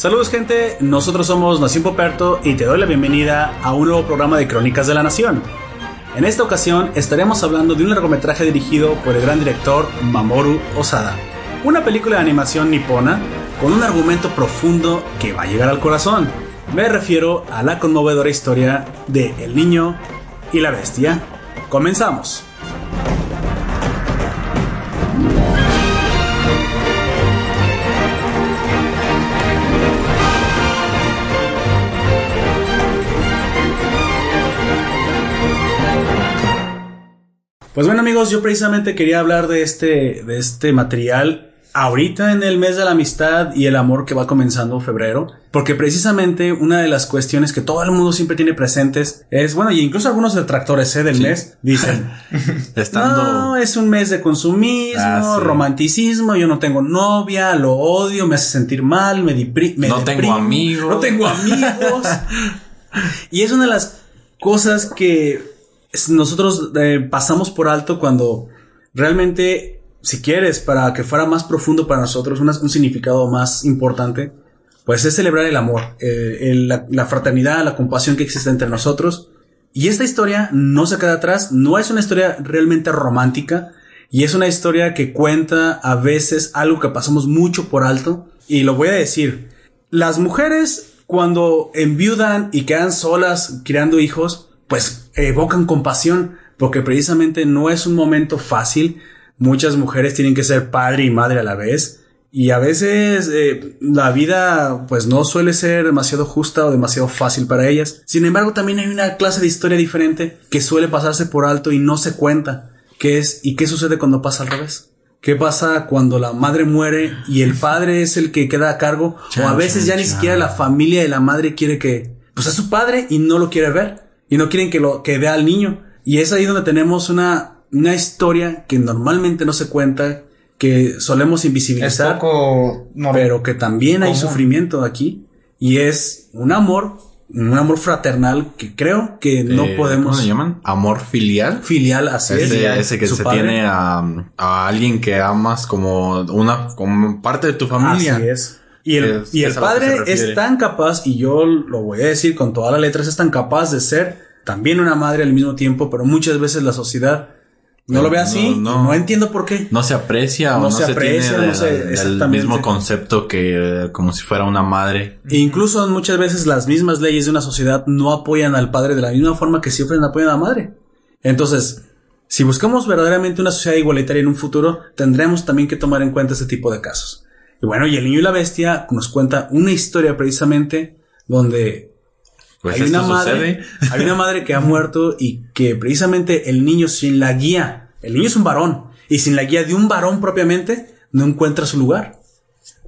Saludos gente, nosotros somos Nación Poperto y te doy la bienvenida a un nuevo programa de Crónicas de la Nación. En esta ocasión estaremos hablando de un largometraje dirigido por el gran director Mamoru Osada. Una película de animación nipona con un argumento profundo que va a llegar al corazón. Me refiero a la conmovedora historia de El niño y la bestia. Comenzamos. Pues bueno amigos, yo precisamente quería hablar de este, de este material ahorita en el mes de la amistad y el amor que va comenzando febrero, porque precisamente una de las cuestiones que todo el mundo siempre tiene presentes es, bueno, y incluso algunos detractores ¿eh? del mes dicen, Estando... no, es un mes de consumismo, ah, romanticismo, yo no tengo novia, lo odio, me hace sentir mal, me, me no tengo amigos, no tengo amigos. y es una de las cosas que nosotros eh, pasamos por alto cuando realmente, si quieres, para que fuera más profundo para nosotros, un significado más importante, pues es celebrar el amor, eh, la, fraternidad, la compasión que existe entre nosotros. Y esta historia no se queda atrás, no es una historia realmente romántica, y es una historia que cuenta a veces algo que pasamos mucho por alto, y lo voy a decir, las mujeres cuando enviudan y quedan solas criando hijos, pues evocan compasión, porque precisamente no es un momento fácil. Muchas mujeres tienen que ser padre y madre a la vez. Y a veces eh, la vida pues no suele ser demasiado justa o demasiado fácil para ellas. Sin embargo, también hay una clase de historia diferente que suele pasarse por alto y no se cuenta. ¿Qué es y qué sucede cuando pasa al revés? ¿Qué pasa cuando la madre muere y el padre es el que queda a cargo? o a veces ya ni siquiera la familia de la madre quiere que, pues es su padre y no lo quiere ver y no quieren que lo que vea al niño. Y es ahí donde tenemos una, una historia que normalmente no se cuenta, que solemos invisibilizar, pero que también hay sufrimiento aquí y es un amor, un amor fraternal que creo que no eh, podemos. ¿Cómo se llaman? Amor filial. Filial, así es. Ese que se tiene a, a, alguien que amas como una, como parte de tu familia. Así es. Y el, y el padre es tan capaz, y yo lo voy a decir con todas las letras, es tan capaz de ser también una madre al mismo tiempo, pero muchas veces la sociedad no, lo ve así, no, entiendo por qué. No se aprecia o no se, aprecia, no se el mismo concepto que como si fuera una madre. E incluso muchas veces las mismas leyes de una sociedad no apoyan al padre de la misma forma que siempre apoyan a la madre. Entonces, si buscamos verdaderamente una sociedad igualitaria en un futuro, tendremos también que tomar en cuenta ese tipo de casos. Y bueno, y el niño y la bestia nos cuenta una historia precisamente donde pues hay una madre, hay una madre que ha muerto y que precisamente el niño sin la guía, el niño es un varón y sin la guía de un varón propiamente no encuentra su lugar.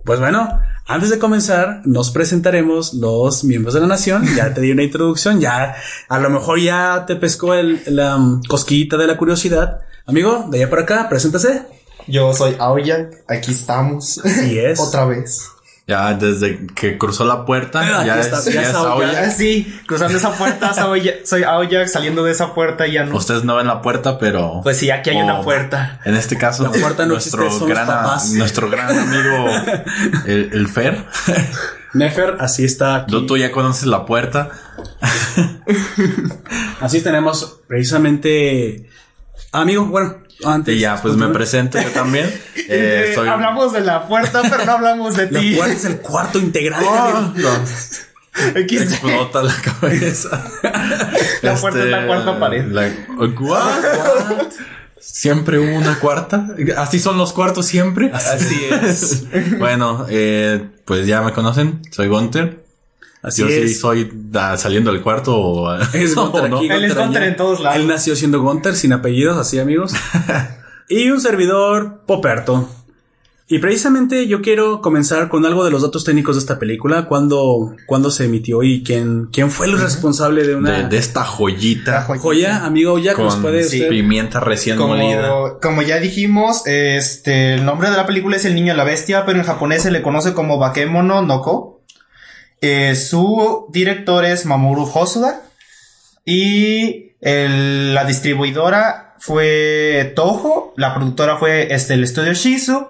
Pues bueno, antes de comenzar, nos presentaremos los miembros de la nación. Ya te di una introducción, ya a lo mejor ya te pescó el, la um, cosquillita de la curiosidad. Amigo, de allá para acá, preséntase. Yo soy Aoya, aquí estamos. Así es. Otra vez. Ya desde que cruzó la puerta, ya, es, ya, es Aoya. Sí, cruzando esa puerta soy Aoya, saliendo de esa puerta ya no. Ustedes no ven la puerta, pero. Pues sí, aquí hay una puerta. En este caso, la puerta no nuestro, gran, nuestro gran amigo, el, el Fer. Nefer, así está. Aquí. Tú ya conoces la puerta. así tenemos precisamente. Amigo, bueno, antes. Y ya, pues me presento yo también. Eh, hablamos de la puerta, pero no hablamos de ti. La puerta es el cuarto integral. Oh, no. Explota la cabeza. la puerta es la este, cuarta pared. La, Siempre hubo una cuarta. Así son los cuartos siempre. Así es. bueno, eh, pues ya me conocen. Soy Gunter. Así Yo sí soy saliendo del cuarto. Es Gunter aquí, Él es Gunter en todos lados. Él nació siendo Gunter sin apellidos, así amigos. y un servidor Poperto. Y precisamente yo quiero comenzar con algo de los datos técnicos de esta película, cuando, cuando se emitió y quién, quién fue el responsable de una... De, esta joyita. Joya, amigo, ya nos puede pimienta recién molida. Como ya dijimos, este, el nombre de la película es El Niño y la Bestia, pero en japonés se le conoce como Bakemono Noko. Eh, su director es Mamoru Hosoda y la distribuidora fue Toho, la productora fue este, el estudio Shizu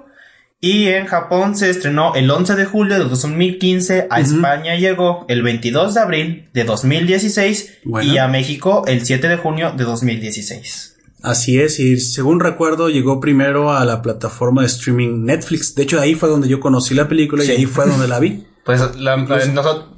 Y en Japón se estrenó el 11 de julio de 2015, a España llegó el 22 de abril de 2016 y a México el 7 de junio de 2016. Así es, y según recuerdo llegó primero a la plataforma de streaming Netflix. De hecho, ahí fue donde yo conocí la película y ahí fue donde la vi. Pues la,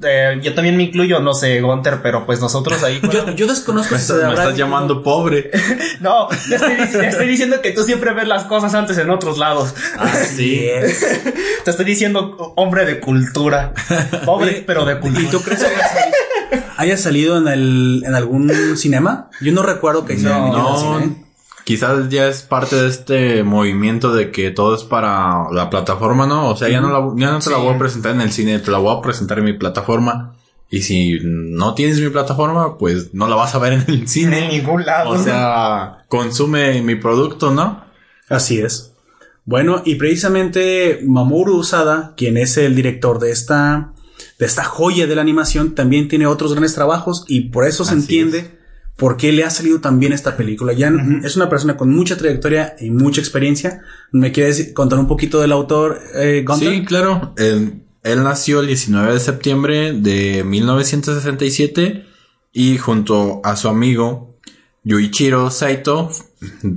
eh, yo también me incluyo, no sé, Gunter, pero pues nosotros ahí. yo, desconozco si me estás llamando pobre. no, estoy, diciendo que tú siempre ves las cosas antes en otros lados. Así es. Te estoy diciendo hombre de cultura. Pobre, pero de cultura. ¿Y tú crees que haya salido, en, el, en algún cinema? Yo no recuerdo que no, no, quizás ya es parte de este movimiento de que todo es para la plataforma, ¿no? O sea, ya no, la, ya no te la voy a presentar en el cine, te la voy a presentar en mi plataforma. Y si no tienes mi plataforma, pues no la vas a ver en el cine. En ningún lado. O sea, consume mi producto, ¿no? Así es. Bueno, y precisamente Mamoru Usada, quien es el director de esta, de esta joya de la animación, también tiene otros grandes trabajos y por eso se entiende por qué le ha salido tan bien esta película. Ya es una persona con mucha trayectoria y mucha experiencia. ¿Me quieres contar un poquito del autor, eh, Sí, claro. Él, nació el 19 de septiembre de 1967 y junto a su amigo Yuichiro Saito,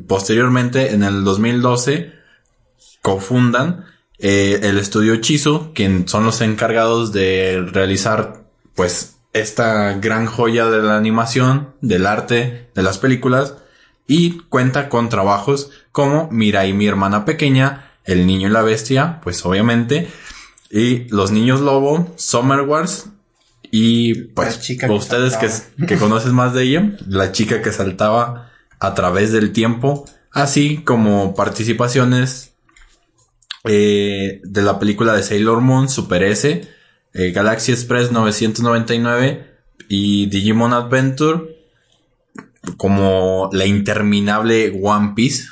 posteriormente en el 2012, cofundan eh, el estudio Chizu, quien son los encargados de realizar, pues, esta gran joya de la animación, del arte, de las películas, y cuenta con trabajos como Mira y mi hermana pequeña, El niño y la bestia, pues obviamente, y Los niños lobo, Summer Wars, y pues ustedes que, que conocen más de ella, la chica que saltaba a través del tiempo, así como participaciones eh, de la película de Sailor Moon, Super S, eh, Galaxy Express 999 y Digimon Adventure como la interminable One Piece.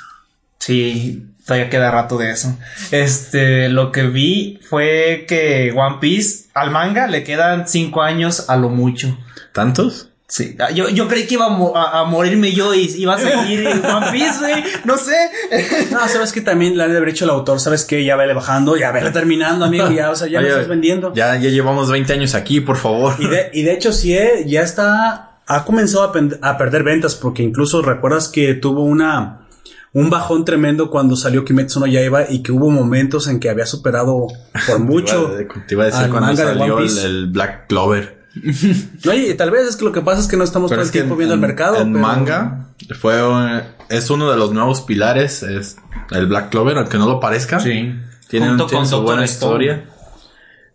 Sí, todavía queda rato de eso. Este, lo que vi fue que One Piece al manga le quedan cinco años a lo mucho. ¿Tantos? Sí, ah, yo, yo creí que iba a, morirme yo y iba a seguir One Piece, güey. No sé. No, sabes que también la de haber hecho el autor, sabes que ya vele bajando, ya vele terminando, amigo, ya, o sea, ya lo estás vendiendo. Ya, ya llevamos 20 años aquí, por favor. Y de, y de hecho, sí, eh, ya está, ha comenzado a, a perder ventas, porque incluso recuerdas que tuvo una, un bajón tremendo cuando salió Kimetsu no Yaiba y que hubo momentos en que había superado por mucho. te iba a decir cuando salió el Black Clover. No, y tal vez es que lo que pasa es que no estamos todo el tiempo viendo el mercado. En manga fue es uno de los nuevos pilares, es el Black Clover, aunque no lo parezca. Sí. Tiene, un, con su buena historia.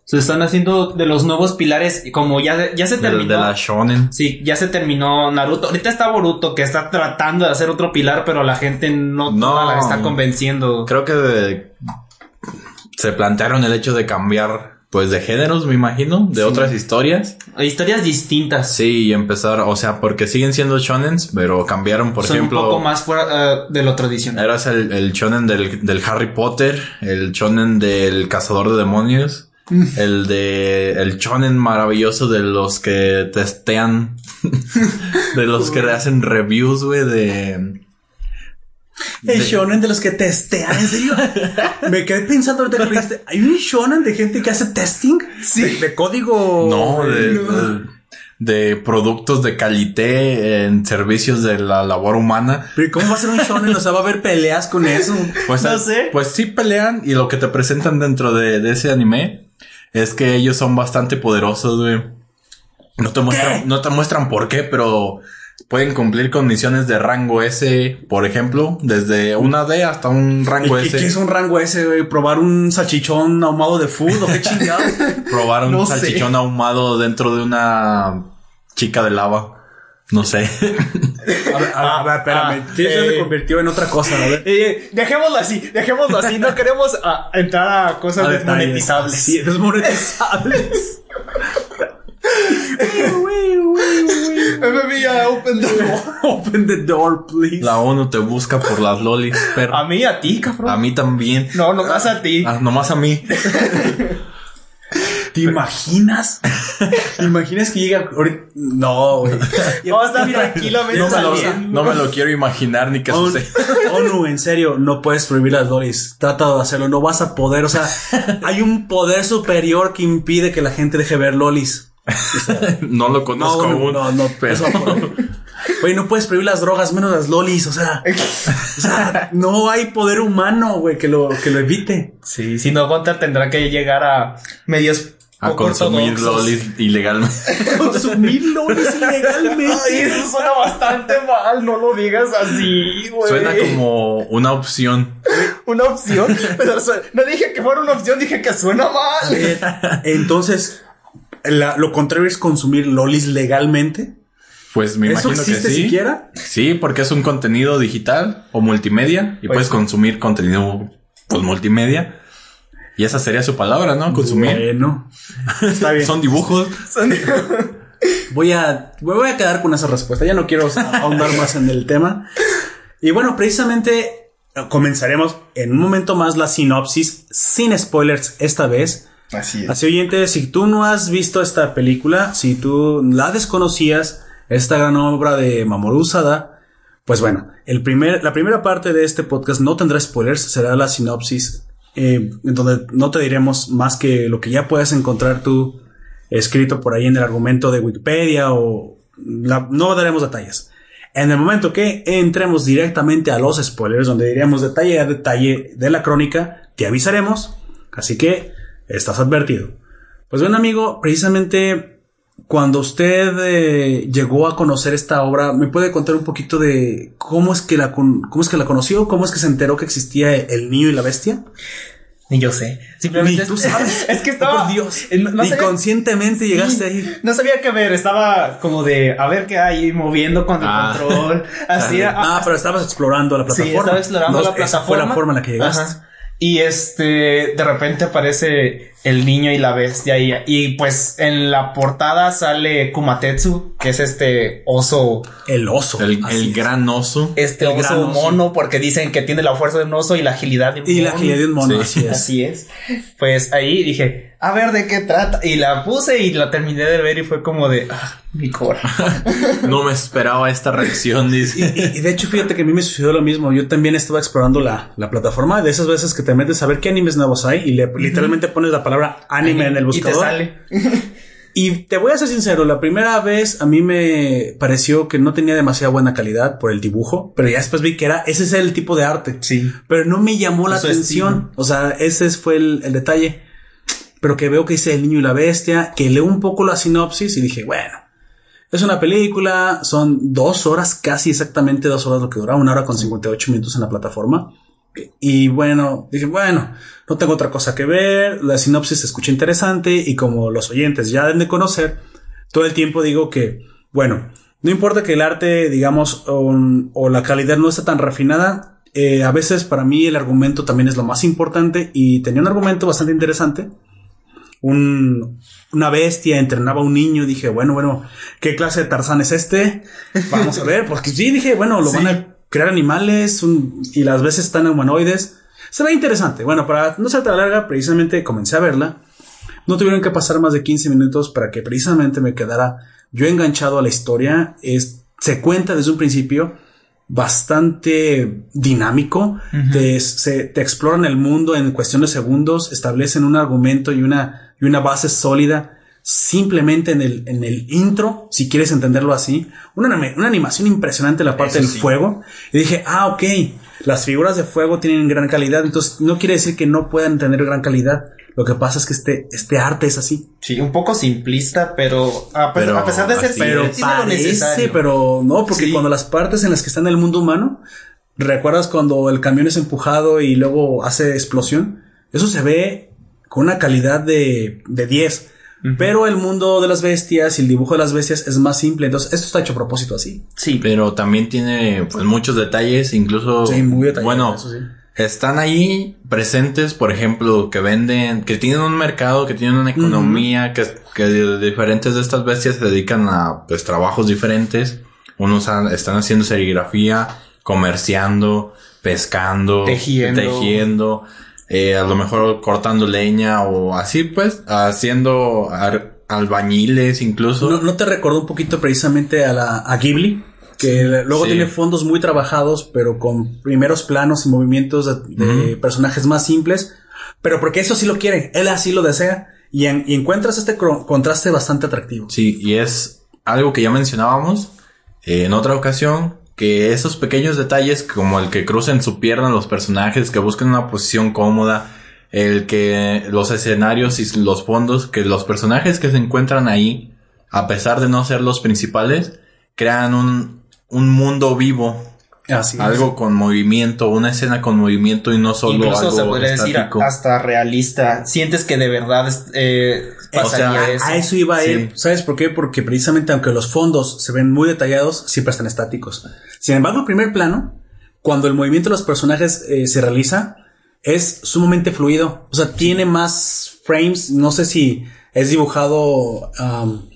Se están haciendo de los nuevos pilares, como ya, ya se terminó. De, la shonen. Sí, ya se terminó Naruto. Ahorita está Boruto, que está tratando de hacer otro pilar, pero la gente no, no la está convenciendo. Creo que se plantearon el hecho de cambiar pues de géneros, me imagino, de otras historias. Historias distintas. Sí, y empezar, o sea, porque siguen siendo shonens, pero cambiaron, por ejemplo. un poco más fuera eh, de lo tradicional. Eras el, el shonen del, del, Harry Potter, el shonen del cazador de demonios, mm. el de, el shonen maravilloso de los que testean, de los que hacen reviews, güey, de, el shonen de los que testean, en serio. Me quedé pensando ahorita que ¿Hay un shonen de gente que hace testing? Sí. De, código. No, de, productos de calité en servicios de la labor humana. Pero ¿cómo va a ser un shonen? O sea, va a haber peleas con eso. Pues, no sé. Pues sí pelean y lo que te presentan dentro de, ese anime es que ellos son bastante poderosos, güey. No te muestran, no te muestran por qué, pero pueden cumplir con misiones de rango S, por ejemplo, desde una D hasta un rango ¿Y S. ¿Qué es un rango S? ¿Probar un salchichón ahumado de food o qué chingados? Probar un salchichón ahumado dentro de una chica de lava. No sé. A ver, a ver, espérame. Ah, se eh, convirtió en otra cosa, ¿no? Eh, dejémoslo así, dejémoslo así. No queremos ah, entrar a cosas desmonetizables. Sí, desmonetizables. FBI, open the door. Open the door, please. La ONU te busca por las lolis, pero. A mí, a ti, cabrón. A mí también. No, nomás a ti. Ah, nomás a mí. ¿Te imaginas? ¿Te imaginas que llega ahorita? No, güey. Vamos a estar tranquilamente No me, lo, saliendo. no me lo quiero imaginar ni que suceda. ONU, en serio, no puedes prohibir las lolis. Trata de hacerlo, no vas a poder. O sea, hay un poder superior que impide que la gente deje ver lolis. No lo conozco No, no, aún. no, no, pero- eso. Güey, no puedes prohibir las drogas, menos las lolis, o sea, o sea, no hay poder humano, güey, que lo, que lo evite. Sí, si no, Gunter tendrá que llegar a medios A consumir lolis ilegalmente. Consumir lolis Ay, ilegalmente. eso suena bastante mal, no lo digas así, güey. Suena como una opción. una opción, pero no dije que fuera una opción, dije que suena mal. Entonces, la- lo contrario es consumir lolis legalmente. Pues me ¿Eso imagino que sí. siquiera? Sí, porque es un contenido digital o multimedia y puedes sí. consumir contenido pues multimedia. Y esa sería su palabra, ¿no? Consumir. Bueno, está bien. Son dibujos. Voy a, me voy a quedar con esa respuesta. Ya no quiero ahondar más en el tema. Y bueno, precisamente eh, comenzaremos en un momento más la sinopsis sin spoilers esta vez. Así Así oyente, si tú no has visto esta película, si tú la desconocías, esta gran obra de Mamoru Usada, pues bueno, el primer, la primera parte de este podcast no tendrá spoilers, será la sinopsis, eh, en donde no te diremos más que lo que ya puedes encontrar tú escrito por ahí en el argumento de Wikipedia o no daremos detalles. En el momento que entremos directamente a los spoilers, donde diremos detalle a detalle de la crónica, te avisaremos. Así que estás advertido. Pues bien, amigo, precisamente cuando usted eh, llegó a conocer esta obra, ¿me puede contar un poquito de cómo es que la cómo es que la conoció? ¿Cómo es que se enteró que existía el niño y la bestia? Ni yo sé. Simplemente Ni tú sabes. es que estaba. Por Dios. no- no sabía- llegaste ahí. No sabía qué ver, estaba como de a ver qué hay moviendo con el Ah. control. Así ah, pero estabas explorando la Sí, plataforma. estaba explorando la esa plataforma. fue la forma en la que llegaste. Ajá. Y este, de repente aparece el niño y la bestia y, y pues en la portada sale Kumatetsu, que es este oso, El oso. El, el gran oso. este El oso oso. mono, porque dicen que tiene la fuerza de un oso y la agilidad de un Y mono. la agilidad de un mono, Sí. así es. Así es. Pues ahí dije, a ver de qué trata. Y la puse y la terminé de ver y fue como de, ah, mi corazón. No me esperaba esta reacción, Y, dice. y- y de hecho, fíjate que a mí me sucedió lo mismo. Yo también estaba explorando la, la plataforma de esas veces que te metes a ver qué animes nuevos hay y le, literalmente pones la palabra anime en el Y te buscador. sale. Y te voy a ser sincero, la primera vez a mí me pareció que no tenía demasiada buena calidad por el dibujo, pero ya después vi que era, ese es el tipo de arte. Sí. Pero no me llamó la atención. O sea, ese fue el, el detalle. Pero que veo que dice El niño y la bestia, que leo un poco la sinopsis y dije, bueno, es una película, son dos horas, casi exactamente dos horas lo que dura, una hora con 58 minutos en la plataforma. Y bueno, dije, bueno, no tengo otra cosa que ver, la sinopsis se escucha interesante y como los oyentes ya deben de conocer, todo el tiempo digo que, bueno, no importa que el arte, digamos, o, o la calidad no esté tan refinada, eh, a veces para mí el argumento también es lo más importante y tenía un argumento bastante interesante. Un, una bestia entrenaba a un niño dije, bueno, bueno, ¿qué clase de Tarzán es este? Vamos a ver, porque sí, dije, bueno, lo Sí. van a crear animales un- y las veces están humanoides. Se ve interesante. Bueno, para no ser tan larga, precisamente comencé a verla. No tuvieron que pasar más de 15 minutos para que precisamente me quedara yo enganchado a la historia. Es, se cuenta desde un principio bastante dinámico. te, se- te exploran el mundo en cuestión de segundos, establecen un argumento y una, y una base sólida simplemente en el, en el intro, si quieres entenderlo así. Una, animación impresionante la parte Eso del sí. fuego. Y dije, ah, ok, las figuras de fuego tienen gran calidad, entonces no quiere decir que no puedan tener gran calidad. Lo que pasa es que este, este arte es así. Sí, un poco simplista, pero a, pesar- Pero a pesar de ser así simple, Pero es. tiene lo parece, necesario. pero no, porque Sí. cuando las partes en las que está en el mundo humano, ¿recuerdas cuando el camión es empujado y luego hace explosión? Eso se ve con una calidad de, de 10. Pero el mundo de las bestias y el dibujo de las bestias es más simple. Entonces, esto está hecho a propósito así. Sí, Pero también tiene pues muchos detalles, incluso Sí, muy detallado, bueno, eso sí. están ahí presentes, por ejemplo, que venden, que tienen un mercado, que tienen una economía, que, diferentes de estas bestias se dedican a pues trabajos diferentes. Unos han- están haciendo serigrafía, comerciando, pescando, Tejiendo. tejiendo. Eh, a lo mejor cortando leña o así, pues, haciendo albañiles incluso. ¿No, no te recordó un poquito precisamente a, la, a Ghibli? Que luego Sí. tiene fondos muy trabajados, pero con primeros planos y movimientos de, de personajes más simples. Pero porque eso sí lo quiere, él así lo desea. Y, en- y encuentras este contraste bastante atractivo. Sí, y es algo que ya mencionábamos eh, en otra ocasión, que esos pequeños detalles como el que crucen su pierna los personajes, que busquen una posición cómoda, el que los escenarios y los fondos, que los personajes que se encuentran ahí, a pesar de no ser los principales, crean un, un mundo vivo, Así es. algo con movimiento, una escena con movimiento y no solo Incluso algo se podría decir hasta realista. Sientes que de verdad es- O sea, eso. a eso iba a ir. Sí. ¿Sabes por qué? Porque precisamente aunque los fondos se ven muy detallados, siempre están estáticos. Sin embargo, el primer plano, cuando el movimiento de los personajes eh, se realiza, es sumamente fluido. O sea, tiene más frames. No sé si es dibujado. um,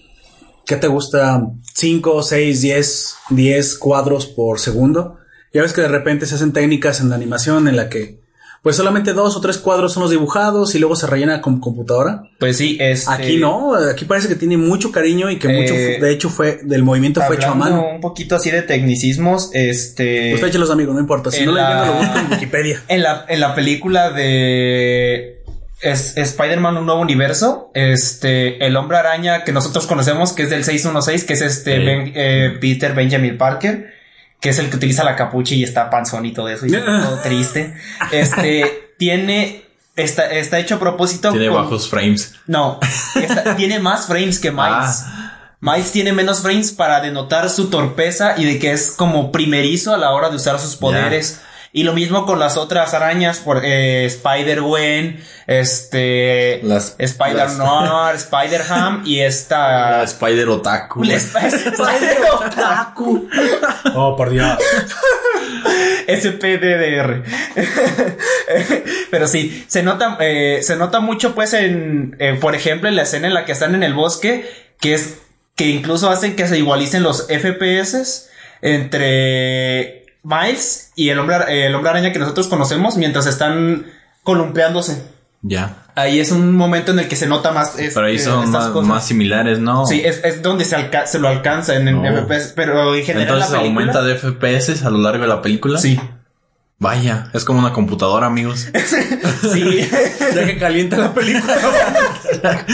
¿Qué te gusta? 5, 6, 10, 10 cuadros por segundo. Ya ves que de repente se hacen técnicas en la animación en la que pues solamente dos o tres cuadros son los dibujados y luego se rellena con computadora. Pues sí, este, Aquí no, aquí parece que tiene mucho cariño y que mucho, Eh, de hecho, fue del movimiento fue hecho a mano. un poquito así de tecnicismos, este... Usted échelos amigos, no importa. Si no entiendo, la- lo busco en Wikipedia. En la, en la película de es, Spider-Man Un Nuevo Universo, este, el hombre araña que nosotros conocemos, que es del 616, que es este Sí. Ben- eh, Peter Benjamin Parker, que es el que utiliza la capucha y está panzón y todo eso, y todo triste. Este, tiene, está, está hecho a propósito. Tiene con- bajos frames. No, está- tiene más frames que Miles. Ah. Miles tiene menos frames para denotar su torpeza y de que es como primerizo a la hora de usar sus poderes. Y lo mismo con las otras arañas, por eh, Spider-Gwen, este, Las- Spider-Noir, Spider-Ham y esta... Ah, Spider Otaku. La Sp- Spider-Otaku. Oh, por Dios. SPDDR. Pero sí, se nota, eh, se nota mucho, pues, en, eh, por ejemplo, en la escena en la que están en el bosque, que es, que incluso hacen que se igualicen los FPS entre Miles y el hombre, el hombre araña que nosotros conocemos mientras están columpiándose. Ya. Ahí es un momento en el que se nota más. Pero ahí son estas más, cosas. más similares, ¿no? Sí, es, es donde se, alca- se lo alcanza en, en No. FPS, pero en general Entonces la película. aumenta de FPS a lo largo de la película. Sí, Vaya, es como una computadora, amigos. sí. Ya que calienta la película.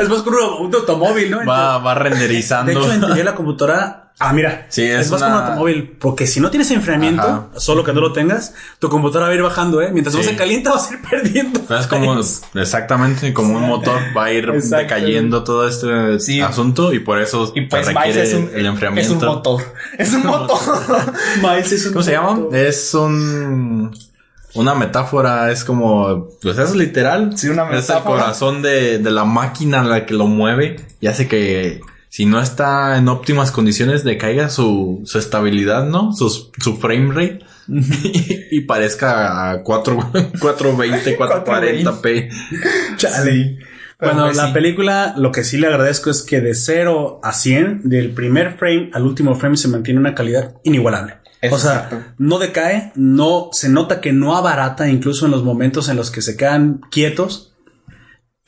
es más como un automóvil, ¿no? Va, va De renderizando. hecho, en la computadora. Ah, mira. Sí, es es más como un una- automóvil. Porque si no tienes enfriamiento, Ajá. solo que no lo tengas, tu computadora va a ir bajando, ¿eh? Mientras Sí. no se calienta, vas a ir perdiendo. es como exactamente como un motor va a ir decayendo todo este Sí. asunto y por eso Y pues requiere es un, el enfriamiento. es un motor. Es un motor. Miles es un ¿Cómo se llama? Es un una metáfora, es como pues es literal. Sí, una Es el metáfora. corazón de, de la máquina la que lo mueve y hace que si no está en óptimas condiciones decaiga su, su estabilidad, ¿no? Su, su frame rate. y, y parezca a 4, 420, 440p. Chale. Bueno, pues la sí. película, lo que sí le agradezco es que de 0 a 100, del primer frame al último frame, se mantiene una calidad inigualable. Eso o sea, cierto. no decae, no se nota que no abarata, incluso en los momentos en los que se quedan quietos.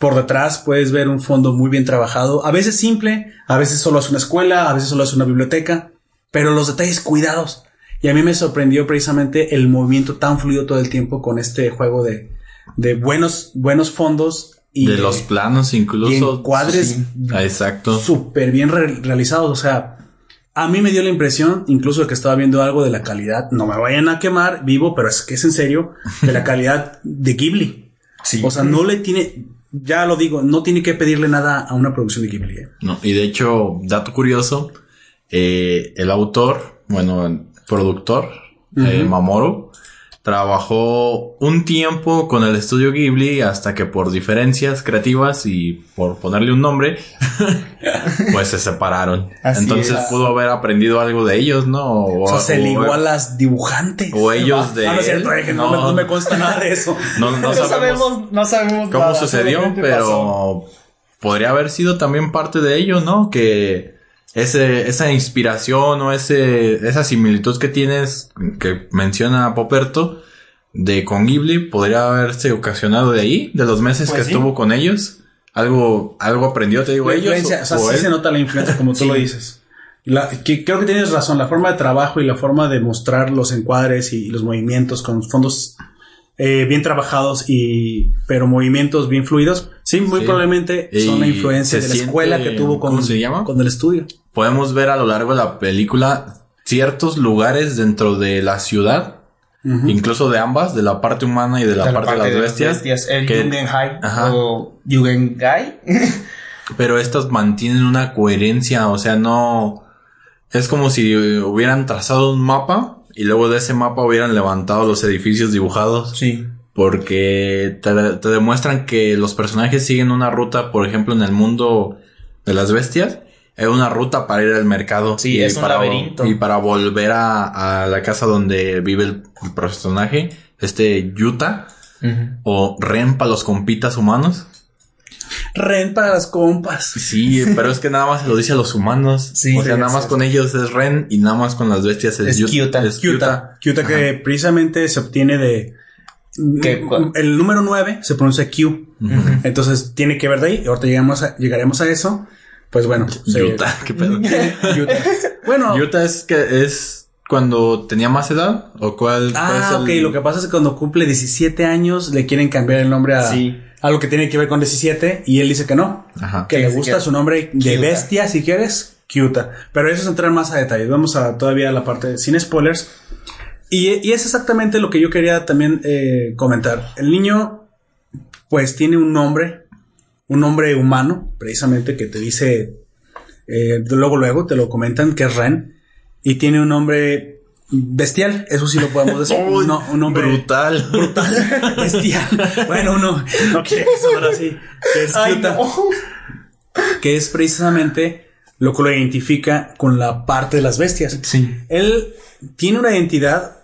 Por detrás puedes ver un fondo muy bien trabajado, a veces simple, a veces solo es una escuela, a veces solo es una biblioteca, pero los detalles cuidados. Y a mí me sorprendió precisamente el movimiento tan fluido todo el tiempo con este juego de, de buenos, buenos fondos y de los planos incluso. y sí. Ah, Exacto. súper bien re- realizados. O sea, a mí me dio la impresión, incluso de que estaba viendo algo de la calidad. No me vayan a quemar vivo, pero es que es en serio, de la calidad de Ghibli. Sí. O sea, no le tiene, ya lo digo, no tiene que pedirle nada a una producción de Ghibli. ¿eh? No, y de hecho, dato curioso, eh, el autor, bueno, el productor, eh, Mamoru, trabajó un tiempo con el estudio Ghibli hasta que por diferencias creativas y por ponerle un nombre, pues se separaron. Así Entonces es. pudo haber aprendido algo de ellos, ¿no? O, O sea, se ligó a las dibujantes. o ellos de No, no es cierto, eh, que no, me, no me consta nada de eso. no, sabemos no sabemos cómo nada, sucedió, pero pasó. podría haber sido también parte de ello, ¿no? Que ese, esa inspiración o ese, esa similitud que tienes, que menciona Poperto, de con Ghibli podría haberse ocasionado de ahí, de los meses Pues que sí. estuvo con ellos. Algo, algo aprendió, te digo, La ellos. influencia, o sea, sí él. se nota la influencia como tú lo dices. La- que creo que tienes razón, la forma de trabajo y la forma de mostrar los encuadres y, los movimientos con fondos eh, bien trabajados y pero movimientos bien fluidos, sí, muy Sí. probablemente son la influencia de la escuela que tuvo con, con el estudio. Podemos ver a lo largo de la película ciertos lugares dentro de la ciudad, incluso de ambas, de la parte humana y de la, De parte, de las bestias. El que- o Jugendgai. pero estas mantienen una coherencia, o sea, no es como si hubieran trazado un mapa y luego de ese mapa hubieran levantado los edificios dibujados sí. porque te, te demuestran que los personajes siguen una ruta, por ejemplo, en el mundo de las bestias, es una ruta para ir al mercado Sí, y es un para, laberinto. y para volver a, a la casa donde vive el personaje, este Yuta o Ren para los compitas humanos. Ren para las compas. Sí, pero es que nada más se lo dice a los humanos. Sí, o sea, sí, nada más sí. con ellos es Ren y nada más con las bestias es, Es Yu- Kyuta. es Kyuta. Kyuta que precisamente se obtiene de... ¿Qué? El número 9 se pronuncia Q. Entonces tiene que ver de ahí. Ahorita llegamos a- llegaremos a eso. Pues bueno. se- Yuta, qué pedo. Bueno. Yuta es que es cuando tenía más edad o cuál, cuál Ah, es ok. Lo que pasa es que cuando cumple 17 años le quieren cambiar el nombre a Sí. algo que tiene que ver con 17 y él dice que no. Ajá. Que le gusta que- su nombre de Kyuta. bestia si quieres. Kyuta. Pero eso es entrar más a detalle. Vamos a todavía a la parte sin spoilers. Y, y es exactamente lo que yo quería también eh, comentar. El niño, pues, tiene un nombre, un nombre humano, precisamente, que te dice, eh, luego, luego, te lo comentan, que es Ren, y tiene un nombre bestial, eso sí lo podemos decir. Uy, no, un nombre brutal. brutal, bestial. Bueno, uno no quiere que sonara así. Que es Ay, Kyuta, no. que es precisamente lo que lo identifica con la parte de las bestias. Sí. Él tiene una identidad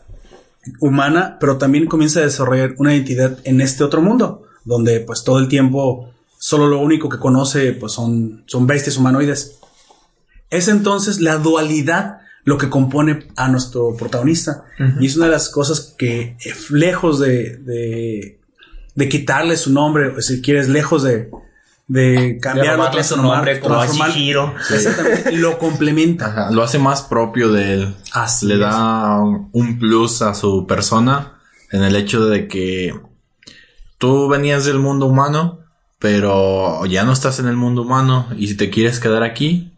humana, pero también comienza a desarrollar una identidad en este otro mundo, donde pues todo el tiempo solo lo único que conoce pues son, son bestias humanoides. Es entonces la dualidad lo que compone a nuestro protagonista. Y es una de las cosas que eh, lejos de, de, de quitarle su nombre, o si quieres, lejos de, de cambiarlo, su nombre como a Chihiro. Exactamente, lo complementa. Ajá, lo hace más propio de él. Así Le es. da un- un plus a su persona en el hecho de que tú venías del mundo humano, pero ya no estás en el mundo humano y si te quieres quedar aquí,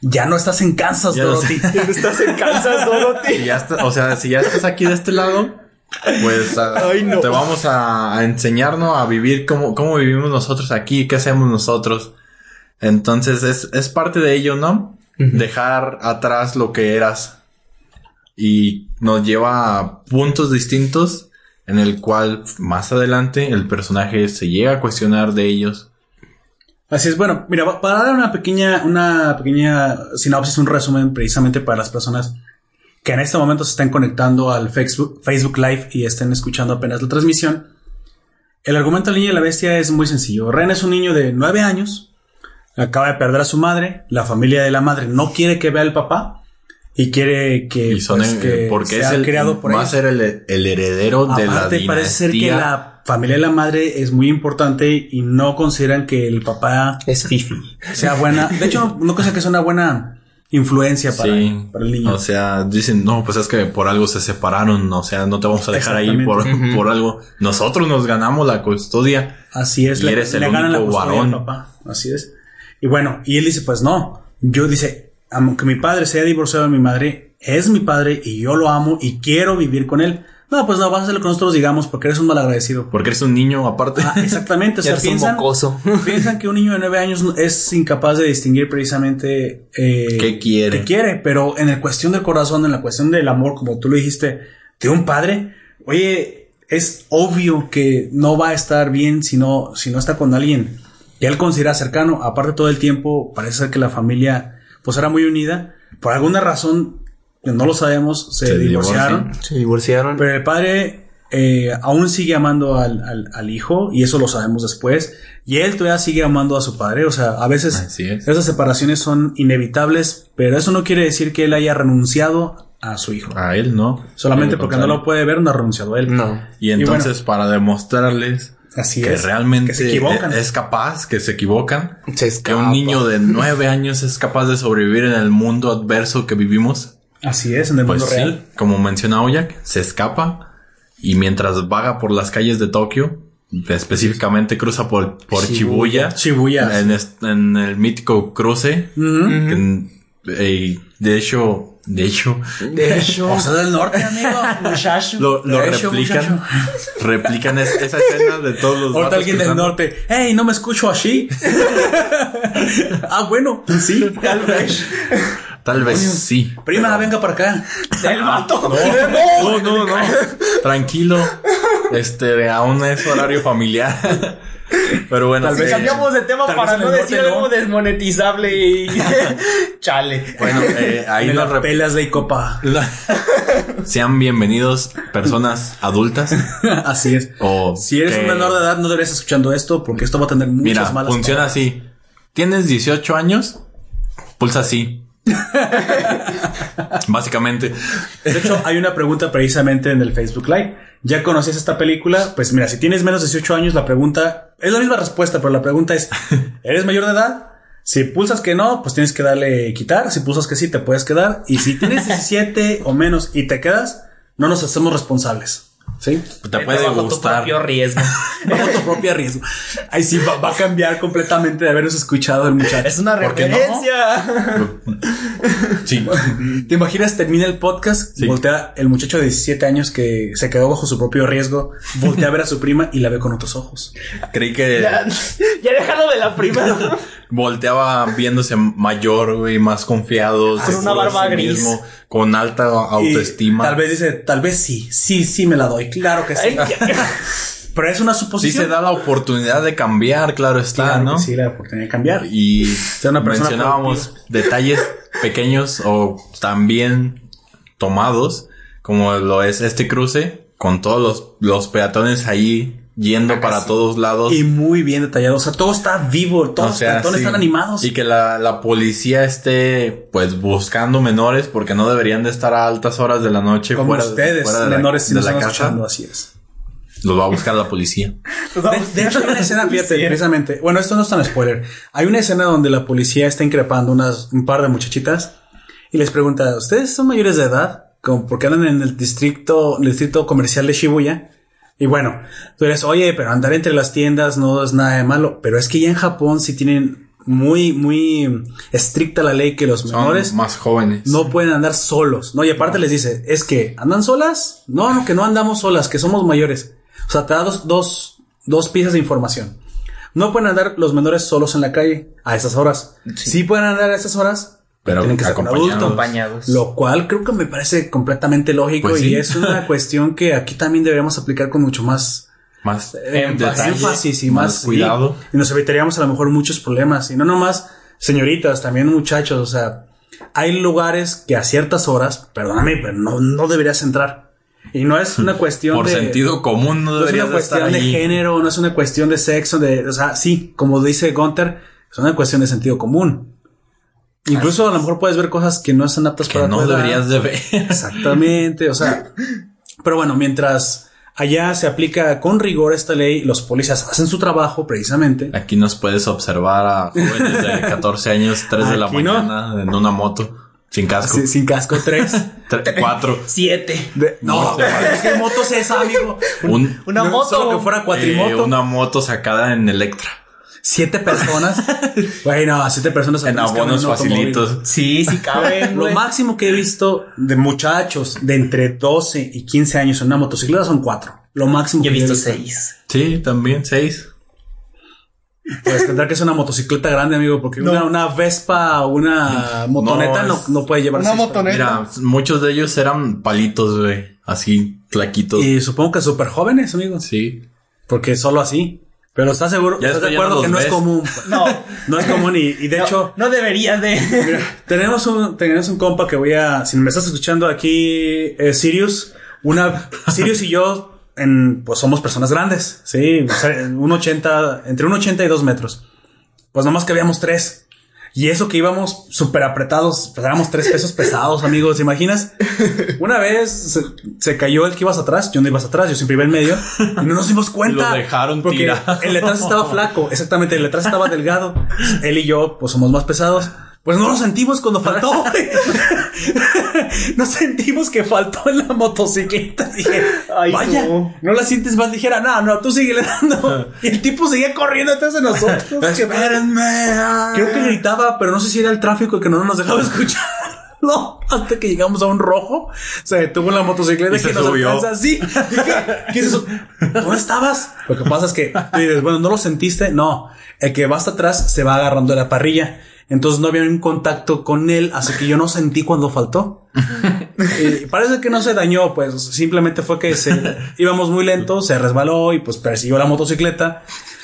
Ya no estás en Kansas, Ya no Dorothy. Estás en Kansas, Dorothy. si ya está- o sea, si ya estás aquí de este lado, pues a- Ay, no. te vamos a, a enseñarnos a vivir cómo, cómo vivimos nosotros aquí, qué hacemos nosotros. Entonces es, es parte de ello, ¿no? Dejar atrás lo que eras y nos lleva a puntos distintos en el cual más adelante el personaje se llega a cuestionar de ellos. Así es, bueno, mira, para dar una pequeña, una pequeña sinopsis, un resumen precisamente para las personas que en este momento se están conectando al Facebook, Facebook Live y estén escuchando apenas la transmisión. El argumento del niño y la bestia es muy sencillo. Ren es un niño de nueve años, acaba de perder a su madre, la familia de la madre no quiere que vea al papá y quiere que, Y son pues, el- que porque sea es el, criado por va a ser el, el heredero de la Aparte, dinastía. parece ser que la familia de la madre es muy importante y no consideran que el papá Es Fifi. sea buena. De hecho, no, no consideran que sea una buena influencia para, Sí, para el niño. O sea, dicen, no, pues es que por algo se separaron, o sea, no te vamos a dejar ahí por, por algo. Nosotros nos ganamos la custodia. Así es, y le, eres el le ganan la único custodia al varón. papá. Así es. Y bueno, y él dice, pues no. Yo dice, aunque mi padre se haya divorciado de mi madre, es mi padre y yo lo amo y quiero vivir con él. No, pues no, vas a hacer lo que nosotros digamos porque eres un malagradecido. Porque eres un niño aparte. Ah, exactamente. O sea, eres un piensan, mocoso. piensan que un niño de nueve años es incapaz de distinguir precisamente eh, ¿Qué quiere? qué quiere, pero en la cuestión del corazón, en la cuestión del amor, como tú lo dijiste, de un padre, oye, es obvio que no va a estar bien si no, si no está con alguien que él considera cercano. Aparte todo el tiempo parece ser que la familia pues era muy unida. Por alguna razón, que no lo sabemos, se, Se divorciaron. divorcian. Se divorciaron. Pero el padre eh, aún sigue amando al, al- al hijo y eso lo sabemos después. Y él todavía sigue amando a su padre. O sea, a veces es. esas separaciones son inevitables, pero eso no quiere decir que él haya renunciado a su hijo. A él no. Solamente porque no lo puede ver, no ha renunciado a él. No. Y entonces, para demostrarles Así que es. realmente Que se equivocan. es capaz, que se equivocan, Se que un niño de nueve años es capaz de sobrevivir en el mundo adverso que vivimos, Así es, en el pues mundo sí, real. como menciona Oyak, se escapa y mientras vaga por las calles de Tokio, específicamente cruza por, por Shibuya, Shibuya. en, en el mítico cruce, que eh, de hecho, de hecho, De hecho, O sea, del norte, amigo. muchacho. lo, lo hecho, replican, replican es- esa escena de todos los Ahorita alguien del norte. Hey, no me escucho así. ah, bueno, sí. Tal vez. Tal vez sí. Prima, venga para acá. El vato. No, no, no. Tranquilo. Este, aún es horario familiar. Pero bueno, Tal sí. vez Cambiamos de tema para no decir no. algo desmonetizable y. Chale. Bueno, eh, ahí En nos pelas de Icopa. Sean bienvenidos personas adultas Así es. o Si eres que- un menor de edad, no deberías escuchando esto porque esto va a tener muchas Mira, malas funciona palabras. así. Tienes 18 años, pulsa así. Básicamente. De hecho, hay una pregunta precisamente en el Facebook Live. ¿Ya conoces esta película? Pues mira, si tienes menos de 18 años, la pregunta es la misma respuesta, pero la pregunta es, ¿eres mayor de edad? Si pulsas que no, pues tienes que darle quitar. Si pulsas que sí, te puedes quedar. Y si tienes 17 o menos y te quedas, no nos hacemos responsables. ¿Sí? Te puede Bajo tu gustar. propio riesgo. Bajo tu propio riesgo. Ahí sí va, va a cambiar completamente de habernos escuchado el muchacho. Es una referencia. Sí. ¿Te imaginas? Termina el podcast, Sí. voltea el muchacho de 17 años que se quedó bajo su propio riesgo, voltea a ver a su prima y la ve con otros ojos. Creí que Ya, ya déjalo de la prima. volteaba viéndose mayor, güey, más confiado. Con una barba sí gris. con alta Y autoestima. Tal vez dice, tal vez sí, sí, sí me la doy, claro que sí. Pero es una Sí suposición. se da la oportunidad de cambiar, claro está, Claro ¿no? que sí, la oportunidad de cambiar. Y una mencionábamos detalles pequeños o también tomados, como lo es este cruce, con todos los, los peatones ahí yendo para todos lados. Y muy bien detallado. O sea, todo está vivo, todos O los cartones sí. están animados. Y que la, la policía esté pues buscando menores porque no deberían de estar a altas horas de la noche Como fuera, ustedes, fuera de la, menores, si de nos la casa. escuchando, así es. Los va a buscar la policía. De, de hecho, hay una escena, fíjate, precisamente. Bueno, esto no es tan spoiler. Hay una escena donde la policía está increpando unas, un par de muchachitas y les pregunta, ¿ustedes son mayores de edad? Como porque andan en el distrito, el distrito comercial de Shibuya. Y bueno, tú eres, oye, pero andar entre las tiendas no es nada de malo. Pero es que ya en Japón sí tienen muy, muy estricta la ley que los Son menores más jóvenes. no pueden andar solos. No, y aparte les dice, es que andan solas. No, no, que no andamos solas, que somos mayores. O sea, te da dos, dos, dos piezas de información. No pueden andar los menores solos en la calle a esas horas. Sí, pueden andar a esas horas, Pero tienen que ser con acompañados. Lo cual creo que me parece completamente lógico Pues y sí. es una cuestión que aquí también deberíamos aplicar con mucho más Más eh, énfasis y más, cuidado. y nos evitaríamos a lo mejor muchos problemas. Y no nomás señoritas, también muchachos. O sea, hay lugares que a ciertas horas, perdóname, pero no, no deberías entrar. Y no es una cuestión Por de. sentido común no no es deberías una estar cuestión de género, no es una cuestión de sexo, de, o sea, sí, como dice Gunter, es una cuestión de sentido común. Incluso a lo mejor puedes ver cosas que no son aptas que para no tu edad. deberías de ver. Exactamente, o sea, pero bueno, mientras allá se aplica con rigor esta ley, los policías hacen su trabajo precisamente. Aquí nos puedes observar a jóvenes de 14 años, 3 de la Aquí no. mañana, en una moto, sin casco. Sin, sin casco 3. 4. Siete. no, ¿qué moto es esa, amigo? Un, Una No, moto. Solo que fuera cuatrimoto. eh, una moto sacada en Electra. Siete personas. Bueno, siete personas En abonos facilitos. Sí, sí caben, Lo máximo que he visto de muchachos de entre 12 y 15 años en una motocicleta son cuatro. Lo máximo Yo he que visto seis. Sí, también 6. Pues tendrá que ser una motocicleta grande, amigo, porque una, una Vespa o una motoneta no, no, puede llevar Una seis motoneta. Mira, muchos de ellos eran palitos, güey. Así, flaquitos. Y supongo que súper jóvenes, amigos. Sí. Porque solo así. Pero estás seguro, Ya estás de acuerdo que no es común. No. No es común y, y de hecho, No deberías de. mira, tenemos un, tenemos un compa que voy a, si me estás escuchando aquí, eh, Sirius, una, Sirius y yo, en, pues somos personas grandes, sí, o sea, un 80, entre un 80 y dos metros. Pues nomás que habíamos tres. Y eso que íbamos súper apretados, pues éramos tres pesos pesados, amigos, ¿te imaginas? Una vez se, se cayó el que ibas atrás, yo no ibas atrás, yo siempre iba en medio, y no nos dimos cuenta. Lo dejaron porque tirado. el de atrás estaba flaco, exactamente, el de atrás estaba delgado. Él y yo, pues somos más pesados. Pues no lo sentimos cuando faltó. no sentimos que faltó en la motocicleta. Dije, Ay, vaya, no. no. la sientes más ligera. No, no, tú sigue dando. Y el tipo seguía corriendo atrás de nosotros. Espérenme. Creo que gritaba, pero no sé si era el tráfico que no nos dejaba escuchar. No, hasta que llegamos a un rojo, se detuvo la motocicleta Y se que nos subió. alcanza así. Dije, ¿Qué es eso? ¿Dónde estabas? Lo que pasa es que tú dices, bueno, ¿no lo sentiste? No, el que va hasta atrás se va agarrando de la parrilla. Entonces no había un contacto con él, así que yo no sentí cuando faltó. Y parece que no se dañó, pues simplemente fue que se íbamos muy lento, se resbaló y pues persiguió la motocicleta.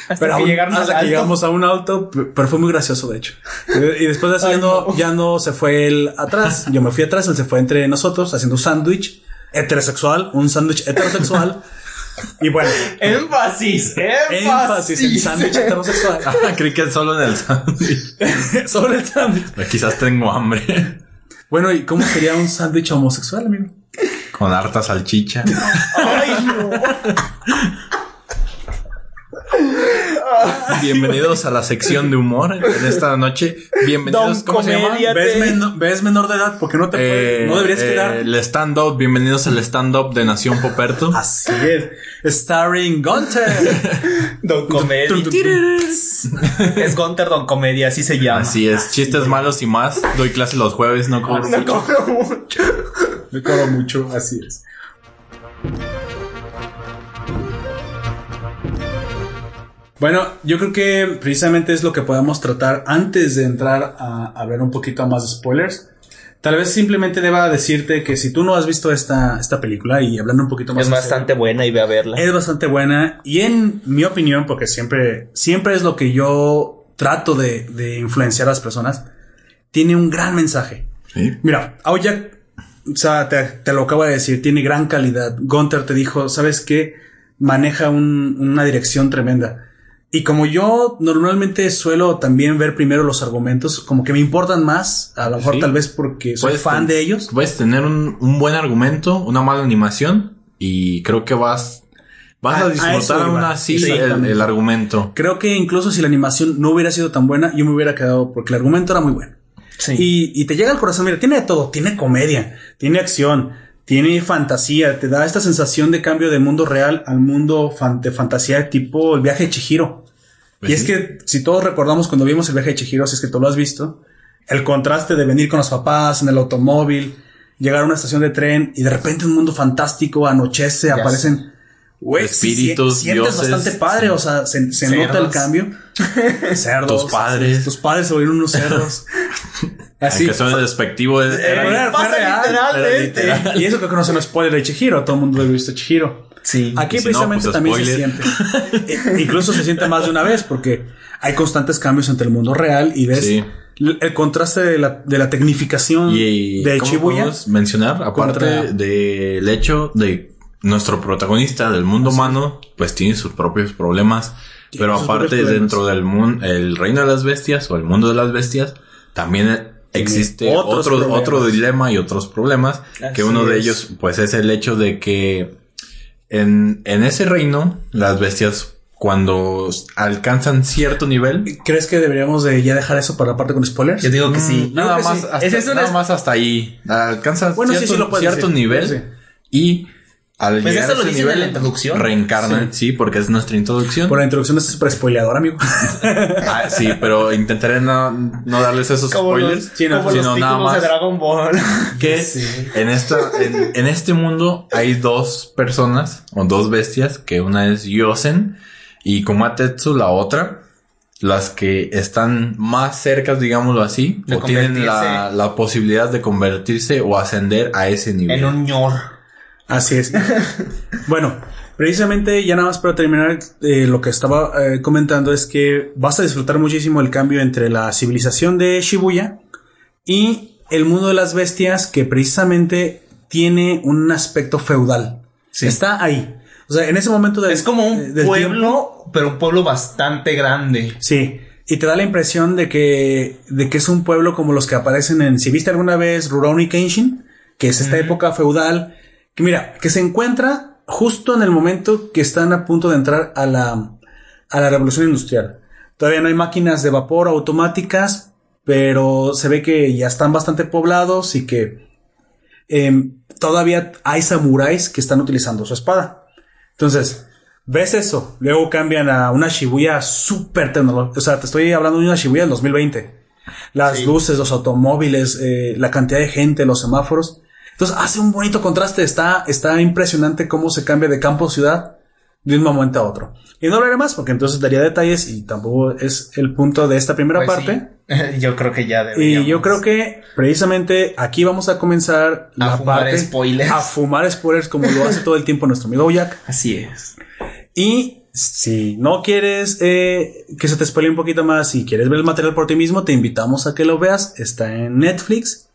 pero que aún- llegaron hasta que llegamos a un auto, pero fue muy gracioso de hecho. Y, después de eso ya, no. ya no se fue él atrás, yo me fui atrás, él se fue entre nosotros haciendo un sándwich heterosexual, un sándwich heterosexual. y bueno, Énfasis, énfasis en sándwich heterosexual. Ah, creí que solo en el sándwich. Sobre el sándwich. Quizás tengo hambre. Bueno, ¿y cómo sería un sándwich homosexual, amigo? Con harta salchicha. Ay, no. Bienvenidos a la sección de humor en esta noche. Bienvenidos, Don ¿cómo se llama? ¿Ves, Fíjate. men- ves menor de edad? porque no te puede- Eh, no deberías eh, quedar? El stand-up, bienvenidos al stand-up de Nación Poperto. Así es. Starring Gunter. Don Comedia. es Gunter Don Comedia, así se llama. Así es, chistes malos y más. Doy clase los jueves, no cobro. No cobro mucho. Me cobro mucho, así es. Bueno, yo creo que precisamente es lo que podemos tratar antes de entrar a hablar un poquito más de spoilers. Tal vez simplemente deba decirte que si tú no has visto esta, esta película y hablando un poquito más Es bastante buena y ve a verla. es bastante buena y en mi opinión, porque siempre, siempre es lo que yo trato de, de influenciar a las personas, tiene un gran mensaje. Sí. Mira, Aoyak, o sea, te, te lo acabo de decir, tiene gran calidad. Gunter te dijo, ¿sabes qué? Maneja un- una dirección tremenda. Y como yo normalmente suelo también ver primero los argumentos, como que me importan más, a lo mejor Sí. tal vez porque soy Puedes fan de ellos. Puedes tener un, un buen argumento, una mala animación y creo que vas, vas A- a, a eso disfrutar aún iba. así el, el argumento. Creo que incluso si la animación no hubiera sido tan buena, yo me hubiera quedado porque el argumento era muy bueno. Sí. Y, y te llega al corazón, mira, tiene de todo, tiene comedia, tiene acción, tiene fantasía, te da esta sensación de cambio de mundo real al mundo fan- de fantasía tipo el viaje de Chihiro. Pues y es sí. que si todos recordamos cuando vimos el viaje de Chihiro, si es que tú lo has visto, el contraste de venir con los papás en el automóvil, llegar a una estación de tren y de repente un mundo fantástico, anochece, aparecen güey, Espíritus, sientes dioses, bastante padre, o sea, se, se nota el cambio. cerdos. Tus padres. Tus padres se volvieron unos cerdos. Así. Aunque suene despectivo, es- Eh, era- fue pasa real, literalmente. era literal. Y eso creo que no es un spoiler de Chihiro. Todo el mundo ha visto Chihiro. Sí. Aquí si no, precisamente pues, también se spoiler. siente. Eh, Incluso se siente más de una vez porque hay constantes cambios entre el mundo real y ves Sí. el contraste de la, de la tecnificación Y de ¿cómo Shibuya. mencionar, aparte del hecho de nuestro protagonista del mundo humano, pues tiene sus propios problemas. Tiene pero aparte dentro del mundo, el reino de las bestias o el mundo de las bestias, también existe otro, problemas. otro dilema y otros problemas. que uno de ellos, pues es el hecho de que en, en ese reino, las bestias cuando alcanzan cierto nivel, ¿Crees que deberíamos de ya dejar eso para la parte con spoilers? Yo digo que sí. Mm, Nada creo que más, sí. hasta, es nada es- más hasta ahí. Alcanza Bueno, sí, cierto, sí lo cierto decir. nivel Sí. y al Pues llegar eso a lo ese dicen en nivel la introducción. reencarnan, sí. porque es nuestra introducción. Por la introducción de este super spoileador, amigo. Ah, sí, pero intentaré no, no darles esos Como spoilers, los, Sí, como sino los nada títulos de más Dragon Ball. que en esta en, en este mundo hay dos personas o dos bestias, que una es Yosen y Kumatetsu la otra. Las que están más cercas, digámoslo así, De o tienen la, posibilidad de convertirse o ascender a ese nivel. en un ñor. Así es. bueno, precisamente ya nada más para terminar, eh, lo que estaba eh, comentando es que vas a disfrutar muchísimo el cambio entre la civilización de Shibuya y el mundo de las bestias que precisamente tiene un aspecto feudal. Está ahí. O sea, en ese momento del- Es como un del pueblo, pero un pueblo bastante grande. Sí. y te da la impresión de que, de que es un pueblo como los que aparecen en, si viste alguna vez Rurouni Kenshin, que es esta época feudal, que mira, que se encuentra justo en el momento que están a punto de entrar a la, a la revolución industrial. Todavía no hay máquinas de vapor automáticas, pero se ve que ya están bastante poblados y que em, todavía hay samuráis que están utilizando su espada. Entonces, ves eso, luego cambian a una Shibuya súper tecnológica. O sea, te estoy hablando de una Shibuya del 2020. Las luces, los automóviles, eh, la cantidad de gente, los semáforos. Entonces hace un bonito contraste. Está, está impresionante cómo se cambia de campo a ciudad de un momento a otro. Y no hablaré más porque entonces daría detalles y tampoco es el punto de esta primera Pues parte. sí. Yo creo que ya Y deberíamos. yo creo que precisamente aquí vamos a comenzar A la fumar parte spoilers. a fumar spoilers como lo hace todo el tiempo nuestro amigo Jack. Así es. Y si no quieres eh, que se te spoile un poquito más, si quieres ver el material por ti mismo, te invitamos a que lo veas. Está en Netflix.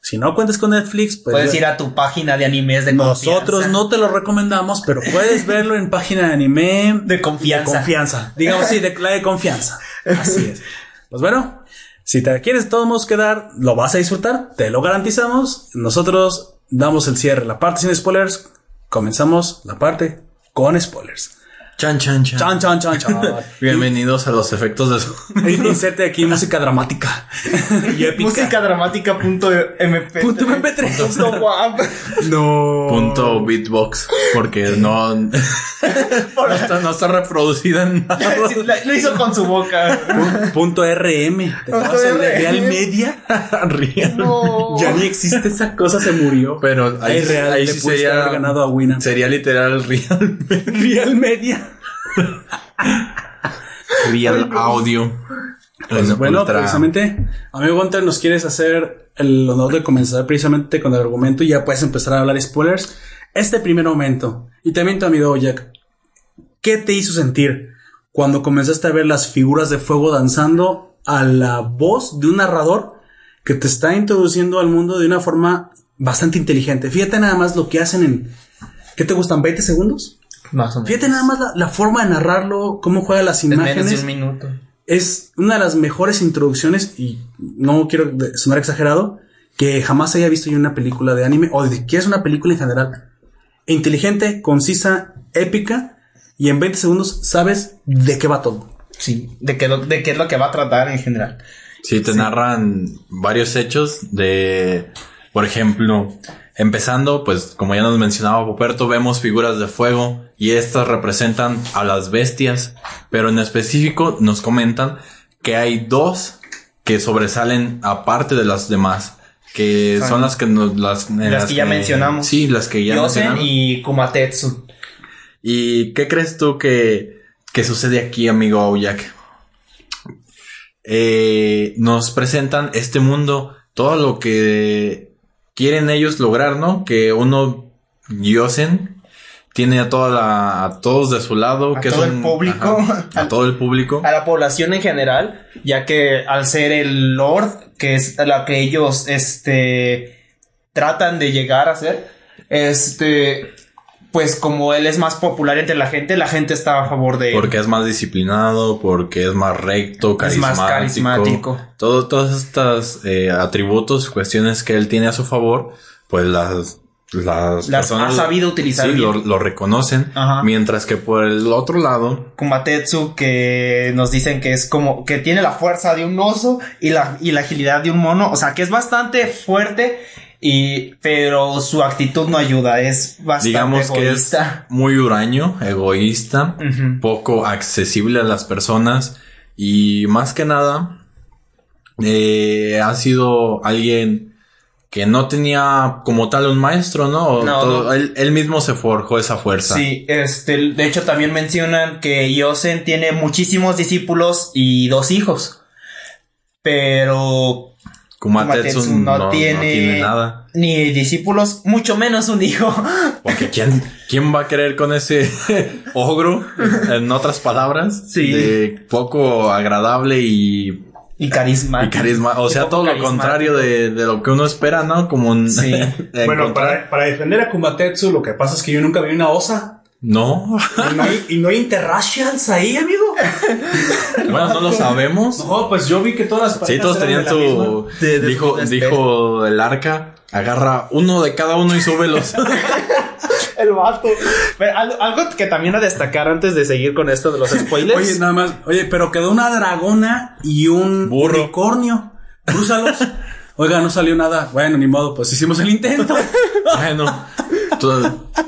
Si no cuentas con Netflix, pues Puedes ir a tu página de animes de nosotros confianza. no te lo recomendamos, pero puedes verlo en página de anime De confianza. de confianza. Digamos sí, de la de confianza. Así es. Pues bueno, si te quieres todos modos quedar, lo vas a disfrutar, te lo garantizamos. Nosotros damos el cierre, la parte sin spoilers. Comenzamos la parte con spoilers. Chan, chan, chan. Chan, chan, chan, chan. Bienvenidos a los efectos de su... Inserte aquí música dramática y épica. Música dramática punto MP3. Punto MP3. Punto WAP. No. punto beatbox. Porque no... no, está, no está reproducida en nada. Lo hizo con su boca. Pu- Punto RM. ¿Te acuerdas el de RM? Real Media? Real. No. Ya ni existe esa cosa, se murió. Pero ahí, Ahí real, ahí sí sería... haber ganado a Winamp. Sería literal real. Real Media. Real audio. Pues En bueno, ultra- precisamente, amigo Gunter, nos quieres hacer el honor de comenzar precisamente con el argumento y ya puedes empezar a hablar spoilers. Este primer momento, y también tu amigo Jack, ¿qué te hizo sentir cuando comenzaste a ver las figuras de fuego danzando a la voz de un narrador que te está introduciendo al mundo de una forma bastante inteligente? Fíjate nada más lo que hacen en, ¿qué te gustan? ¿20 segundos? Más o menos. Fíjate nada más la, la forma de narrarlo, cómo juega las menos imágenes de un minuto. es una de las mejores introducciones y no quiero sonar exagerado que jamás haya visto yo una película de anime o de que es una película en general. Inteligente, concisa, épica y en 20 segundos sabes de qué va todo. Sí. De qué, de qué es lo que va a tratar en general. Sí, te narran varios hechos de, por ejemplo, empezando, pues como ya nos mencionaba Poperto, vemos figuras de fuego y estas representan a las bestias, pero en específico nos comentan que hay dos que sobresalen aparte de las demás, que son las que nos, las, Las que ya mencionamos. Sí, las que ya Yosen mencionamos. y Kumatetsu. ¿Y qué crees tú que, que sucede aquí, amigo Aoyak? Eh, nos presentan este mundo, todo lo que quieren ellos lograr, ¿no? Que uno, Yosen, tiene a toda la, a todos de su lado, A que todo es el un- público. ajá, a todo el público. a la población en general, ya que al ser el Lord, que es la que ellos este tratan de llegar a ser, este pues como él es más popular entre la gente, la gente está a favor de él. Porque es más disciplinado, porque es más recto, Es carismático. más carismático. Todo, todos estos eh, atributos, cuestiones que él tiene a su favor, pues las, las, Las ha sabido utilizar sí, bien. lo, lo reconocen. Ajá. Mientras que por el otro lado, Kumatetsu que nos dicen que es como que tiene la fuerza de un oso y la, y la agilidad de un mono, o sea que es bastante fuerte y pero su actitud no ayuda, es bastante digamos que es muy huraño, egoísta, poco accesible a las personas y más que nada eh, ha sido alguien que no tenía como tal un maestro, ¿no? O No, todo- no. Él, él mismo se forjó esa fuerza. Sí, este, de hecho también mencionan que Yosen tiene muchísimos discípulos y dos hijos. Pero Kumatetsu, Kumatetsu no, no, no tiene, nada. ni discípulos, mucho menos un hijo. Porque ¿quién, quién va a querer con ese ogro? En otras palabras. Sí. De poco agradable y, y carisma. y carisma. O sea, todo lo contrario de, de lo que uno espera, ¿no? Como un... Sí. Bueno, para, para defender a Kumatetsu, lo que pasa es que yo nunca vi una osa. No. ¿Y no hay, y no hay interracials ahí, amigo? bueno, no lo sabemos. No, pues yo vi que todas las Sí, todos parejas tenían su. de- de dijo, dijo el arca. Agarra uno de cada uno y súbelos. El vato. Pero algo, algo que también a destacar antes de seguir con esto de los spoilers. Oye, nada más. Oye, pero quedó una dragona y un Burro. unicornio. Crúzalos. Oiga, no salió nada. Bueno, ni modo, pues hicimos el intento. bueno.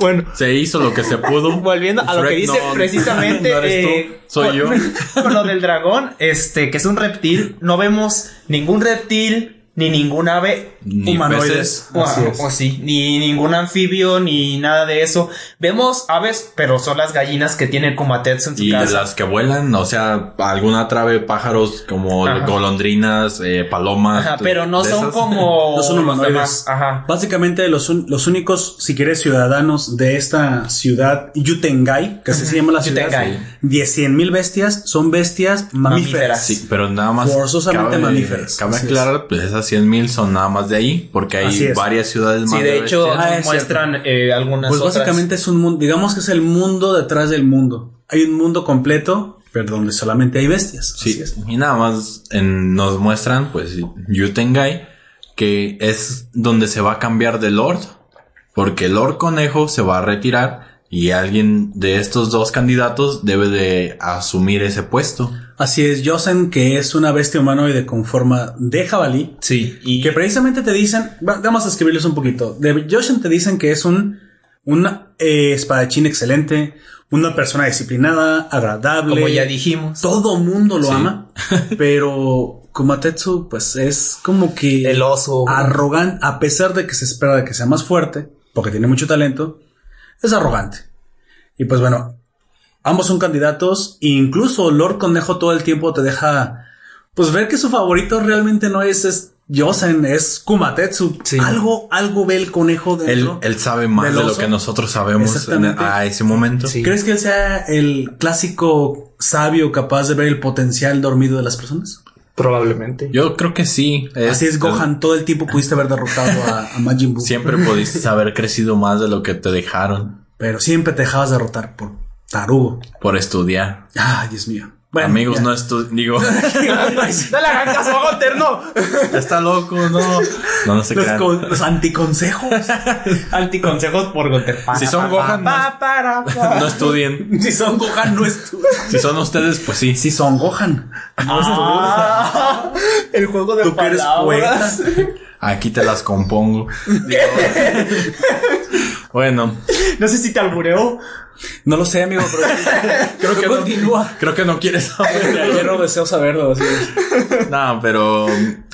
Bueno, se hizo lo que se pudo. Volviendo a lo que dice no- precisamente no eres tú, eh, soy con, yo. con lo del dragón, este, que es un reptil, no vemos ningún reptil ni ningún ave Ni Humanoides. peces. o, o sí, ni ningún anfibio ni nada de eso. Vemos aves, pero son las gallinas que tiene Kumatetsu en su Y casa. las que vuelan, o sea, alguna trave, pájaros como Ajá. golondrinas, eh, palomas. Ajá, pero no son esas. como No son humanoides. demás. Ajá. Básicamente los, un- los únicos, si quieres, ciudadanos de esta ciudad, Yutengai, que así se llama la ciudad, Yutengai. 10 mil bestias, son bestias mamíferas. Mamíferas. Sí, pero nada más. Forzosamente mamíferas. Cabe Así es. aclarar, pues esas 100 mil son nada más de ahí, porque hay varias ciudades más. Sí, de hecho. Ah, muestran eh, algunas Pues otras. básicamente es un mundo, digamos que es el mundo detrás del mundo. Hay un mundo completo, pero donde solamente hay bestias. Sí, Así es. y nada más en- nos muestran, pues, Yutengai, que es donde se va a cambiar de Lord, porque Lord Conejo se va a retirar y alguien de estos dos candidatos debe de asumir ese puesto. Así es, Yosen, que es una bestia humanoide con forma de jabalí, Sí, y que precisamente te dicen, va- vamos a escribirles un poquito. De Yosen te dicen que es un, un eh, espadachín excelente, una persona disciplinada, agradable. como ya dijimos, Todo mundo lo Sí. ama, pero Kumatetsu, pues es como que el oso. arrogante, a pesar de que se espera de que sea más fuerte, porque tiene mucho talento, es arrogante. Y pues bueno, ambos son candidatos, e incluso Lord Conejo todo el tiempo te deja, pues ver que su favorito realmente no es, es Yosen, es Kumatetsu. Sí. Algo, algo ve el conejo Él, dentro. él sabe más ¿Del de lo que nosotros sabemos en- a ese momento. Sí. ¿Crees que él sea el clásico sabio capaz de ver el potencial dormido de las personas? Probablemente. Yo creo que sí. Así es, Gohan, todo el tiempo pudiste haber derrotado a, a Majin Buu. Siempre pudiste haber crecido más de lo que te dejaron Pero siempre te dejabas derrotar por tarugo. por estudiar. Ay, Dios mío. Bueno, Amigos, ya. no estu digo, no le hagan caso a Gunter, no. está loco, no. No, no se Los, con- los anticonsejos. Anticonsejos por Gunter. Si son Gohan, no, Pa, para, pa. no estudien. si son Gohan, no estudian. Si son ustedes, pues sí. Si son Gohan. Ah, el juego de Tú que eres palabras. Aquí te las compongo. Digo, bueno, No sé si te albureó. No lo sé, amigo, pero creo que continúa. creo que no quieres saber. Ya no deseo saberlo. así es. No, pero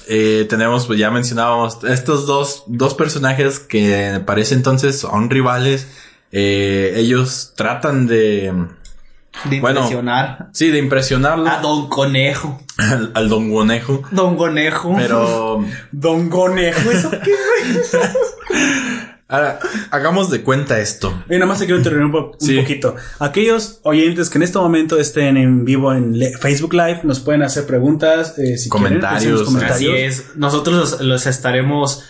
eh, tenemos, pues ya mencionábamos, estos dos, dos personajes que parece entonces son rivales. Eh, ellos tratan de, De Bueno. impresionar sí, de impresionarlo a Don Conejo. al, al Don Conejo. Don Conejo. Pero Don Gonejo, ¿eso qué? Ahora, hagamos de cuenta esto. Y nada más te quiero interrumpir un, po- un Sí. poquito. Aquellos oyentes que en este momento estén en vivo en le- Facebook Live nos pueden hacer preguntas, eh, si quieren, Comentarios. pues, en los Así comentarios. es. Nosotros los, los estaremos.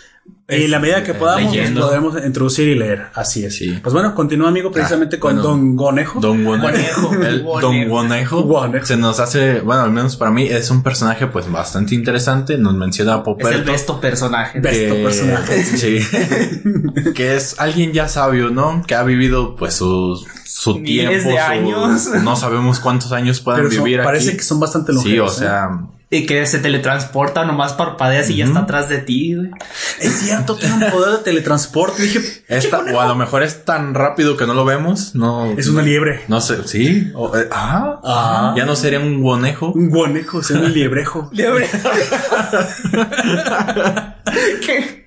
Y en la medida que eh, podamos, leyendo. los podremos introducir y leer. Así es. Sí. Pues bueno, continúa, amigo, precisamente Ah, con bueno. Don Gonejo. Don. El Conejo. Don. Conejo. Se nos hace, bueno, al menos para mí es un personaje pues bastante interesante. Nos menciona a Es el Poperto. besto personaje. Be- Besto personaje. Sí. que es alguien ya sabio, ¿no? Que ha vivido pues su, su Miles tiempo. de su- años. no sabemos cuántos años puedan Pero son- vivir aquí. parece que son bastante Sí, longevos. o ¿eh? Y que se teletransporta, nomás parpadeas y ya está atrás de ti, güey. Es cierto, tiene un poder de teletransporte. Dije, esta, o a lo mejor es tan rápido que no lo vemos. No. es una liebre. No sé, sí. O, eh, ah, Ah. ya no sería un conejo. Un guanejo, es un liebrejo. Liebre. ¿Qué?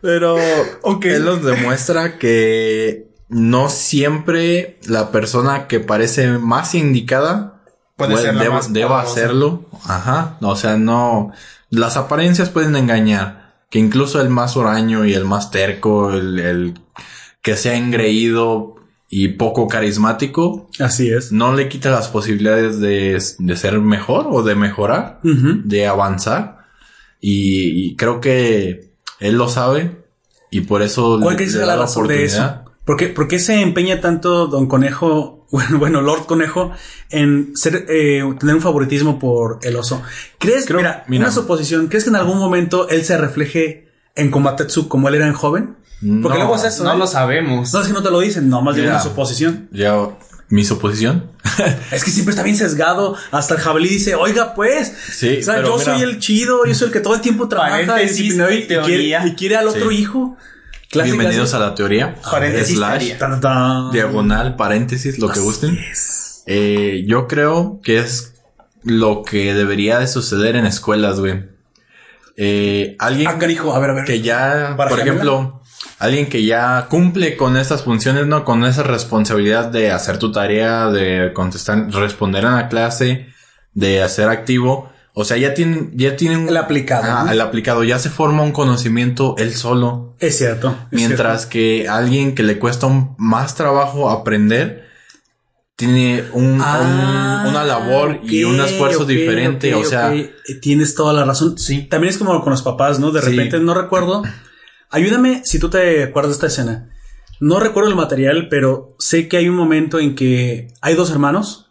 Pero Ok. él nos demuestra que no siempre la persona que parece más indicada Puede ser la deba, más deba hacerlo. Ajá. O sea, no. Las apariencias pueden engañar. Que incluso el más huraño y el más terco, el, el que sea engreído y poco carismático, Así es. no le quita las posibilidades de, de ser mejor o de mejorar de avanzar y, y creo que él lo sabe y por eso ¿Cuál le- que le da la razón de eso? oportunidad. ¿Por qué, por qué se empeña tanto Don Conejo, bueno, bueno Lord Conejo, en ser, eh, tener un favoritismo por el oso? ¿Crees, Creo- mira, mira. una suposición, ¿crees que en algún momento él se refleje en Komatetsu como él era en joven? Porque No, luego es eso, No ¿eh? lo sabemos. No, es que no te lo dicen, no, más bien una suposición. Ya, mi suposición. Es que siempre está bien sesgado. Hasta el jabalí dice, oiga, pues. Sí, o sea, yo mira. soy el chido, yo soy el que todo el tiempo trabaja y, y quiere, y quiere al otro Sí. hijo. Clásica, Bienvenidos a la teoría. Paréntesis, Slash, teoría. Tan, tan. diagonal, paréntesis, lo que gusten. Eh, yo creo que es lo que debería de suceder en escuelas, güey. Eh, alguien Ah, a ver, a ver. que ya, ¿Para por ejemplo, alguien que ya cumple con estas funciones, ¿no? Con esa responsabilidad de hacer tu tarea, de contestar, responder en la clase, de hacer activo. O sea, ya tienen, ya tienen El aplicado, el aplicado, ya se forma un conocimiento él solo. Es cierto. es Mientras que alguien que le cuesta un- más trabajo aprender, tiene un, Ah, un- una labor y un esfuerzo diferente. o sea. Eh, Tienes toda la razón. Sí. También es como con los papás, ¿no? De Sí. repente no recuerdo. Ayúdame si tú te acuerdas de esta escena. No recuerdo el material, pero sé que hay un momento en que hay dos hermanos.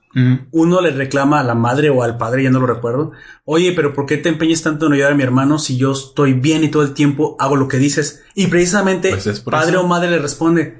Uno le reclama a la madre o al padre, ya no lo recuerdo. Oye, pero ¿por qué te empeñas tanto en ayudar a mi hermano si yo estoy bien y todo el tiempo hago lo que dices? Y precisamente Pues es padre eso. o madre le responde,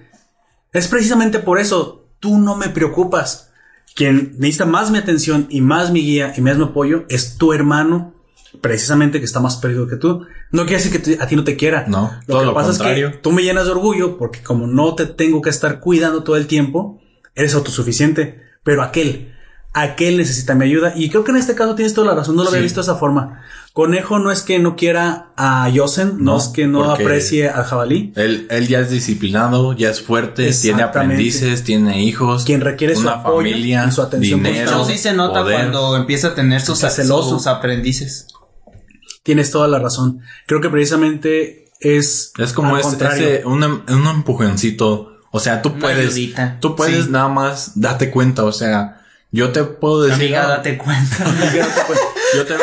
es precisamente por eso, tú no me preocupas. Quien necesita más mi atención y más mi guía y más mi apoyo es tu hermano, precisamente que está más perdido que tú. No quiere decir que a ti no te quiera. No, lo todo que lo pasa es contrario. que tú me llenas de orgullo porque como no te tengo que estar cuidando todo el tiempo, eres autosuficiente. Pero aquel, aquel necesita mi ayuda. Y creo que en este caso tienes toda la razón, no lo había visto de esa forma. Conejo no es que no quiera a Yosen, no, No, es que no aprecie al jabalí. él, él ya es disciplinado, ya es fuerte, tiene aprendices, tiene hijos. Quien requiere su una apoyo familia, y su atención dinero, sí se nota poder. cuando empieza a tener sus, sus aprendices. Tienes toda la razón. Creo que precisamente es. Es como es, ese, un, un empujoncito. O sea, tú puedes, tú puedes Sí. nada más date cuenta. O sea, yo te puedo decir. Amiga, date cuenta. yo te,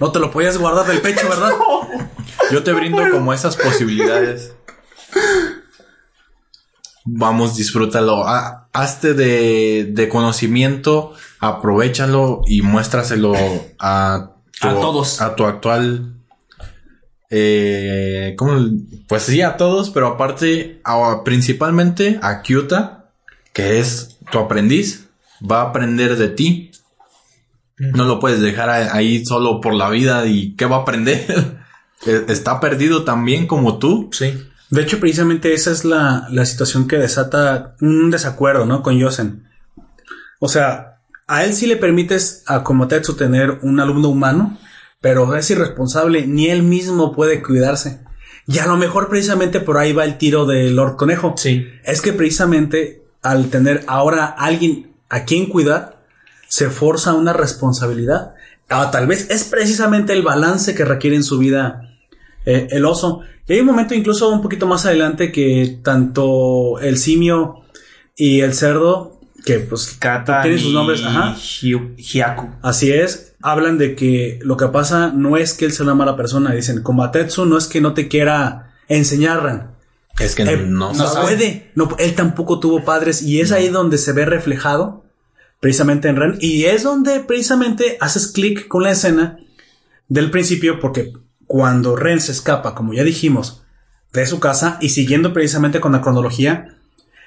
No te lo podías guardar del pecho, ¿verdad? yo te brindo como esas posibilidades. Vamos, disfrútalo. Ha- hazte de, de conocimiento, aprovechalo y muéstraselo a, tu, A todos. A tu actual. Eh, ¿cómo? Pues sí, a todos, pero aparte, a- principalmente a Kyuta, que es tu aprendiz, va a aprender de ti. No lo puedes dejar ahí solo por la vida y ¿qué va a aprender? Eh, Está perdido también como tú. Sí. De hecho, precisamente esa es la, la situación que desata un desacuerdo, ¿no? Con Yosen. O sea, a él sí le permites a Komotetsu tener un alumno humano, pero es irresponsable, ni él mismo puede cuidarse. Y a lo mejor precisamente por ahí va el tiro de Lord Conejo. Sí. Es que precisamente al tener ahora alguien a quien cuidar, se forza una responsabilidad. Ah, tal vez es precisamente el balance que requiere en su vida eh, el oso. Y hay un momento incluso un poquito más adelante que tanto el simio y el cerdo, que pues Kata tienen sus nombres, y ajá. Hyaku. Así es, hablan de que lo que pasa no es que él sea una mala persona, dicen, Komatetsu no es que no te quiera enseñar, Ran. Es que Eh, no, no sabe. puede. No, él tampoco tuvo padres y es ahí donde se ve reflejado precisamente en Ren y es donde precisamente haces clic con la escena del principio porque cuando Ren se escapa, como ya dijimos, de su casa y siguiendo precisamente con la cronología,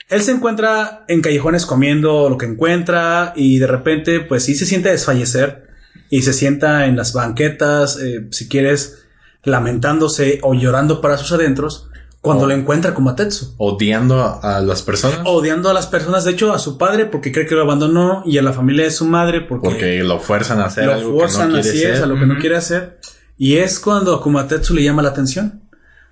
él se encuentra en callejones comiendo lo que encuentra y de repente pues sí se siente desfallecer y se sienta en las banquetas, eh, si quieres, lamentándose o llorando para sus adentros cuando Oh. lo encuentra como Tetsu. odiando a, a las personas Odiando a las personas, de hecho a su padre porque cree que lo abandonó y a la familia de su madre porque, porque lo fuerzan a hacer lo algo forzan que no quiere así es, a lo que no quiere hacer. Y es cuando a Kumatetsu le llama la atención.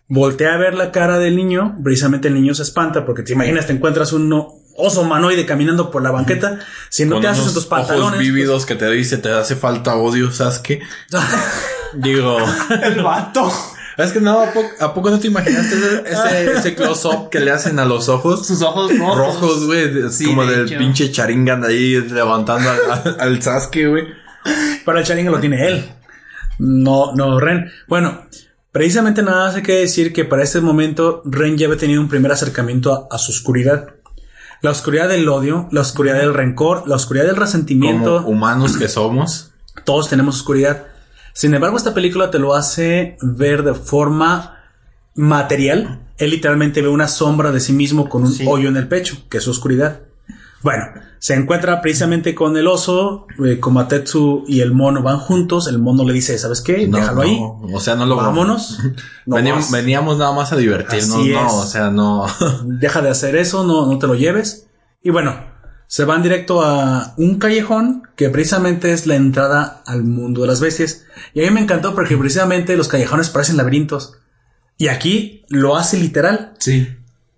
Voltea a ver la cara del niño, precisamente el niño se espanta porque te imaginas, te encuentras un oso humanoide caminando por la banqueta, si no Con te haces unos tus ojos pantalones. pues, vívidos que te dice te hace falta odio, Sasuke. Digo, El vato. es que no, ¿a poco, a poco no te imaginaste ese, close-up que le hacen a los ojos? Sus ojos rojos. Rojos, güey, Sí, como de del hecho. pinche charingan ahí levantando al, al- Sasuke, güey. Para el Sharingan lo tiene él. No, no, Ren. Bueno, Precisamente nada más hay que decir que para este momento Ren ya había tenido un primer acercamiento a, a su oscuridad. La oscuridad del odio, la oscuridad del rencor, la oscuridad del resentimiento. Como humanos que somos. Todos tenemos oscuridad. Sin embargo, esta película te lo hace ver de forma material. Él literalmente ve una sombra de sí mismo con un Sí. hoyo en el pecho, que es su oscuridad. Bueno, se encuentra precisamente con el oso, eh, Komatetsu y el mono van juntos. El mono le dice, ¿sabes qué? No, Déjalo no, ahí. O sea, no lo Vámonos. No veníamos, nada más a divertirnos, Así no, es. o sea, no. Deja de hacer eso, no, no te lo lleves. Y bueno, se van directo a un callejón que precisamente es la entrada al mundo de las bestias. Y a mí me encantó porque precisamente los callejones parecen laberintos. Y aquí lo hace literal. Sí.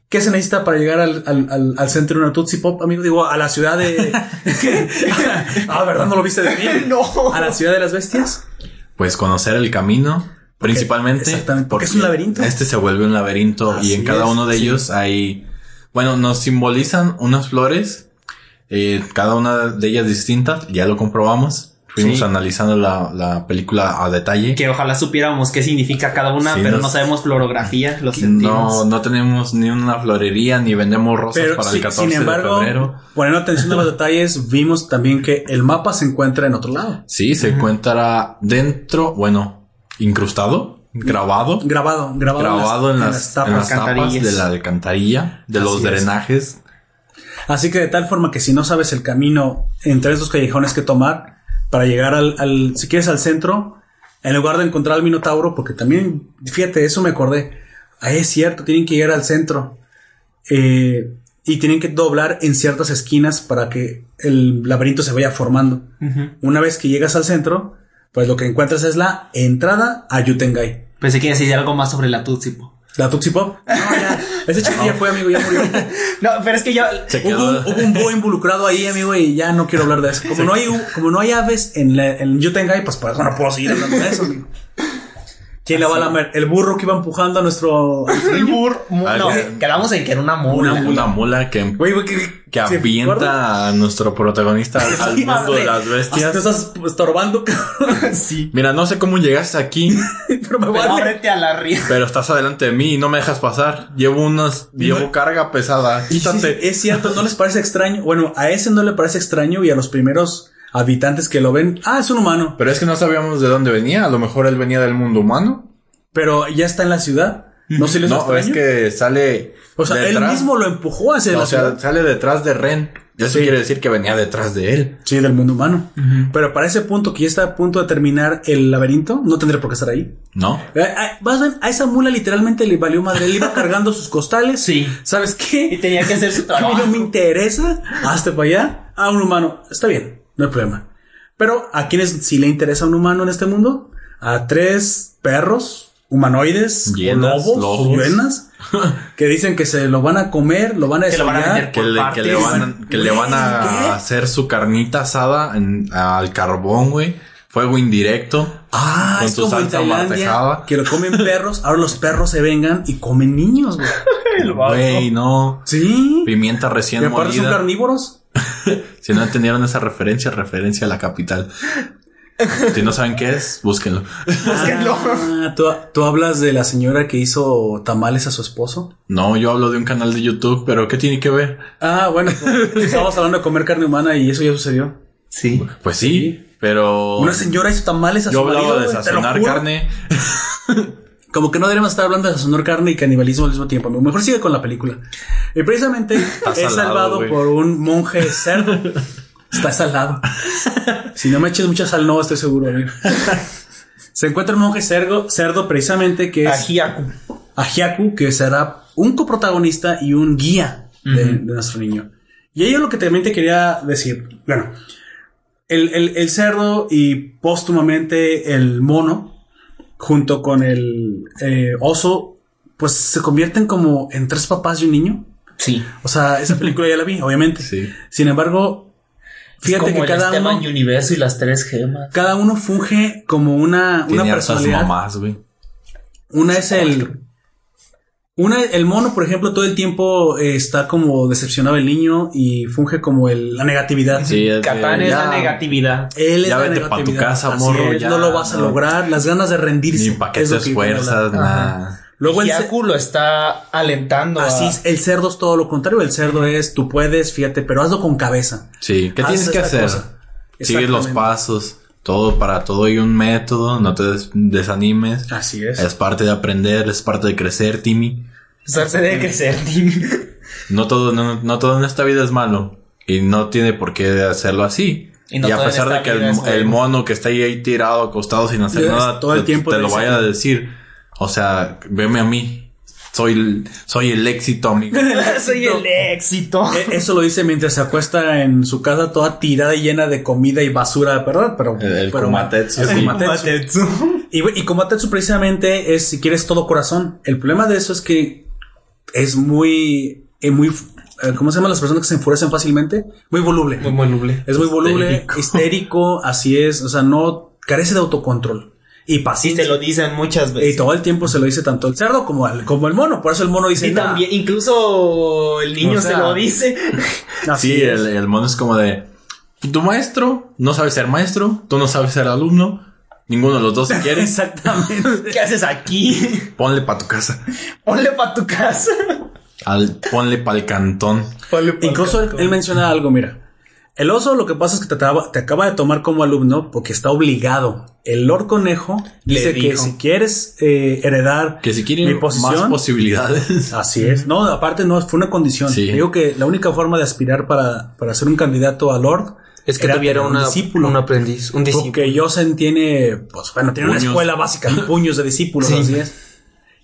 ¿Qué se necesita para llegar al, al, al, al centro de una Tootsie Pop, amigo? Digo, a la ciudad de... ah, ¿verdad? ¿No lo viste de mí? No. A la ciudad de las bestias. Pues conocer el camino, principalmente. exactamente, porque es un laberinto. Este se vuelve un laberinto Así y en cada es, uno de sí. ellos hay, bueno, nos simbolizan unas flores, eh, cada una de ellas distintas, ya lo comprobamos. Fuimos Sí. analizando la, la película a detalle. Que ojalá supiéramos qué significa cada una, Sí, pero nos- no sabemos florografía, lo No, sentimos. no tenemos ni una florería ni vendemos rosas Pero para sí, el 14 sin embargo, de febrero. poniendo atención a los detalles, vimos también que el mapa se encuentra en otro lado. Sí, se encuentra dentro, bueno, incrustado, grabado, Grabado, grabado, grabado en las, en las tapas alcantarillas. de la alcantarilla, de los es. drenajes. Así que de tal forma que si no sabes el camino entre estos callejones que tomar para llegar al, al- si quieres al centro, en lugar de encontrar al Minotauro, porque también, fíjate, eso me acordé. Es cierto, tienen que llegar al centro. eh, y tienen que doblar en ciertas esquinas para que el laberinto se vaya formando. Una vez que llegas al centro, pues lo que encuentras es la entrada a Yutengai. Pensé que decir algo más sobre la Tutsi Pop. ¿La Tootsie Pop? No, ya. Ese chiste ya fue, amigo, ya murió. No, pero es que ya. Se Hubo, quedó. hubo un búho involucrado ahí, amigo, y ya no quiero hablar de eso. Como no hay, como no hay aves en, la, en Yutengai, pues por eso no puedo seguir hablando de eso, amigo. ¿Quién le va a lamer? El burro que iba empujando a nuestro... El burro. Ah, No, que- quedamos en que era una mula. Una Una mula que, Güey, güey, que, que avienta a nuestro protagonista al- al mundo de las Hasta te bestias. estás estorbando. Sí. Mira, no sé cómo llegaste aquí, Pero me ábrete a la ría. pero estás adelante de mí y no me dejas pasar. Llevo unas, llevo carga pesada. Y sí, sí, Quítate. es cierto, no les parece extraño. Bueno, a ese no le parece extraño y a los primeros habitantes que lo ven, ah, es un humano. Pero es que no sabíamos de dónde venía. A lo mejor él venía del mundo humano. Pero ya está en la ciudad. No se les No, extraño. es que sale. o sea, él detrás- mismo lo empujó hacia No, la o sea, ciudad. sale detrás de Ren. Y Eso Sí. quiere decir que venía detrás de él. Sí, del mundo humano. Pero para ese punto que ya está a punto de terminar el laberinto, no tendría por qué estar ahí. ¿No? Eh, eh, Vas a ver, a esa mula literalmente le valió madre. Él iba cargando sus costales. Sí. ¿Sabes Y qué? tenía que hacer su A mí trabajo. no me interesa. Hazte para allá. A un humano. Está bien. No hay problema. Pero a quienes sí le interesa un humano en este mundo, a tres perros humanoides, lobos, lobos. hienas, que dicen que se lo van a comer, lo van a vender Que le, que partes. le van, que le van ¿Qué? a hacer su carnita asada en- al carbón, güey. Fuego indirecto. Ah, con es su como salsa martejada. que lo comen perros, ahora los perros se vengan y comen niños, güey. Güey, no. Sí. Pimienta Y recién aparte son molida. carnívoros. Si no entendieron esa referencia, referencia a la capital. Si no saben qué es, búsquenlo. Ah, ¿tú, tú hablas de la señora que hizo tamales a su esposo. No, yo hablo de un canal de YouTube, pero ¿qué tiene que ver? Ah, bueno, pues, estábamos hablando de comer carne humana y eso ya sucedió. Sí. Pues sí, pero Una señora hizo tamales a yo su hablaba marido, de sazonar carne. Como que no deberíamos estar hablando de sazonar carne y canibalismo al mismo tiempo. Mejor sigue con la película. Y precisamente es salado, salvado güey. por un monje cerdo. Está salado. Si no me eches mucha sal, no estoy seguro, amigo. Se encuentra un monje cerdo, cerdo precisamente que es Ajiaku. Ajiaku, que será un coprotagonista y un guía de, de nuestro niño. Y ello lo que también te quería decir. Bueno, el, el- el cerdo y póstumamente el mono, junto con el eh, oso, pues se convierten como en tres papás y un niño. Sí. O sea, esa película ya la vi, obviamente. Sí. Sin embargo, fíjate Como que el cada Esteban uno, Universo y las tres gemas. cada uno funge como una, una Tiene hartas personalidad. mamás, güey. Una es el. Una, el mono, por ejemplo, todo el tiempo eh, está como decepcionado el niño y funge como el, la negatividad. Sí, es Catán es la ya, negatividad. Él es Ya la vete pa' tu negatividad. casa, Así morro, es, ya, no lo vas a no. lograr, las ganas de rendirse. Ni pa' que es te esfuerzas, nada. Luego el, lo está alentando. así a- es, el cerdo es todo lo contrario. El cerdo es, tú puedes, fíjate, pero hazlo con cabeza. Sí, ¿qué Haz tienes que hacer? Sigue los pasos. Todo para todo hay un método. No te des- desanimes. Así es. Es parte de aprender, es parte de crecer, Timmy. Usarse de crecer, Tim. No todo, no, no todo en esta vida es malo. Y no tiene por qué hacerlo así. Y a pesar de que el, es el mono que está ahí, tirado, acostado sin hacer Es nada, todo el te, tiempo te te lo vaya a decir. O sea, veme a mí. Soy el, soy el éxito, amigo. Soy el éxito. E- Eso lo dice mientras se acuesta en su casa toda tirada y llena de comida y basura, ¿verdad? Pero, El- el pero- Komatetsu, el sí. Y, y Komatetsu precisamente es si quieres todo corazón. El problema de eso es que es muy, eh, muy, eh, ¿cómo se llaman las personas que se enfurecen fácilmente? Muy voluble. Muy voluble. es muy voluble, Histérico. histérico, así es. O sea, no carece de autocontrol y paciencia. te lo dicen muchas y veces. todo el tiempo se lo dice tanto el cerdo como el, como el mono. Por eso el mono dice Y también, incluso el niño O sea, se lo dice. Así Sí, el, el mono es como de, tu maestro no sabe ser maestro, tú no sabes ser alumno, ninguno de los dos se quiere, Exactamente. ¿Qué haces aquí? ponle pa' tu casa, Ponle pa' tu casa. al, ponle pa' el cantón. Ponle pa' Incluso él, él menciona algo, mira. El oso lo que pasa es que te acaba, te acaba de tomar como alumno porque está obligado. El Lord Conejo Le dice que si quieres eh, heredar Que si mi quieren más posición, posibilidades. así es. No, aparte no, fue una condición. Sí. Digo que la única forma de aspirar para, para ser un candidato a Lord Es que era tuviera una, un discípulo. un aprendiz, un discípulo. Porque Yosen tiene, pues bueno, tiene una escuela básica, puños de discípulos, Sí. así es.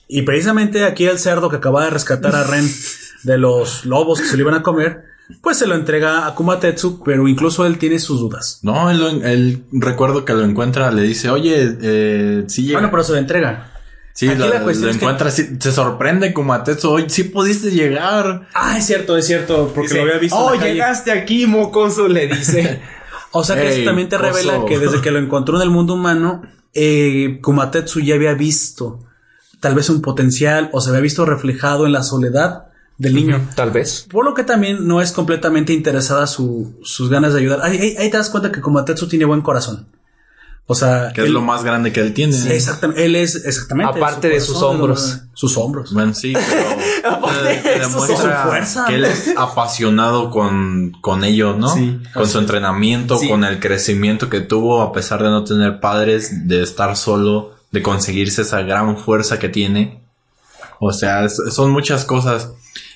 Y precisamente aquí el cerdo que acaba de rescatar a Ren de los lobos que se lo iban a comer, pues se lo entrega a Kumatetsu, pero incluso él tiene sus dudas. No, él, recuerdo que lo encuentra, le dice, oye, eh, sí llega. Bueno, pero se lo entrega. sí, aquí lo, la cuestión lo es que- encuentra, sí, se sorprende como a Tetsu, oye, sí pudiste llegar. Ah, es cierto, es cierto, porque Dice, lo había visto. en Oh, la calle. llegaste aquí, mocoso, le dice. O sea que eso también te revela que desde que lo encontró en el mundo humano, eh, Kumatetsu ya había visto tal vez un potencial o se había visto reflejado en la soledad del niño. Tal vez. Por lo que también no es completamente interesada su, sus ganas de ayudar. Ahí, ahí- ahí te das cuenta que Kumatetsu tiene buen corazón. O sea, Que es lo más grande que él tiene. Exactamente, él es exactamente. Aparte su de sus hombros. Sus hombros. Bueno, sí, pero Aparte eh, de eso, demuestra su fuerza. que él es apasionado con, con ello, ¿no? Sí. con su entrenamiento, Sí. con el crecimiento que tuvo a pesar de no tener padres, de estar solo, de conseguirse esa gran fuerza que tiene. O sea, es- son muchas cosas.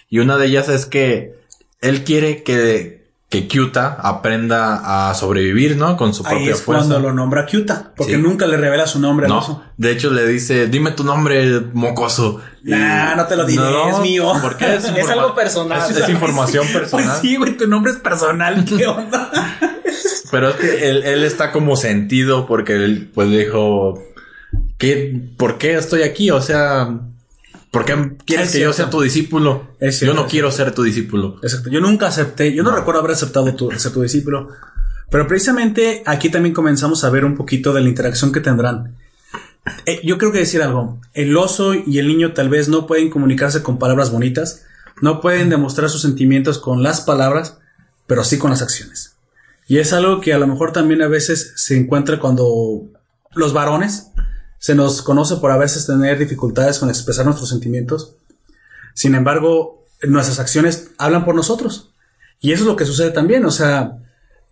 Y una de ellas es que él quiere que, que Kyuta aprenda a sobrevivir, ¿no? Con su Ahí propia es fuerza. cuando lo nombra Kyuta, porque Sí. nunca le revela su nombre. No, de hecho le dice, dime tu nombre, mocoso. Nah, no te lo diré, es mío. porque es, Es algo personal. Es, es información Pues personal. sí, güey, tu nombre es personal, ¿qué onda? Pero es que él, él está como sentido porque él pues dijo, ¿qué, ¿por qué estoy aquí? O sea, ¿por qué quieres Es que yo sea tu discípulo? Es cierto, yo no quiero ser tu discípulo. Exacto. Yo nunca acepté, yo no, recuerdo haber aceptado tu, ser tu discípulo. Pero precisamente aquí también comenzamos a ver un poquito de la interacción que tendrán. Eh, yo creo que decir algo. El oso y el niño tal vez no pueden comunicarse con palabras bonitas, no pueden demostrar sus sentimientos con las palabras, pero sí con las acciones. Y es algo que a lo mejor también a veces se encuentra cuando los varones se nos conoce por a veces tener dificultades con expresar nuestros sentimientos. Sin embargo, nuestras acciones hablan por nosotros. Y eso es lo que sucede también. O sea,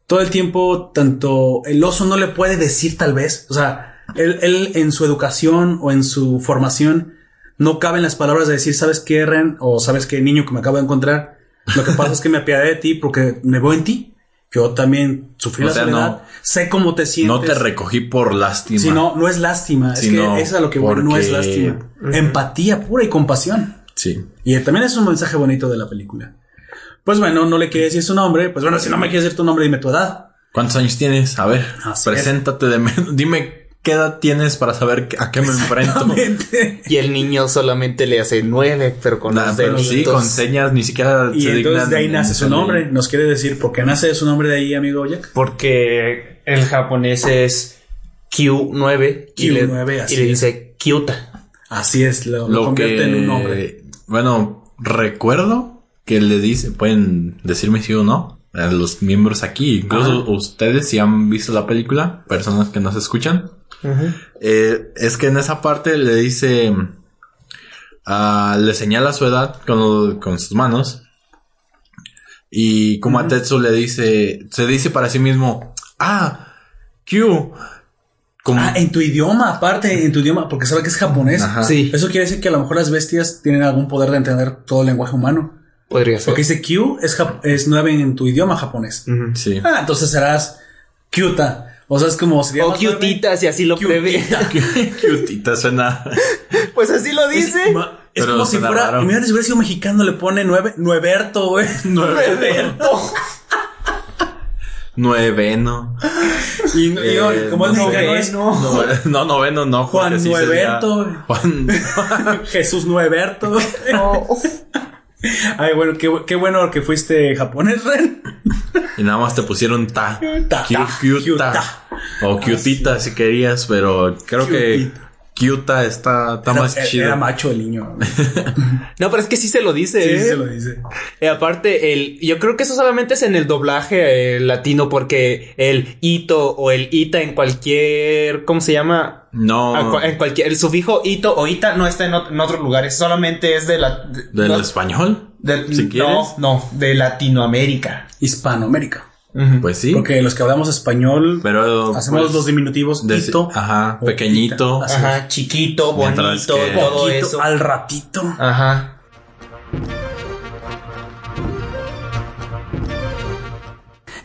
todo el tiempo, tanto el oso no le puede decir tal vez. O sea, él, él en su educación o en su formación no caben las palabras de decir, ¿sabes qué, Ren? O ¿sabes qué, niño que me acabo de encontrar? Lo que pasa es que me apiadé de ti porque me veo en ti. Yo también sufrí O la sea, soledad. no- sé cómo te sientes. No te recogí por lástima. Si no, no es lástima. Es Sino que eso es a lo que voy, no es lástima. Empatía pura y compasión. Sí. Y también es un mensaje bonito de la película. Pues bueno, no le quiere decir su nombre. Pues bueno, si no me quieres decir tu nombre, dime tu edad. ¿Cuántos años tienes? A ver, Así preséntate de menos. Dime qué edad tienes para saber a qué me enfrento. Y el niño solamente le hace nueve, pero con Nah, los pero sí, con señas ni siquiera Y se entonces dignan de ahí nace su nombre. Nos quiere decir por qué nace su nombre de ahí, amigo Jack. Porque el japonés es Q9 y le, Q9, así y le es. dice Kyuta. Así es, lo, lo Lo convierte que en un nombre. Bueno, recuerdo que le dice, pueden decirme sí o no, a los miembros aquí, incluso ustedes si han visto la película, personas que nos escuchan, eh, es que en esa parte le dice, ah, le señala su edad con, lo- con sus manos y como a Tetsu le dice, se dice para sí mismo, ah, Q, como, Ah, en tu idioma, aparte, en tu idioma, porque sabe que es japonés. Ajá. Sí. Eso quiere decir que a lo mejor las bestias tienen algún poder de entender todo el lenguaje humano. Podría ser. Porque dice Q es, es 9 en tu idioma japonés. sí. Ah, entonces serás Kyuta. O sea, es como sería O más cutitas y así lo prevé. Cutita suena. pues así lo dice. Ma- Es Pero como si suena fuera. raro. Imagínate si hubiera sido mexicano, le pone nueve, nueverto, güey. Nueveno. Y, y no, Eh, como es mexicano es No, no, noveno, no. Juan porque sí sería- Nueverto. Juan. Jesús Nueverto. Ay, bueno, qué, qué bueno que fuiste japonés, Ren. Y nada más te pusieron ta. Ta, Q- ta. Cuta. O cutita si querías, pero creo que Cuta está, está más Era, chido. era macho el niño. No, pero es que sí se lo dice. Sí, ¿eh? sí se lo dice. Y aparte, el, yo creo que eso solamente es en el doblaje eh, latino, porque el ito o el ita en cualquier, ¿cómo se llama? No. En cualquier, el sufijo ito o ita no está en, ot- en otros lugares, solamente es de la... de- ¿Del no, español? Del- Si no, quieres. no, de Latinoamérica. Hispanoamérica. Pues sí. Porque los que hablamos español Pero. hacemos pues, los diminutivos de- hito. Ajá, pequeñito. Ajá, chiquito, bonito, que- todo Poquito, eso. al ratito. Ajá.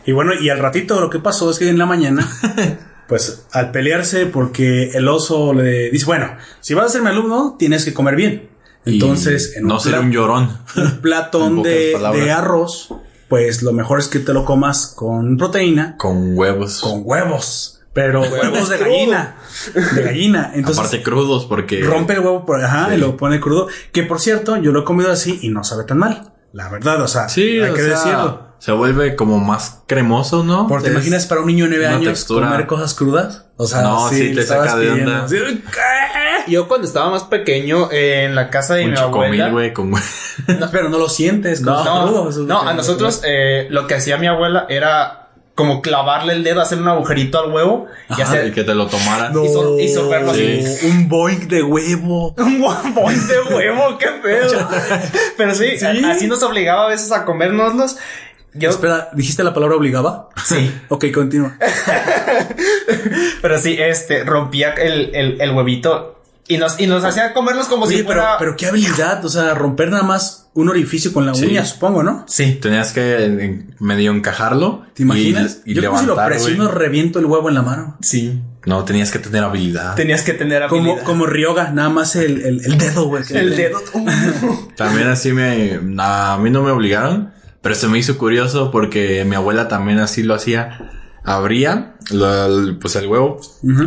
Y bueno, y al ratito lo que pasó es que en la mañana, pues al pelearse, porque el oso le dice, bueno, si vas a ser mi alumno, tienes que comer bien. y Entonces, en no un, ser un llorón. un platón de arroz, pues lo mejor es que te lo comas con proteína, Con huevos. con huevos. Pero huevos de gallina. De gallina. Entonces, Aparte crudos, porque. rompe el huevo por ajá Sí. y lo pone crudo. Que por cierto, yo lo he comido así y no sabe tan mal. La verdad, o sea, Sí, hay o que sea, decirlo. Se vuelve como más cremoso, ¿no? Porque te imaginas para un niño de 9 una años textura. comer cosas crudas. O sea, No, sí te saca de onda. Así, ¿qué? Yo cuando estaba más pequeño eh, en la casa de Un mi chocomil, abuela. güey, con No, pero no lo sientes. No, no, que- a nosotros eh, lo que hacía mi abuela era como clavarle el dedo, hacer un agujerito al huevo y Ajá, hacer y que te lo tomaras. y sol- y Sí. así. Un boing de huevo. Un bombón de huevo, qué pedo. Pero sí, a- así nos obligaba a veces a comérnoslos. Yo, Espera, ¿dijiste la palabra obligaba? sí, Ok, continúa. pero sí, este, rompía el, el, el huevito y nos, y nos hacía comerlos como Oye, si pero, fuera... pero qué habilidad. O sea, romper nada más un orificio con la Sí. uña, supongo, ¿no? Sí. Tenías que medio encajarlo. ¿Te imaginas? Y, y Yo creo que si lo presiono, reviento el huevo en la mano. Sí. No, tenías que tener habilidad. Tenías que tener Como, habilidad. como Ryoga, nada más el, el, el dedo, güey. el dedo. También así me... A mí no me obligaron, pero se me hizo curioso porque mi abuela también así lo hacía. Abría lo- pues el huevo,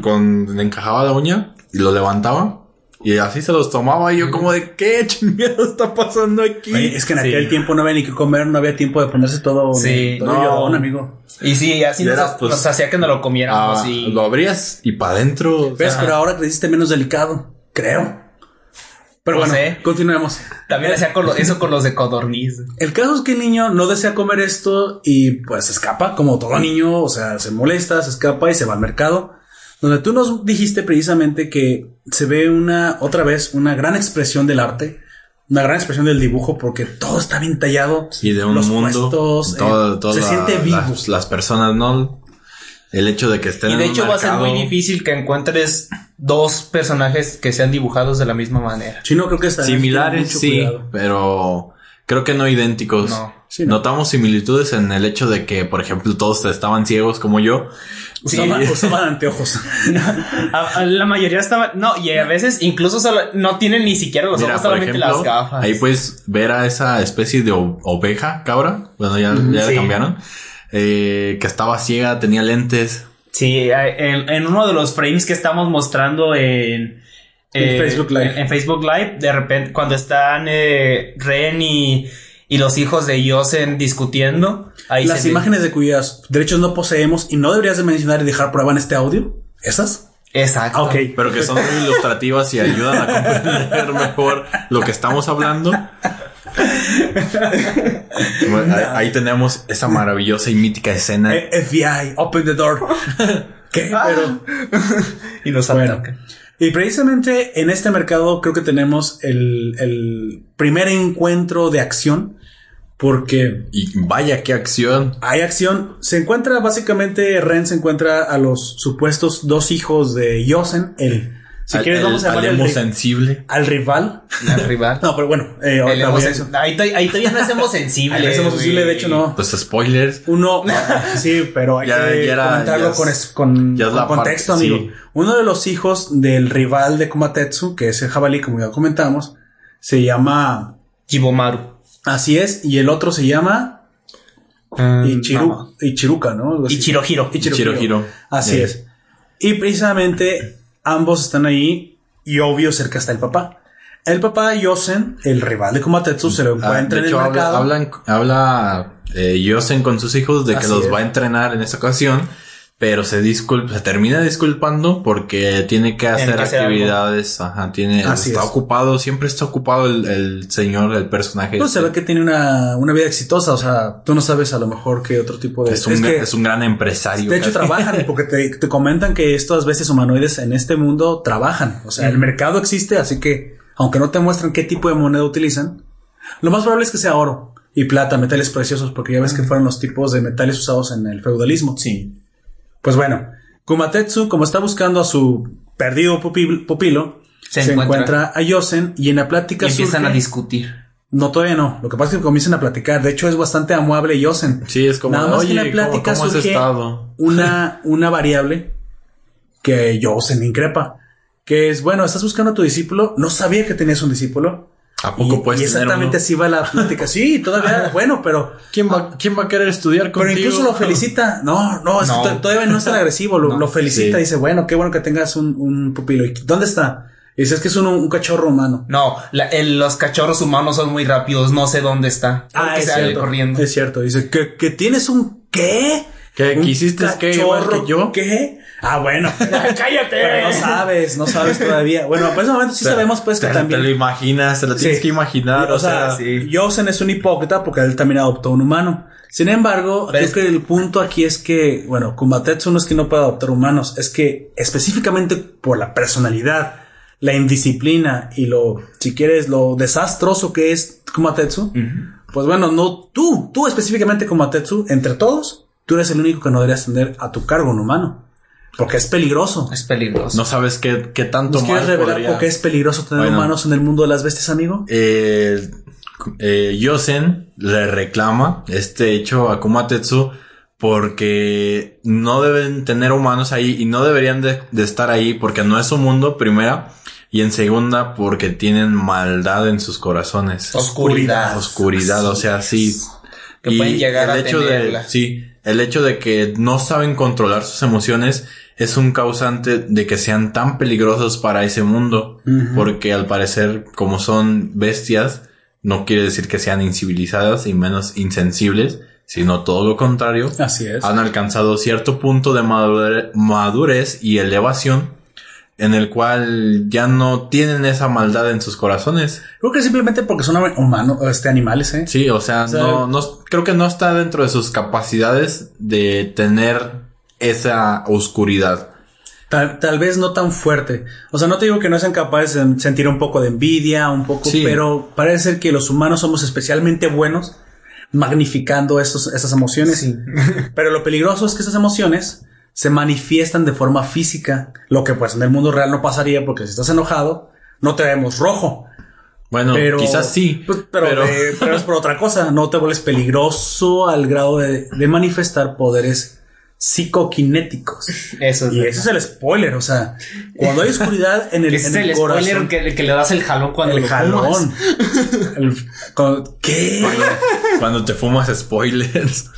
con, le encajaba la uña y lo levantaba. Y así se los tomaba y yo como de qué chingado está pasando aquí. Oye, es que en Sí. aquel tiempo no había ni que comer, no había tiempo de ponerse todo. Sí, todo no. llorón, amigo. Y sí, así Y nos, era, pues, nos hacía que no lo comiéramos Ah, y... Lo abrías y para adentro. ¿Ves? Pero ahora creciste menos delicado, creo. Pero No bueno, continuemos. También hacía con lo- eso con los de codorniz. El caso es que el niño no desea comer esto y pues escapa, como todo niño, o sea, se molesta, se escapa y se va al mercado. Donde tú nos dijiste precisamente que se ve una, otra vez, una gran expresión del arte, una gran expresión del dibujo, porque todo está bien tallado. y de un los mundo. puestos, todo, eh, todo se la- siente vivo. Las, las personas, ¿no? El hecho de que estén Y de en un hecho va a ser muy difícil que encuentres dos personajes que sean dibujados de la misma manera. Sí, no creo que está Similares, sí, cuidado. pero creo que no idénticos. No. Sí, no. Notamos similitudes en el hecho de que, por ejemplo, todos estaban ciegos como yo. Usaban, usaban anteojos. A- a la mayoría estaba... No, y a veces incluso solo, no tienen ni siquiera los Mira, ojos, por solamente ejemplo, las gafas. ahí puedes ver a esa especie de oveja, cabra. Bueno, ya, ya sí. le cambiaron. Eh, que estaba ciega, tenía lentes. Sí, en, en uno de los frames que estamos mostrando en... En Facebook Live. En, Facebook Live, de repente, cuando están eh, Ren y, y los hijos de Yosen discutiendo, ahí Las imágenes de cuyos derechos no poseemos y no deberías de mencionar y dejar prueba en este audio. ¿Esas? Exacto. Ok. pero que son muy ilustrativas y ayudan a comprender mejor lo que estamos hablando. Bueno, ahí, ahí tenemos esa maravillosa y mítica escena. Eh, FBI, open the door. ¿Qué? Pero Y nos Bueno, ataca. Y precisamente en este mercado creo que tenemos el, el primer encuentro de acción, porque Y vaya qué acción. hay acción. Se encuentra básicamente, Ren se encuentra a los supuestos dos hijos de Yosen, el, si Al- quieres el- vamos a al emo al, ri- sensible. al rival. Rival. No, pero bueno, eh, El ahorita voy a eso. emo- ahí, ahí todavía no hacemos sensible. Ahí no hacemos sensible, de hecho no. Pues spoilers. Uno, sí, pero hay Ya- que ya era- comentarlo con, es- con, ya es con la contexto, parte- amigo. sí. Uno de los hijos del rival de Komatetsu, que es el jabalí, como ya comentamos, se llama, Jibomaru. así es, y el otro se llama Ichiru, Ichiruka, ¿no? Así. Ichirohiro. Ichirohiro. Así Sí. es. Y precisamente ambos están ahí y obvio cerca está el papá. El papá Yosen, el rival de Komatetsu, se lo Ah, encuentra de en hecho, el habla, mercado. hablan- habla eh, Yosen con sus hijos de que Así los es. va a entrenar en esta ocasión, pero se disculpa, se termina disculpando porque tiene que hacer que hacer actividades, ajá, tiene, Así está es. ocupado, siempre está ocupado el, el señor, el personaje. Pues se ve que tiene una, una vida exitosa, o sea, tú no sabes a lo mejor qué otro tipo de... es, un, es que, es un gran empresario. de hecho, casi. trabajan, porque te, te comentan que estas veces humanoides en este mundo trabajan. O sea, el mercado existe, así que, aunque no te muestran qué tipo de moneda utilizan, lo más probable es que sea oro y plata, metales preciosos, porque ya ves que fueron los tipos de metales usados en el feudalismo. Sí. Pues bueno, Kumatetsu, como está buscando a su perdido pupi- pupilo, Se se, encuentra. encuentra a Yosen y en la plática Y empiezan surge- a discutir. No, todavía no. Lo que pasa es que comienzan a platicar. De hecho, es bastante amable Yosen. Sí, es como, Nada más que en la plática ¿cómo, cómo has surge estado? una, una variable que Yosen increpa. Que es, bueno, estás buscando a tu discípulo. No sabía que tenías un discípulo. ¿A poco y, puedes y tener exactamente uno? así va la plática. Sí, todavía, bueno, pero ¿Quién va, ¿Quién va a querer estudiar pero contigo? incluso lo felicita. No, no, es que No. to- todavía no es tan agresivo. Lo, No. lo felicita. Sí. Dice, bueno, qué bueno que tengas un, un pupilo. ¿Y dónde está? Y dice, es que es un, un cachorro humano. No, la- el- los cachorros humanos son muy rápidos. No sé dónde está. Que es cierto. corriendo. Es cierto. Dice, ¿que, que tienes un qué? ¿Qué? ¿Un ¿Quisiste qué? Igual que yo? ¿Qué? Ah, bueno. ¡Cállate! Pero no sabes, no sabes todavía. Bueno, por ese momento sí sea, sabemos pues que te, también... Te lo imaginas, te lo tienes Sí. que imaginar. o sea, Yosen es un hipócrita porque él también adoptó un humano. Sin embargo, creo que el punto aquí es que, bueno, Kumatetsu no es que no pueda adoptar humanos, es que específicamente por la personalidad, la indisciplina y lo, si quieres, lo desastroso que es Kumatetsu, pues bueno, no tú, tú específicamente Kumatetsu, entre todos, tú eres el único que no deberías tener a tu cargo un humano. Porque es peligroso. Es peligroso. No sabes qué, qué tanto ¿Nos quieres mal revelar podría- por qué es peligroso tener Bueno. humanos en el mundo de las bestias, amigo? Eh, eh, Yosen le reclama este hecho a Kumatetsu porque no deben tener humanos ahí y no deberían de, de estar ahí porque no es su mundo, primera, y en segunda porque tienen maldad en sus corazones. Oscuridad. Oscuridad, o sea, sí. Que pueden llegar el a hecho de, tenerla. sí, el hecho de que no saben controlar sus emociones es un causante de que sean tan peligrosos para ese mundo, porque al parecer como son bestias, no quiere decir que sean incivilizadas y menos insensibles, sino todo lo contrario. Así es. Han alcanzado cierto punto de madure- madurez y elevación en el cual ya no tienen esa maldad en sus corazones. Creo que simplemente porque son humanos, este, animales, ¿eh? Sí, o sea, sea, no, no, creo que no está dentro de sus capacidades de tener esa oscuridad. Tal, tal vez no tan fuerte. O sea, no te digo que no sean capaces de sentir un poco de envidia, un poco, Sí. pero parece ser que los humanos somos especialmente buenos magnificando esos, esas emociones. Pero lo peligroso es que esas emociones se manifiestan de forma física, lo que pues en el mundo real no pasaría porque si estás enojado, no te vemos rojo. Bueno, Pero quizás sí, pues, pero, pero es por otra cosa. No te vuelves peligroso al grado de, de manifestar poderes psicoquinéticos. Eso es Y ese es el spoiler. O sea, cuando hay oscuridad en el, Ese en es el, el spoiler que, que le das el jalón cuando el lo jalón. fumas. El- cuando- ¿Qué? cuando te fumas spoilers.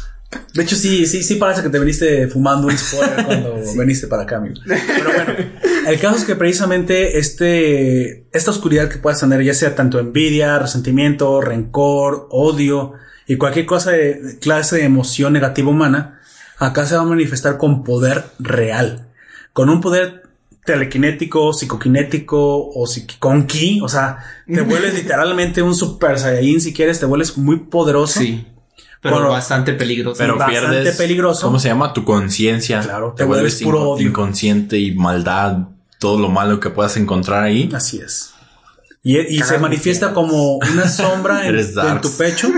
De hecho, sí, sí, sí parece que te viniste fumando un spoiler cuando viniste para acá, amigo. Pero bueno, el caso es que precisamente este, esta oscuridad que puedas tener, ya sea tanto envidia, resentimiento, rencor, odio y cualquier cosa de, de clase de emoción negativa humana, acá se va a manifestar con poder real. Con un poder telequinético, psicoquinético o con ki, o sea, te vuelves literalmente un super saiyajin si quieres, te vuelves muy poderoso. Sí. Pero Bueno, bastante peligroso. Pero bastante pierdes. peligroso. ¿Cómo se llama? Tu conciencia. Claro, te, te vuelves vuelves puro odio. inconsciente y maldad. Todo lo malo que puedas encontrar ahí. Así es. Y, y se manifiesta como una sombra en, tu pecho,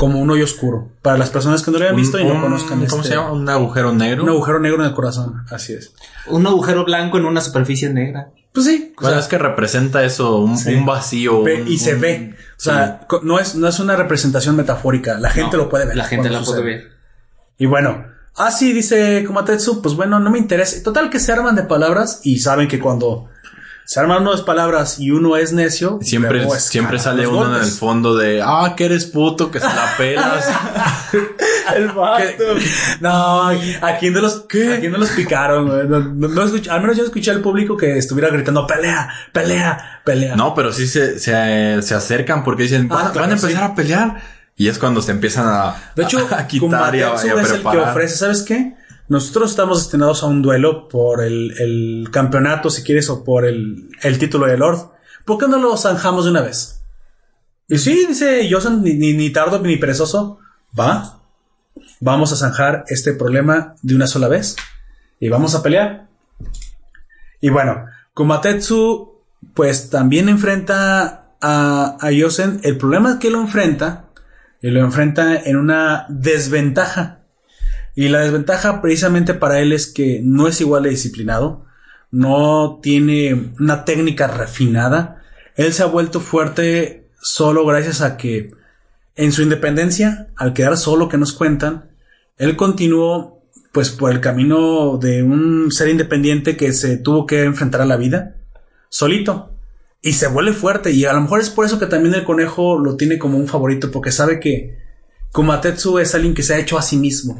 como un hoyo oscuro. Para las personas que no lo hayan visto y no Un- conozcan ¿Cómo este- se llama? Un agujero negro. Un agujero negro en el corazón. Así es. Un agujero blanco en una superficie negra. Pues sí. o Bueno, sea, es que representa eso, un, Sí. un vacío. ve- un- y se un- ve. O sea, no es, no es una representación metafórica. La gente No, lo puede ver. La gente la puede ver. Y bueno, así dice Komatetsu, pues bueno, no me interesa. Total que se arman de palabras y saben que cuando se arman unas palabras y uno es necio, Siempre, siempre sale uno en el fondo de, ah, que eres puto, que se la pelas. El vato. No, aquí no los, aquí no los picaron. No, no- no escuché- al menos yo escuché al público que estuviera gritando pelea, pelea, pelea. no, pero sí se, se, se acercan porque dicen, van, Ah, claro, van a empezar sí. a pelear. Y es cuando se empiezan a, De hecho, a quitar y a, Kumatetsu y a es el que preparar. ofrece, ¿sabes qué? Nosotros estamos destinados a un duelo por el, el campeonato, si quieres, o por el, el título de Lord. ¿Por qué no lo zanjamos de una vez? Y sí, dice Yosan, ni, ni, tardo ni perezoso. Va. Vamos a zanjar este problema de una sola vez. Y vamos a pelear. Y bueno, Kumatetsu, pues también enfrenta a, a Yosen. El problema que lo enfrenta, y lo enfrenta en una desventaja. Y la desventaja precisamente para él es que no es igual de disciplinado, no tiene una técnica refinada. Él se ha vuelto fuerte solo gracias a que en su independencia, al quedar solo que nos cuentan, él continuó pues por el camino de un ser independiente que se tuvo que enfrentar a la vida solito. Y se vuelve fuerte. Y a lo mejor es por eso que también el conejo lo tiene como un favorito porque sabe que Kumatetsu es alguien que se ha hecho a sí mismo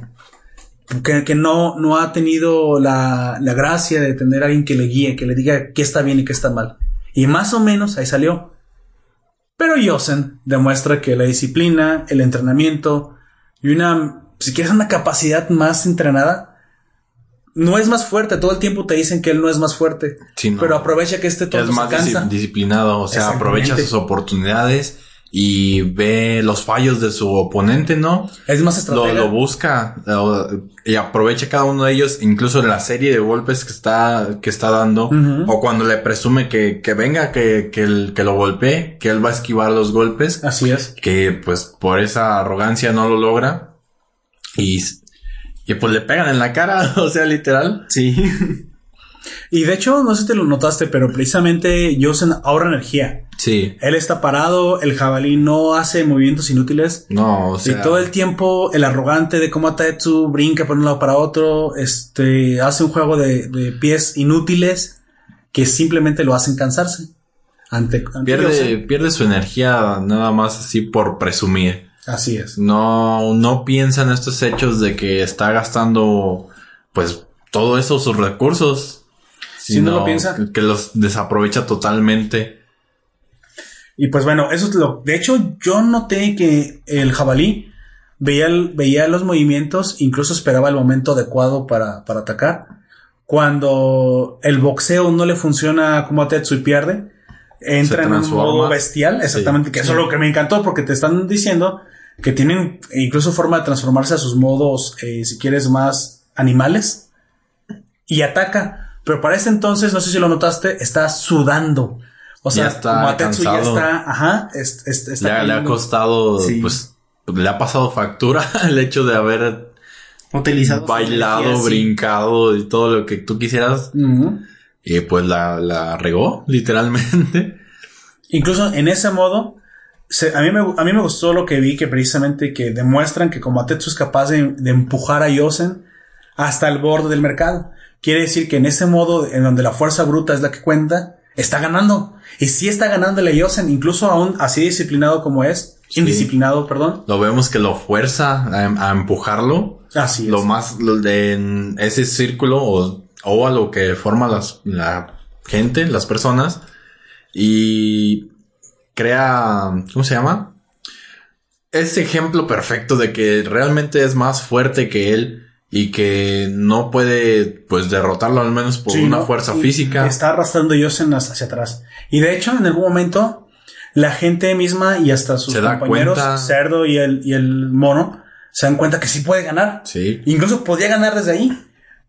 que, que no, no ha tenido la, la gracia de tener a alguien que le guíe, que le diga qué está bien y qué está mal. Y más o menos ahí salió. Pero Yosen demuestra que la disciplina, el entrenamiento y una, si quieres, una capacidad más entrenada, no es más fuerte. Todo el tiempo te dicen que él no es más fuerte. Sí, no. Pero aprovecha que este es tonto se más cansa. disciplinado, o sea, aprovecha sus oportunidades y ve los fallos de su oponente, ¿no? Es más Lo, estratega. lo busca eh, y aprovecha cada uno de ellos, incluso en la serie de golpes que está, que está dando, o cuando le presume que, que venga, que, que, el- que lo golpee, que él va a esquivar los golpes, Así es. que pues por esa arrogancia no lo logra y, y pues le pegan en la cara, o sea, literal. Sí. Y de hecho, no sé si te lo notaste, pero precisamente Yosen ahorra energía. Sí, Él está parado, el jabalí no hace movimientos inútiles. no, o sea, y todo el tiempo el arrogante de Komatetsu brinca por un lado para otro, este, hace un juego de, de pies inútiles que simplemente lo hacen cansarse. Ante, ante pierde, Yosen. pierde su energía nada más así por presumir. Así es. No, no piensa en estos hechos de que está gastando, pues, todo eso, sus recursos. Sí, no lo piensa. Que los desaprovecha totalmente. Y pues bueno, eso es lo. De hecho, yo noté que el jabalí veía, veía los movimientos, incluso esperaba el momento adecuado para, para atacar. Cuando el boxeo no le funciona como a Tetsu y pierde, entra en un modo bestial, exactamente, que eso es lo que me encantó porque te están diciendo que tienen incluso forma de transformarse a sus modos, eh, si quieres, más animales y ataca. Pero para ese entonces, no sé si lo notaste, está sudando. O sea, Ya está Kumatetsu ya está, ajá, es- es- está Le, ha- le ha cayendo. costado, Sí. pues, le ha pasado factura el hecho de haber Utilizado. bailado, energía, sí. brincado y todo lo que tú quisieras. Y pues la, la regó, literalmente. Incluso en ese modo, se- a, mí me, a mí me gustó lo que vi, que precisamente que demuestran que Komatetsu es capaz de, de empujar a Yosen hasta el borde del mercado. Quiere decir que en ese modo, en donde la fuerza bruta es la que cuenta, está ganando. Y sí está ganándole a Yosen, incluso aún así disciplinado como es, indisciplinado, perdón. Lo vemos que lo fuerza a, a empujarlo. Así es. Lo más, lo de en ese círculo o, o a lo que forma las, la gente, las personas. Y crea, ¿cómo se llama? Ese ejemplo perfecto de que realmente es más fuerte que él y que no puede pues derrotarlo al menos por Sí, una ¿no? fuerza Y física. Está arrastrando Yosen hacia atrás. Y de hecho, en algún momento, la gente misma y hasta sus Se compañeros. Cerdo y el, y el mono, se dan cuenta que sí puede ganar. Sí. Incluso podía ganar desde ahí.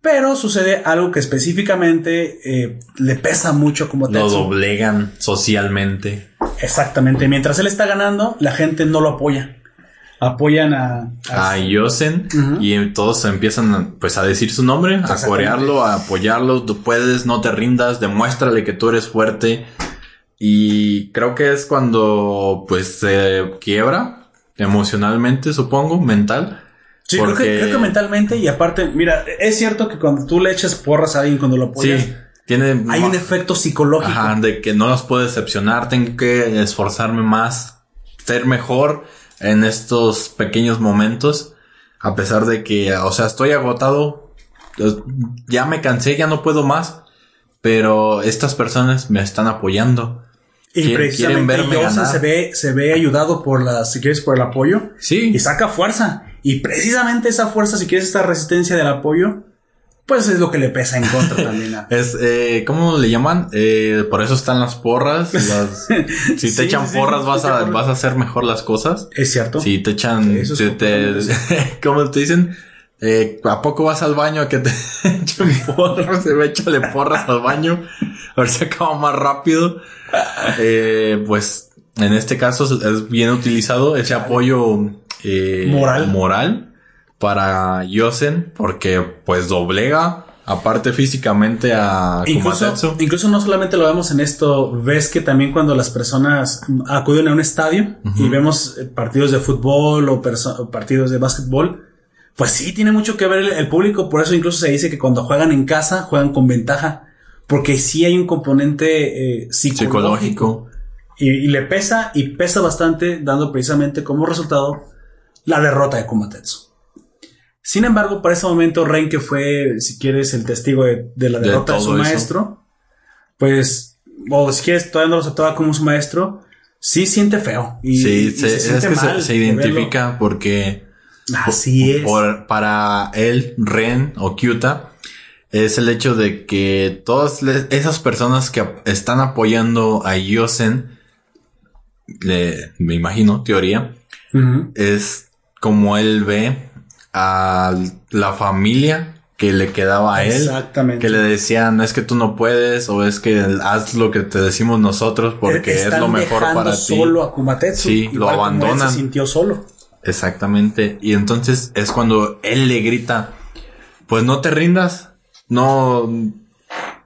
Pero sucede algo que específicamente eh, le pesa mucho como Lo Tetsu. doblegan socialmente. Exactamente. Mientras él está ganando, la gente no lo apoya. Apoyan a... a Yosen y todos empiezan a, pues a decir su nombre, a corearlo, a apoyarlo, tú puedes, no te rindas, demuéstrale que tú eres fuerte y creo que es cuando pues se quiebra emocionalmente, supongo, mental. Sí, creo que, creo que mentalmente y aparte, mira, es cierto que cuando tú le echas porras a alguien cuando lo apoyas, Sí, tiene hay un efecto psicológico. Ajá, de que no los puedo decepcionar, tengo que esforzarme más, ser mejor en estos pequeños momentos, a pesar de que, o sea, estoy agotado, eh, ya me cansé, ya no puedo más, pero estas personas me están apoyando. Y Quieren- precisamente quieren verme ganar. se ve, se ve ayudado por la, si quieres, por el apoyo. Sí, Y saca fuerza. Y precisamente esa fuerza, si quieres, esta resistencia del apoyo, pues es lo que le pesa en contra también a. es, eh, ¿cómo le llaman? Eh, por eso están las porras. las- si te Sí, echan sí, porras vas a, vas a hacer mejor las cosas. Es cierto. Si te echan, Eso si te, ¿cómo te dicen? Eh, ¿A poco vas al baño a que te echen porras? Se ve, échale porras al baño. A ver si acaba más rápido. Eh, pues en este caso es bien utilizado ese apoyo eh, Moral. moral para Yosen porque pues doblega aparte físicamente a Incluso, Kumatetsu. incluso no solamente lo vemos en esto, ves que también cuando las personas acuden a un estadio y vemos eh, partidos de fútbol o, partidos de básquetbol, pues sí tiene mucho que ver el, el público, por eso incluso se dice que cuando juegan en casa juegan con ventaja, porque sí hay un componente eh, psicológico, psicológico. Y, y le pesa y pesa bastante, dando precisamente como resultado la derrota de Kumatetsu. Sin embargo, para ese momento, Ren, que fue, si quieres, el testigo de, de la De derrota de, su eso. maestro, pues, o si quieres, todavía no lo aceptaba como su maestro, sí siente feo. Y, Sí, y se, siente que mal se, de identifica porque. Así es. Por, para él, Ren o Kyuta, es el hecho de que todas esas personas que están apoyando a Yosen, le- me imagino, teoría, es como él ve a la familia que le quedaba a él. Exactamente. Que le decían, es que tú no puedes, o es que haz lo que te decimos nosotros porque es lo mejor para ti. solo a Kumatetsu. Sí, lo abandonan. se sintió solo. Exactamente. Y entonces es cuando él le grita, pues no te rindas, no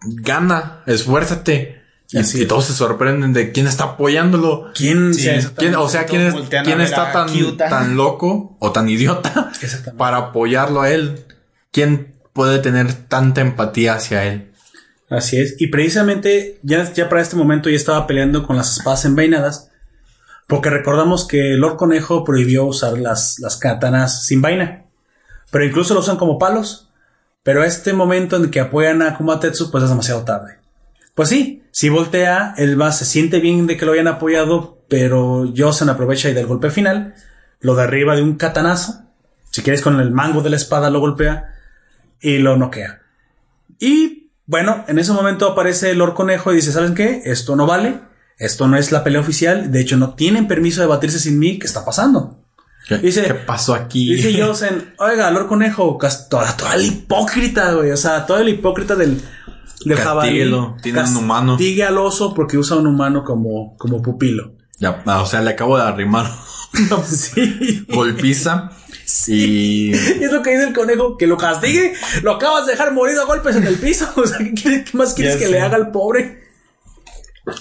gana, esfuérzate. Y, Así y es. todos se sorprenden de quién está apoyándolo. ¿Quién, Sí, sí, ¿Quién- o sea, quién, es- quién está tan, tan loco o tan idiota para apoyarlo a él? ¿Quién puede tener tanta empatía hacia él? Así es. Y precisamente ya, ya para este momento ya estaba peleando con las espadas envainadas. Porque recordamos que Lord Conejo prohibió usar las, las katanas sin vaina. Pero incluso lo usan como palos. Pero este momento en que apoyan a Kumatetsu, pues es demasiado tarde. Pues sí, si voltea, él va, se siente bien de que lo hayan apoyado, pero Yosen aprovecha y del golpe final, lo derriba de un katanazo. Si quieres, con el mango de la espada lo golpea y lo noquea. Y bueno, en ese momento aparece Lord Conejo y dice, ¿saben qué? Esto no vale, esto no es la pelea oficial, de hecho no tienen permiso de batirse sin mí, ¿qué está pasando? ¿Qué, Dice- qué pasó aquí? Dice Yosen, oiga, Lord Conejo, toda, toda la hipócrita, güey, o sea, toda la hipócrita del, del jabalí. Tiene un humano. Castigue al oso porque usa un humano como, como pupilo. Ya, ah, o sea, le acabo de arrimar Sí. golpiza y Y es lo que dice el conejo, que lo castigue, lo acabas de dejar morido a golpes en el piso. O sea, ¿qué, más quieres Ya que le haga al pobre?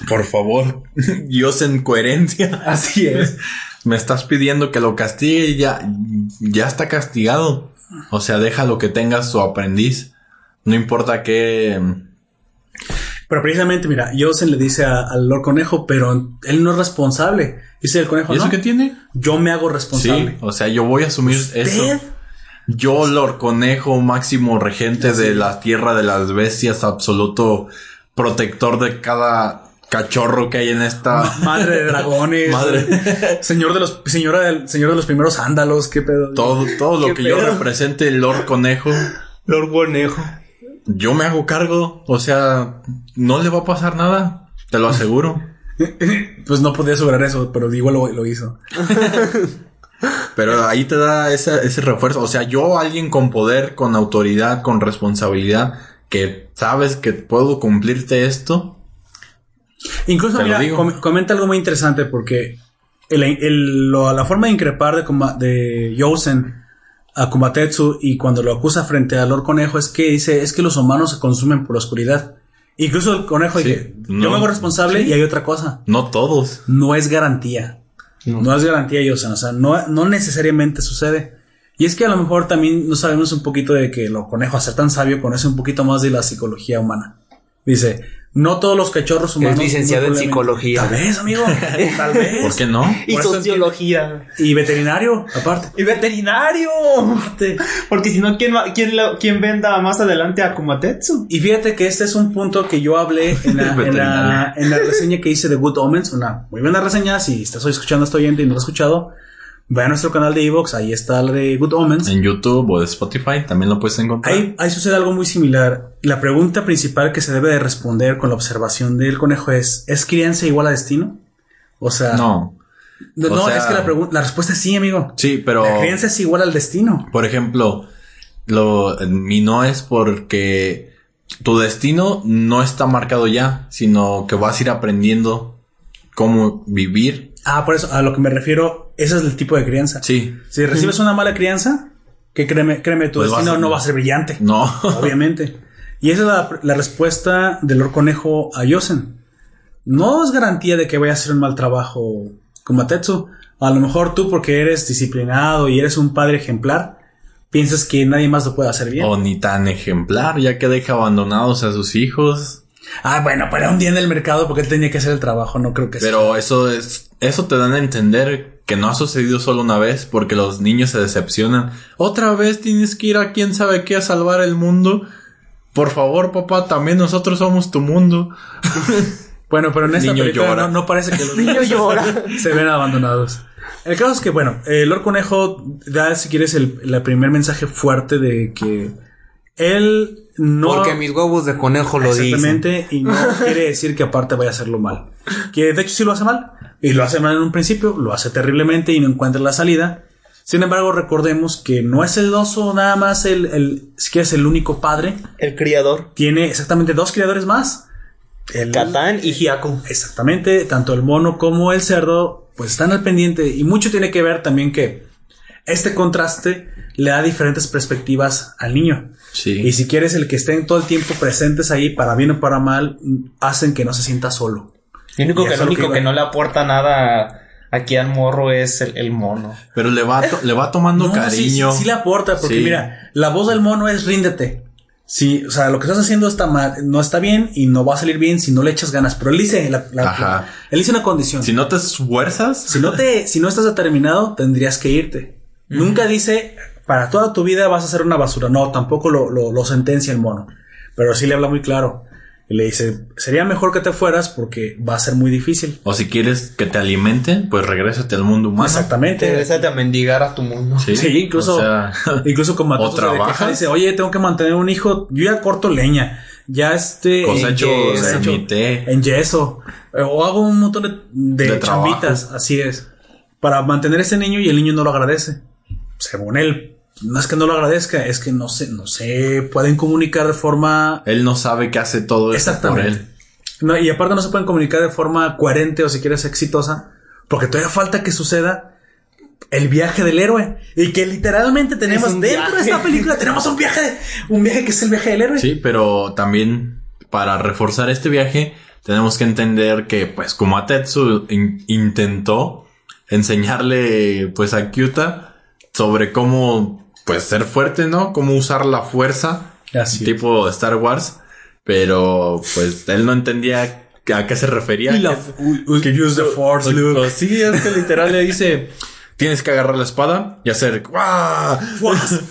por favor, Dios en coherencia. Así es. Me estás pidiendo que lo castigue y ya, ya está castigado. O sea, déjalo que tenga su aprendiz. No importa qué. Pero precisamente, mira, Yosen le dice al Lord Conejo, pero él no es responsable. Dice el conejo, ¿Y eso no, qué tiene? yo me hago Sí, responsable. o sea, yo voy a asumir ¿Usted? eso. Yo, Lord Conejo, máximo regente de la tierra de las bestias, absoluto protector de cada cachorro que hay en esta. Madre de dragones. Madre. Señor de los, señora del, señor de los primeros ándalos, qué pedo. Todo, todo lo ¿Qué que yo represente el Lord Conejo, Lord Conejo. yo me hago cargo. O sea, no le va a pasar nada. Te lo aseguro. Pues no podía asegurar eso, pero igual lo, lo hizo. Pero ahí te da ese, ese refuerzo. O sea, yo, alguien con poder, con autoridad, con responsabilidad, que sabes que puedo cumplirte esto. Incluso, mira, com- comenta algo muy interesante porque el- el- lo- la forma de increpar de, de Yosen a Kumatetsu y cuando lo acusa frente a Lord Conejo es que dice, es que los humanos se consumen por la oscuridad. Incluso el conejo Sí, dice, yo me hago responsable sí. y hay otra cosa. No todos. no es garantía. No, es garantía, Yosen. O sea, no, no necesariamente sucede. Y es que a lo mejor también no sabemos un poquito de que lo conejo, a ser tan sabio, conoce un poquito más de la psicología humana. Dice, no todos los cachorros humanos. licenciado en psicología. Tal vez, amigo. Tal vez. ¿Por qué no? Y sociología. Y veterinario, aparte. Y veterinario. Porque si no, ¿quién, va- quién, lo- quién venda más adelante a Kumatetsu? Y fíjate que este es un punto que yo hablé en la, en la, Veterinario. en la reseña que hice de Good Omens, una muy buena reseña. Si estás escuchando esto oyente y no lo has escuchado, ve a nuestro canal de Evox, ahí está la de Good Omens. En YouTube o de Spotify también lo puedes encontrar. Ahí, ahí sucede algo muy similar. La pregunta principal que se debe de responder con la observación del conejo es, ¿es crianza igual a destino? O sea, No. no, o no, sea- es que la, la respuesta es sí, amigo. Sí, pero. La crianza es igual al destino. Por ejemplo, lo, mi no es porque tu destino no está marcado ya, sino que vas a ir aprendiendo cómo vivir. Ah, por eso, a lo que me refiero, ese es el tipo de crianza. Sí, Si recibes una mala crianza, que créeme, créeme, tu Pues destino vas no va a ser brillante. no. Obviamente. Y esa es la, la respuesta del Lord Conejo a Yosen. No es garantía de que vaya a hacer un mal trabajo con Matetsu. A lo mejor tú, porque eres disciplinado y eres un padre ejemplar, piensas que nadie más lo puede hacer bien. o ni tan ejemplar, ya que deja abandonados a sus hijos. Ah, bueno, pero un día en el mercado porque él tenía que hacer el trabajo, no creo que sea. Pero eso es, eso te dan a entender que no ha sucedido solo una vez, porque los niños se decepcionan. Otra vez tienes que ir a quién sabe qué a salvar el mundo. Por favor, papá, también nosotros somos tu mundo. Bueno, pero en esta Niño película llora. no, no parece que los niños se ven abandonados. El caso es que, bueno, el Lord Conejo da, si quieres, el, el primer mensaje fuerte de que él no... Porque mis huevos de conejo lo dicen. Exactamente, y no quiere decir que aparte vaya a hacerlo mal. Que de hecho sí lo hace mal, y lo hace mal en un principio, lo hace terriblemente y no encuentra la salida. Sin embargo, recordemos que no es el oso nada más el, el si quieres, el único padre. El criador. Tiene exactamente dos criadores más. El, Katán y Hyaku. Exactamente, tanto el mono como el cerdo, pues están al pendiente. Y mucho tiene que ver también que este contraste le da diferentes perspectivas al niño. Sí. Y si quieres, el que estén todo el tiempo presentes ahí, para bien o para mal, hacen que no se sienta solo. Lo único, Y que, lo único que no le aporta nada aquí al morro es el, el mono. Pero le va, to- le va tomando No, cariño. Sí, sí le aporta, porque Sí. mira, la voz del mono es ríndete. Sí, o sea, lo que estás haciendo está mal, no está bien y no va a salir bien si no le echas ganas. Pero él dice, la- la- Ajá. él dice una condición. Si no te esfuerzas, Si no te, si no estás determinado, tendrías que irte. Nunca dice, para toda tu vida vas a ser una basura. No, tampoco lo, lo, lo sentencia el mono. Pero sí le habla muy claro. Y le dice, sería mejor que te fueras porque va a ser muy difícil. o si quieres que te alimente, pues regrésate al mundo humano. Exactamente. Regrésate a mendigar a tu mundo. Sí, Sí, incluso, o sea, incluso como o Matuto se trabajas. dice, oye, tengo que mantener un hijo, yo ya corto leña, ya este cosecho en de yeso, mi té. en yeso, eh, o hago un montón de, de, De trabajo. chambitas, así es, para mantener a ese niño y el niño no lo agradece. Según él, no es que no lo agradezca, es que no se, no se pueden comunicar de forma Él no sabe que hace todo esto por Exactamente. él. no, y aparte no se pueden comunicar de forma coherente o si quieres exitosa, porque todavía falta que suceda el viaje del héroe y que literalmente tenemos dentro de esta película tenemos un viaje, un viaje que es el viaje del héroe. Sí, pero también para reforzar este viaje tenemos que entender que pues como Atetsu in- intentó enseñarle pues a Kyuta sobre cómo pues ser fuerte, ¿no? Cómo usar la fuerza, Así es. tipo Star Wars, pero pues él no entendía a qué se refería. Y la- Que- use the force, Luke. sí, es que literal le dice, tienes que agarrar la espada y hacer. Fuá,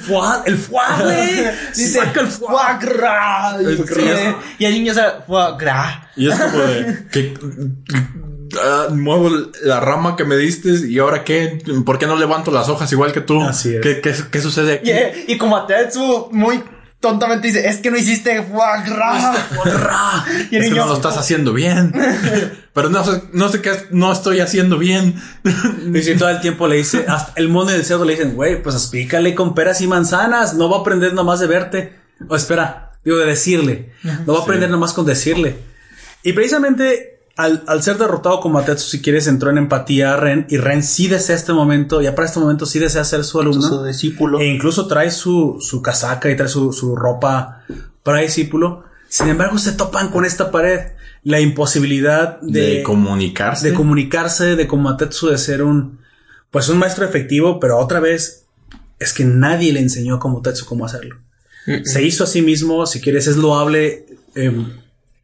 fuá, el fuá, güey. Dice, Saca el fuá. Y, Sí, y el niño sabe, foie gras. Y es como de que ah, muevo la rama que me diste y ahora qué, ¿por qué no levanto las hojas igual que tú? Así es. ¿Qué, qué, qué sucede aquí? Y, eh, y como a Tetsu muy tontamente dice, es que no hiciste foie gras. Ra. Y el Es que niño, no lo estás haciendo bien. Pero no sé, no sé qué no estoy haciendo bien. Y si todo el tiempo le dice, hasta el mono del cerdo le dicen, güey, pues explícale con peras y manzanas, no va a aprender nomás de verte. O espera, digo de decirle, no va a aprender nomás con decirle. Y precisamente al, al ser derrotado como Atetsu, si quieres, entró en empatía a Ren y Ren sí desea este momento, ya para este momento sí desea ser su alumno. Su discípulo. E incluso trae su, su casaca y trae su, su ropa para discípulo. Sin embargo, se topan con esta pared. La imposibilidad De, de, comunicarse. de comunicarse, de como Atetsu de ser un, pues un maestro efectivo, pero otra vez es que nadie le enseñó a como Tetsu cómo hacerlo. Se hizo a sí mismo, si quieres, es loable eh,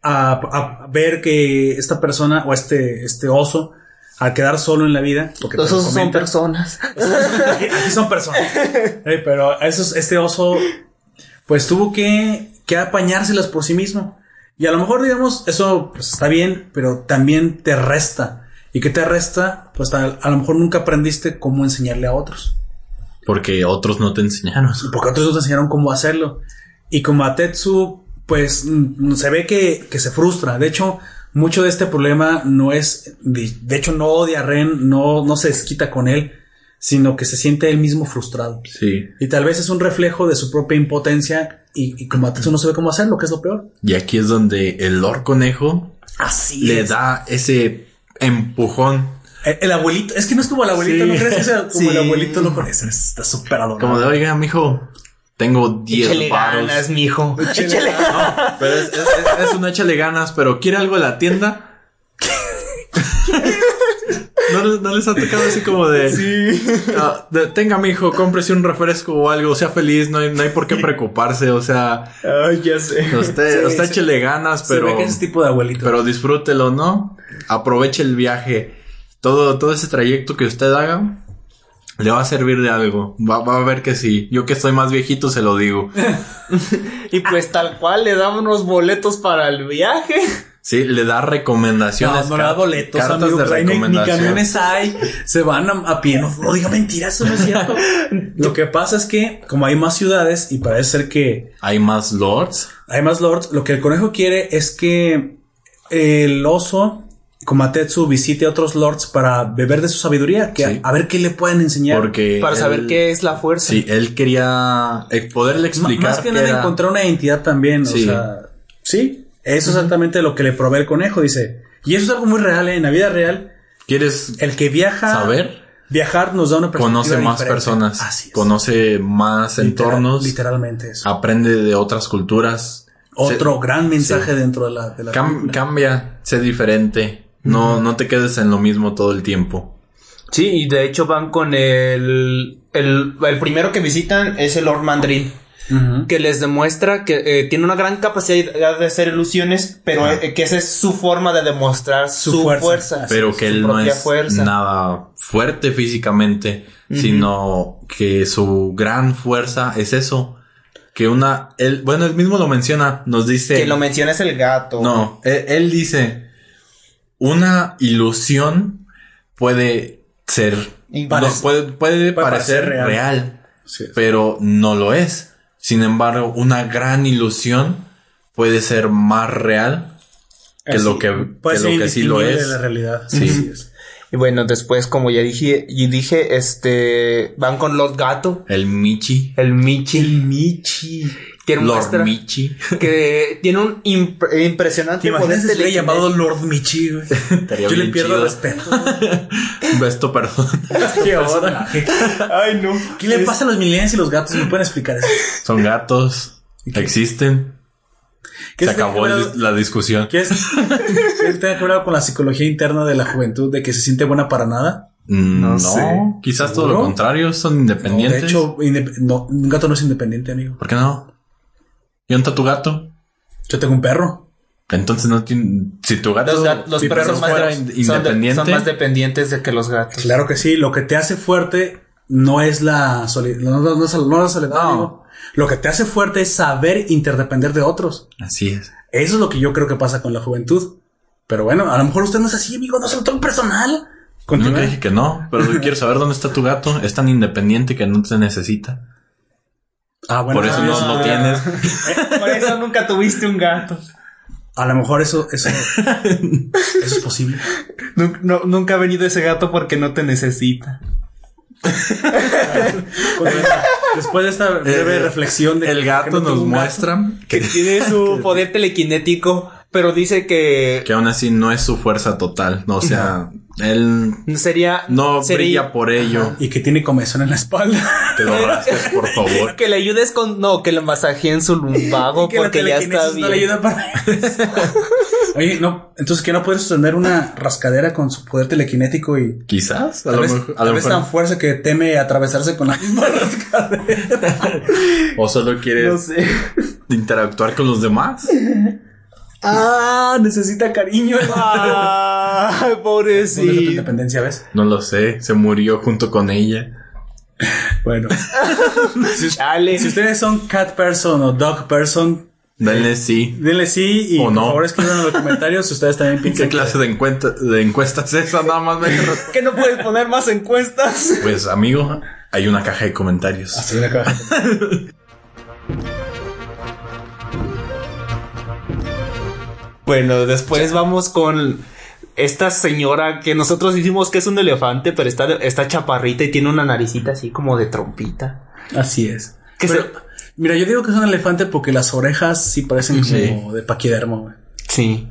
a, a ver que esta persona o este, este oso, al quedar solo en la vida, porque Los son personas. aquí, aquí son personas. Eh, pero esos, este oso, pues tuvo que, que apañárselas por sí mismo. Y a lo mejor, digamos, eso pues, está bien, pero también te resta. ¿Y qué te resta? Pues a, a lo mejor nunca aprendiste cómo enseñarle a otros. Porque otros no te enseñaron. Porque otros no te enseñaron cómo hacerlo. Y como a Tetsu, pues mm, se ve que, que se frustra. De hecho, mucho de este problema no es, de, hecho, no odia a Ren, no, no se desquita con él, sino que se siente él mismo frustrado. Sí. Y tal vez es un reflejo de su propia impotencia y, y como a Tetsu no sabe cómo hacerlo, que es lo peor. Y aquí es donde el Lord Conejo Así le da ese empujón. El, el abuelito, es que no es como el abuelito, Sí. ¿no crees sea como Sí. el abuelito lo conoce? Está súper adorado. Como de, oiga, mijo, tengo 10 Échale varos. ganas, mijo. Échale Pero es, es, es- es un échale ganas, pero ¿quiere algo de la tienda? ¿No, les- no les ha tocado así como de... Ah, de, tenga, mijo, cómprese un refresco o algo, sea feliz, no hay, no hay por qué preocuparse, o sea, Ay, ya sé. usted, Sí, usted sí. échele ganas, Se pero, ve que es tipo de abuelito. pero disfrútelo, ¿no? Aproveche el viaje. Todo, todo ese trayecto que usted haga le va a servir de algo. Va, va a ver que sí. Yo que estoy más viejito se lo digo. Y pues tal cual le damos unos boletos para el viaje. Sí, le da recomendaciones. No, no le da boletos, cartas amigo. de pues ahí ni, ni recomendación. camiones hay. Se van a, a pie. No, no diga mentiras, eso no es cierto. Lo que pasa es que, como hay más ciudades y parece ser que Hay más lords. hay más lords, lo que el conejo quiere es que el oso, como Atetsu, visite a otros lords para beber de su sabiduría, que Sí. a, a ver qué le pueden enseñar. Porque. Para saber qué es la fuerza. Sí, él quería eh, poderle explicar. más que qué nada era- encontrar una identidad también. Sí. O sea, sí, eso es exactamente lo que le provee el conejo, dice. Y eso es algo muy real, ¿eh? en la vida real. ¿Quieres El que viaja. saber? Viajar nos da una perspectiva Conoce más diferente. personas. Así es. Conoce más Literal- entornos. Literalmente eso. Aprende de otras culturas. Otro Se- gran mensaje dentro de la, de la cam- película. cambia, sé diferente. No, no te quedes en lo mismo todo el tiempo. Sí, y de hecho van con el, el, El primero que visitan es el Lord Mandarin, que les demuestra que eh, tiene una gran capacidad de hacer ilusiones, pero Ah. eh, que esa es su forma de demostrar Su su, fuerza. fuerza. Pero que su él no es fuerza. nada fuerte físicamente, sino que su gran fuerza es eso. Que una, él, bueno, él mismo lo menciona, nos dice. Que lo menciona es el gato. No, él, él dice, una ilusión puede ser, no, puede, puede Puede parecer parecer real, real. Sí. pero no lo es. Sin embargo, una gran ilusión puede ser más real que Así, lo que, puede que ser lo que sí lo es. de la realidad. Sí. Es. Y bueno, después, como ya dije, y dije, este, van con Lord Gato, El Michi, el Michi, Michi. Que Lord Michi. que tiene un imp- ¿Te impresionante imaginas poder telequinético. llamado Lord Michi, güey? Yo le pierdo chido. el respeto. Besto, perdón. ¿Qué ahora? Ay, no. ¿Qué le pasa a los millennials y los gatos? ¿Me pueden explicar eso? Son gatos, existen. ¿Qué Se acabó el- la discusión. ¿Qué es? ¿Qué que ver con la psicología interna de la juventud de que se siente buena para nada? Mm, No No, sé. quizás todo lo contrario, son No, independientes. de hecho, indep- no, un gato no es independiente, amigo. ¿por qué no? ¿Y dónde está tu gato? Yo tengo un perro. Entonces no tiene, si tu gato, Los, gat- los si perros más, fuera de- in- son de- independiente, son más dependientes de que los gatos. Claro que sí, lo que te hace fuerte no es la soledad, no, no- no no la soledad, No. amigo. Lo que te hace fuerte es saber interdepender de otros. así es. Eso es lo que yo creo que pasa con la juventud. Pero bueno, a lo mejor usted no es así, amigo, no se lo tome personal. No Continúa. te dije que no, pero yo quiero saber dónde está tu gato. Es tan independiente que no te necesita. Ah, bueno, Por eso ah, no lo tienes. Por eso nunca tuviste un gato. A lo mejor eso, eso, eso es posible. Nu- no- nunca ha venido ese gato porque no te necesita. Después de esta breve Eh, reflexión de El que gato no nos gato, muestra Que que, tiene su poder telequinético, pero dice que que aún así no es su fuerza total. No, o sea, él sería no sería- brilla por ello. y que tiene comezón en la espalda. Que lo rasques, por favor. que le ayudes con no, que le masajeen su lumbago porque ya está bien. no le ayuda para eso. Oye, no, entonces que no puedes sostener una rascadera con su poder telequinético y Quizás, a tal lo vez, mejor, a tal lo vez mejor- tan fuerza que teme atravesarse con la misma rascadera. o solo quiere No sé. interactuar con los demás. Ah, necesita cariño. Ay, ¿Dónde está tu pobrecito. independencia, ves? No lo sé, se murió junto con ella. Bueno, Chale. si ustedes son cat person o dog person, Denle sí. denle sí y O por no. favor escriban en los comentarios si ustedes también ¿Qué piensan clase de, encuenta- de encuesta es esa? Nada más me ¿Que no puedes poner más encuestas? Pues, amigo, hay una caja de comentarios. Hasta ahí la caja. Bueno, después vamos con esta señora que nosotros decimos que es un elefante, pero está, está chaparrita y tiene una naricita así como de trompita. Así es. Que Pero, se- Mira, yo digo que es un elefante porque las orejas sí parecen Sí. como de paquidermo. Sí.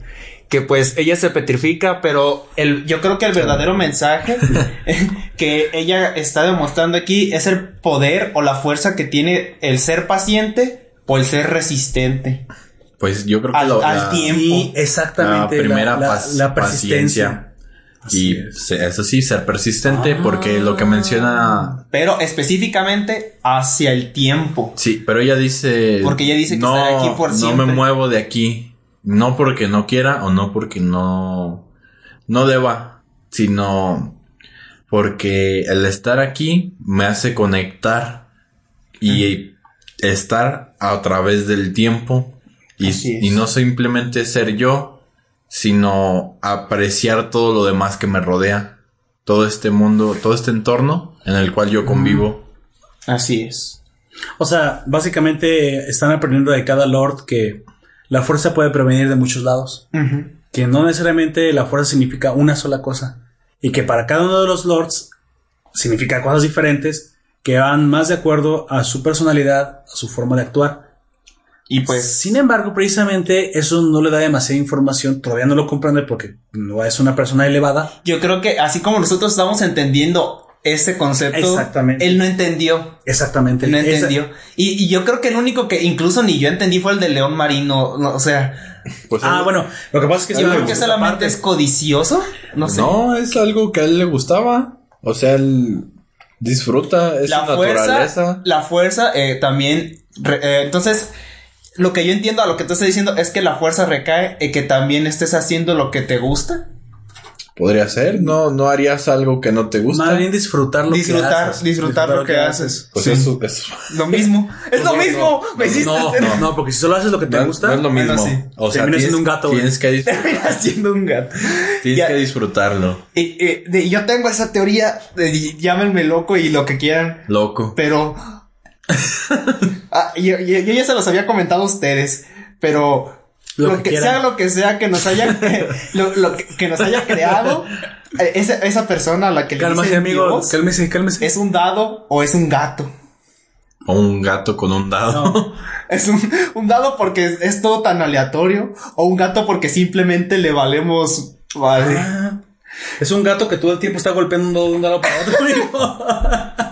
Que pues ella se petrifica, pero El, yo creo que el verdadero mensaje que ella está demostrando aquí es el poder o la fuerza que tiene el ser paciente o el ser resistente. Pues yo creo que Al- lo- al la, tiempo. Sí, exactamente. la primera la, pas- la persistencia. Así Y es. eso sí, ser persistente, porque lo que menciona. Pero específicamente hacia el tiempo. Sí, pero ella dice. Porque ella dice que no, estará aquí por No siempre". me muevo de aquí. No porque no quiera o no porque no. No deba, sino porque el estar aquí me hace conectar y estar a través del tiempo y, no simplemente ser yo, sino apreciar todo lo demás que me rodea, todo este mundo, todo este entorno en el cual yo convivo. Así es. O sea, básicamente están aprendiendo de cada lord que la fuerza puede prevenir de muchos lados. Que no necesariamente la fuerza significa una sola cosa. Y que para cada uno de los lords significa cosas diferentes que van más de acuerdo a su personalidad, a su forma de actuar. Y pues Sin embargo, precisamente eso no le da demasiada información, todavía no lo comprende porque no es una persona elevada. yo creo que así como nosotros estamos entendiendo este concepto, Exactamente. él no entendió. Exactamente. Él no Esa- entendió. Y, y yo creo que el único que incluso ni yo entendí fue el de León Marino. no, o sea, Pues Ah, él- bueno, lo que pasa es que yo es creo que solamente parte. es codicioso. No sé. No, es algo que a él le gustaba. O sea, él disfruta, es la fuerza, naturaleza. la fuerza eh, también. re- eh, entonces, lo que yo entiendo a lo que tú estás diciendo es que la fuerza recae en que también estés haciendo lo que te gusta. Podría ser, no, no harías algo que no te gusta. Más bien disfrutar lo Disfrutar, que haces. disfrutar lo que haces. Pues Sí. eso, eso. Lo mismo. es lo No, mismo. no, Me hiciste No, hacer- no, no, porque si solo haces lo que te No, gusta, no es lo mismo. Bueno, sí. O sea, Termina tienes, siendo un gato, tienes que, dis- Termina siendo un gato. tienes Ya. que disfrutarlo. Y, y, de- yo tengo esa teoría, de, llámenme loco y lo que quieran, Loco. pero Ah, yo, yo- yo ya se los había comentado a ustedes, pero Lo lo, que sea lo que sea que nos haya lo, lo que, que nos haya creado eh, esa, esa persona a la que le cálmase, dicen amigo, Dios, cálmese, cálmese. es un dado o es un gato. O un gato con un dado. Es un, un dado porque es todo tan aleatorio o un gato porque simplemente le valemos vale. Ah, es un gato que todo el tiempo está golpeando de un lado para otro. amigo.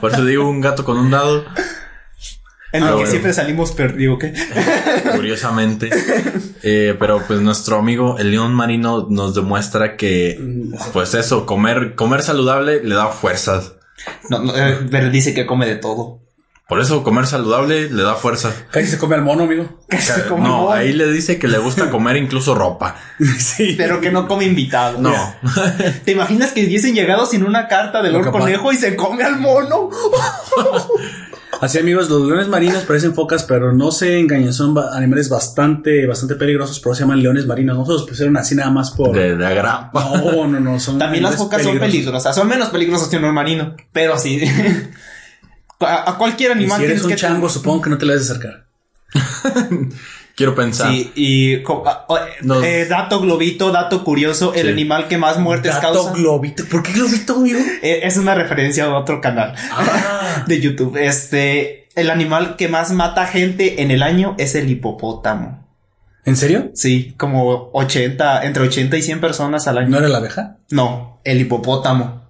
Por eso digo un gato con un dado. En Ah, lo que siempre salimos perdidos, ¿qué? Curiosamente. Eh, pero pues nuestro amigo el león marino nos demuestra que, pues eso, comer, comer saludable le da fuerzas. No, no, eh, pero dice que come de todo. Por eso comer saludable le da fuerza. Casi se come al mono, amigo. No, ahí le dice que le gusta comer incluso ropa. sí. Pero que no come invitados. No. ¿Te imaginas que hubiesen llegado sin una carta del Lo Lord. Conejo y se come al mono? Así amigos, los leones marinos parecen focas, pero no se engañen, son ba- animales bastante, bastante peligrosos, por eso se llaman leones marinos. No se los pusieron así nada más por... De, de agrapa. No, no, no, son También las focas son peligrosos. peligrosas. Son menos peligrosas que un marino. Pero sí. a, a cualquier Y animal si eres tienes un que chango, supongo que no te le debes acercar. Quiero pensar. Sí, y ah, oh, eh, Nos- eh, dato globito, dato curioso, el Sí. animal que más muertes causa. globito. ¿Por qué globito, amigo? Eh, es una referencia a otro canal Ah. de YouTube. Este, el animal que más mata gente en el año es el hipopótamo. ¿En serio? Sí, como 80, entre 80 y 100 personas al año. ¿No era la abeja? No, el hipopótamo.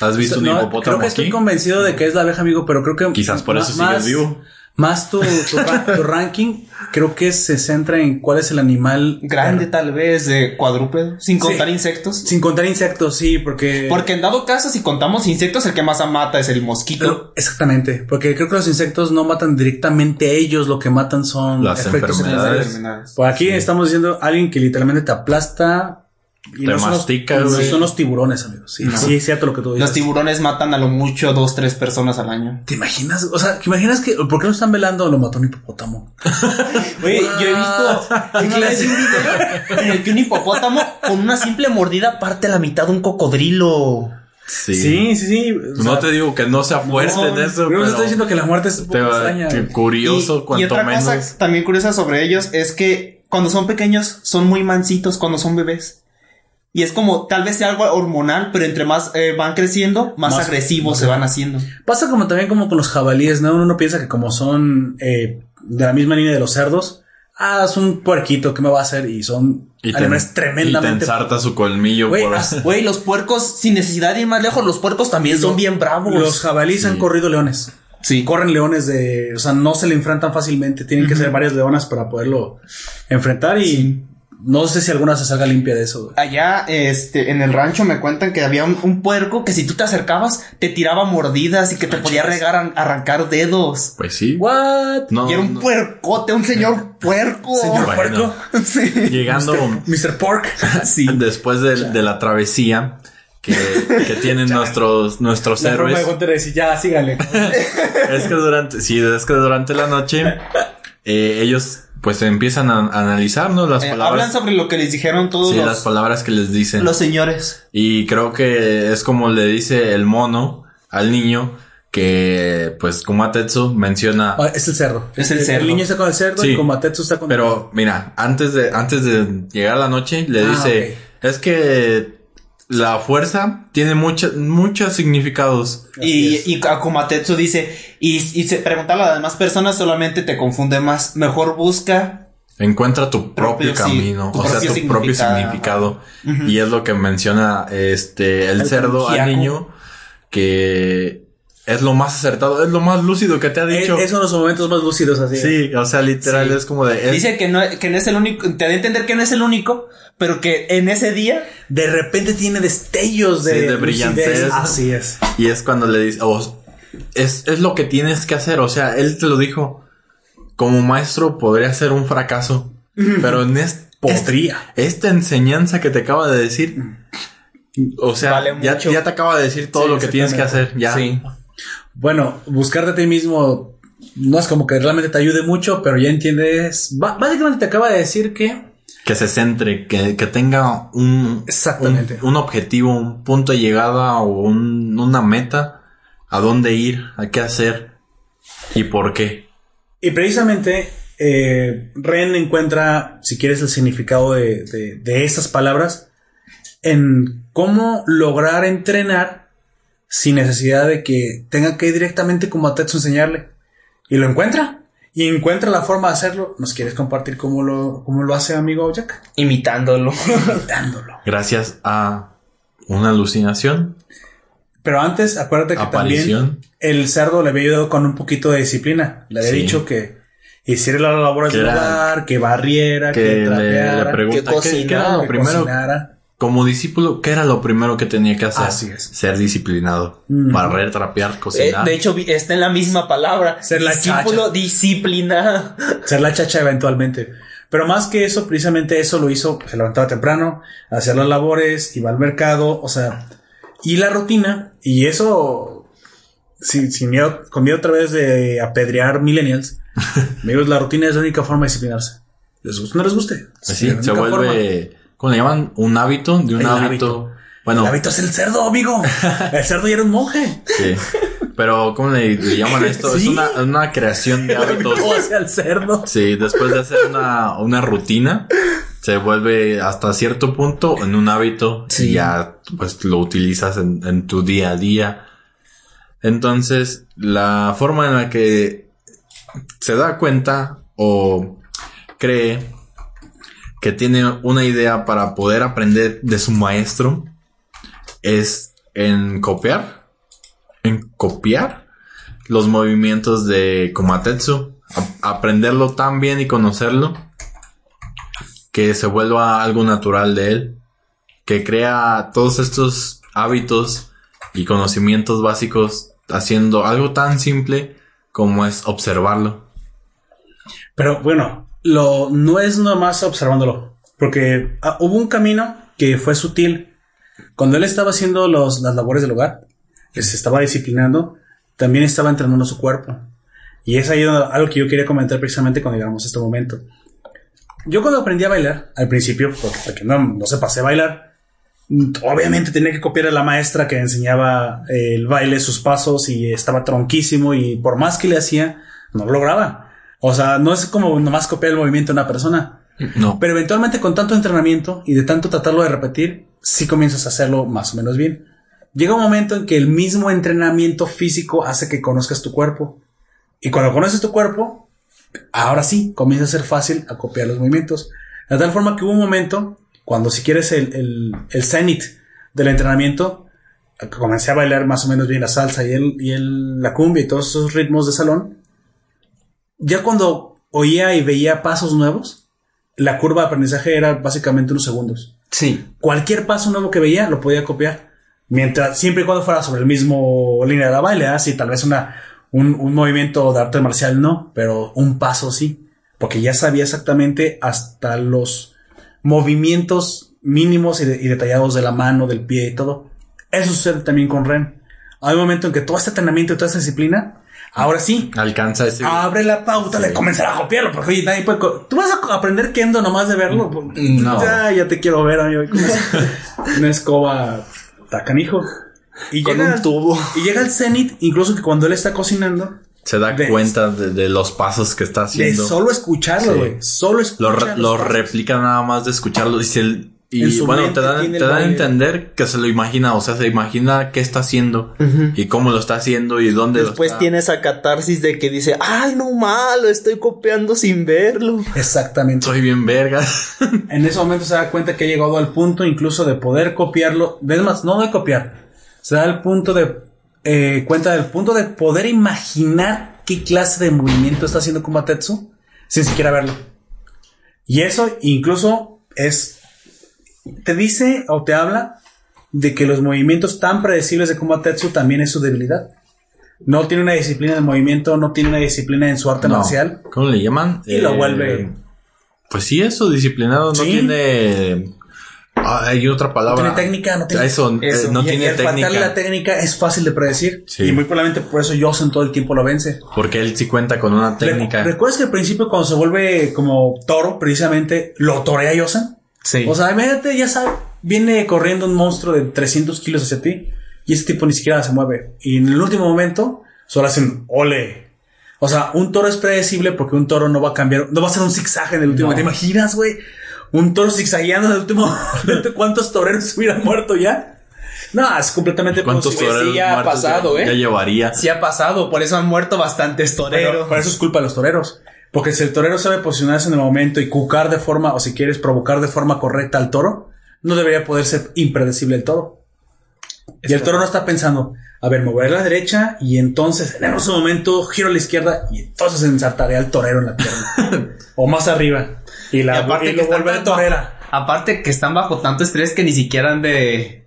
¿Has visto un No, hipopótamo Creo que estoy convencido de que es la abeja, amigo, pero creo que... Quizás por eso ma- sigues vivo. Más tu, tu, ra- tu ranking, creo que se centra en cuál es el animal... Grande tal vez, de cuadrúpedo, sin contar Sí. insectos. Sin contar insectos, sí, porque... Porque en dado caso, si contamos insectos, el que más mata es el mosquito. Pero- exactamente, porque creo que los insectos no matan directamente a ellos, lo que matan son Las efectos enfermedades. Por aquí estamos diciendo alguien que literalmente te aplasta y Te no son los- mastica, no güey. son los tiburones, amigos. Sí, sí, es cierto lo que tú dices. Los tiburones matan a lo mucho dos, tres personas al año. ¿Te imaginas? O sea, ¿te imaginas que por qué no están velando? Lo mató un hipopótamo. Oye, yo he visto una vez un video en el que un hipopótamo con una simple mordida parte la mitad de un cocodrilo. Sí. Sí, sí, sí. o no te digo que no sea fuerte no, en eso, pero pero... te estoy diciendo que la muerte es un te poco extraña. curioso, y, y cuanto otra menos. cosa también curiosa sobre ellos es que cuando son pequeños son muy mansitos cuando son bebés. Y es como tal vez sea algo hormonal, pero entre más eh, van creciendo, más, Más- agresivos se van haciendo. Pasa como también como con los jabalíes, ¿no? Uno piensa que como son eh, de la misma línea de los cerdos, ah, es un puerquito, ¿qué me va a hacer? Y son Y te, animales y te tremendamente... ensarta su colmillo Güey, por... los puercos, sin necesidad de ir más lejos, los puercos también son bien bravos. Los jabalíes han corrido leones. sí. Corren leones de... O sea, no se le enfrentan fácilmente. Tienen que ser varias leonas para poderlo enfrentar y... No sé si alguna se salga limpia de eso. güey. Allá, este, en el rancho me cuentan que había un, un puerco que si tú te acercabas, te tiraba mordidas y que te podía regar, arrancar dedos. Pues sí. What? No, y era un no. puercote, un señor puerco. Señor Bueno. puerco. Sí. Llegando Mr. Pork. Sí. después de, de la travesía que, que tienen nuestros, nuestros La forma de héroes. Decir, ya, sígale. Es que durante, sí, es que durante la noche eh, ellos pues empiezan a, a analizar, ¿no? Las Eh, palabras. hablan sobre lo que les dijeron todos sí, las palabras que les dicen. los señores. Y creo que es como le dice el mono al niño que pues como Atetsu menciona Ah, es el cerdo. Es el cerdo. El niño está con el cerdo Sí. y Komatetsu está con Pero mira, antes de, antes de llegar a la noche, le Ah, dice, es que la fuerza tiene muchos muchos significados. Y, es. y Akumatetsu dice, y, y se pregunta a las demás personas solamente te confunde más. Mejor busca. Encuentra tu propio, Propio, sí, camino, tu o sea, tu propio significado. Y es lo que menciona este el, El cerdo al niño, que es lo más acertado, es lo más lúcido que te ha Es, dicho. es uno de los momentos más lúcidos así. Sí, o sea, literal Sí. es como de... es- Dice que no, que no es el único, te da a entender que no es el único, pero que en ese día De repente tiene destellos de, Sí, de brillantez. Así es. Y es cuando le dice, oh, es, es lo que tienes que hacer. O sea, él te lo dijo. Como maestro podría ser un fracaso. Pero en Podría. esta enseñanza que te acaba de decir. O sea, Vale ya, ya te acaba de decir todo Sí, lo que tienes que hacer. Ya. Sí. Bueno, buscarte a ti mismo no es como que realmente te ayude mucho, pero ya entiendes. básicamente te acaba de decir que. Que se centre, que, que tenga un, Exactamente. un, un objetivo, un punto de llegada o un- una meta. A dónde ir, a qué hacer y por qué. Y precisamente eh, Ren encuentra, si quieres, el significado de, de, de estas palabras en cómo lograr entrenar sin necesidad de que tenga que ir directamente como a Tetsu enseñarle. Y lo encuentra. Y encuentra la forma de hacerlo. ¿Nos quieres compartir cómo lo, cómo lo hace amigo Jack? Imitándolo. Dándolo. Gracias a una alucinación, Pero antes, acuérdate que también el cerdo le había ayudado con un poquito de disciplina. Le había Sí. dicho que hiciera las labores del era- hogar, que barriera, que, que le, le trapeara, pregunta que ¿qué- qué era cocinara, que primero? cocinara. Como discípulo, ¿qué era lo primero que tenía que hacer? Así es. Ser disciplinado. Mm. Barrer, trapear, Eh, cocinar. de hecho, está en la misma palabra. Ser la Discípulo, chacha. disciplina. ser la chacha eventualmente. Pero más que eso, precisamente eso lo hizo, se levantaba temprano, hacía las labores, iba al mercado, o sea, y la rutina, y eso, sin, sin miedo, con miedo otra vez de apedrear millennials, amigos, la rutina es la única forma de disciplinarse. ¿Les gusta o no les guste? Así, Es la se forma. ¿Cómo le llaman? Un hábito, de un El hábito. hábito. Bueno, El hábito es el cerdo, amigo. El cerdo ya era un monje. sí. Pero, ¿cómo le, le llaman a esto? Es Sí. una, una creación de hábitos. ¿Cómo hacia el cerdo? Sí, después de hacer una, una rutina, se vuelve hasta cierto punto en un hábito y ya pues lo utilizas en, en tu día a día. Entonces, la forma en la que se da cuenta o cree que tiene una idea para poder aprender de su maestro es en copiar, en copiar los movimientos de Komatetsu, aprenderlo tan bien y conocerlo que se vuelva algo natural de él, que crea todos estos hábitos y conocimientos básicos haciendo algo tan simple como es observarlo. Pero bueno, lo, no es nomás observándolo, porque ah, hubo un camino que fue sutil. Cuando él estaba haciendo los, las labores del hogar, que se estaba disciplinando, también estaba entrenando su cuerpo. Y es ahí donde- algo que yo quería comentar precisamente cuando llegamos a este momento. Yo cuando aprendí a bailar, al principio, porque, porque no, no se pasé a bailar, obviamente tenía que copiar a la maestra que enseñaba eh, el baile, sus pasos, y estaba tronquísimo, y por más que le hacía, no lo lograba. O sea, no es como nomás copiar el movimiento de una persona. No, Pero eventualmente con tanto entrenamiento y de tanto tratarlo de repetir, sí comienzas a hacerlo más o menos bien. Llega un momento en que el mismo entrenamiento físico hace que conozcas tu cuerpo. Y cuando conoces tu cuerpo, ahora sí, comienza a ser fácil a copiar los movimientos. De tal forma que hubo un momento, cuando si quieres el, el, el cenit del entrenamiento, comencé a bailar más o menos bien la salsa y, el, y el, la cumbia y todos esos ritmos de salón. Ya cuando oía y veía pasos nuevos, la curva de aprendizaje era básicamente unos segundos. Sí. Cualquier paso nuevo que veía lo podía copiar. Mientras, siempre y cuando fuera sobre el mismo línea de baile, así tal vez una, un, un movimiento de arte marcial no, pero un paso sí. Porque ya sabía exactamente hasta los movimientos mínimos y, de- y detallados de la mano, del pie y todo. Eso sucede también con Ren. Hay un momento en que todo este entrenamiento y toda esta disciplina, ahora sí, alcanza ese... abre la pauta de comenzar a copiarlo, porque oye, nadie puede ¿Tú vas a aprender kendo nomás de verlo? No. Ya, ya te quiero ver, amigo. Una escoba tacanijo. Y Con llega, un tubo. Y llega al cenit, incluso que cuando él está cocinando, se da de- cuenta de, de los pasos que está de haciendo. solo escucharlo, Sí. güey. Solo lo, escuchar. re- los lo pasos. replica nada más de escucharlo y, se- En y su bueno te da, tiene te el da a entender que se lo imagina o sea se imagina qué está haciendo y cómo lo está haciendo y dónde lo Después está. tiene esa catarsis de que dice, ay, no malo, estoy copiando sin verlo. Exactamente. soy bien verga En ese momento se da cuenta que ha llegado al punto incluso de poder copiarlo. Es más, no de copiar. Se da el punto de eh, cuenta del punto de poder imaginar qué clase de movimiento está haciendo Kumatetsu sin siquiera verlo. Y eso incluso es te dice o te habla de que los movimientos tan predecibles de Kumatetsu también es su debilidad. No tiene una disciplina de movimiento, no tiene una disciplina en su arte No. marcial. cómo le llaman Y lo vuelve- pues sí eso disciplinado no Sí. tiene Ah, hay otra No palabra tiene técnica, no tiene eso, eh, no Y- y tiene faltarle técnica la técnica es fácil de predecir. Sí. Y muy probablemente por eso Yosen todo el tiempo lo vence. porque él sí cuenta con una técnica Re- ¿Recuerdas que al principio cuando se vuelve como toro, precisamente, lo torea Yosen? Sí. O sea, imagínate, ya sabes, viene corriendo un monstruo de 300 kilos hacia ti y ese tipo ni siquiera se mueve. Y en el último momento solo hacen ole. O sea, un toro es predecible porque un toro no va a cambiar, no va a hacer un zigzag en el último. ¿Te imaginas, güey? Un toro zigzagueando en el último momento. ¿Cuántos toreros hubieran muerto ya? No, es completamente cuántos posible. toreros sí, ha pasado, ya, ¿eh? ya llevaría Sí ha pasado, por eso han muerto bastantes toreros. pero eso es culpa de los toreros. Porque si el torero sabe posicionarse en el momento y cucar de forma, o si quieres provocar de forma correcta al toro, no debería poder ser impredecible el toro. Y el toro no está pensando, a ver, me voy a la derecha y entonces en ese momento giro a la izquierda y entonces ensartaré al torero en la pierna. o más arriba. Y la Y aparte y que lo vuelve tan torera. Aparte que están bajo tanto estrés que ni siquiera han de...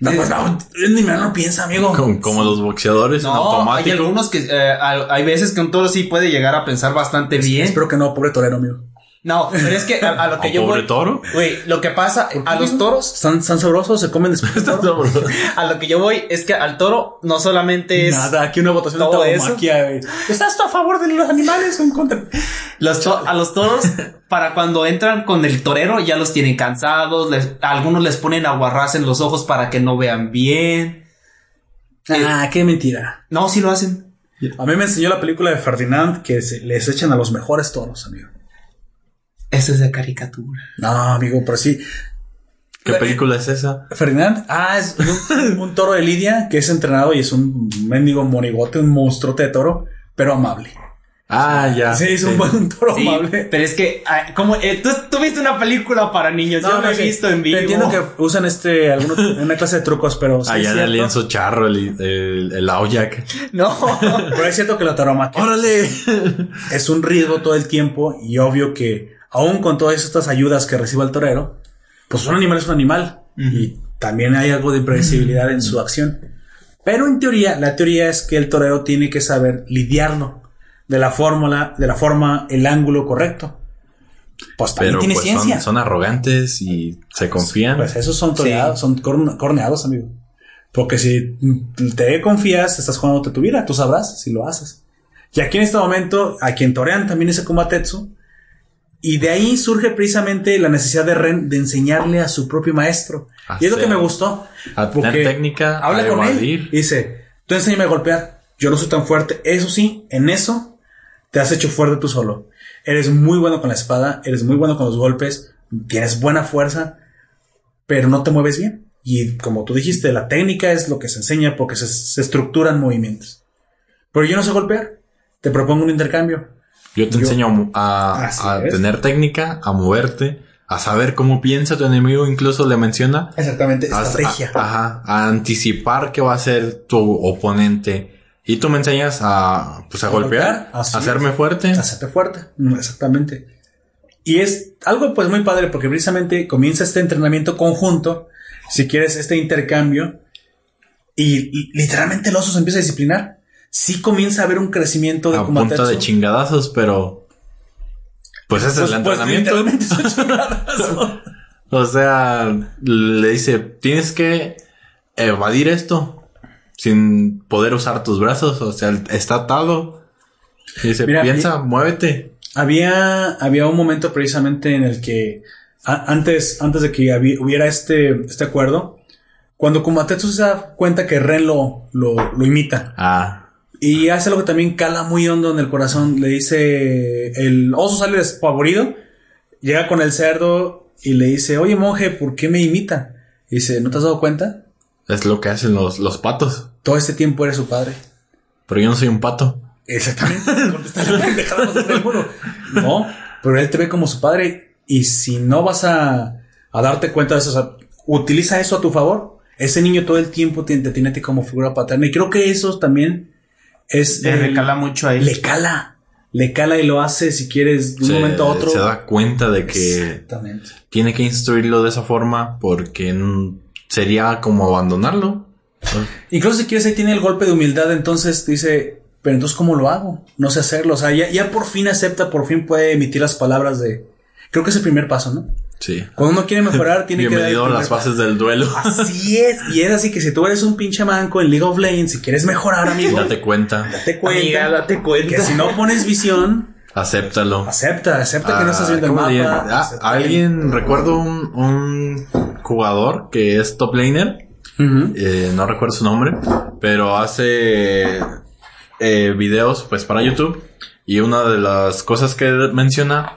No, pues no, ni me lo piensa, amigo. Como, como los boxeadores en No, hay automático. algunos que... eh, hay hay veces que un toro sí puede llegar a pensar bastante bien. Espero que no, pobre torero, amigo. No, pero es que a, a lo que ¿O yo pobre voy... toro? Güey, lo que pasa a los toros... Están, están sabrosos, se comen después. A lo que yo voy es que al toro no solamente es... Nada, aquí una votación todo de eso. tauromaquia, güey. ¿Estás tú a favor de los animales o en contra? Los to- a los toros, para cuando entran con el torero, ya los tienen cansados. les- a algunos les ponen aguarrás en los ojos para que no vean bien. Ah, qué mentira. No, sí lo hacen. A mí me enseñó la película de Ferdinand que se, les echan a los mejores toros, amigo. Eso es de caricatura. No, amigo, pero sí. ¿Qué película es esa? Ferdinand, ah, es un, un toro de Lidia que es entrenado y es un mendigo monigote, un monstruote de toro, pero amable. Ah, ya. sí, es un buen toro Sí, amable. pero es que, ah, como, eh, ¿tú, tú viste una película para niños, yo lo he visto en vivo. Entiendo que usan este, algunos, una clase de trucos, pero. sí Allá de lienzo charro, el, el, el Aoyak. No. Pero es cierto que la tauromaquia ¡Órale! es un riesgo todo el tiempo y obvio que, aún con todas estas ayudas que reciba el torero, pues un animal es un animal y también hay algo de impredecibilidad en su acción. Pero en teoría, la teoría es que el torero tiene que saber lidiarlo de la fórmula, de la forma, el ángulo correcto. Pues también Pero tiene pues ciencia. son, son arrogantes y se confían. Pues esos son toreados, son corn- corneados, amigo. Porque si te confías, estás jugando tu vida, tú sabrás si lo haces. Y aquí en este momento, a quien torean también ese Kumatetsu. Y de ahí surge precisamente la necesidad de Ren de enseñarle a su propio maestro. y es lo que me gustó. a porque técnica, Habla a con él. y Dice, tú enséñame a golpear. Yo no soy tan fuerte. Eso sí, en eso te has hecho fuerte tú solo. Eres muy bueno con la espada, eres muy bueno con los golpes, tienes buena fuerza, pero no te mueves bien. Y como tú dijiste, la técnica es lo que se enseña porque se, se estructuran movimientos. Pero yo no sé golpear. Te propongo un intercambio. Yo te Yo- enseño a, a tener técnica, a moverte, a saber cómo piensa tu enemigo, incluso le menciona. Exactamente, A, estrategia. a- ajá, a anticipar qué va a hacer tu oponente. Y tú me enseñas a, pues, a, A golpear, a hacerme fuerte. Hacerte fuerte. Mm, Exactamente. Y es algo pues muy padre porque precisamente comienza este entrenamiento conjunto, si quieres este intercambio, y, y literalmente el oso se empieza a disciplinar. Sí comienza a haber un crecimiento de a punta Kumatetsu. de chingadazos, pero pues ese es el Pues- pues entrenamiento. son o sea, le dice, tienes que evadir esto sin poder usar tus brazos, o sea, está atado. Y dice, Mira, piensa, muévete. había, había un momento precisamente en el que a- antes, antes de que hubiera este, este acuerdo, cuando Kumatetsu se da cuenta que Ren lo, lo, lo imita, Ah, Y hace algo que también cala muy hondo en el corazón. Le dice, el oso sale despavorido, llega con el cerdo y le dice, oye monje, ¿por qué me imita? Y dice, ¿no te has dado cuenta? es lo que hacen los, los patos. Todo este tiempo eres su padre. Pero yo no soy un pato. Exactamente. No, pero él te ve como su padre y si no vas a, a darte cuenta de eso, o sea, utiliza eso a tu favor. Ese niño todo el tiempo te, te tiene a ti como figura paterna y creo que eso también es... Le el- recala mucho a él. le cala. Le cala y lo hace si quieres de un se, momento a otro. se da cuenta de que tiene que instruirlo de esa forma porque sería como abandonarlo. Incluso si quieres ahí tiene el golpe de humildad, entonces dice, pero entonces ¿cómo lo hago? No sé hacerlo. O sea, ya, ya por fin acepta, por fin puede emitir las palabras de... Creo que es el primer paso, ¿no? Sí. Cuando uno quiere mejorar, tiene que dar el Bienvenido a las paso. fases del duelo. Así es. Y es así que si tú eres un pinche manco en League of Legends, si quieres mejorar, amigo, Date cuenta. date cuenta. Amiga, date cuenta. Que si no pones visión, Acéptalo. acepta, acepta que no estás Ah, viendo el ¿cómo mapa. Ah, acepta alguien, recuerdo un, un jugador que es top laner, que- eh, no recuerdo su nombre, pero hace eh, videos pues para YouTube y una de las cosas que menciona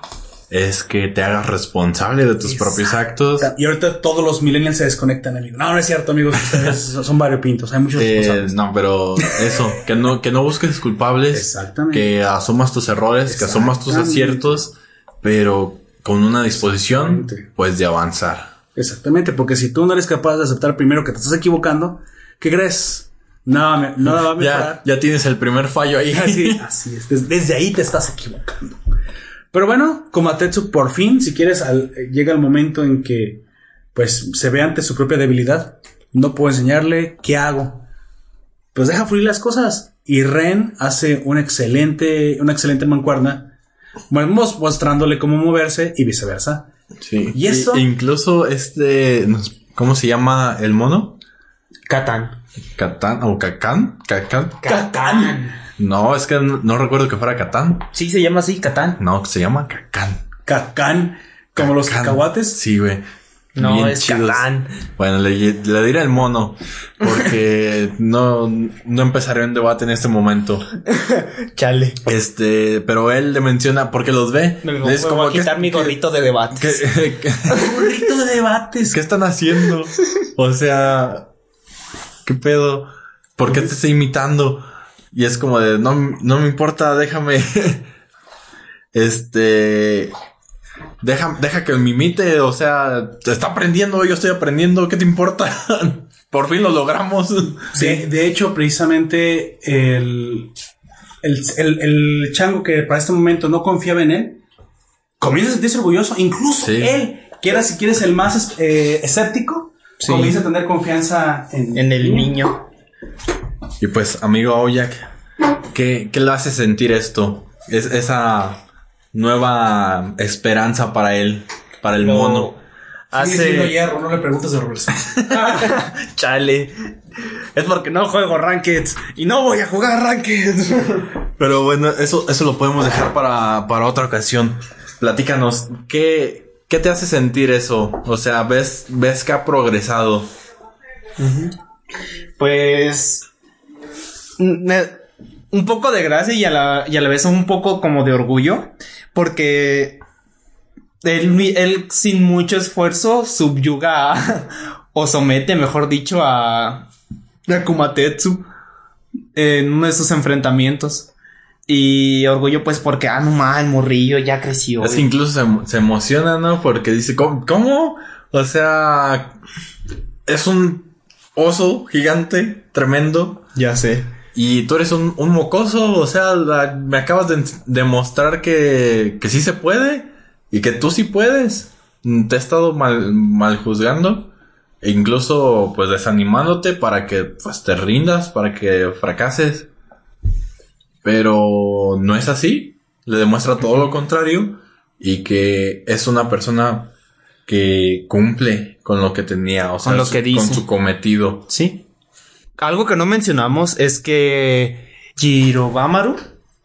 es que te hagas responsable de tus Exacto. propios actos. Y ahorita todos los millennials se desconectan, amigo. No, no es cierto, amigos. Ustedes son variopintos. Hay muchos Eh, no, pero eso, que no, que no busques culpables, Exactamente. que asumas tus errores, que asumas tus aciertos, pero con una disposición pues de avanzar. Exactamente, porque si tú no eres capaz de aceptar primero que te estás equivocando, ¿qué crees? Nada, me- nada va a Ya, mejorar. ya tienes el primer fallo ahí. Así, así es. Des- Desde, ahí te estás equivocando. Pero bueno, Komatetsu por fin, si quieres, al- llega el momento en que pues se ve ante su propia debilidad. No puedo enseñarle qué hago. Pues deja fluir las cosas. Y Ren hace un excelente, una excelente mancuerna. Vamos mostrándole cómo moverse y viceversa. Sí. ¿Y eso? incluso este, ¿cómo se llama el mono? Catán. ¿Catán o Cacán? ¿Cacán? Catán. No, es que no, no recuerdo que fuera Catán. Sí, se llama así, Catán. No, se llama Cacán. Cacán, como los cacahuates. Sí, güey. No, Bien es chidos. Catán. Bueno, le, le diré el mono. Porque no, no empezaré un debate en este momento. Chale. Este, pero él le menciona porque los ve. Me Es voy a como que- quitar mi que- gorrito de debate. que- que- Burrito de debates. ¿Qué están haciendo? O sea, ¿qué pedo? ¿Por qué te estoy imitando? Y es como de, no, no me importa, déjame. este. Deja, deja que me imite, o sea, te está aprendiendo, yo estoy aprendiendo, ¿qué te importa? Por fin lo logramos. De, de hecho, precisamente el, el, el- el chango que para este momento no confiaba en él, comienza a sentirse orgulloso. Incluso Sí. él, que era, si quieres, el más eh, escéptico, Sí. comienza a tener confianza en, En el niño. Y pues, amigo Aoyak, ¿qué, qué le hace sentir esto? Es esa nueva esperanza para él, para el Lo mono. Sigue siendo Hace. hierro, no le preguntes Roberts. Chale. Es porque no juego Rankeds. Y no voy a jugar Rankeds. Pero bueno, eso, eso lo podemos dejar para, para otra ocasión. Platícanos, ¿qué, ¿qué te hace sentir eso? O sea, ves, ves que ha progresado. Pues. Un poco de gracia y a, la, y a la vez un poco como de orgullo. Porque. Él, él sin mucho esfuerzo subyuga a- o somete, mejor dicho, a. a Kumatetsu en uno de sus enfrentamientos. Y orgullo, pues, porque, ah, no mames, morrillo ya creció. Es que incluso se, se emociona, ¿no? Porque dice, ¿cómo? ¿Cómo? O sea, es un oso gigante, tremendo. Ya sé. Y tú eres un, un mocoso, o sea, la- me acabas de demostrar que, que sí se puede y que tú sí puedes. Mm, Te he estado mal, mal juzgando e incluso pues desanimándote para que pues te rindas, para que fracases. Pero no es así. Le demuestra todo lo contrario y que es una persona que cumple con lo que tenía, o sea, Con lo que dice. con su cometido. Sí. Algo que no mencionamos es que Jirobamaru,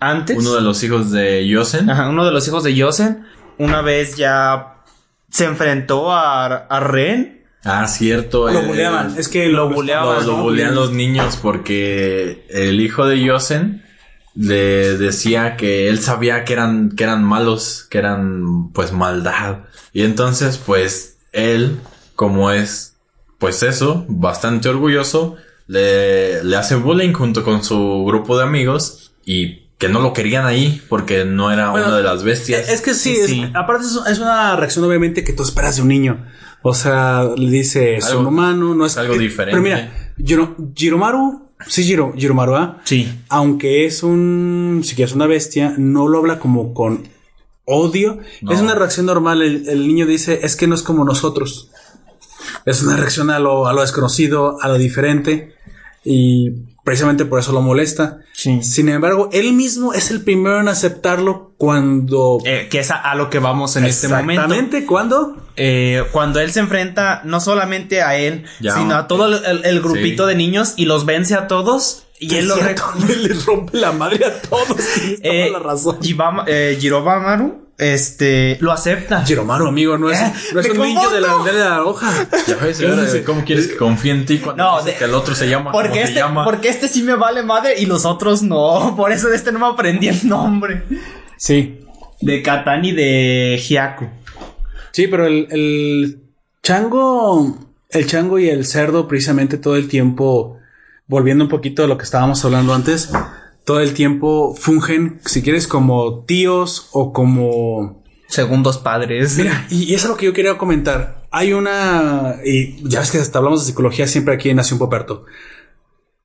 antes, Uno de los hijos de Yosen. ajá, uno de los hijos de Yosen, una vez ya se enfrentó a, a Ren. Ah, cierto. Lo eh, buleaban. Es que lo lo buleaban, Lo, lo ¿no? bulean los niños porque el hijo de Yosen le decía que él sabía que eran, que eran malos, que eran pues maldad. Y entonces pues él, como es pues eso, bastante orgulloso, le, le hace bullying junto con su grupo de amigos y que no lo querían ahí porque no era Bueno, una de las bestias. Es que sí, Sí, es- aparte es, es una reacción obviamente que tú esperas de un niño. O sea, le dice, Algo- humano, no es algo que- diferente. Pero mira, Jiro- Jiromaru, sí, Jiro, Jiromaru, ¿ah? Sí. aunque es un, si quieres una bestia, no lo habla como con odio. No. Es una reacción normal. El, el niño dice, es que no es como nosotros. Es una reacción a lo, a lo desconocido, a lo diferente. Y precisamente por eso lo molesta. Sí. Sin embargo, él mismo es el primero en aceptarlo cuando... Eh, que es a, a lo que vamos en este momento. Exactamente, ¿cuándo? Eh, cuando él se enfrenta no solamente a él, Ya. sino a todo el, el- el grupito Sí. de niños y los vence a todos. Y él lo Cierto, le rompe la madre a todos. Tienes toda Eh, la razón. Eh, este, lo acepta. Jiromaru, amigo, no es, Eh, no es un niño de la bandera de la hoja. Ya ves, ¿cómo quieres que confíe en ti cuando No, dice de- que el otro se llama como Porque se este, llama? porque este sí me vale madre y los otros no. Por eso de este no me aprendí el nombre. Sí. De Katan y de Hyaku. Sí, pero el, el chango, el chango y el cerdo, precisamente todo el tiempo, volviendo un poquito a lo que estábamos hablando antes, todo el tiempo fungen, si quieres, como tíos o como. Segundos padres. Mira, y, y eso es lo que yo quería comentar. Hay una, y ya ves que hasta hablamos de psicología siempre aquí en Nación Poperto.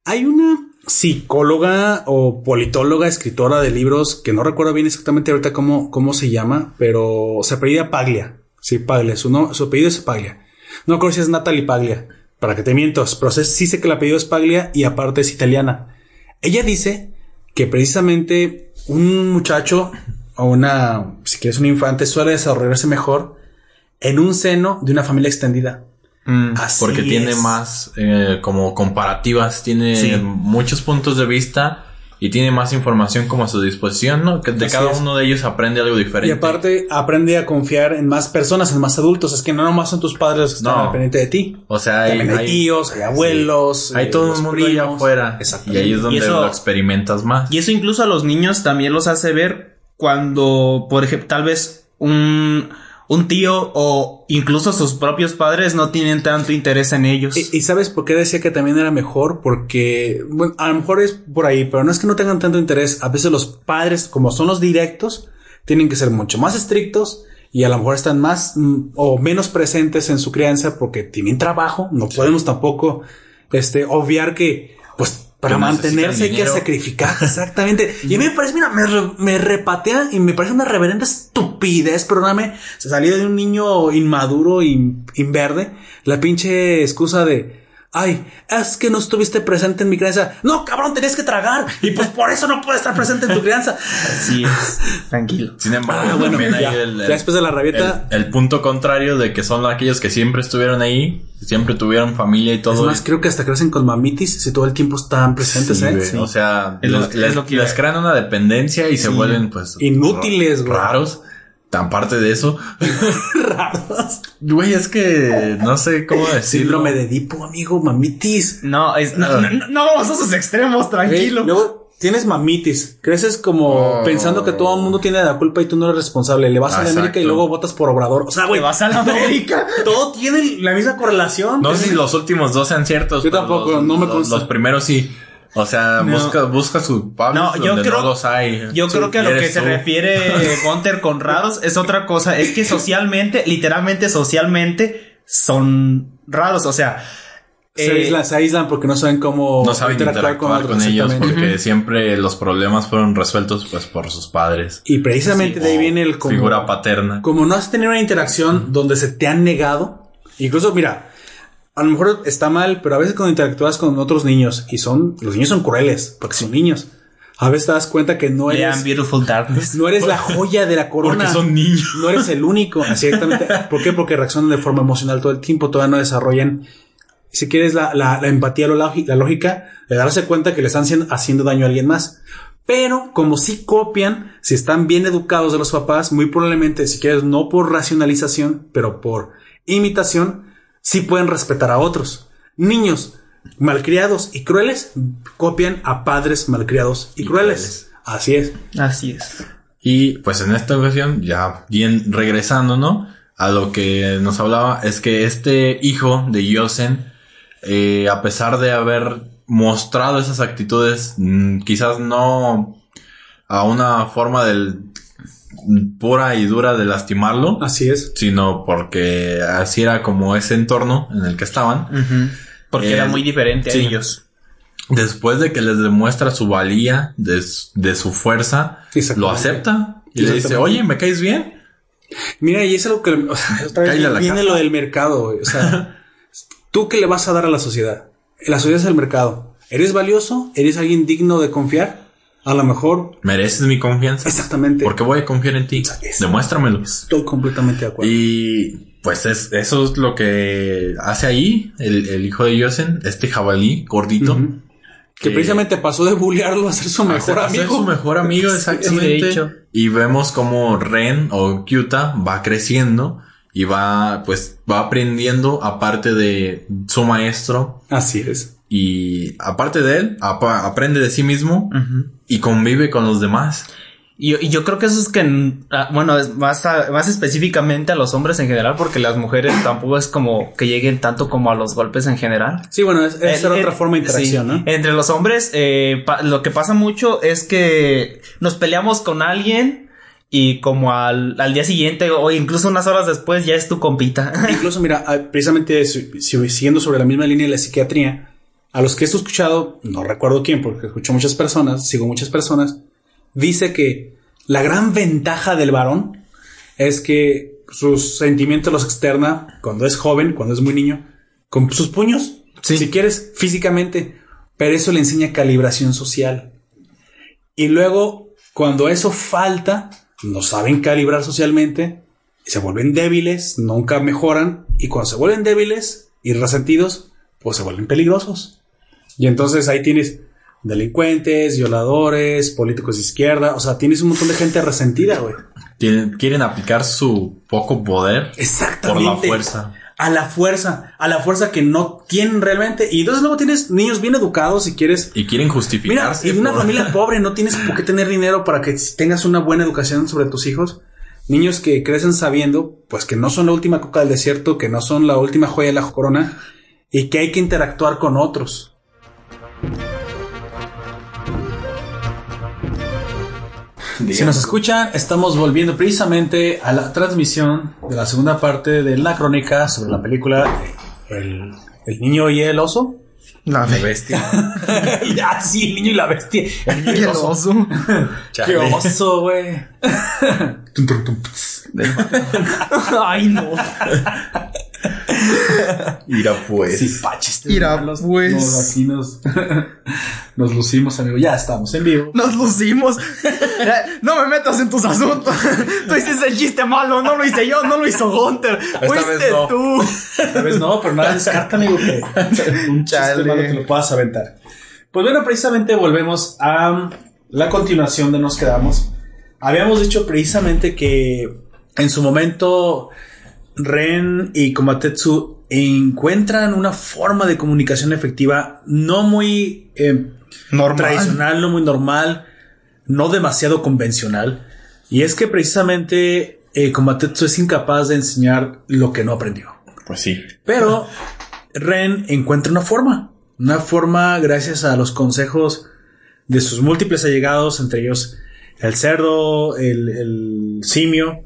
Hay una psicóloga o politóloga, escritora de libros, que no recuerdo bien exactamente ahorita cómo, cómo se llama, pero se apellida Paglia. Sí, Paglia. Su, no, su apellido es Paglia. No recuerdo si es Natalie Paglia, para que te mientos, pero sí sé que el apellido es Paglia y aparte es italiana. Ella dice que precisamente un muchacho o una, si quieres, un infante suele desarrollarse mejor en un seno de una familia extendida. Mm. Así Porque tiene más eh, como comparativas, tiene Sí. muchos puntos de vista y tiene más información como a su disposición, ¿no? Que de Así cada es. uno de ellos aprende algo diferente. Y aparte aprende a confiar en más personas, en más adultos. Es que no nomás son tus padres los que están No. al pendiente de ti. o sea, hay, hay, hay- tíos, hay abuelos. hay eh, todo los un mundo allá afuera. Y ahí es donde eso- lo experimentas más. Y eso incluso a los niños también los hace ver cuando, por ejemplo, tal vez un, un tío o incluso sus propios padres no tienen tanto interés en ellos. Y, y sabes por qué decía que también era mejor? Porque, bueno, a lo mejor es por ahí, pero no es que no tengan tanto interés. A veces los padres, como son los directos, tienen que ser mucho más estrictos y a lo mejor están más mm, o menos presentes en su crianza porque tienen trabajo. No podemos tampoco, este, obviar que, pues, para mantenerse hay que sacrificar. Exactamente. y a mí me parece, mira, me, re- me repatea y me parece una reverenda estupidez, perdóname. Se salió de un niño inmaduro y inverde. La pinche excusa de, ay, es que no estuviste presente en mi crianza. No, cabrón, tenías que tragar. Y pues por eso no puedes estar presente en tu crianza. Así es. Tranquilo. Sin embargo, Ah, bueno, también hay ya. el, Ya después de la rabieta- el, el punto contrario de que son aquellos que siempre estuvieron ahí, siempre tuvieron familia y todo. Es más, creo que hasta crecen con mamitis si todo el tiempo están presentes, Sí, ¿eh? Sí. O sea, Es lo- les, es les- lo que iba- les crean una dependencia y se vuelven pues Inútiles, güey. raros. Parte de eso. raros. Güey, es que no sé cómo decirlo. Síndrome de Edipo, amigo, mamitis. No, es, no, no, no, no vamos a esos extremos, tranquilo. Luego tienes mamitis. Creces como Oh. pensando que todo el mundo tiene la culpa y tú no eres responsable. Le vas a la Exacto. América y luego votas por Obrador. O sea, güey, vas a la América. todo tiene la misma correlación. No sé si los últimos dos sean ciertos. Yo pero tampoco, los, no me los- consta. Los primeros sí. O sea, No. busca, busca su No, yo donde creo- no los hay. Yo Sí, creo que a lo que se refiere Gunter con raros es otra cosa. Es que socialmente, literalmente socialmente, son raros. O sea, Se, eh, aíslan, se aíslan porque no saben cómo No saben interactuar con, otros, ellos porque siempre los problemas fueron resueltos pues por sus padres. Y precisamente de ahí viene el como, figura paterna. como no has tenido una interacción donde se te han negado. Incluso, mira, a lo mejor está mal, pero a veces cuando interactúas con otros niños y son, los niños son crueles porque son niños. A veces te das cuenta que no eres, Beautiful Darkness. no eres la joya de la corona. Porque son niños. No eres el único. Así exactamente. ¿Por qué? Porque reaccionan de forma emocional todo el tiempo, todavía no desarrollan. Si quieres la, la, la empatía, la, lógi- la lógica de darse cuenta que le están haciendo, haciendo daño a alguien más. Pero como si copian, si están bien educados de los papás, muy probablemente, si quieres, no por racionalización, pero por imitación, sí pueden respetar a otros. Niños malcriados y crueles copian a padres malcriados y, Y crueles. crueles. Así es. Así es. Y pues en esta ocasión, ya bien regresando, ¿no? A lo que nos hablaba, es que este hijo de Yosen, eh, a pesar de haber mostrado esas actitudes, mm, quizás no a una forma del pura y dura de lastimarlo, Así es. sino porque así era como ese entorno en el que estaban. Porque Eh, era muy diferente sí. a ellos. Después de que les demuestra su valía, de, su- de su fuerza, lo acepta y le dice, oye, ¿me caes bien? Mira, y es algo que o sea, otra vez Cállale a la viene casa. lo del mercado. O sea, ¿tú qué le vas a dar a la sociedad? La sociedad es el mercado. ¿Eres valioso? ¿Eres alguien digno de confiar? A lo mejor. ¿Mereces mi confianza? Exactamente. ¿Por qué voy a confiar en ti? Demuéstramelo. Estoy completamente de acuerdo. Y pues es, eso es lo que hace ahí el, el hijo de Yosen, este jabalí gordito. Que precisamente pasó de bullearlo a ser su a mejor ser- a ser amigo. su mejor amigo, exactamente. Sí, de hecho. Y vemos como Ren o Kyuta va creciendo y va, pues, va aprendiendo aparte de su maestro Así es. Y aparte de él, aprende de sí mismo y convive con los demás. Y, y yo creo que eso es que, ah, bueno, es más, a- más específicamente a los hombres en general, porque las mujeres tampoco es como que lleguen tanto como a los golpes en general. Sí, bueno, es, es El- otra el- forma de interacción, sí. ¿no? Entre los hombres, eh, lo que pasa mucho es que nos peleamos con alguien y como al, al día siguiente o incluso unas horas después ya es tu compita. Incluso, mira, ah, precisamente si- si- siguiendo sobre la misma línea de la psiquiatría, a los que he escuchado, no recuerdo quién, porque escucho muchas personas, sigo muchas personas, dice que la gran ventaja del varón es que sus sentimientos los externa cuando es joven, cuando es muy niño, con sus puños, si quieres, físicamente, pero eso le enseña calibración social. Y luego, cuando eso falta, no saben calibrar socialmente, se vuelven débiles, nunca mejoran, y cuando se vuelven débiles y resentidos, pues se vuelven peligrosos. Y entonces ahí tienes delincuentes, violadores, políticos de izquierda, o sea, tienes un montón de gente resentida, güey. Tienen- quieren aplicar su poco poder por Exactamente. la fuerza. A la fuerza, a la fuerza que no tienen realmente. Y entonces luego tienes niños bien educados si quieres. Y quieren Mira, justificarse. en una por- familia pobre no tienes por qué tener dinero para que tengas una buena educación sobre tus hijos. Niños que crecen sabiendo, pues que no son la última coca del desierto, que no son la última joya de la corona y que hay que interactuar con otros. Si nos escuchan, estamos volviendo precisamente a la transmisión de la segunda parte de la crónica sobre la película El, el niño y el oso. La La bestia. ya, sí, el niño y la bestia. El niño y el oso. Qué oso, güey. Ay, no. Mira pues. Sí, paches. Mira, Los- pues. nos- aquí nos, nos lucimos, amigo. Ya estamos en vivo. Nos lucimos. No me metas en tus asuntos. Tú hiciste el chiste malo. No lo hice yo. No lo hizo Gunter. vez Fuiste no. tú. Tal vez no, pero nada descarta, amigo, que un chiste Chale. malo que lo puedas aventar. Pues bueno, precisamente volvemos a la continuación de Nos Quedamos. Habíamos dicho precisamente que en su momento Ren y Komatetsu encuentran una forma de comunicación efectiva no muy eh, Normal. tradicional, no muy normal, no demasiado convencional. Y es que precisamente eh, Komatetsu es incapaz de enseñar lo que no aprendió. Pues sí. Pero Ren encuentra una forma, una forma gracias a los consejos de sus múltiples allegados, entre ellos el cerdo, el, el simio,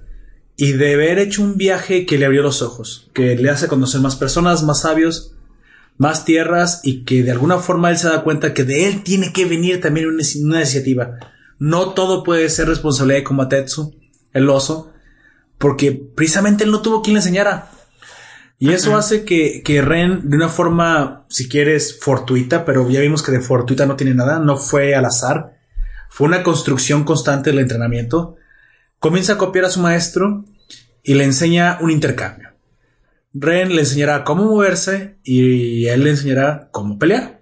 y de haber hecho un viaje que le abrió los ojos, que le hace conocer más personas, más sabios, más tierras, y que de alguna forma él se da cuenta que de él tiene que venir también una, una iniciativa. No todo puede ser responsabilidad de Komatetsu, el oso, porque precisamente él no tuvo quien le enseñara. Y eso hace que, que Ren, de una forma, si quieres, fortuita, pero ya vimos que de fortuita no tiene nada, no fue al azar, fue una construcción constante del entrenamiento, comienza a copiar a su maestro y le enseña un intercambio. Ren le enseñará cómo moverse y él le enseñará cómo pelear.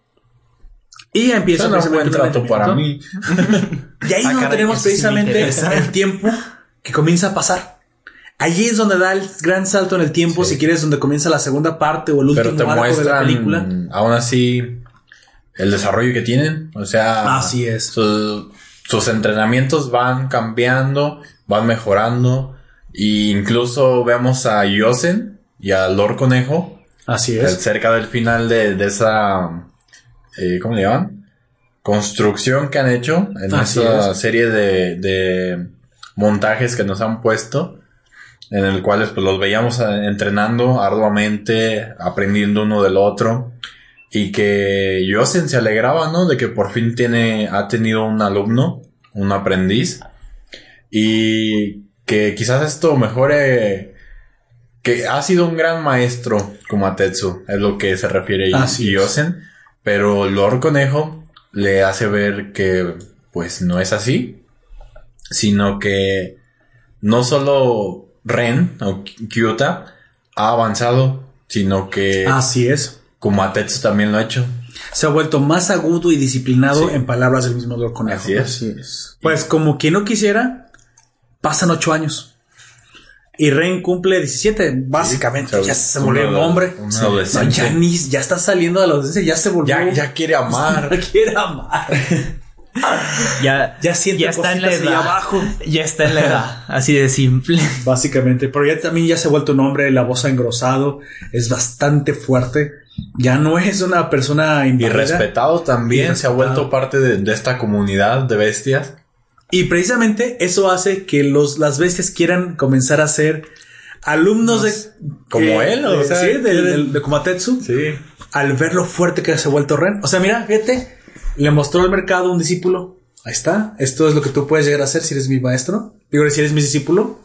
Y empieza Suena un buen trato para mí. Y ahí es Ah, donde caray, tenemos sí precisamente el tiempo que comienza a pasar. Allí es donde da el gran salto en el tiempo, Sí. si quieres, donde comienza la segunda parte o el Pero último te arco de la muestran película. aún así el desarrollo que tienen. O sea, Así es. su- sus entrenamientos van cambiando, van mejorando. E incluso vemos a Yosen y a Lord Conejo Así es. cerca del final de, de esa, eh, ¿cómo le llaman? Construcción que han hecho en Así esa es. serie de, de montajes que nos han puesto, en el cual pues, los veíamos eh, entrenando arduamente, aprendiendo uno del otro, y que Yosen se alegraba, ¿no? De que por fin tiene, ha tenido un alumno, un aprendiz, y que quizás esto mejore que ha sido un gran maestro como Atetsu, es lo que se refiere Así. Yosen, pero Lord Conejo le hace ver que pues no es así, sino que no solo Ren o Ky- Kyuta ha avanzado, sino que Así es. como Atetsu también lo ha hecho. Se ha vuelto más agudo y disciplinado Sí. en palabras del mismo Lord Conejo. Así es. es. Pues como quien no quisiera, pasan ocho años. Y Ren cumple 17, básicamente. Sí, ya se volvió un hombre. No, ya, ni- ya está saliendo de la adolescencia, ya se volvió. Ya, ya quiere amar. Ya quiere amar. Ya, Ya siente ya está en la edad. abajo. Ya está en la edad. Así de simple. Básicamente, pero ya también ya se ha vuelto un hombre, la voz ha engrosado, es bastante fuerte. Ya no es una persona Y respetado también, Y se ha vuelto parte de, de esta comunidad de bestias. Y precisamente eso hace que los, las bestias quieran comenzar a hacer alumnos de... Como eh, él, o de- sea, sí, de Kumatetsu. Sí. Al ver lo fuerte que se ha vuelto Ren. O sea, mira, fíjate, le mostró al mercado un discípulo. Ahí está. Esto es lo que tú puedes llegar a hacer si eres mi maestro. Digo, si eres mi discípulo.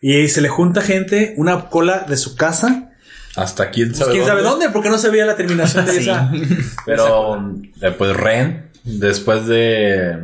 Y se le junta gente, una cola de su casa. Hasta quién Pues, sabe ¿Quién sabe dónde? Porque no se veía la terminación de Sí. esa. Pero, eh, pues Ren, después de...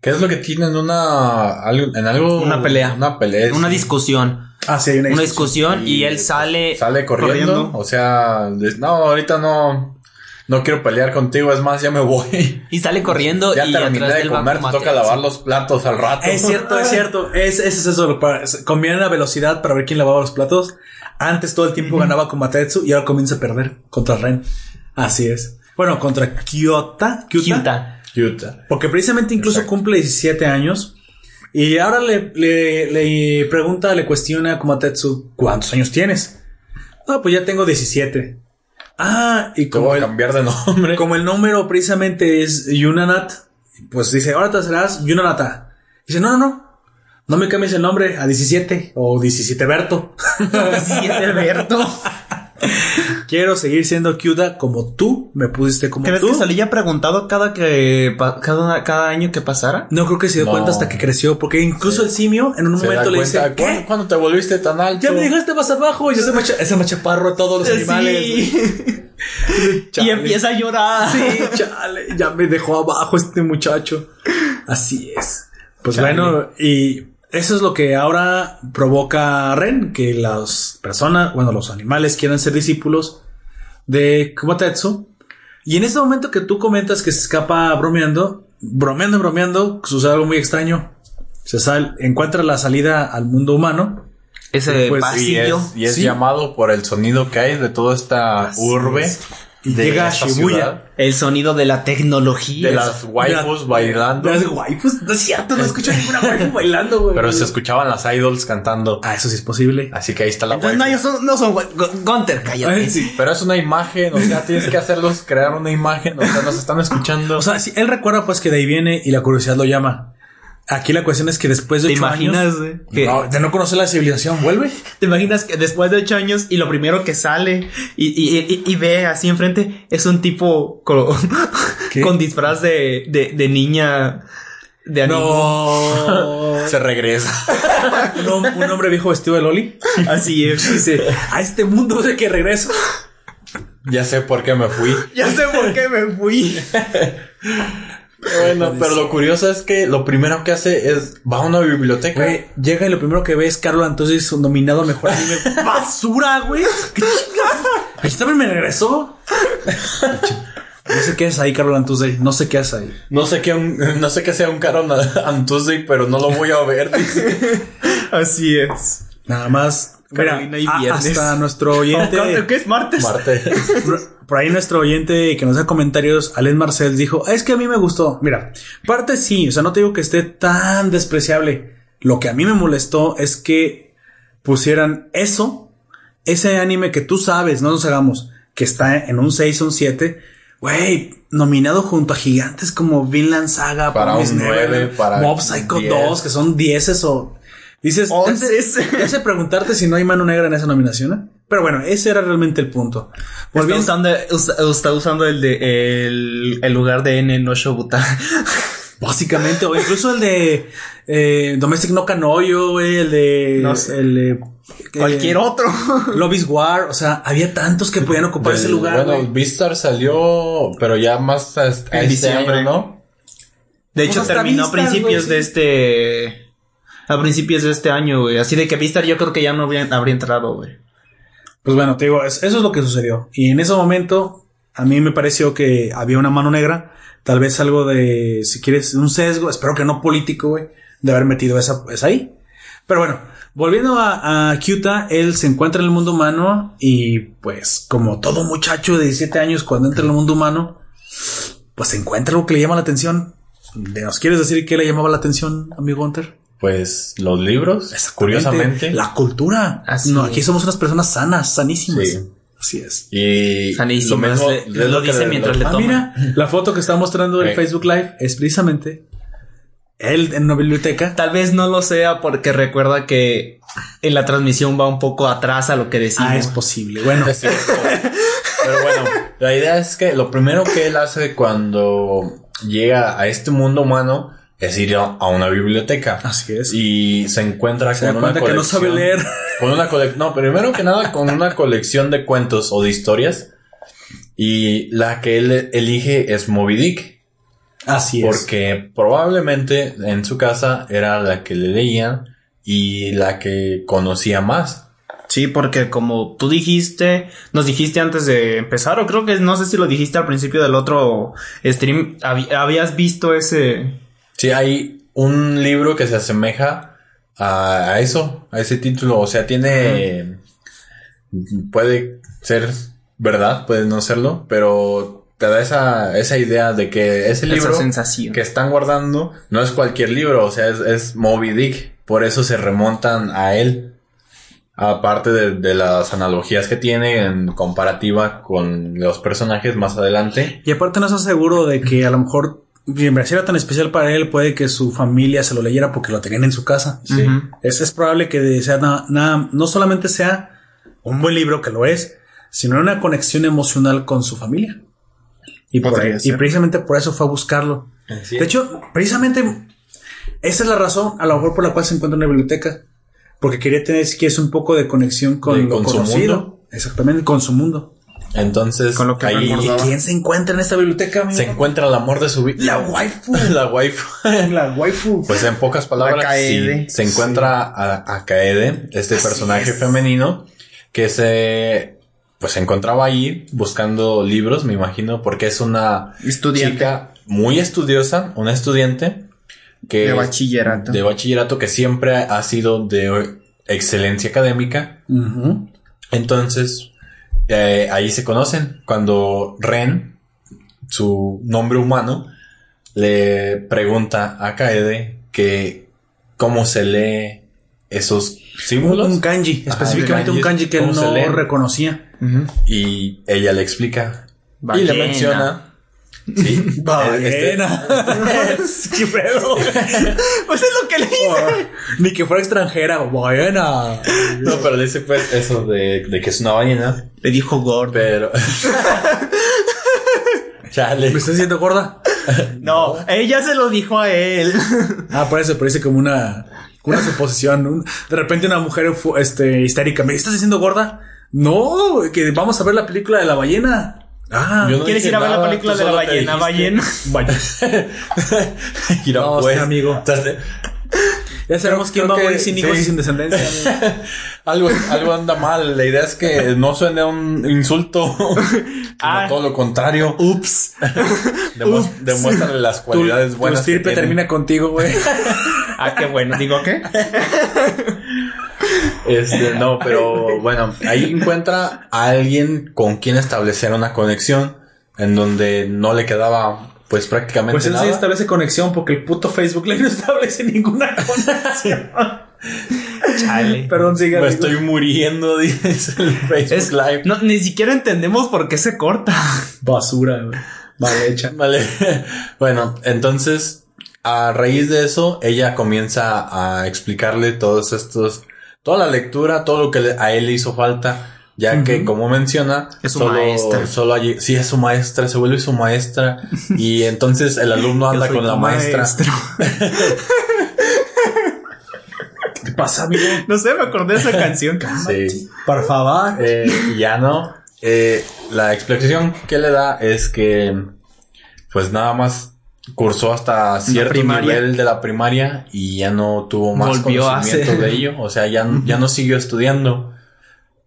¿Qué es lo que tienen? Una... en algo... Una pelea. Una pelea. Una sí. discusión. Ah, sí, hay una, Una discusión. discusión y él sale. Sale corriendo. corriendo. O sea, no, ahorita no... No quiero pelear contigo, es más, ya me voy. Y sale corriendo Ya y terminé atrás de comer, te toca lavar los platos al rato. Es cierto, es cierto. Es, es eso. Para, conviene la velocidad para ver quién lavaba los platos. Antes todo el tiempo ganaba con Matetsu y ahora comienza a perder contra Ren. Así es. Bueno, contra Kyota. Kyuta. Kyuta. Utah. Porque precisamente incluso Exacto. cumple 17 años. Y ahora le, le, le pregunta, le cuestiona a Kumatetsu, ¿cuántos años tienes? Ah, pues ya tengo 17. Ah, y como voy a el, cambiar de nombre. como el número precisamente es Yunanat, pues dice, ahora te serás Yunanata. Dice, no, no, no. No me cambies el nombre a 17 o 17 Berto. Sí, es Alberto. Quiero seguir siendo Kyuda como tú me pusiste como ¿Crees tú. que salía preguntado cada que cada, cada año que pasara? No creo que se dio No. cuenta hasta que creció, porque incluso el simio en un Se momento le dice, ¿cuándo, ¿qué? cuándo te volviste tan alto? Ya me dejaste más abajo. Y ese macha, ese machaparro a todos los animales. Y empieza a llorar. Sí, chale, ya me dejó abajo este muchacho. Así es. Pues Chale. bueno, y eso es lo que ahora provoca a Ren, que las personas, bueno, los animales quieran ser discípulos de Kumatetsu. Y en ese momento que tú comentas que se escapa bromeando, bromeando, bromeando, sucede algo muy extraño. Se sale, encuentra la salida al mundo humano. Ese Pues, Y pasillo. es, y es Sí. llamado por el sonido que hay de toda esta Así urbe. es. Y de llega a esta Shibuya. ciudad, El sonido de la tecnología. De las waifus bailando. Las waifus, no es cierto, no escucho ninguna waifu bailando, güey. Pero se escuchaban las idols cantando. Ah, eso sí es posible. Así que ahí está la Entonces, waifu. no, ellos son, no son Gunter, cállate. Ay, sí. Pero es una imagen, o sea, tienes que hacerlos crear una imagen, o sea, nos están escuchando. O sea, sí, él recuerda pues que de ahí viene y la curiosidad lo llama. Aquí la cuestión es que después de ¿Te ocho imaginas, años? Que- no, de no conocer la civilización, vuelve. ¿Te imaginas que después de ocho años y lo primero que sale y, y, y- y ve así enfrente es un tipo con, disfraz de, de, de niña de anime? No. se regresa. un hombre viejo vestido de Loli. Así es. Dice, a este mundo de que regreso. Ya sé por qué me fui. Ya sé por qué me fui. Bueno, pero lo curioso es que lo primero que hace es va a una biblioteca. Güey, llega y lo primero que ve es Carlos entonces nominado mejor anime. ¡Basura, güey! ¿Qué? Ahí también me regresó. No sé qué es ahí, Carlos Antuzzi. No sé qué es ahí. No sé qué un- no sé qué sea un caro Antusi, pero no lo voy a ver. dice. Así es. Nada más. Mira, Carolina y a- viernes. hasta nuestro oyente. ¿Qué es martes? Marte. Por ahí nuestro oyente que nos da comentarios, Alen Marcel, dijo, es que a mí me gustó. Mira, parte sí, o sea, no te digo que esté tan despreciable. Lo que a mí me molestó es que pusieran eso, ese anime que tú sabes, no nos hagamos, que está en un 6 o un 7, güey, nominado junto a gigantes como Vinland Saga, Para un nueve, Neverland, para Mob Psycho 10. 2, que son 10 o... Dices, te hace preguntarte si no hay mano negra en esa nominación. ¿eh? Pero bueno, ese era realmente el punto. Está Volviendo, usando, usa- está usando el de el, el lugar de N no Shobuta. Básicamente, o incluso el de eh, Domestic No Canoyo, güey, el de. No sé. El de. Cualquier eh, otro. Lobby's War, o sea, había tantos que podían ocupar ese lugar. Bueno. Vistar salió, pero ya más a a En este diciembre. año, ¿no? De Pues hecho, hasta terminó a principios de este. A principios de este año, güey. Así de que Vistar yo creo que ya no habría, habría entrado, güey. Pues bueno, te digo, es- eso es lo que sucedió. Y en ese momento, a mí me pareció que había una mano negra, tal vez algo de, si quieres, un sesgo, espero que no político, güey, de haber metido esa, esa ahí. Pero bueno, volviendo a, a él se encuentra en el mundo humano y pues como todo muchacho de 17 años cuando entra en el mundo humano, pues encuentra algo que le llama la atención. ¿Nos quieres decir qué le llamaba la atención, amigo Hunter? Pues los libros, curiosamente. La cultura. Así no, es. aquí somos unas personas sanas, sanísimas. Sí. Así es. Y Sanísimas, lo mismo le- lo dice mientras le Ah, toma. mira, la foto que está mostrando el. Facebook Live es precisamente él en una biblioteca. Tal vez no lo sea porque recuerda que en la transmisión va un poco atrás a lo que decimos. Ah, es posible. Bueno, Es cierto. Pero bueno, la idea es que lo primero que él hace cuando llega a este mundo humano es ir a una biblioteca. así es. Y se encuentra se con una cuenta que no sabe colección- leer. Con una colección. No, primero que nada, con una colección de cuentos o de historias. Y la que él elige es Moby Dick. Así es. Porque probablemente en su casa era la que le leían y la que conocía más. Sí, porque como tú dijiste, nos dijiste antes de empezar, o creo que no sé si lo dijiste al principio del otro stream, habías visto ese... Sí, hay un libro que se asemeja a, a eso, a ese título. O sea, tiene. Puede ser verdad, puede no serlo, pero te da esa, esa idea de que ese libro sensación. que están guardando no es cualquier libro, o sea, es, es Moby Dick. Por eso se remontan a él. Aparte de, de las analogías que tiene en comparativa con los personajes más adelante. Y aparte no estás seguro de que a lo mejor, si en verdad era tan especial para él, puede que su familia se lo leyera porque lo tenían en su casa. Sí. Es, es probable que sea na- na- no solamente sea un buen libro, que lo es, sino una conexión emocional con su familia. Y, por y precisamente por eso fue a buscarlo. Así De hecho, precisamente esa es la razón, a lo mejor por la cual se encuentra en una biblioteca. Porque quería tener, si quieres, un poco de conexión con De- lo con conocido. mundo. Exactamente, con su mundo. Entonces, Con lo que ahí recordaba. ¿Y quién se encuentra en esta biblioteca, amigo? se encuentra el amor de su vida. La waifu. La waifu. La waifu. Pues en pocas palabras, sí, se encuentra a, a Kaede, este personaje es. femenino, que se pues se encontraba ahí buscando libros, me imagino, porque es una Estudiante. chica muy estudiosa, una estudiante que De bachillerato. de bachillerato que siempre ha sido de excelencia académica. Entonces, eh, ahí se conocen. Cuando Ren, su nombre humano, le pregunta a Kaede que cómo se lee esos símbolos. Un kanji, Ajá, específicamente un kanji que él ¿Cómo se no reconocía. Y ella le explica. Y le menciona. Sí, este- Ballena. ¿Qué pedo? Pues es lo que le hice. Ni que fuera extranjera. Ballena. no, pero le dice pues eso de, de que es una ballena. Le dijo gordo. Pero. Chale. ¿Me estás diciendo gorda? No, ella se lo dijo a él. Ah, por eso parece como una, una suposición. un- de repente una mujer este, histérica. ¿Me estás diciendo gorda? No, que vamos a ver la película de la ballena. Ah, no ¿Quieres ir a ver la película de la ballena? Ballena. Mira, No, pues, amigo. de- ya sabemos quién va a morir sin hijos sí. y sin descendencia. algo, algo anda mal. La idea es que no suene un insulto. Ah. todo lo contrario. Ups. Demu- Demuéstrale las tu, cualidades tu buenas. que estirpe termina contigo, güey. Ah, qué bueno. ¿Digo qué? Este, no, pero bueno, ahí encuentra a alguien con quien establecer una conexión en donde no le quedaba pues prácticamente Pues él nada. sí establece conexión porque el puto Facebook Live no establece ninguna conexión. Chale. Perdón, sigue. Me estoy muriendo, dice el Facebook Es Live. No, ni siquiera entendemos por qué se corta. Basura, güey. Vale hecha. Vale. bueno, entonces, a raíz de eso, ella comienza a explicarle todos estos, toda la lectura, todo lo que a él le hizo falta, ya que, como menciona, Es su solo, maestra. solo allí, sí, es su maestra, se vuelve su maestra, y entonces el alumno anda con la maestra. maestro. ¿Qué te pasa, amigo? No sé, me acordé de esa canción. Sí. Por favor. Eh, y ya no. Eh, la explicación que le da es que, pues nada más cursó hasta cierto nivel de la primaria y ya no tuvo más Volvió a conocimiento hacer- de ello. O sea, ya, ya no siguió estudiando.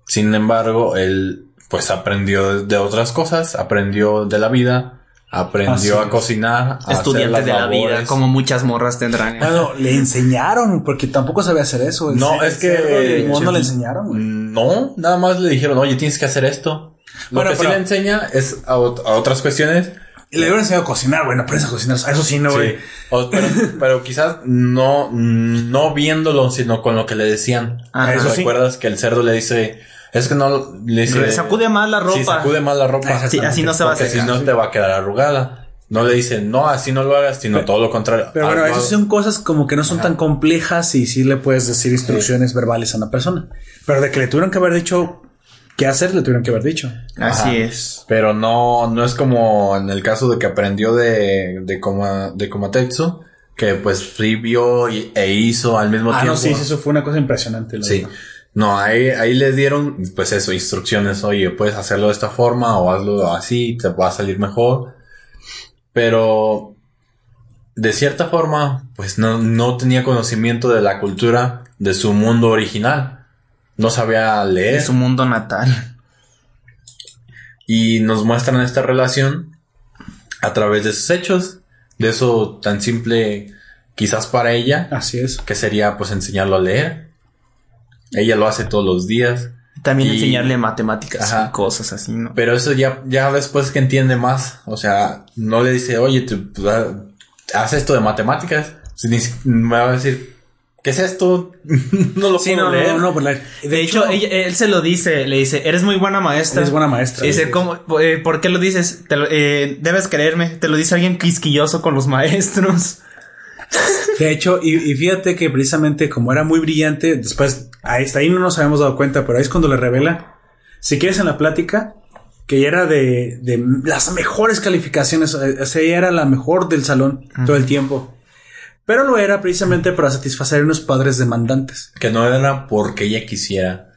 Sin embargo, él, pues aprendió de otras cosas, aprendió de la vida, aprendió Así a cocinar, a hacer Estudiante las de la vida, como muchas morras tendrán. Bueno, le enseñaron, porque tampoco sabía hacer eso. No, es que- no le enseñaron, güey. No, nada más le dijeron, oye, tienes que hacer esto. Lo Bueno, que sí pero- le enseña es a otras cuestiones. Y le hubieran enseñado a cocinar, bueno, aprendes a cocinar. Eso sí, no, Sí. güey. Pero, pero quizás no, no viéndolo, sino con lo que le decían. Ajá. Eso sí. ¿Recuerdas que el cerdo le dice, es que no, le dice, Sacude más la ropa. Sí, sacude más la ropa. Sí, así no se va a Porque si no te va a quedar arrugada. No le dice, no, así no lo hagas, sino todo lo contrario. Pero bueno, esas son cosas como que no son tan complejas y sí le puedes decir instrucciones verbales a una persona. Pero de que le tuvieron que haber dicho qué hacer, le tuvieron que haber dicho. Así Ajá. es. Pero no, no es como en el caso de que aprendió de, de, Koma, de Komatetsu, que pues sí vio y- e hizo al mismo Ah, tiempo. no, sí, sí, eso fue una cosa impresionante. la Sí. verdad. No, ahí, ahí les dieron, pues eso, instrucciones, oye, puedes hacerlo de esta forma o hazlo así, te va a salir mejor. Pero, de cierta forma, pues no, no tenía conocimiento de la cultura de su mundo original. No sabía leer. Es su mundo natal. Y nos muestran esta relación a través de sus hechos. De eso tan simple quizás para ella, Así es. que sería pues enseñarlo a leer. Ella lo hace todos los días. También Y- enseñarle matemáticas Ajá. y cosas así, ¿no? Pero eso ya, ya después que entiende más. O sea, no le dice, oye, tú, pues, haz esto de matemáticas. Ni me va a decir, ¿qué es esto? no lo Sí, puedo no, leer. No, no, pues la- De, hecho, ella- él se lo dice, le dice, eres muy buena maestra. Eres buena maestra. Dice, ¿cómo, eh, ¿por qué lo dices? Te lo- eh, debes creerme, te lo dice alguien quisquilloso con los maestros. De hecho, y, y fíjate que precisamente como era muy brillante, después, ahí está ahí no nos habíamos dado cuenta, pero ahí es cuando le revela, si quieres en la plática, que ella era de, de las mejores calificaciones, eh, o sea, ella era la mejor del salón todo el tiempo. Pero lo era precisamente para satisfacer a unos padres demandantes. Que no era porque ella quisiera,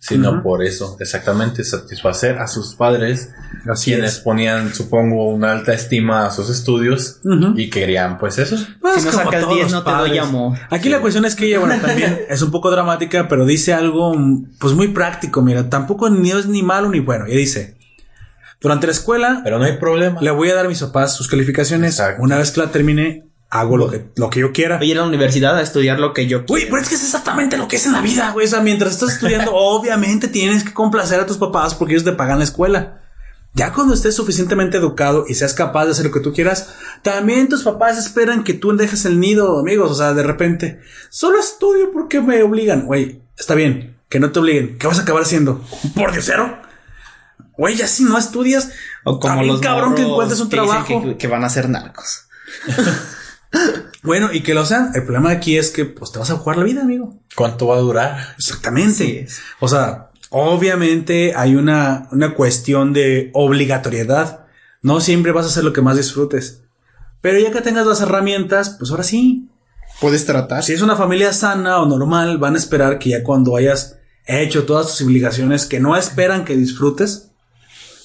sino por eso, exactamente, satisfacer a sus padres, Así quienes es. ponían, supongo, una alta estima a sus estudios y querían, pues eso. Pues, Si no como sacas todos 10 los no te doy amor. Aquí la cuestión es que ella, bueno, también es un poco dramática, pero dice algo, pues muy práctico. Mira, tampoco ni es ni malo ni bueno. Ella dice, durante la escuela Pero no hay problema. le voy a dar a mis papás sus calificaciones. Exacto. Una vez que la termine, hago lo que, lo que yo quiera. Voy a ir a la universidad a estudiar lo que yo Güey, pero es que es exactamente lo que es en la vida, güey. O sea, mientras estás estudiando, obviamente tienes que complacer a tus papás porque ellos te pagan la escuela. Ya cuando estés suficientemente educado y seas capaz de hacer lo que tú quieras, también tus papás esperan que tú dejes el nido, amigos. O sea, de repente, solo estudio porque me obligan. Güey, está bien, que no te obliguen. ¿Qué vas a acabar haciendo? ¿Por diosero? Güey, ya si no estudias, O como los cabrón que encuentres un trabajo. Que, que van a ser narcos. Bueno, y que lo sean. El problema aquí es que pues te vas a jugar la vida, amigo. ¿Cuánto va a durar? Exactamente. O sea, obviamente hay una, una cuestión de obligatoriedad. No siempre vas a hacer lo que más disfrutes. Pero ya que tengas las herramientas, pues ahora sí. Puedes tratar. Si es una familia sana o normal, van a esperar que ya cuando hayas hecho todas tus obligaciones que no esperan que disfrutes,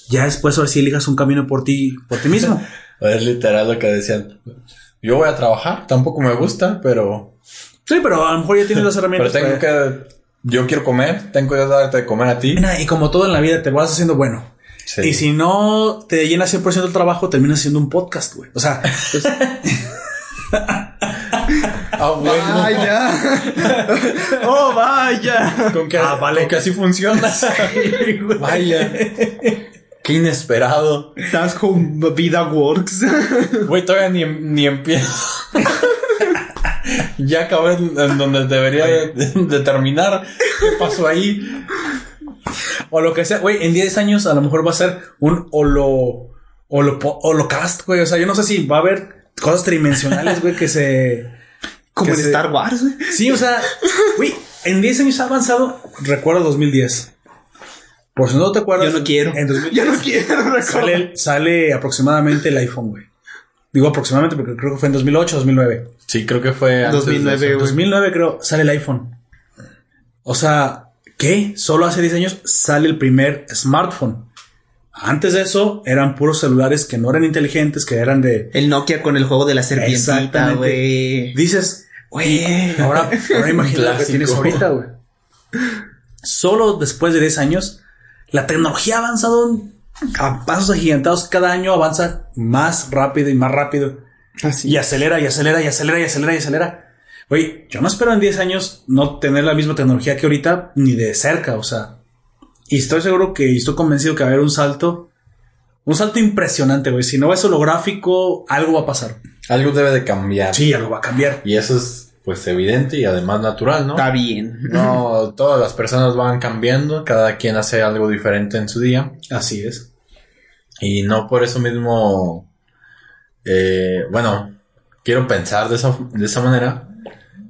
ya después ahora sí elijas un camino por ti, por ti mismo. Es literal lo que decían. Yo voy a trabajar, tampoco me gusta, pero, sí, pero a lo mejor ya tienes las pero herramientas. tengo para- que, yo quiero comer, tengo que darte de comer a ti. Mira, Y como todo en la vida, te vas haciendo bueno. Sí. Y si no te llenas 100% el trabajo, terminas haciendo un podcast, güey. O sea, pues, Ah, bueno. Vaya. ¡Oh, vaya! Con que, Ah, vale. con que así funciona. Vaya. Qué inesperado. That's how vida works. Güey, todavía ni, ni empiezo. ya acabé en en donde debería de, de terminar. ¿Qué pasó ahí? o lo que sea, güey, en 10 años a lo mejor va a ser un holo, holo, holocast, güey. O sea, yo no sé si va a haber cosas tridimensionales, güey, que se... Como que en se- Star Wars, güey. Sí, o sea, güey, en 10 años ha avanzado. Recuerdo 2010. Por si no te acuerdas. Yo no quiero. En 2010 Yo no quiero sale, sale aproximadamente el iPhone, güey. Digo aproximadamente porque creo que fue en 2008, 2009. Sí, creo que fue antes de 2009, eso. güey. 2009 creo, sale el iPhone. O sea, ¿qué? Solo hace 10 años sale el primer smartphone. Antes de eso eran puros celulares que no eran inteligentes, que eran de... El Nokia con el juego de la serpientita, güey. Dices, güey, ahora, ahora imagina lo que tienes ahorita, güey. Solo después de 10 años, la tecnología ha avanzado a pasos agigantados. Cada año avanza más rápido y más rápido. Así. Y acelera, y acelera, y acelera, y acelera, y acelera. Oye, yo no espero en 10 años no tener la misma tecnología que ahorita, ni de cerca, o sea. Y estoy seguro que, y estoy convencido que va a haber un salto, un salto impresionante, güey. Si no es holográfico, algo va a pasar. Algo debe de cambiar. Sí, algo va a cambiar. Y eso es, pues, evidente y además natural, ¿no? Está bien. No, todas las personas van cambiando, cada quien hace algo diferente en su día. Así es. Y no por eso mismo eh, bueno, quiero pensar de esa, de esa manera,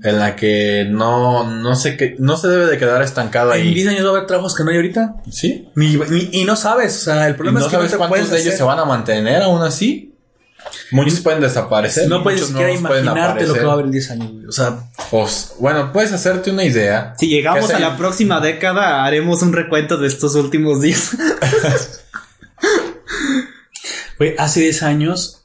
en la que no, no sé qué, no se debe de quedar estancado En ahí. 10 años va a haber trabajos que no hay ahorita. ¿Sí? Ni- ni- y no sabes, o sea, el ¿Y problema no es que sabes no cuántos de ellos hacer- se van a mantener aún así? Muchos pueden desaparecer. No puedes siquiera imaginarte lo que va a haber en 10 años, güey. O sea, Pues, bueno, puedes hacerte una idea. Si llegamos ¿Qué a sé? la próxima década, haremos un recuento de estos últimos días. güey, hace 10 años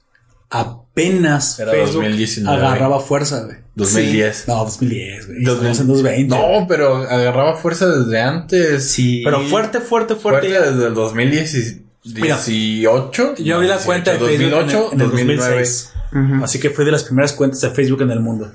apenas Era Facebook 2019. agarraba fuerza, güey. 2010. No, 2010, güey. 2000. Estamos en 2020. No, pero agarraba fuerza desde antes. Sí. Pero fuerte, fuerte, fuerte. Fuerte desde el 2018. Yo abrí la cuenta de Facebook 2008, en el, en el 2009. 2006. Así que fue de las primeras cuentas de Facebook en el mundo.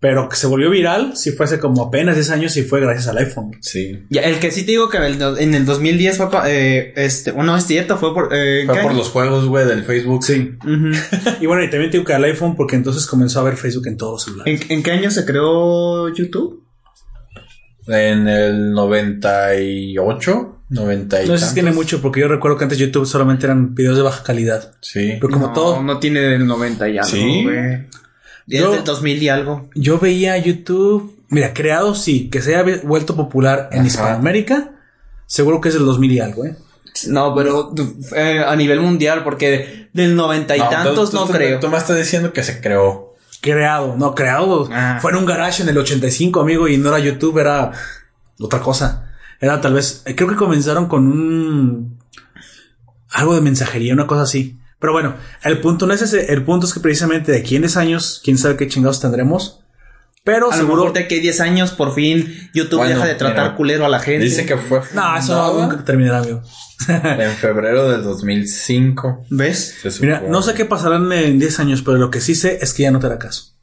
Pero que se volvió viral, si fuese como apenas 10 años y fue gracias al iPhone. Sí. Ya, el que sí te digo que en el, do- en el 2010 fue, pa- eh, este, bueno, no es cierto, fue por, eh, ¿en Fue qué por los juegos, güey, del Facebook. Sí. Y bueno, y también tengo que al iPhone porque entonces comenzó a ver Facebook en todos los celulares. ¿En, en qué año se creó YouTube? En el 98, 90 y No sé si tantos. tiene mucho porque yo recuerdo que antes YouTube solamente eran videos de baja calidad. Sí. Pero como no, todo, No tiene del 90 y algo, Sí. güey. Es Yo- del 2000 y algo. yo veía YouTube, mira, creado sí, que se haya vuelto popular en Ajá. Hispanoamérica, seguro que es del 2000 y algo, ¿eh? No, pero eh, a nivel mundial, porque del 90 y No, tantos tú- no tú- creo. Tú me estás diciendo que se creó. Creado, no, creado. Ah. Fue en un garage en el 85, amigo, y no era YouTube, era otra cosa. Era tal vez, eh, creo que comenzaron con un algo de mensajería, una cosa así. Pero bueno, el punto no es ese, el punto es que precisamente de aquí en 10 años, quién sabe qué chingados tendremos. Pero A lo seguro. mejor de aquí a 10 años por fin YouTube Bueno, deja de tratar mira, culero a la gente. Dice que fue No, eso nunca terminará, amigo. en febrero del 2005. ¿Ves? Mira, no sé qué pasará en 10 años, pero lo que sí sé es que ya no te hará caso.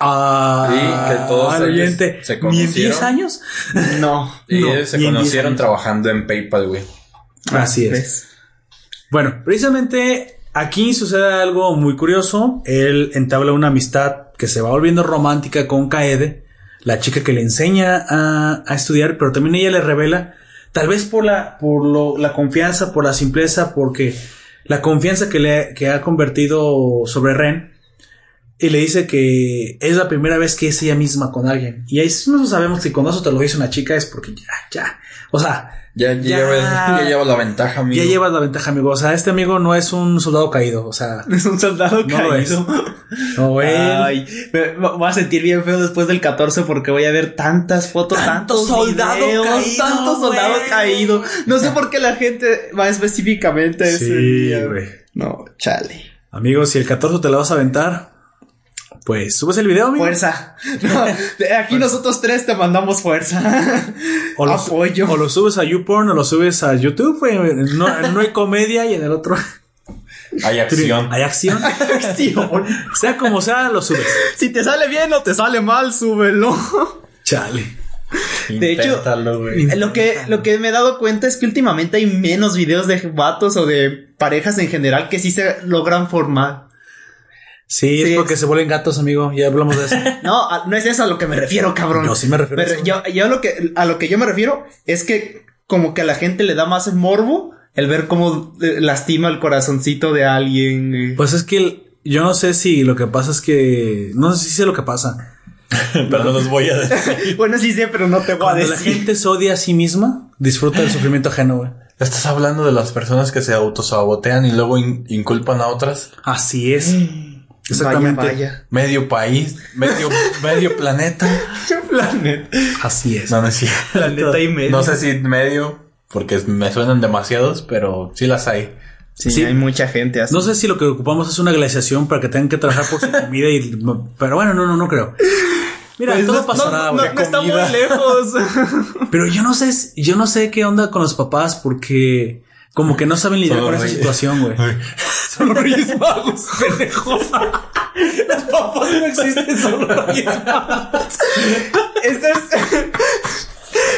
Ah, Sí, que todos al oyente, se ¿Ni en conocieron. 10 años? No. Y No, ellos se ni en 10 conocieron trabajando en PayPal, güey. Así es. ¿Ves? Bueno, precisamente aquí sucede algo muy curioso. Él entabla una amistad que se va volviendo romántica con Kaede, la chica que le enseña a, a estudiar, pero también ella le revela, tal vez por la, por lo, la confianza, por la simpleza, porque la confianza que le que ha convertido sobre Ren, y le dice que es la primera vez que es ella misma con alguien. Y ahí nosotros sabemos que cuando eso te lo dice una chica es porque ya, ya. O sea, Ya, ya, Ya. Llevas, ya llevas la ventaja, amigo. ya llevas la ventaja, amigo. O sea, este amigo no es un soldado caído. O sea, Es un soldado No lo caído. no, él. Ay, me, me voy a sentir bien feo después del 14 porque voy a ver tantas fotos, Tanto tantos soldado videos, caído, tanto soldado güey. caído. No sé por qué la gente va específicamente a ese Sí, día. güey. No, chale. Amigo, si el 14 te la vas a aventar, pues subes el video, amigo. Fuerza. No, aquí nosotros tres te mandamos fuerza. O lo, Apoyo. o lo subes a YouPorn o lo subes a YouTube, güey. No, uno hay comedia y en el otro Hay acción. hay acción. Acción. sea como sea, lo subes. Si te sale bien o te sale mal, súbelo. Chale. De hecho. Lo que, lo que me he dado cuenta es que últimamente hay menos videos de vatos o de parejas en general que sí se logran formar. Sí, Sí, es porque es- se vuelven gatos, amigo. Ya hablamos de eso. No, a- no es eso a lo que me refiero, cabrón. Yo sí me refiero a Pero eso. yo, yo lo que, a lo que yo me refiero es que como que a la gente le da más morbo el ver cómo eh, lastima el corazoncito de alguien. güey. Pues es que el- yo no sé si lo que pasa es que. No sé si sé lo que pasa. Pero no los voy a decir. bueno, sí sé, pero no te voy a Cuando la decir. gente se odia a sí misma, disfruta del sufrimiento ajeno, güey. Estás hablando de las personas que se autosabotean y luego in- inculpan a otras. Así es. Exactamente. Vaya, vaya. Medio país, medio, medio planeta. Planeta. Así es. No, no, sí. Planeta y medio. No sé si medio, porque me suenan demasiados, pero sí las hay. Sí, Sí. hay mucha gente así. No sé si lo que ocupamos es una glaciación para que tengan que trabajar por su comida y pero bueno, no, no, no creo. Mira, Pues todo no- pasará, no, güey. no, no está muy lejos. Pero yo no sé, yo no sé qué onda con los papás porque como que no saben lidiar con esa situación, güey. Son Reyes Magos, pendejo. Los papás no existen, son Reyes Magos. Esta es.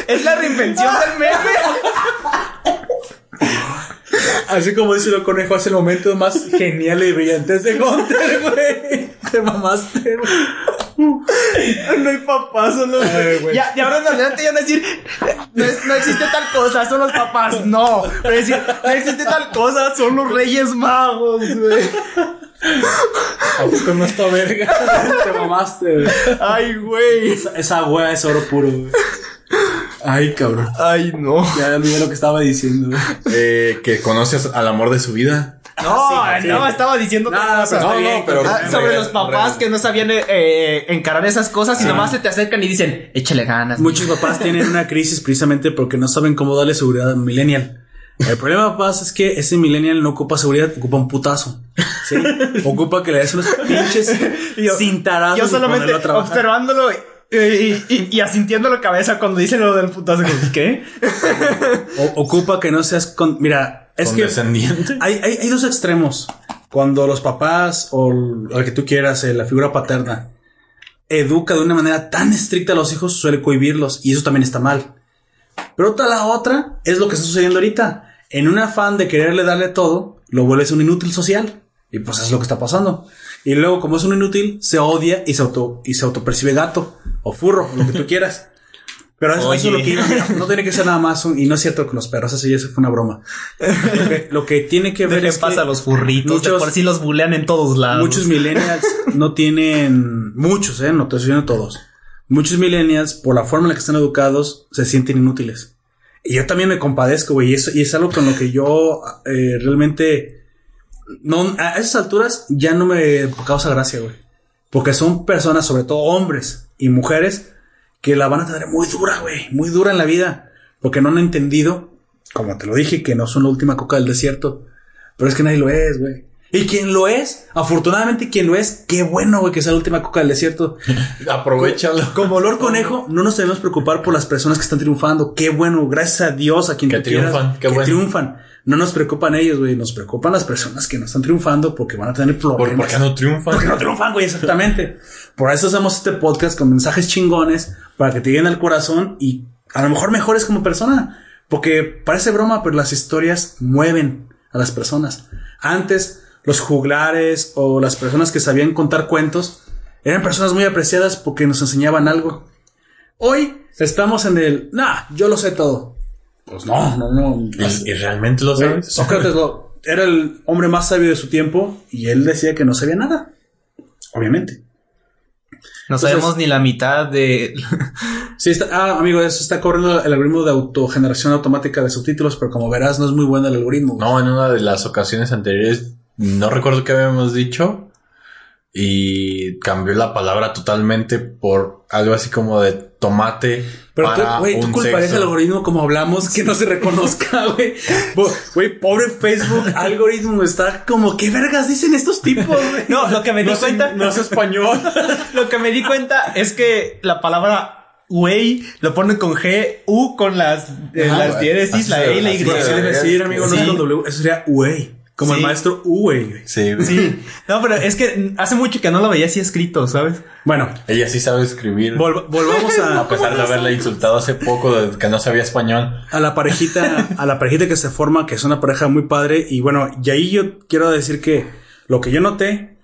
es la reinvención del meme. Así como dice el conejo, hace el momento más genial y brillantes de Gunter, güey. Te mamaste, güey. No hay papás, son los. Ay, güey. ya, de ahora en adelante ya no decir. No, es- no existe tal cosa, son los papás. No. Pero decir, no existe tal cosa, son los reyes magos, güey. ¿A poco no está verga? Te mamaste, güey. Ay, güey. Esa, esa wea es oro puro, güey. Ay, cabrón. Ay, no. Ya olvidé lo que estaba diciendo. Eh, que conoces al amor de su vida. No, no, estaba diciendo cosa. pero No, bien, no, pero- Ah, sobre real, los papás real. que no sabían eh, eh, encarar esas cosas y nomás se te acercan y dicen, échale ganas. Muchos papás tienen una crisis precisamente porque no saben cómo darle seguridad a un millennial. El problema, papás, es que ese millennial no ocupa seguridad, ocupa un putazo. ¿sí? Ocupa que le des unos pinches Yo- cintarazos Yo y solamente observándolo y, y, y- y asintiendo la cabeza cuando dicen lo del putazo. ¿Qué? O- ocupa que no seas con... Mira, es que Condescendiente. hay, hay, hay dos extremos. Cuando los papás o el que tú quieras, eh, la figura paterna, educa de una manera tan estricta a los hijos, suele cohibirlos y eso también está mal. Pero otra, la otra es lo que está sucediendo ahorita. En un afán de quererle darle todo, lo vuelves un inútil social. Y pues eso es lo que está pasando. Y luego, como es un inútil, se odia y se auto, y se autopercibe gato o furro, lo que tú quieras. Pero eso, eso es lo que mira, no tiene que ser nada más un- y no es cierto con los perros, eso ya fue una broma. Lo que, lo que tiene que ver es paz que a los furritos. de muchos- por sí los bulean en todos lados. Muchos millennials no tienen, muchos, eh, no te estoy diciendo todos. Muchos millennials, por la forma en la que están educados, se sienten inútiles. Y yo también me compadezco, güey, y, eso- y es algo con lo que yo eh, realmente, no, a esas alturas ya no me causa gracia, güey. Porque son personas, sobre todo hombres y mujeres, que la van a tener muy dura, güey, muy dura en la vida. Porque no han entendido, como te lo dije, que no son la última coca del desierto. Pero es que nadie lo es, güey. Y quien lo es, afortunadamente quien lo es, qué bueno, güey, que sea la última coca del desierto. Aprovechalo. Como olor conejo, no nos debemos preocupar por las personas que están triunfando. Qué bueno, gracias a Dios, a quien Que tú quieras, triunfan, qué que bueno. triunfan. No nos preocupan ellos, güey, nos preocupan las personas que no están triunfando porque van a tener problemas. ¿Por, qué no triunfan? Porque no triunfan, güey, exactamente. Por eso hacemos este podcast con mensajes chingones para que te lleguen al corazón y a lo mejor mejores como persona. Porque parece broma, pero las historias mueven a las personas. Antes, los juglares o las personas que sabían contar cuentos eran personas muy apreciadas porque nos enseñaban algo. Hoy estamos en el, nah, yo lo sé todo. Pues no, no, no. ¿Y, y realmente lo sabes? Sócrates lo- era el hombre más sabio de su tiempo y él decía que no sabía nada. Obviamente. No sabemos ni la mitad de... Sí, está, ah, amigo, eso está corriendo el algoritmo de autogeneración automática de subtítulos, pero como verás, no es muy bueno el algoritmo. No, en una de las ocasiones anteriores, no recuerdo qué habíamos dicho. Y cambió la palabra totalmente por algo así como de tomate. Pero tú, para güey, tú culparías al algoritmo como hablamos que no se reconozca, güey. Güey, pobre Facebook algoritmo está como, ¿qué vergas dicen estos tipos, güey? No, lo que me di No cuenta... no es español. Lo que me di cuenta es que la palabra güey lo ponen con G, U con las, eh, Ajá, las la E y la Y. decir, amigo, no es Sí. con W, eso sería güey. Como el maestro U, güey. Sí, güey. Sí. No, pero es que hace mucho que no lo veía así escrito, ¿sabes? Bueno, Ella sí sabe escribir. vol- volvamos a, a pesar de haberle insultado hace poco de que no sabía español. a la parejita, a la parejita que se forma, que es una pareja muy padre. Y bueno, y ahí yo quiero decir que lo que yo noté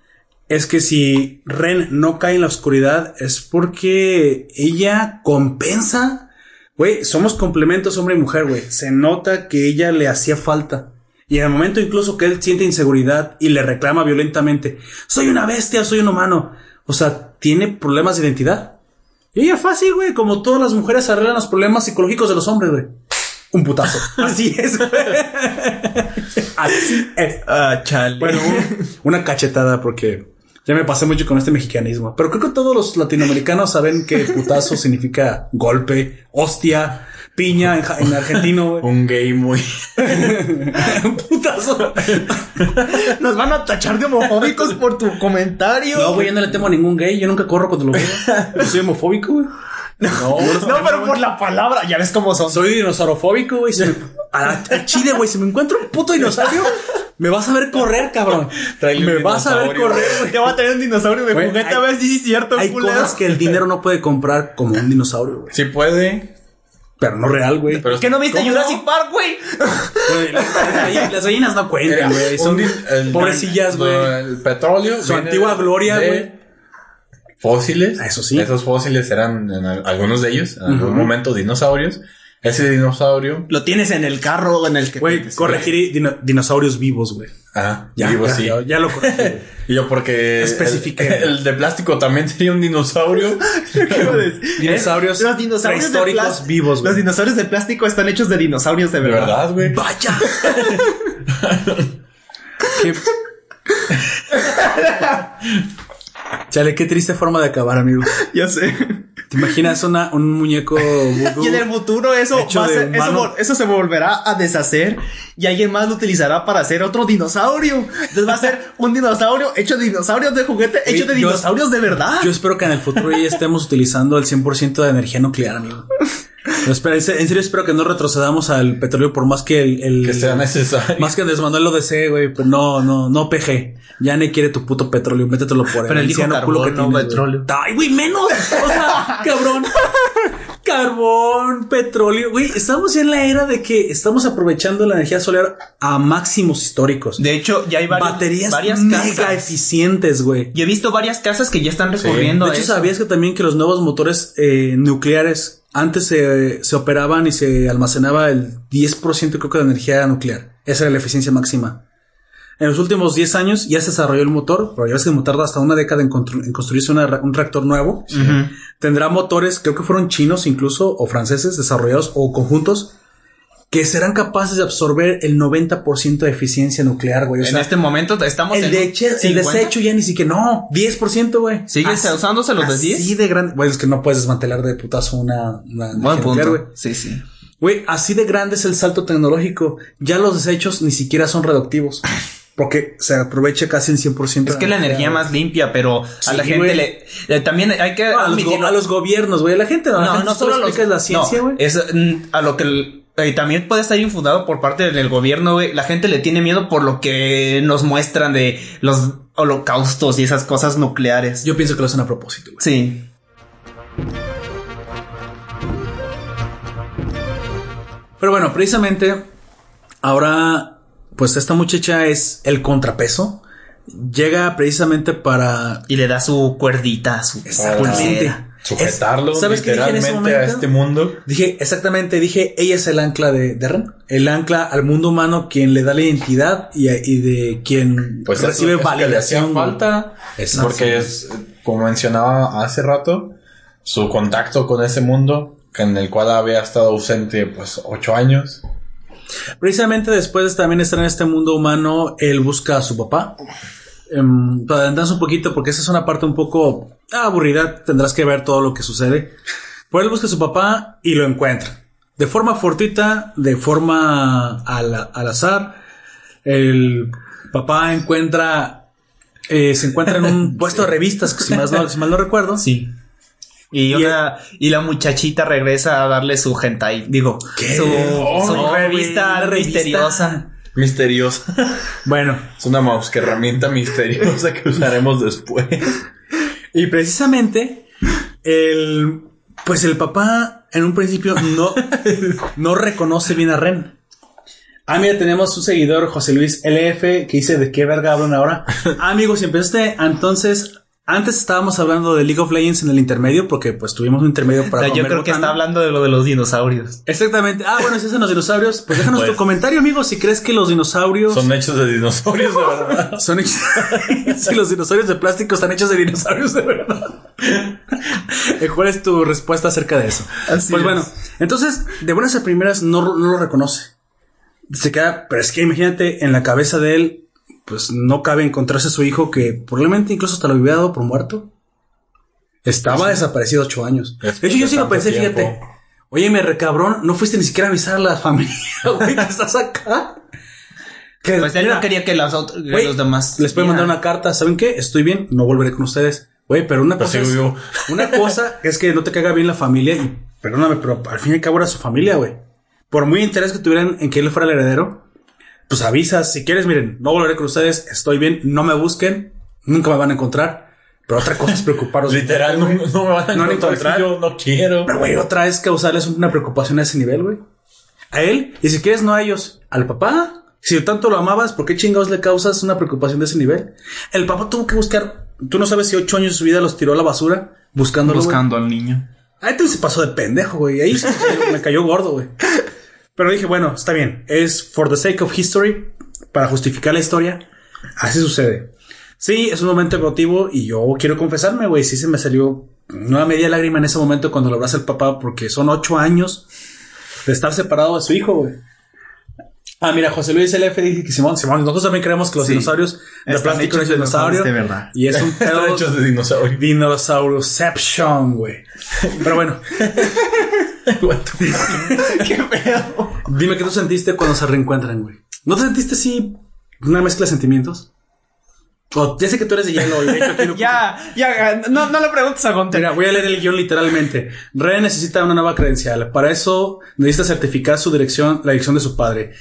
es que si Ren no cae en la oscuridad es porque ella compensa. Güey, somos complementos hombre y mujer, güey. Se nota que ella le hacía falta. Y en el momento incluso que él siente inseguridad y le reclama violentamente, soy una bestia, soy un humano. O sea, tiene problemas de identidad. Y ella fácil, güey, como todas las mujeres arreglan los problemas psicológicos de los hombres, güey. Un putazo. Así es, güey. Así es. Ah, chale. Bueno, un- una cachetada porque ya me pasé mucho con este mexicanismo. Pero creo que todos los latinoamericanos saben que putazo significa golpe, hostia, piña en, en argentino, güey. Un gay muy. Un putazo. Nos van a tachar de homofóbicos por tu comentario. No, güey, yo no le temo a ningún gay. Yo nunca corro cuando lo veo. Yo soy homofóbico, güey. No, No, pero por la palabra, ya ves cómo son. Soy dinosaurofóbico, güey. Si me- A, a Chile, güey, si me encuentro un puto dinosaurio, me vas a ver correr, cabrón. Me vas a ver correr, güey. Te va a tener un dinosaurio de juguete hay- a ver si sí es cierto, Hay culero. cosas que el dinero no puede comprar como un dinosaurio, güey. Sí puede. Pero no real, güey. Pero ¿Qué no viste ¿Cómo Jurassic no? Park, güey? Güey, las, gallinas- las gallinas no cuentan, güey. Son un din- el- pobrecillas, no, güey. El petróleo. Su antigua gloria, de güey. Fósiles. Eso sí. Esos fósiles eran en algunos de ellos, en algún Ujú. momento dinosaurios. Ese dinosaurio. Lo tienes en el carro en el que... Güey, corregir dino- dinosaurios vivos, güey. Ah, Ya, ya, sí. ya, ya lo corregí. Y yo porque Especifiqué. el, el de plástico también sería un dinosaurio. Dinosaurios Los dinosaurios prehistóricos vivos, güey. Los dinosaurios de plástico están hechos de dinosaurios de De verdad. verdad, güey. Vaya. Qué- Chale, qué triste forma de acabar, amigo. Ya sé. ¿Te imaginas una, un muñeco vudú? Y en el futuro eso, va a ser- eso, se volverá a deshacer y alguien más lo utilizará para hacer otro dinosaurio. Entonces va a ser un dinosaurio hecho de dinosaurios de juguete, hecho de yo- dinosaurios de verdad. Yo espero que en el futuro ya estemos utilizando el 100% de energía nuclear, amigo. Yo espero- en serio espero que no retrocedamos al petróleo por más que el... el- Que sea necesario. Más que Andrés Manuel lo desee, güey. Pero no, no, no PG. Ya ni quiere tu puto petróleo. Métetelo por Pero dijo anciano culo carbón, no tienes, petróleo. Ay, güey, menos. O sea, cabrón. Carbón, petróleo. Güey, estamos ya en la era de que estamos aprovechando la energía solar a máximos históricos. De hecho, ya hay varios, Baterías varias mega casas. eficientes, güey. Y he visto varias casas que ya están recurriendo De a hecho, eso. ¿sabías que también que los nuevos motores eh, nucleares antes se, se operaban y se almacenaba el 10% creo que de energía nuclear? Esa era la eficiencia máxima. En los últimos 10 años ya se desarrolló el motor, pero ya ves que tarda hasta una década en, constru- en construirse una un reactor nuevo. Tendrá motores, creo que fueron chinos incluso, o franceses, desarrollados o conjuntos, que serán capaces de absorber el 90% de eficiencia nuclear, güey. O en sea, este momento estamos el, en de eche- el 50. desecho ya ni siquiera, no, 10%, güey. ¿Sigue usándose los de así 10? de grande. Güey, es que no puedes desmantelar de putazo una, una Buen nuclear, punto. güey. Sí, sí. Güey, así de grande es el salto tecnológico. Ya los desechos ni siquiera son reductivos. Porque se aprovecha casi el 100%. Es que la energía más limpia, pero a Sí, la gente le, le- también hay que No, a, los a gobiernos, güey. A la gente no. a la no, gente no solo solo los explicas la ciencia, no, güey. es mm, a lo que el- eh, también puede estar infundado por parte del gobierno, güey. La gente le tiene miedo por lo que nos muestran de los holocaustos y esas cosas nucleares. Yo pienso que lo hacen a propósito, güey. sí. Pero bueno, precisamente ahora, pues esta muchacha es el contrapeso. Llega precisamente para Y le da su cuerdita, su Exactamente. Sujetarlo Es- ¿sabes qué dije en ese literalmente a este mundo. Dije, exactamente, dije, ella es el ancla de, de Ren. El ancla al mundo humano, quien le da la identidad y, y de quien Pues recibe eso, eso que le hacía validación. güey. falta. Exacto. Porque es, como mencionaba hace rato, su contacto con ese mundo, que en el cual había estado ausente pues ocho años. Precisamente después de también estar en este mundo humano, él busca a su papá. Para adelantarnos un poquito, porque esa es una parte un poco aburrida, tendrás que ver todo lo que sucede. Pero él busca a su papá y lo encuentra. De forma fortuita, de forma al, al azar, el papá encuentra, eh, se encuentra en un puesto de revistas, que si, más no, si mal no recuerdo. Sí. Y, una, y la muchachita regresa a darle su hentai. Digo, ¿Qué? su, Oh, su revista. misteriosa. Misteriosa. Bueno, es una mouse que herramienta misteriosa que usaremos después. Y precisamente, el, pues el papá en un principio no, no reconoce bien a Ren. Ah, mira, tenemos un seguidor, José Luis LF, que dice de qué verga hablan ahora. Ah, amigos, si empezaste entonces, antes estábamos hablando de League of Legends en el intermedio, porque pues tuvimos un intermedio para Yo comer creo que está hablando de lo de los dinosaurios. Exactamente. Ah, bueno, si es en los dinosaurios, pues déjanos Pues. tu comentario, amigo, si crees que los dinosaurios Son hechos de dinosaurios, de verdad. son hechos. si los dinosaurios de plástico están hechos de dinosaurios de verdad. Eh, ¿Cuál es tu respuesta acerca de eso? Así pues es. bueno, entonces, de buenas a primeras no, no lo reconoce. Se queda, pero es que imagínate, en la cabeza de él, pues no cabe encontrarse a su hijo que probablemente incluso hasta lo había dado por muerto. Estaba desaparecido ocho años. De hecho, yo sí lo pensé, tiempo. fíjate. Oye, me recabrón, no fuiste ni siquiera a avisar a la familia, güey, que estás acá. Que, Pues él mira, no quería que, las ot- que Güey, los demás. les puede mandar una carta. ¿Saben qué? Estoy bien, no volveré con ustedes. Güey, pero una Pero cosa, es, una cosa es que no te caiga bien la familia y perdóname, pero al fin y al cabo era su familia, güey. Por muy interés que tuvieran en que él fuera el heredero, pues avisas. Si quieres, miren, no volveré con ustedes, estoy bien, no me busquen, nunca me van a encontrar. Pero otra cosa es preocuparos. Literal, no, me van a No encontrar, yo no quiero. Pero, güey, otra es causarles una preocupación a ese nivel, güey. A él, y si quieres no a ellos, al papá. Si tanto lo amabas, ¿por qué chingados le causas una preocupación de ese nivel? El papá tuvo que buscar, tú no sabes si ocho años de su vida los tiró a la basura buscándolo. Buscando al niño. Ahí te se pasó de pendejo, güey. Ahí me cayó gordo, güey. Pero dije, bueno, está bien. Es for the sake of history, para justificar la historia. Así sucede. Sí, es un momento emotivo y yo quiero confesarme, güey. Sí se me salió una media lágrima en ese momento cuando lo abraza el papá porque son ocho años de estar separado de su hijo, güey. Ah, mira, José Luis LF dice que Simón, Simón, nosotros también creemos que los Sí. dinosaurios de plástico de dinosaurio. de verdad. Y es un pedo hechos de dinosaurio. Güey. Pero bueno, ¿Qué pedo? dime qué tú sentiste cuando se reencuentran, güey. ¿No te sentiste así una mezcla de sentimientos? O ya sé que tú eres de hielo y de hecho aquí no- Ya, ya, no, no le preguntes a Gunter. Mira, voy a leer el guion literalmente. Ren necesita una nueva credencial. Para eso necesita certificar su dirección, la dirección de su padre.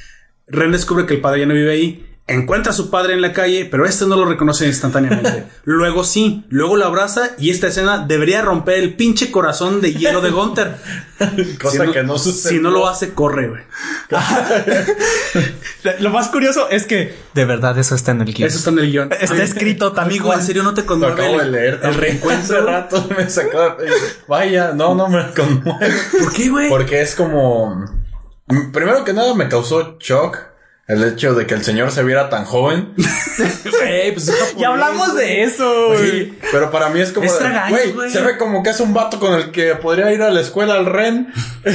Ren descubre que el padre ya no vive ahí. Encuentra a su padre en la calle, pero este no lo reconoce instantáneamente. Luego sí, luego lo abraza y esta escena debería romper el pinche corazón de hielo de Gunter. Cosa Si que no sucede. Si no lo hace, corre, güey. Lo más curioso es que de verdad eso está en el guion. Eso está en el guion. Está escrito tal Amigo. ¿en serio no te Lo conmueve acabo de el, leer. el también. reencuentro? Hace rato me sacó de- Vaya, no, no me conmueve. ¿Por qué, güey? Porque es como. Primero que nada me causó shock el hecho de que el señor se viera tan joven. Güey, pues es Ya hablamos de eso, güey. Sí, pero para mí es como. Es de, tragaños, güey, güey. se ve como que es un vato con el que podría ir a la escuela al Ren.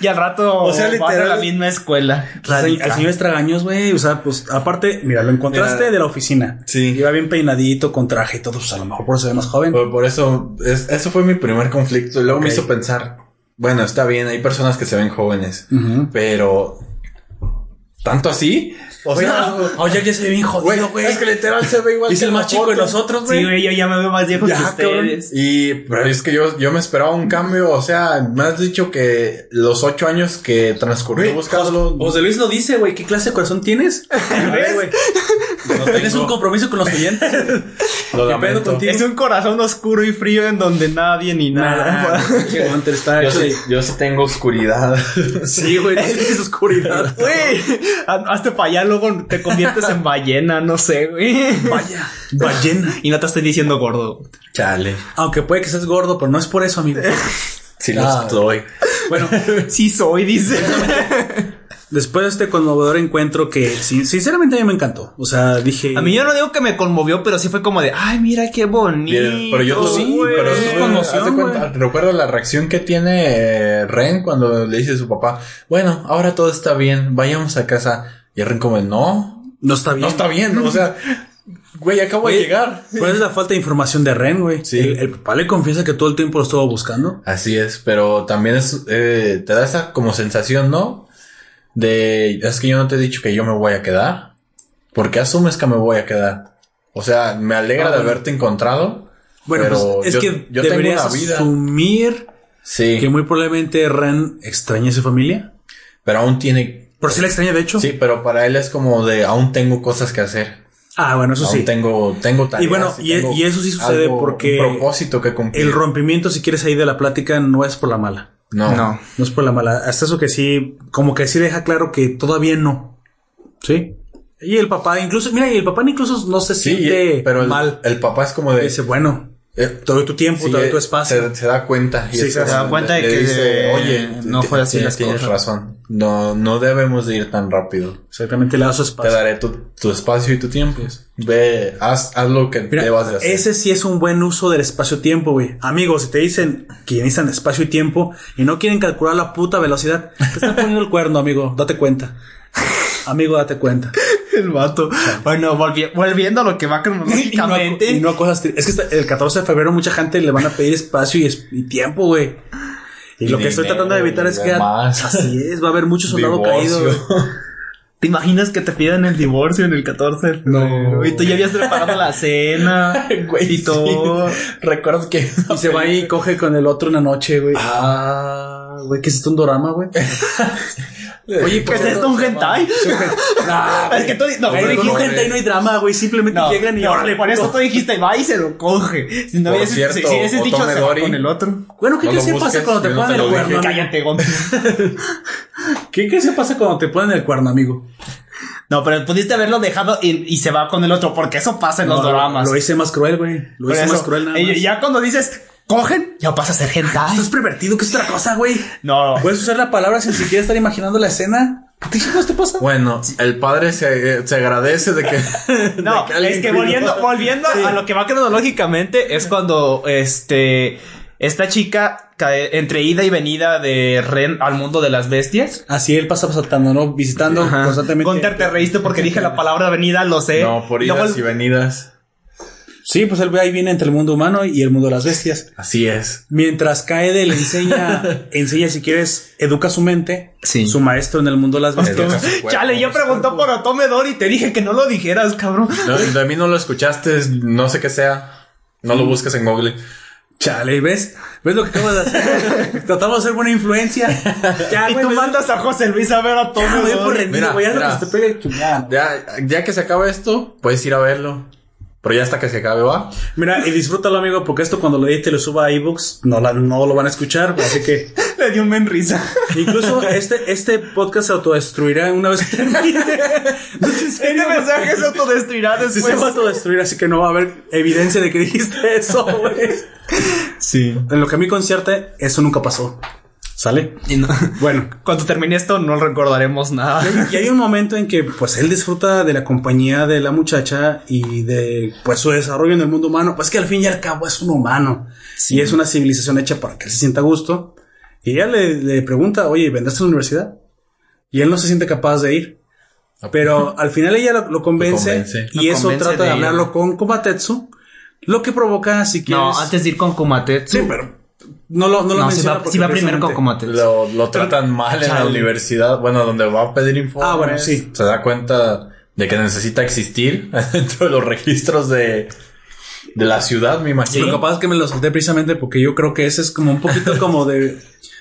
Y al rato O sea, van a literal- la misma escuela. El, señor Estragaños, güey. O sea, pues aparte, mira, lo encontraste Mira. de la oficina. Sí. Iba bien peinadito, con traje y todo. Pues a lo mejor por eso se ve más joven. Por, por eso, es- eso fue mi primer conflicto. Y luego me hizo pensar, bueno, está bien, hay personas que se ven jóvenes, pero ¿tanto así? O sea, Oye, ya se ve bien jodido, güey. es que literal se ve igual Es que el más chico de foto. nosotros, güey. Sí, güey, yo ya me veo más viejo que cabrón. ustedes. Y, pero es que yo, yo me esperaba un cambio, o sea, me has dicho que los ocho años que transcurrió buscándolo. José Luis lo dice, güey. ¿Qué clase de corazón tienes? Ver, güey. ¿Tienes un compromiso con los oyentes? Lo ¿Qué pedo lamento. contigo? Es un corazón oscuro y frío en donde nadie ni nada. Hunter está Yo hecho sí, de- yo sí tengo oscuridad. Sí, güey. Es oscuridad. Güey, hazte para allá, luego te conviertes en ballena, no sé, güey. Vaya. Ballena. Y no te estoy diciendo gordo. Chale. Aunque puede que seas gordo, pero no es por eso, amigo. Sí Ah. lo estoy. Bueno, Sí soy, dice. Después de este conmovedor encuentro que sin- sinceramente a mí me encantó. O sea, dije. A mí yo no digo que me conmovió, pero sí fue como de, ay, mira qué bonito. Bien, pero yo sí, sí, pero eso es conmoción, cuenta, recuerdo la reacción que tiene eh, Ren cuando le dice a su papá, bueno, ahora todo está bien, vayamos a casa. Y Ren como, no, No está bien. no está bien, o sea, güey, acabo de llegar. ¿Cuál es la falta de información de Ren, güey? Sí. El, el papá le confiesa que todo el tiempo lo estuvo buscando. Así es, pero también es, eh, te da esa como sensación, ¿no? De, es que yo no te he dicho que yo me voy a quedar. ¿Por qué asumes que me voy a quedar? O sea, me alegra Ah, de haberte encontrado. Bueno, pero pues es yo- que yo tengo deberías una vida. asumir Sí, que muy probablemente Ren extraña a su familia. pero aún tiene, Por si la extraña, de hecho. sí, pero para él es como de, aún tengo cosas que hacer. Ah, bueno, eso aún sí. tengo, tengo tareas. Y bueno, y- tengo y eso sí sucede algo, porque Un propósito que cumplir. El rompimiento, si quieres ahí de la plática, no es por la mala. No. No. No es por la mala. Hasta eso que sí, como que sí deja claro que todavía no. ¿Sí? Y el papá, incluso, mira, y el papá incluso no se Sí, siente pero el, mal. el papá es como de, Dice, bueno, eh, te doy tu tiempo, Sí, te doy eh, tu espacio. Se, se da cuenta. y Sí, se da cuenta de que, dice, eh, oye, no fue así las Tienes cosas". razón. No, no debemos de ir tan rápido. Exactamente, le da su Te espacio. daré tu, tu espacio y tu tiempo. Ve, haz, haz lo que Mira, debas de hacer. ese sí es un buen uso del espacio-tiempo, güey. Amigos, si te dicen que necesitan espacio y tiempo y no quieren calcular la puta velocidad, te están poniendo el cuerno, amigo. Date cuenta. Amigo, date cuenta. El vato. Bueno, volvi- volviendo a lo que va Y no, cronológicamente. y no cosas tri- Es que está- el 14 de febrero mucha gente le van a pedir espacio y, es- y tiempo, güey. Y, Y lo que estoy tratando de evitar y es que demás. así es, va a haber mucho soldado Divorcio. caído. ¿Te imaginas que te pidan el divorcio en el 14 de febrero? No. Y tú ya habías preparado la cena. Güey, y todo. sí. Recuerdo que... Y se va y coge con el otro una noche, güey. Ah, güey, ¿qué es esto? ¿Un drama, güey? Oye, ¿Qué es esto? ¿Un hentai? Nah, Es que tú, no, tú dijiste- hentai no hay drama, güey. Simplemente No, llegan y órale, por eso tú dijiste, va y se lo coge. Si no Por cierto, si, dicho, se va con el otro. Bueno, ¿qué No crees que pasa cuando te ponen el cuerno? Cállate. ¿Qué crees que pasa cuando te ponen el cuerno, amigo? No, pero pudiste haberlo dejado y, y se va con el otro, porque eso pasa en los dramas. Lo hice más cruel, güey. Lo Por hice eso, más cruel nada y más. ya cuando dices, cogen, ya pasa a ser hentai. Esto es pervertido, que es otra cosa, güey. No. Puedes usar la palabra sin siquiera estar imaginando la escena. ¿Qué te pasa? Bueno, el padre se, se agradece de que. No, de es que volviendo, volviendo a lo que va cronológicamente es cuando este esta chica cae entre ida y venida de Ren al mundo de las bestias. Así él pasa saltando, ¿no? Visitando Ajá. constantemente. Gunter, te reíste porque dije la palabra venida, lo sé. No, por idas y venidas. Sí, pues él ahí viene entre el mundo humano y el mundo de las bestias. Así es. Mientras Kaede le enseña, enseña si quieres, educa su mente. Sí. Su maestro en el mundo de las bestias. Chale, yo preguntó por Atome Dor y te dije que no lo dijeras, cabrón. No, de mí no lo escuchaste, no sé qué sea. No lo busques en Google. Chale, ¿ves? ¿Ves lo que acabo de hacer? Tratamos de ser buena influencia. Ya, y tú me- mandas a José Luis a ver a Ya, Atome me doy por Dor. rendido, Mira, güey, ya mira. se te pegue chingada. Ya, ya que se acaba esto, puedes ir a verlo. Pero ya hasta que se acabe, va. Mira, y disfrútalo, amigo, porque esto cuando lo edite y lo suba a ebooks, no, la- no lo van a escuchar, así que Le dio un men risa. incluso este, este podcast se autodestruirá una vez que termine. No, es en serio, Este mensaje se autodestruirá Sí, después. se va a autodestruir, así que no va a haber evidencia de que dijiste eso, güey. Sí. En lo que a mí concierte, eso nunca pasó. ¿Sale? Y no- Bueno, Cuando termine esto no recordaremos nada. y hay un momento en que pues él disfruta de la compañía de la muchacha y de pues su desarrollo en el mundo humano. Pues que al fin y al cabo es un humano y es una civilización hecha para que él se sienta a gusto. Y ella le, le pregunta, oye, ¿vendrás a la universidad? Y él no se siente capaz de ir. Pero al final ella lo, lo convence, convence. y Lo eso convence trata de, de hablarlo con Komatetsu, lo que provoca si quieres... No, antes de ir con Kumatetsu. Sí, pero no lo, no lo No, si va, porque si va primero con Kumatetsu. Lo, lo tratan mal en la universidad. Bueno, donde va a pedir informes. Ah, bueno, sí. Se da cuenta de que necesita existir dentro de los registros de, de la ciudad, me imagino. Lo capaz es que me lo salté precisamente porque yo creo que ese es como un poquito como de,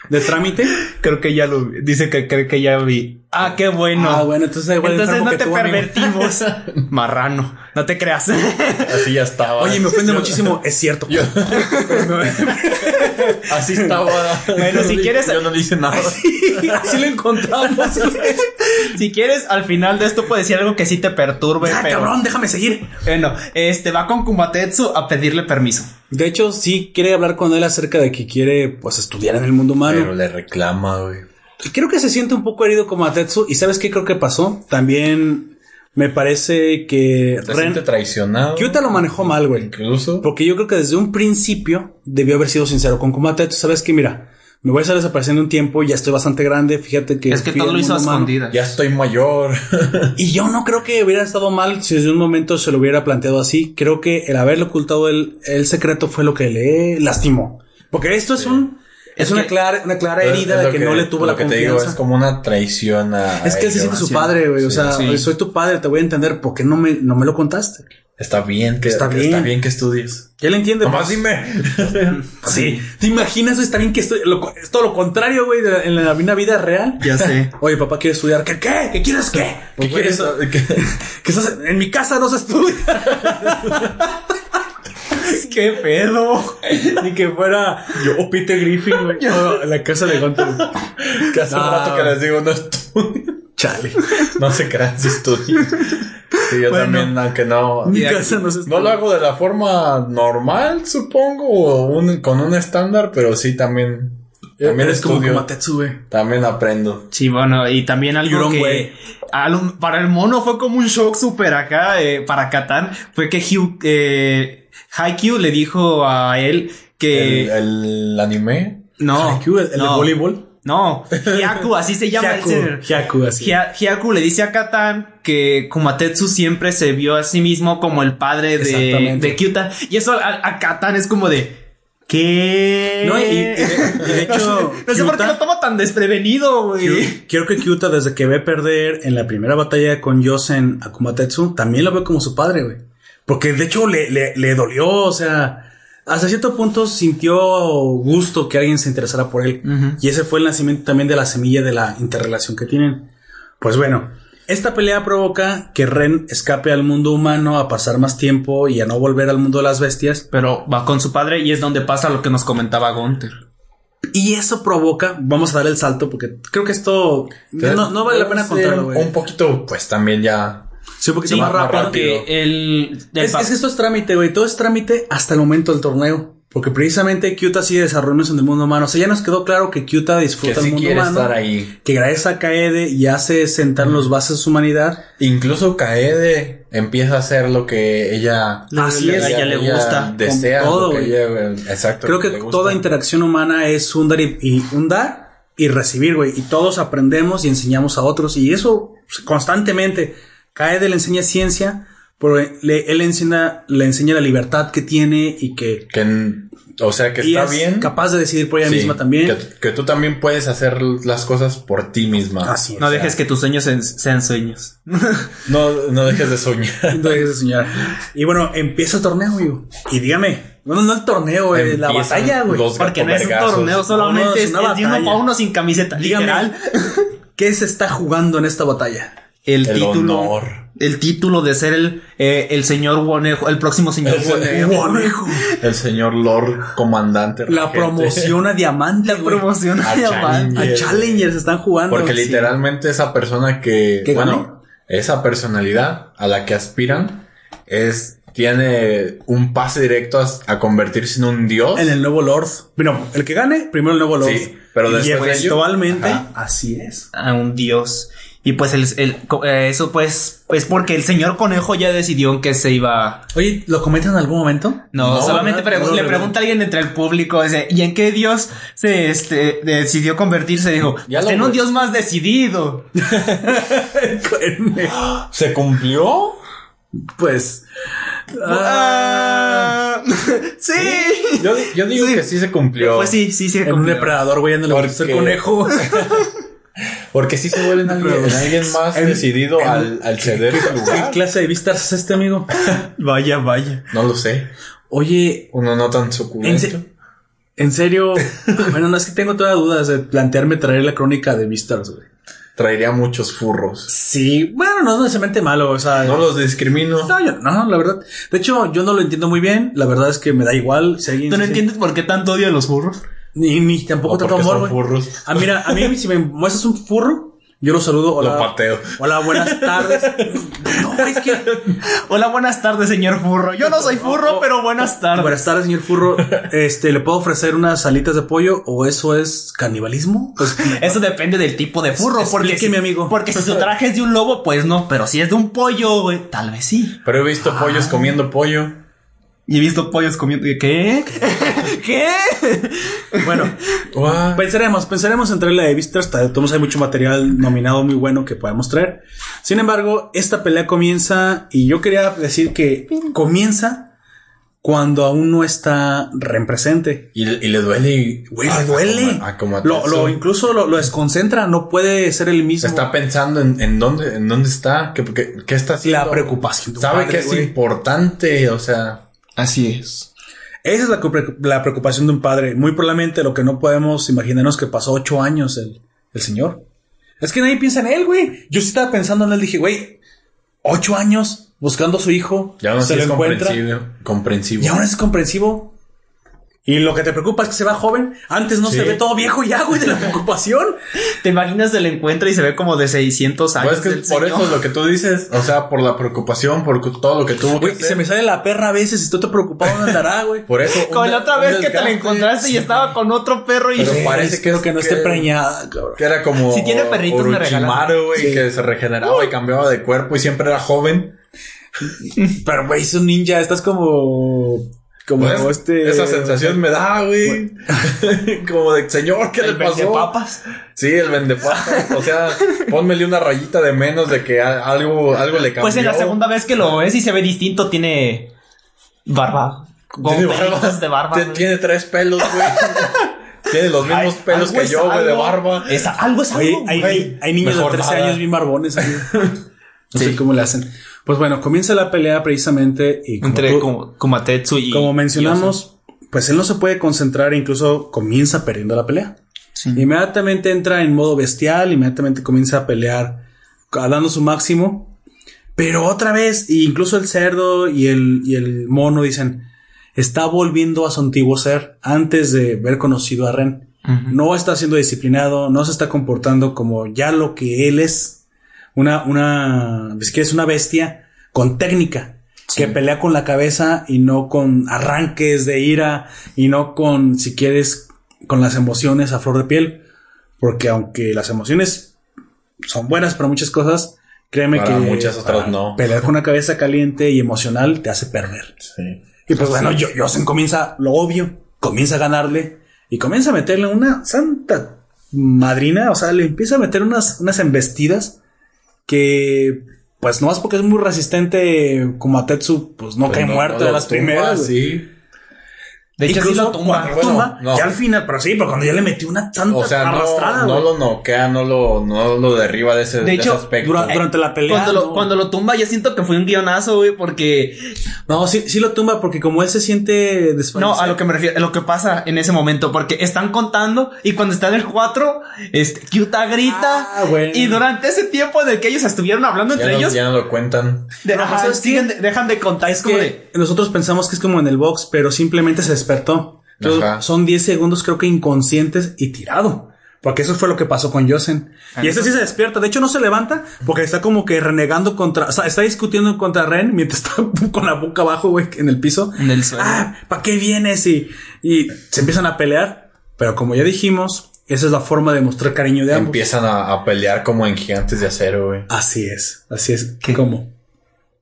de trámite. Creo que ya lo vi. Dice que cree que ya vi. Ah, qué bueno. Ah, bueno, entonces igual Entonces no que te tú, amigo. pervertimos. Marrano. No te creas. Así ya estaba. Oye, me ofende Yo- muchísimo. Es cierto. Así estaba. Bueno, Yo si quieres- Yo no le hice nada. Así lo encontramos. si quieres, al final de esto puedes decir algo que sí te perturbe. Ah, pero cabrón, déjame seguir. bueno, este va con Kumatetsu a pedirle permiso. De hecho, sí quiere hablar con él acerca de que quiere, pues, estudiar en el mundo humano. Pero le reclama, güey. Y Creo que se siente un poco herido como Atetsu. ¿Y sabes qué creo que pasó? También me parece que Se Ren... siente traicionado. Kyuta lo manejó mal, güey. Incluso. Porque yo creo que desde un principio debió haber sido sincero con Kumatetsu. Sabes que, mira, me voy a estar desapareciendo un tiempo, ya estoy bastante grande. Fíjate que. Es que todo lo hizo escondidas. Ya estoy mayor. Y yo no creo que hubiera estado mal si desde un momento se lo hubiera planteado así. Creo que el haberle ocultado el, el secreto fue lo que le lastimó. Porque esto es un. Es, Es una que- clara, una clara herida de que, no le tuvo lo la que te confianza. digo, es como una traición a. Es que él se ellos. siente su padre, güey. O sea, sí. soy tu padre, te voy a entender. ¿Por qué no me, no me lo contaste? Está bien que, Está que bien. está bien que estudies. Y él entiende. Nomás pues, dime. Sí. ¿Te imaginas? Está bien que estoy. Lo, es todo lo contrario, güey, de la- en la vida, vida real. Ya sé. Oye, papá quiere estudiar. ¿Qué? ¿Qué? ¿Qué quieres qué? ¿Qué Pues, quieres? ¿Qué? Que estás en mi casa no se estudia. ¿Qué pedo? Ni que fuera yo o Peter Griffin, güey. O la casa de Gunter. Que hace un rato que les digo, no estudio. Chale. No se crean si estudio. Sí, yo Bueno. también, aunque no. Mi casa no se No lo hago de la forma normal, supongo, o un- con un estándar, pero sí también. También Eres como estudio. Komatetsu. También aprendo. Sí, bueno, y también algo que para el mono fue como un shock súper acá, eh, para Katan, fue que Hugh, eh, Haikyuu le dijo a él que El, el anime. no, Haikyuu, el, el no, de voleibol. No, Hyaku, así se llama el Hyaku, ser. Hyaku, así. Hyaku le dice a Katan que Kumatetsu siempre se vio a sí mismo como el padre de, de Kyuta. Y eso a, a Katan es como de. ¿Qué? No, y, y de, y de hecho, no sé por qué lo toma tan desprevenido, güey. Quiero que Kyuta, desde que ve perder en la primera batalla con Yosen a Kumatetsu, también lo ve como su padre, güey. Porque de hecho le, le, le dolió, o sea, hasta cierto punto sintió gusto que alguien se interesara por él. Y ese fue el nacimiento también de la semilla de la interrelación que tienen. Pues bueno, esta pelea provoca que Ren escape al mundo humano a pasar más tiempo y a no volver al mundo de las bestias. Pero va con su padre y es donde pasa lo que nos comentaba Gunther. Y eso provoca, vamos a dar el salto porque creo que esto no, no vale la pena contarlo, un poquito, pues también ya. Sí, un poquito Sí, más rápido. rápido. porque el, el Es, es que esto es trámite, güey. Todo es trámite hasta el momento del torneo. Porque precisamente Kyuta sigue desarrollándose en el mundo humano. O sea, ya nos quedó claro que Kyuta Que disfruta sí el mundo quiere humano. estar ahí. Que gracias a Kaede ya hace sentar los bases de su humanidad. Incluso Kaede empieza a hacer lo que ella... Así es. a ella le gusta. Desea todo, lo que ella... Exacto. Creo que toda interacción humana es un dar y, y- un dar y recibir, güey. Y todos aprendemos y enseñamos a otros. Y eso pues, constantemente. Kaede le enseña ciencia, pero le- él le enseña, le enseña la libertad que tiene y que Que, o sea, que y está es bien. capaz de decidir por ella Sí, misma también. Que, que tú también puedes hacer las cosas por ti misma. Así es. No dejes que tus sueños sean, sean sueños. No, no dejes de soñar. No dejes de soñar. Y bueno, empieza el torneo, güey. Y dígame, bueno, no el torneo, güey, la batalla, güey. Porque no es un torneo, No, solamente no, es, es una es de uno batalla. para uno sin camiseta. Dígame. Literal. ¿Qué se está jugando en esta batalla? El, El título. honor. El título de ser el, eh, el señor Wonejo, el próximo señor El Wonejo. El señor Lord Comandante. La regente. promoción a diamante, La promoción A a diamante. A Challengers están jugando. Porque Sí. literalmente esa persona que, ¿Que bueno, gane? esa personalidad a la que aspiran es, tiene un pase directo a, a convertirse en un dios. En el nuevo Lord. Bueno, el que gane, primero el nuevo Lord. Sí, pero y después de ello- eventualmente, así es. A un dios. Y pues el, eh, eso pues, pues porque el señor conejo ya decidió en qué se iba. Oye, ¿lo comentan en algún momento? No, No, solamente ¿verdad? pregu- No, le pregunta a alguien entre el público ese, ¿y en qué dios se este, decidió convertirse? Dijo, Ya "Pues en un dios más decidido. ¿Se cumplió? pues. Ah, sí. Yo, di- yo digo que sí se cumplió. Pues sí, sí, sí. En un cumplió. depredador, güey, Porque- gustó el conejo. Porque sí se vuelve en alguien, en alguien más decidido al, al ceder su ¿Qué lugar. clase de vistas es este, amigo? Vaya, vaya. No lo sé. Oye, Uno no tan en, suculento. se- en serio. bueno, no es que tengo todas dudas de plantearme traer la crónica de Vistas, güey. Traería muchos furros. Sí, bueno, no es necesariamente malo, o sea. No los discrimino. No, yo- no, la verdad. De hecho, yo no lo entiendo muy bien. La verdad es que me da igual. Si alguien ¿Tú no se- entiendes por qué tanto odio a los burros? Ni, ni tampoco O tanto amor, son güey. furros. Ah, mira, a mí si me muestras un furro, yo lo saludo. Hola. Lo pateo. Hola, buenas tardes. No, es que. Hola, buenas tardes, señor furro. Yo no soy furro, pero buenas tardes. Buenas tardes, señor furro. Este, ¿le puedo ofrecer unas alitas de pollo o eso es canibalismo? Pues, Eso depende del tipo de furro. Porque si, Explíqueme, amigo. Porque si su traje es de un lobo, pues no. Pero si es de un pollo, güey, tal vez sí. Pero he visto pollos comiendo pollo. Y he visto pollos comiendo. ¿Qué? ¿Qué? bueno, What? pensaremos, pensaremos en traerle de Vistas. Todos hay mucho material nominado muy bueno que podemos traer. Sin embargo, esta pelea comienza y yo quería decir que comienza cuando aún no está Ren presente. Y, y le duele. y- Güey, le duele. A, como a Lo, incluso lo, lo desconcentra, no puede ser el mismo. Está pensando en, en dónde, en dónde está, qué, qué, qué está haciendo. la preocupación. Sabe padre, que es güey. importante, o sea. Así es. Esa es la, la preocupación de un padre. Muy probablemente lo que no podemos imaginarnos que pasó ocho años el, el señor. Es que nadie piensa en él, güey. Yo sí estaba pensando en él, dije, güey, ocho años buscando a su hijo. Ya no se lo es encuentra. comprensible. comprensivo. Y aún es comprensivo. Y lo que te preocupa es que se va joven. Antes no Sí. se ve todo viejo ya, güey, de la preocupación. Te imaginas el encuentro y se ve como de 600 años. Pues es que del por señor. eso es lo que tú dices, o sea, por la preocupación, por todo lo que tuvo que Güey, hacer. se me sale la perra a veces y estoy todo preocupado dónde andará, güey. Por eso. Como un la otra vez que te la encontraste y estaba con otro perro y... Pero Sí, parece que es que no esté preñada, cabrón. Que era como. Si tiene perritos, me regalan. Orochimaru, güey, Sí. que se regeneraba y cambiaba de cuerpo y siempre era joven. Pero, güey, es un ninja. Estás como. Como Pues, este. Esa sensación me da, güey. como de, señor, ¿qué le el pasó? papas. Sí, el vendepapas. o sea, pónmele una rayita de menos de que algo, algo le cambió. Pues en la segunda vez que lo ves y se ve distinto, tiene barba. Como Tiene barba. de barba. Tie- güey. Tiene tres pelos, güey. tiene los mismos Ay, pelos que yo, güey, de barba. Es, algo es Oye, algo. hay, güey. hay, hay niños de Mejor 13 nada. años bien barbones. ahí. No sé Sí. cómo le hacen. Pues bueno, comienza la pelea precisamente y como, Entre tú- como, como a Tetsu y... como y mencionamos, pues él no se puede concentrar e incluso comienza perdiendo la pelea. Sí. Inmediatamente entra en modo bestial, inmediatamente comienza a pelear dando su máximo. Pero otra vez, e incluso el cerdo y el, y el mono dicen, está volviendo a su antiguo ser antes de haber conocido a Ren. No está siendo disciplinado, no se está comportando como ya lo que él es. Una, una, es que es una bestia con técnica. que pelea con la cabeza y no con arranques de ira y no con, si quieres, con las emociones a flor de piel. Porque aunque las emociones son buenas para muchas cosas, créeme Para que muchas otras no. pelear con una cabeza caliente y emocional te hace perder. Sí. Y pues bueno, yo, Yosen comienza lo obvio, comienza a ganarle y comienza a meterle una santa madrina, o sea, le empieza a meter unas, unas embestidas que, pues no más porque es muy resistente como a Tetsu, pues no Pues cae no- muerto no de las primeras. Sí. De hecho, sí lo tumba. cuando lo tumba, no. ya al final, pero sí, pero cuando ya le metió una tanta O sea, arrastrada, no, no lo noquea, no lo, no lo derriba de ese, De de hecho, ese aspecto. Dura- durante la pelea. Cuando lo, cuando lo tumba, yo siento que fue un guionazo, güey, porque No, sí, sí lo tumba porque como él se siente. No, a lo que me refiero, a lo que pasa en ese momento, porque están contando y cuando está en el 4, este, Kyuta grita Ah, bueno. y durante ese tiempo en el que ellos estuvieron hablando ya, entre no, ellos, ya no lo cuentan. de- ajá, siguen de- dejan de contar. Es, Es como que de, nosotros pensamos que es como en el box, pero simplemente se despertó. Entonces, son 10 segundos creo que inconscientes y tirado. Porque eso fue lo que pasó con Yosen. Y este sí se despierta. De hecho, no se levanta porque está como que renegando contra... O sea, está discutiendo contra Ren mientras está con la boca abajo, güey, en el piso. En el suelo. Ah, ¿para qué vienes? Y, y se empiezan a pelear. Pero como ya dijimos, esa es la forma de mostrar cariño de ambos. Empiezan a, a pelear como en gigantes de acero, güey. Así es. Así es. ¿Cómo?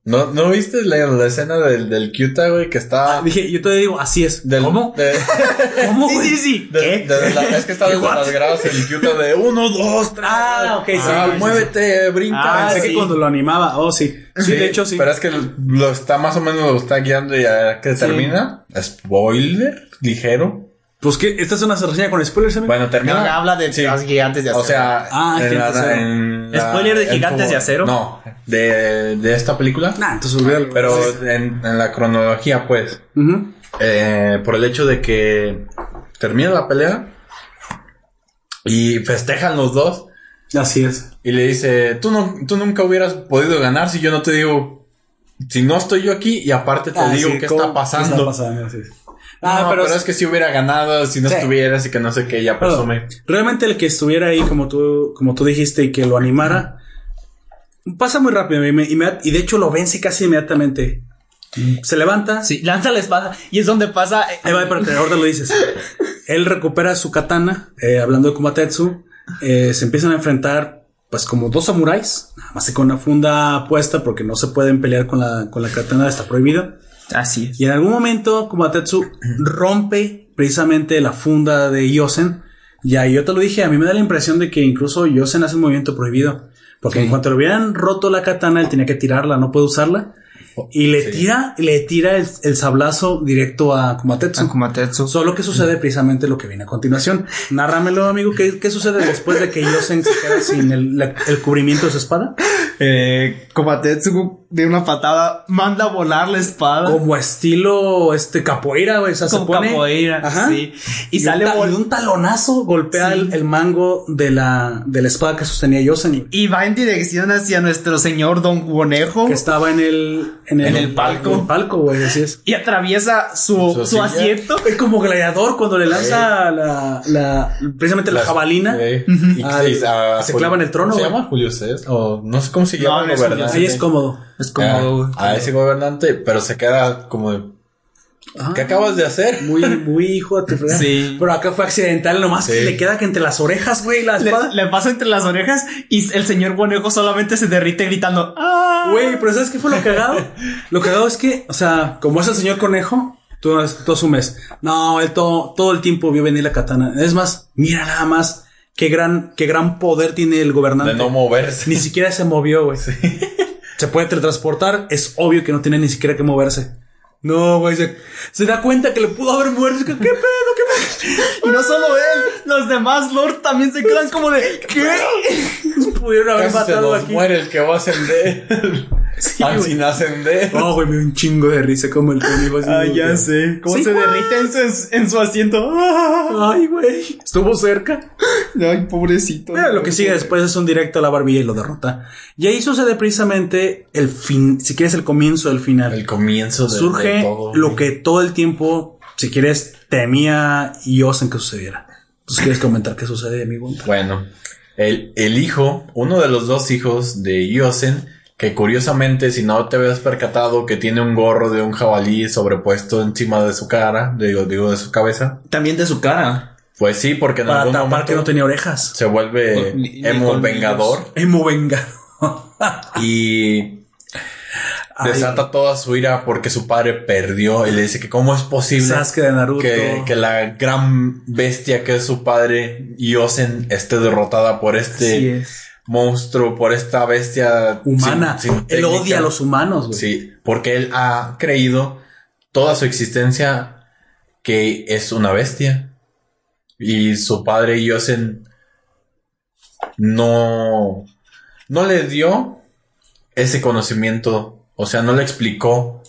¿No, ¿no viste la, la escena del, del Kyuta, güey, que está... Dije, yo te digo, así es. del- ¿Cómo? de- ¿Cómo? sí, güey? sí, sí. de- ¿Qué? de la- es que está desde las gradas el Kyuta de uno, dos, tres. Ah, ok, sí, Ah, sí, sí. muévete, brinca. Ah, Pensé sí. que cuando lo animaba. Oh, sí. Sí, de hecho, sí. Pero es que lo está más o menos lo está guiando y a que termina. Spoiler, ligero. Pues que esta es una reseña con spoilers, amigo. Bueno, No, termina. habla de Sí. los gigantes de acero. O sea, Ah, en Gigantes de en la- ¿Spoiler de Gigantes de Acero? No, de, de esta película. Nah, entonces olvídalo. Pero en, en la cronología, pues, Ujú. eh, por el hecho de que termina la pelea y festejan los dos Así es. y le dice, tú, no, tú nunca hubieras podido ganar si yo no te digo, si no estoy yo aquí y aparte te Ah, digo sí, qué ¿cómo- está pasando. ¿Qué está pasando? Así es. Ah, Ah, pero, pero, es que si hubiera ganado, si no Sí. estuvieras y que no sé qué, ya presume. realmente el que estuviera ahí, como tú, como tú dijiste, y que lo animara, pasa muy rápido. y me- inmediat- Y de hecho lo vence casi inmediatamente. Se levanta. Sí, lanza la espada y es donde pasa. eh, Ahí va, que ahorita lo dices. Él recupera su katana, eh, hablando de Kumatetsu. eh, se empiezan a enfrentar, pues, como dos samuráis, nada más que con una funda puesta, porque no se pueden pelear con la, con la katana, está prohibido. Así es. Y en algún momento, Kumatetsu rompe precisamente la funda de Yosen. Ya, yo te lo dije, a mí me da la impresión de que incluso Yosen hace un movimiento prohibido. Porque en cuanto le hubieran roto la katana, él tenía que tirarla, no puede usarla. Y le Sí. tira, le tira el, el sablazo directo a Kumatetsu. A Kumatetsu. Solo que sucede precisamente lo que viene a continuación. Nárramelo, amigo. ¿Qué, qué sucede después de que Yosen se queda sin el, la- el cubrimiento de su espada? Eh, Kumatetsu de una patada manda a volar la espada. Como estilo este capoeira, güey. O sea, se Como pone. capoeira, Ajá. sí. Y Y, sale un, y un talonazo golpea Sí. el, el mango de la, de la espada que sostenía Yosen. Y va en dirección hacia nuestro señor Don Conejo. Que estaba en el, en el, En el palco. en el palco, güey. Así es. Y atraviesa su, Su asiento. Es como gladiador cuando le lanza la, la, precisamente la jabalina. y Al- y a se Julio- clava en el trono, ¿cómo Se llama Julio César. O no sé cómo se llama. No, no es gobernante. Julio Ahí es cómodo. Es Ah, como, güey. a ese gobernante, pero se queda como de, Ah, ¿qué acabas de hacer? Muy, muy hijo de tu fregada. Sí. Pero acá fue accidental, nomás que Sí. le queda que entre las orejas, güey, la Le, espada. le pasa entre las orejas y el señor conejo solamente se derrite gritando. ¡Ah! Güey, pero ¿sabes qué fue lo cagado? lo cagado es que, o sea, como es el señor conejo, tú, tú asumes. No, él todo, todo el tiempo vio venir la katana. Es más, mira nada más qué gran, qué gran poder tiene el gobernante. De no moverse. Ni siquiera se movió, güey. Se puede teletransportar. Es obvio que no tiene ni siquiera que moverse. No, güey. Se, da cuenta que le pudo haber muerto. ¿Qué pedo? ¿Qué Y no solo él, los demás Lord también se quedan como de. ¿Qué? Pudieron haber Casi se matado nos aquí. muere el que va a ascender. Al sin ascender. No, güey, me dio un chingo de risa como el conmigo. así, Ah, ya sé. ¿Cómo Sí, se derrite en su, en su asiento? ¡Ah! Ay, güey. Estuvo cerca. Ay, pobrecito. Pero lo que sigue después es un directo a la barbilla y lo derrota. Y ahí sucede precisamente el fin, si quieres el comienzo del final. El comienzo de, Surge de todo. lo que todo el tiempo, si quieres, temía Yosen que sucediera. Entonces, ¿quieres comentar qué sucede, amigo? Bueno, el, el hijo, uno de los dos hijos de Yosen, que curiosamente, si no te habías percatado que tiene un gorro de un jabalí sobrepuesto encima de su cara, digo, digo de su cabeza. También de su cara. Pues sí, porque en Para algún tapar momento que no tenía orejas. se vuelve ni emo vengador Emo venga. y. desata toda su ira porque su padre perdió y le dice que cómo es posible Sasuke de Naruto. que, que la gran bestia que es su padre Yosen esté derrotada por este es. monstruo, por esta bestia Humana. sin- sin Él odia a los humanos, güey. Sí, porque él ha creído toda su existencia que es una bestia. Y su padre Yosen no, no le dio ese conocimiento, o sea, no le explicó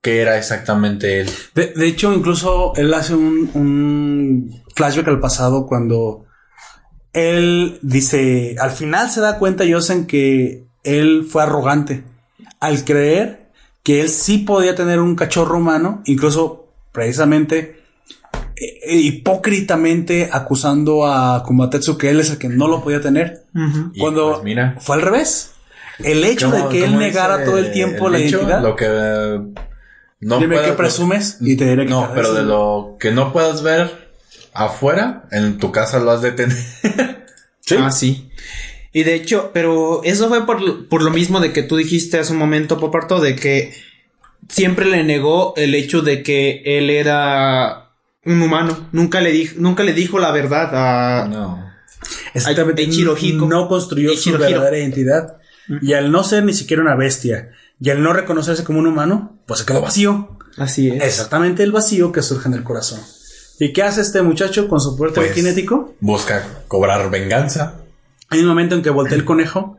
qué era exactamente él. De, de hecho, incluso él hace un, un flashback al pasado cuando él dice, al final se da cuenta Yosen que él fue arrogante al creer que él sí podía tener un cachorro humano, incluso precisamente eh, eh, hipócritamente acusando a Kumatetsu que él es el que no lo podía tener. Y, Cuando pues, mira, fue al revés. El hecho de ¿cómo- que él negara todo el tiempo el la identidad. Lo que eh, no Dime qué presumes y te diré que No, pero de lo que no puedas ver afuera, en tu casa lo has de tener. Ah, sí. Y de hecho, pero eso fue por, por lo mismo de que tú dijiste hace un momento, Poparto, de que siempre le negó el hecho de que él era un humano. Nunca le dijo, nunca le dijo la verdad a. no. Exactamente. No construyó su verdadera identidad. Y al no ser ni siquiera una bestia y al no reconocerse como un humano, pues se quedó vacío. Así es. Exactamente el vacío que surge en el corazón. ¿Y qué hace este muchacho con su poder Pues, telequinético? Busca cobrar venganza. Hay un momento en que voltea el conejo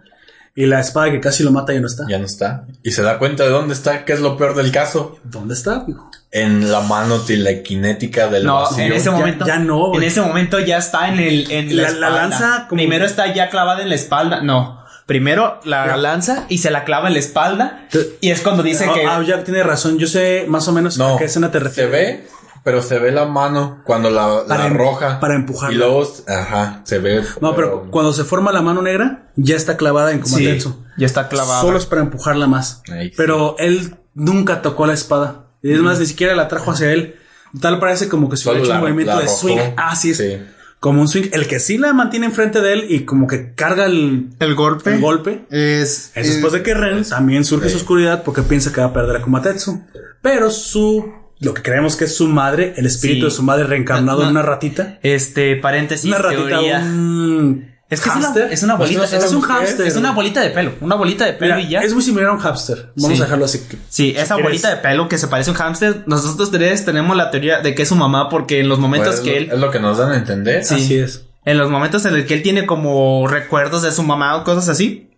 y la espada que casi lo mata ya no está. Ya no está. Y se da cuenta de dónde está, que es lo peor del caso. ¿Dónde está? En la mano telequinética del No, vacío. en ese momento. ya no, güey. En ese momento ya está en el. En la, La- la espalda. lanza como- Primero está ya clavada en la espalda. No. Primero la lanza y se la clava en la espalda. Y es cuando dice Ah, que. ah, Jack tiene razón. Yo sé más o menos No, a qué escena te se refieres. ve, pero se ve la mano cuando la, la Para em- arroja. para empujarla. Y luego, ajá, se ve. No, pero cuando se forma la mano negra, ya está clavada en Sí, Kumatetsu. ya está clavada. Solo es para empujarla más. Ahí sí. Pero él nunca tocó la espada. Y es más, ni siquiera la trajo hacia él. Tal parece como que se Solo hubiera hecho un movimiento la de swing. Ah, sí es. Sí. Como un swing. El que sí la mantiene enfrente de él y como que carga el, El golpe. el golpe. Es. Es después de que Ren también surge su oscuridad porque piensa que va a perder a Kumatetsu. Pero su, lo que creemos que es su madre, el espíritu Sí. de su madre reencarnado No, no. en una ratita. Este, paréntesis, Una ratita, teoría. un Es que es una, hámster. es una Pues no bolita. es, un qué es. hámster. Es una bolita de pelo. Una bolita de pelo Mira, y ya. es muy similar a un hamster. Vamos Sí. a dejarlo así. que- Sí, esa quieres. bolita de pelo que se parece a un hámster. Nosotros tres tenemos la teoría de que es su mamá porque en los momentos Pues, que él. es lo que nos dan a entender. Sí. Así es. En los momentos en el que él tiene como recuerdos de su mamá o cosas así.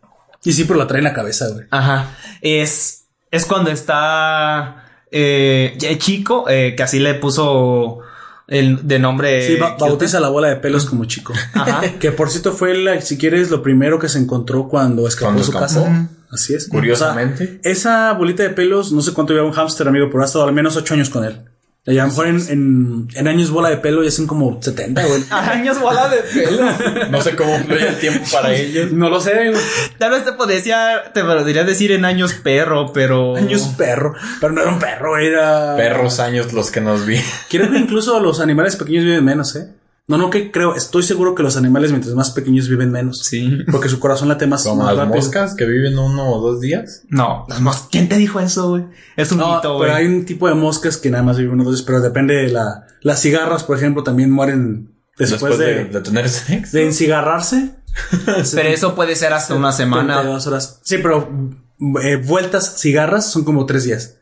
Y sí, pero la trae en la cabeza, güey. Ajá. Es. Es cuando está. Eh, ya chico, eh, que así le puso el de nombre. Sí, ba- bautiza la bola de pelos como chico. Ajá. que por cierto fue, la, si quieres, lo primero que se encontró cuando escapó Cuando de su escapó. casa. Así es. Curiosamente. O sea, esa bolita de pelos, no sé cuánto lleva un hámster, amigo, pero ha estado al menos ocho años con él. Y a lo mejor en, en, en años bola de pelo ya son como 70, güey. Años bola de pelo. No sé cómo fluye el tiempo para ellos. no lo sé, güey. Tal vez te podría, te podría decir en años perro, pero. Años perro. Pero no era un perro, era. Perros años los que nos vi. Creo que incluso los animales pequeños viven menos, ¿eh? No, no, que creo, estoy seguro que los animales mientras más pequeños viven menos. Sí. Porque su corazón late más, Como más las rápido. moscas que viven uno o dos días. No, las ¿Quién te dijo eso, güey? Es un No, mito, güey. pero hay un tipo de moscas que nada más viven unos dos, pero depende de la... Las cigarras, por ejemplo, también mueren después, Después de, de, de tener sexo. de encigarrarse. Pero eso puede ser hasta una semana. 32 horas. Sí, pero eh, vueltas cigarras son como tres días.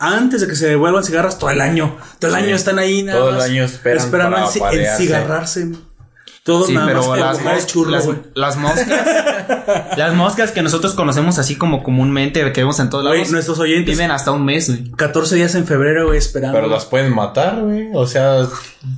Antes de que se devuelvan cigarras, todo el año. Todo el Sí. año están ahí nada Todo el año esperan esperando para enci- aparearse. Todos Sí, nada pero más las, mos- churro, las, las moscas. las moscas que nosotros conocemos así como comúnmente, que vemos en todos lados. nuestros oyentes, Viven hasta un mes, güey. 14 días en febrero, güey, esperando. Pero las pueden matar, güey. O sea,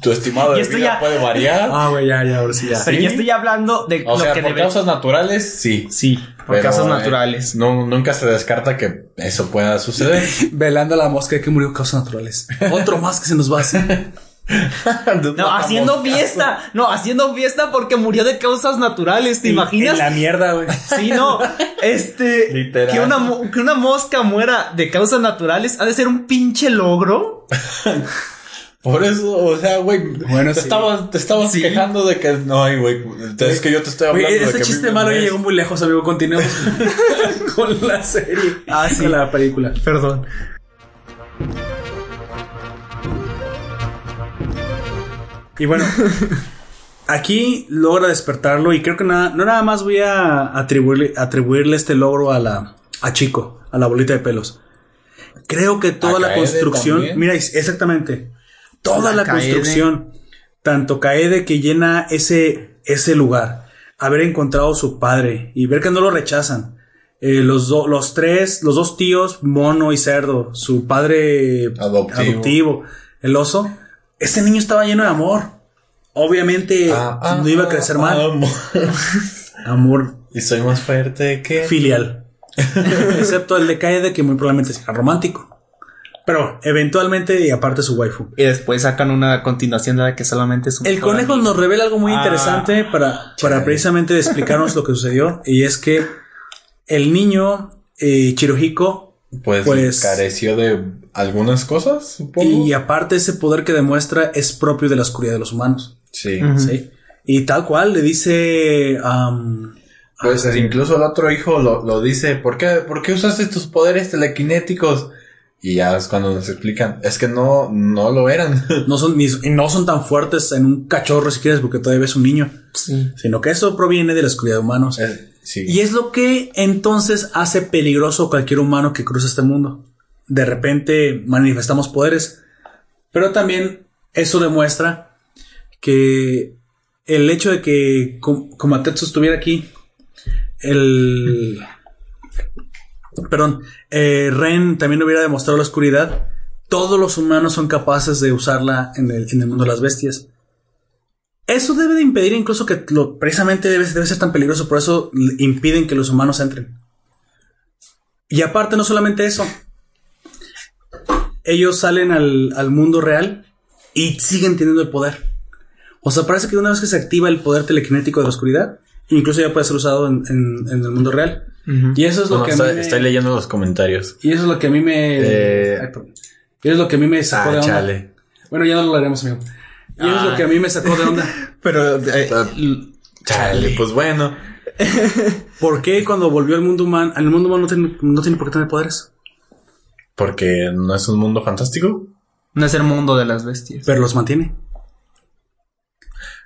tu estimado Y de esto vida ya- puede variar. Ah, güey, ya, ya, ahora sí, ya. Pero yo estoy hablando de o lo sea, que por debe- causas naturales, sí. Sí, por Pero, causas eh, naturales. no, nunca se descarta que eso pueda suceder. Velando a la mosca que murió causas naturales. Otro más que se nos va a hacer. No, haciendo fiesta. No, haciendo fiesta porque murió de causas naturales. ¿Te imaginas? En la mierda, güey. Sí, no. Este. Literal. Que una, mo- que una mosca muera de causas naturales ha de ser un pinche logro. Por eso, o sea, güey, Bueno, te sí. estabas, te estabas Sí. quejando de que no, ay, güey, es que yo te estoy hablando de ese que a mí chiste malo ya llegó muy lejos, amigo. Continuemos con la serie. Ah, sí. Con la película. Perdón. Y bueno, aquí logra despertarlo y creo que nada, no nada más voy a atribuirle, atribuirle este logro a la a Chico, a la bolita de pelos. Creo que toda A la Kaede construcción, también. mira, exactamente, toda La la, Kaede. construcción, tanto Kaede que llena ese, ese lugar, haber encontrado a su padre y ver que no lo rechazan. Eh, los, do- los tres, los dos tíos, Mono y Cerdo, su padre Adoptivo. adoptivo, el oso, ese niño estaba lleno de amor. Obviamente Ah, ah, no iba a crecer ah, mal. amor. Amor Y soy más fuerte que. filial. Excepto el de Kaede, que muy probablemente sea romántico. Pero eventualmente, y aparte su waifu. Y después sacan una continuación de la que solamente es un. El conejo amigo. nos revela algo muy Ah, interesante para, para precisamente explicarnos lo que sucedió. Y es que el niño eh, Chirohiko, Pues, Pues- careció de algunas cosas, supongo. y aparte ese poder que demuestra, es propio de la oscuridad de los humanos. Sí. ¿sí? Y tal cual le dice. am, Pues incluso el otro hijo lo, lo dice, ¿por qué, ¿por qué usaste tus poderes telequinéticos? Y ya es cuando nos explican, es que no, no lo eran. no son ni- y no son tan fuertes en un cachorro si quieres porque todavía es un niño, Sí. sino que eso proviene de la oscuridad de humanos. Y es lo que entonces hace peligroso cualquier humano que cruza este mundo. De repente manifestamos poderes, pero también eso demuestra que el hecho de que Ko- Komatetsu estuviera aquí, el... Perdón, eh, Ren también hubiera demostrado la oscuridad. Todos los humanos son capaces de usarla en el, en el mundo de las bestias. Eso debe de impedir incluso que lo, precisamente debe, debe ser tan peligroso, por eso impiden que los humanos entren. Y aparte, no solamente eso, ellos salen al, al mundo real y siguen teniendo el poder. O sea, parece que una vez que se activa el poder telequinético de la oscuridad, incluso ya puede ser usado en, en- en el mundo real. Y eso es lo No, que a estoy, mí me- estoy leyendo los comentarios. y eso es lo que a mí me. Eh, Ay. Y eso es lo que a mí me sacó Ah, de onda. chale. Bueno, ya no lo haremos, amigo. Y es lo que a mí me sacó de onda. Pero. eh, Chale, pues bueno. ¿Por qué cuando volvió al mundo humano, al mundo humano no tiene, no tiene por qué tener poderes? Porque no es un mundo fantástico. no es el mundo de las bestias. Pero los mantiene.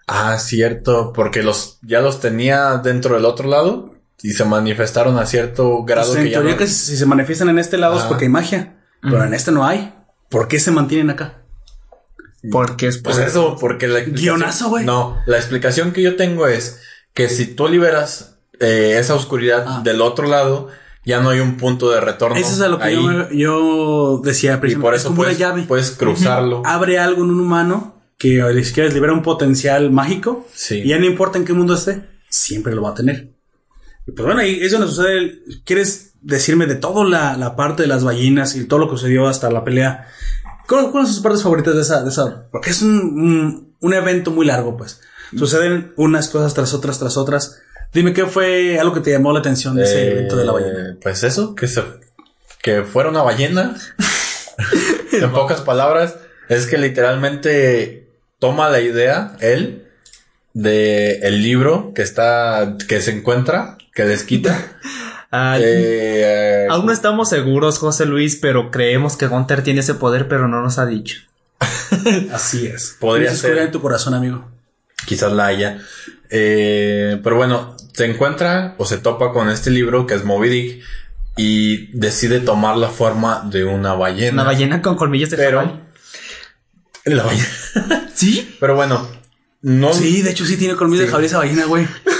Ah, cierto, porque los ya los tenía dentro del otro lado y se manifestaron a cierto grado Pues, en que ya no- que si se manifiestan en este lado es porque hay magia. Pero en este no hay. ¿Por qué se mantienen acá? Porque es Pues eso, porque la Guionazo, güey. No, la explicación que yo tengo es que si tú liberas eh, esa oscuridad Ah. del otro lado, ya no hay un punto de retorno. Eso es a lo que yo, yo decía. y por es eso como puedes, una llave. puedes cruzarlo. Abre algo en un humano que si quieres libera un potencial mágico. Sí. Y ya no importa en qué mundo esté, siempre lo va a tener. Y pues bueno, ahí es donde sucede. ¿Quieres decirme de toda la, la parte de las ballenas y todo lo que sucedió hasta la pelea? ¿Cuáles son sus partes favoritas de esa? De esa? Porque es un, un, un evento muy largo, pues. Suceden unas cosas tras otras, tras otras. Dime qué fue algo que te llamó la atención de ese Eh, evento de la ballena. Pues eso, que se, que fuera una ballena. en pocas palabras, es que literalmente toma la idea, él, de el libro que está, que se encuentra, que les quita. Ay, Eh, Aún no estamos seguros, José Luis, pero creemos que Gunter tiene ese poder, pero no nos ha dicho. Así es. podría ser. en tu corazón, amigo. quizás la haya. Eh, pero bueno, se encuentra o se topa con este libro que es Moby Dick y decide tomar la forma de una ballena. Una ballena con colmillos de Pero jabalí. la ballena. ¿Sí? Pero bueno, no Sí, de hecho sí tiene colmillo de jabalí esa ballena, güey.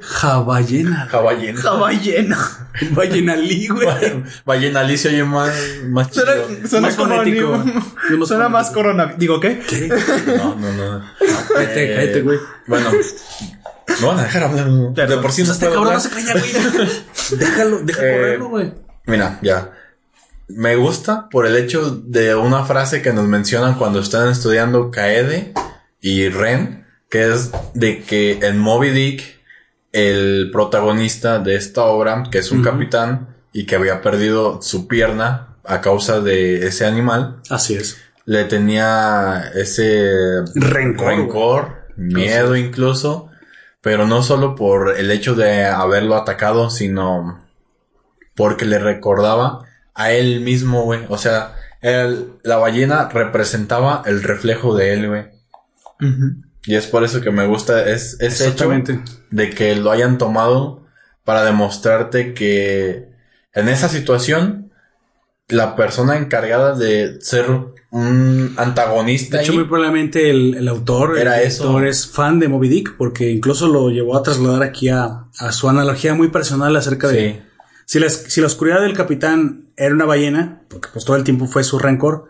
Jaballena. Ballena. Ballena. Ballenalí, güey. Ballena Alicia oye más, más chido. Suena, suena Más fonético. ni- Suena más fonético. corona. Digo, ¿qué? No, no, no. Cállate, Eh, cállate, güey. Bueno, me van a dejar hablar. ¿no? De por sí no este cabrón no se calla, güey. Déjalo, deja Eh, correrlo, güey. Mira, ya. me gusta por el hecho de una frase que nos mencionan cuando están estudiando Kaede y Ren, que es de que en Moby Dick, el protagonista de esta obra, que es un capitán y que había perdido su pierna a causa de ese animal, Así es. le tenía ese Rencor. rencor, miedo incluso, pero no solo por el hecho de haberlo atacado, sino porque le recordaba a él mismo, güey. O sea, el- la ballena representaba el reflejo de él, güey. Y es por eso que me gusta es, ese hecho de que lo hayan tomado para demostrarte que en esa situación la persona encargada de ser un antagonista De hecho, ahí- muy probablemente el, el autor, Era el es fan de Moby Dick, porque incluso lo llevó a trasladar aquí a, a su analogía muy personal acerca de si la, si la oscuridad del capitán era una ballena, porque pues todo el tiempo fue su rencor,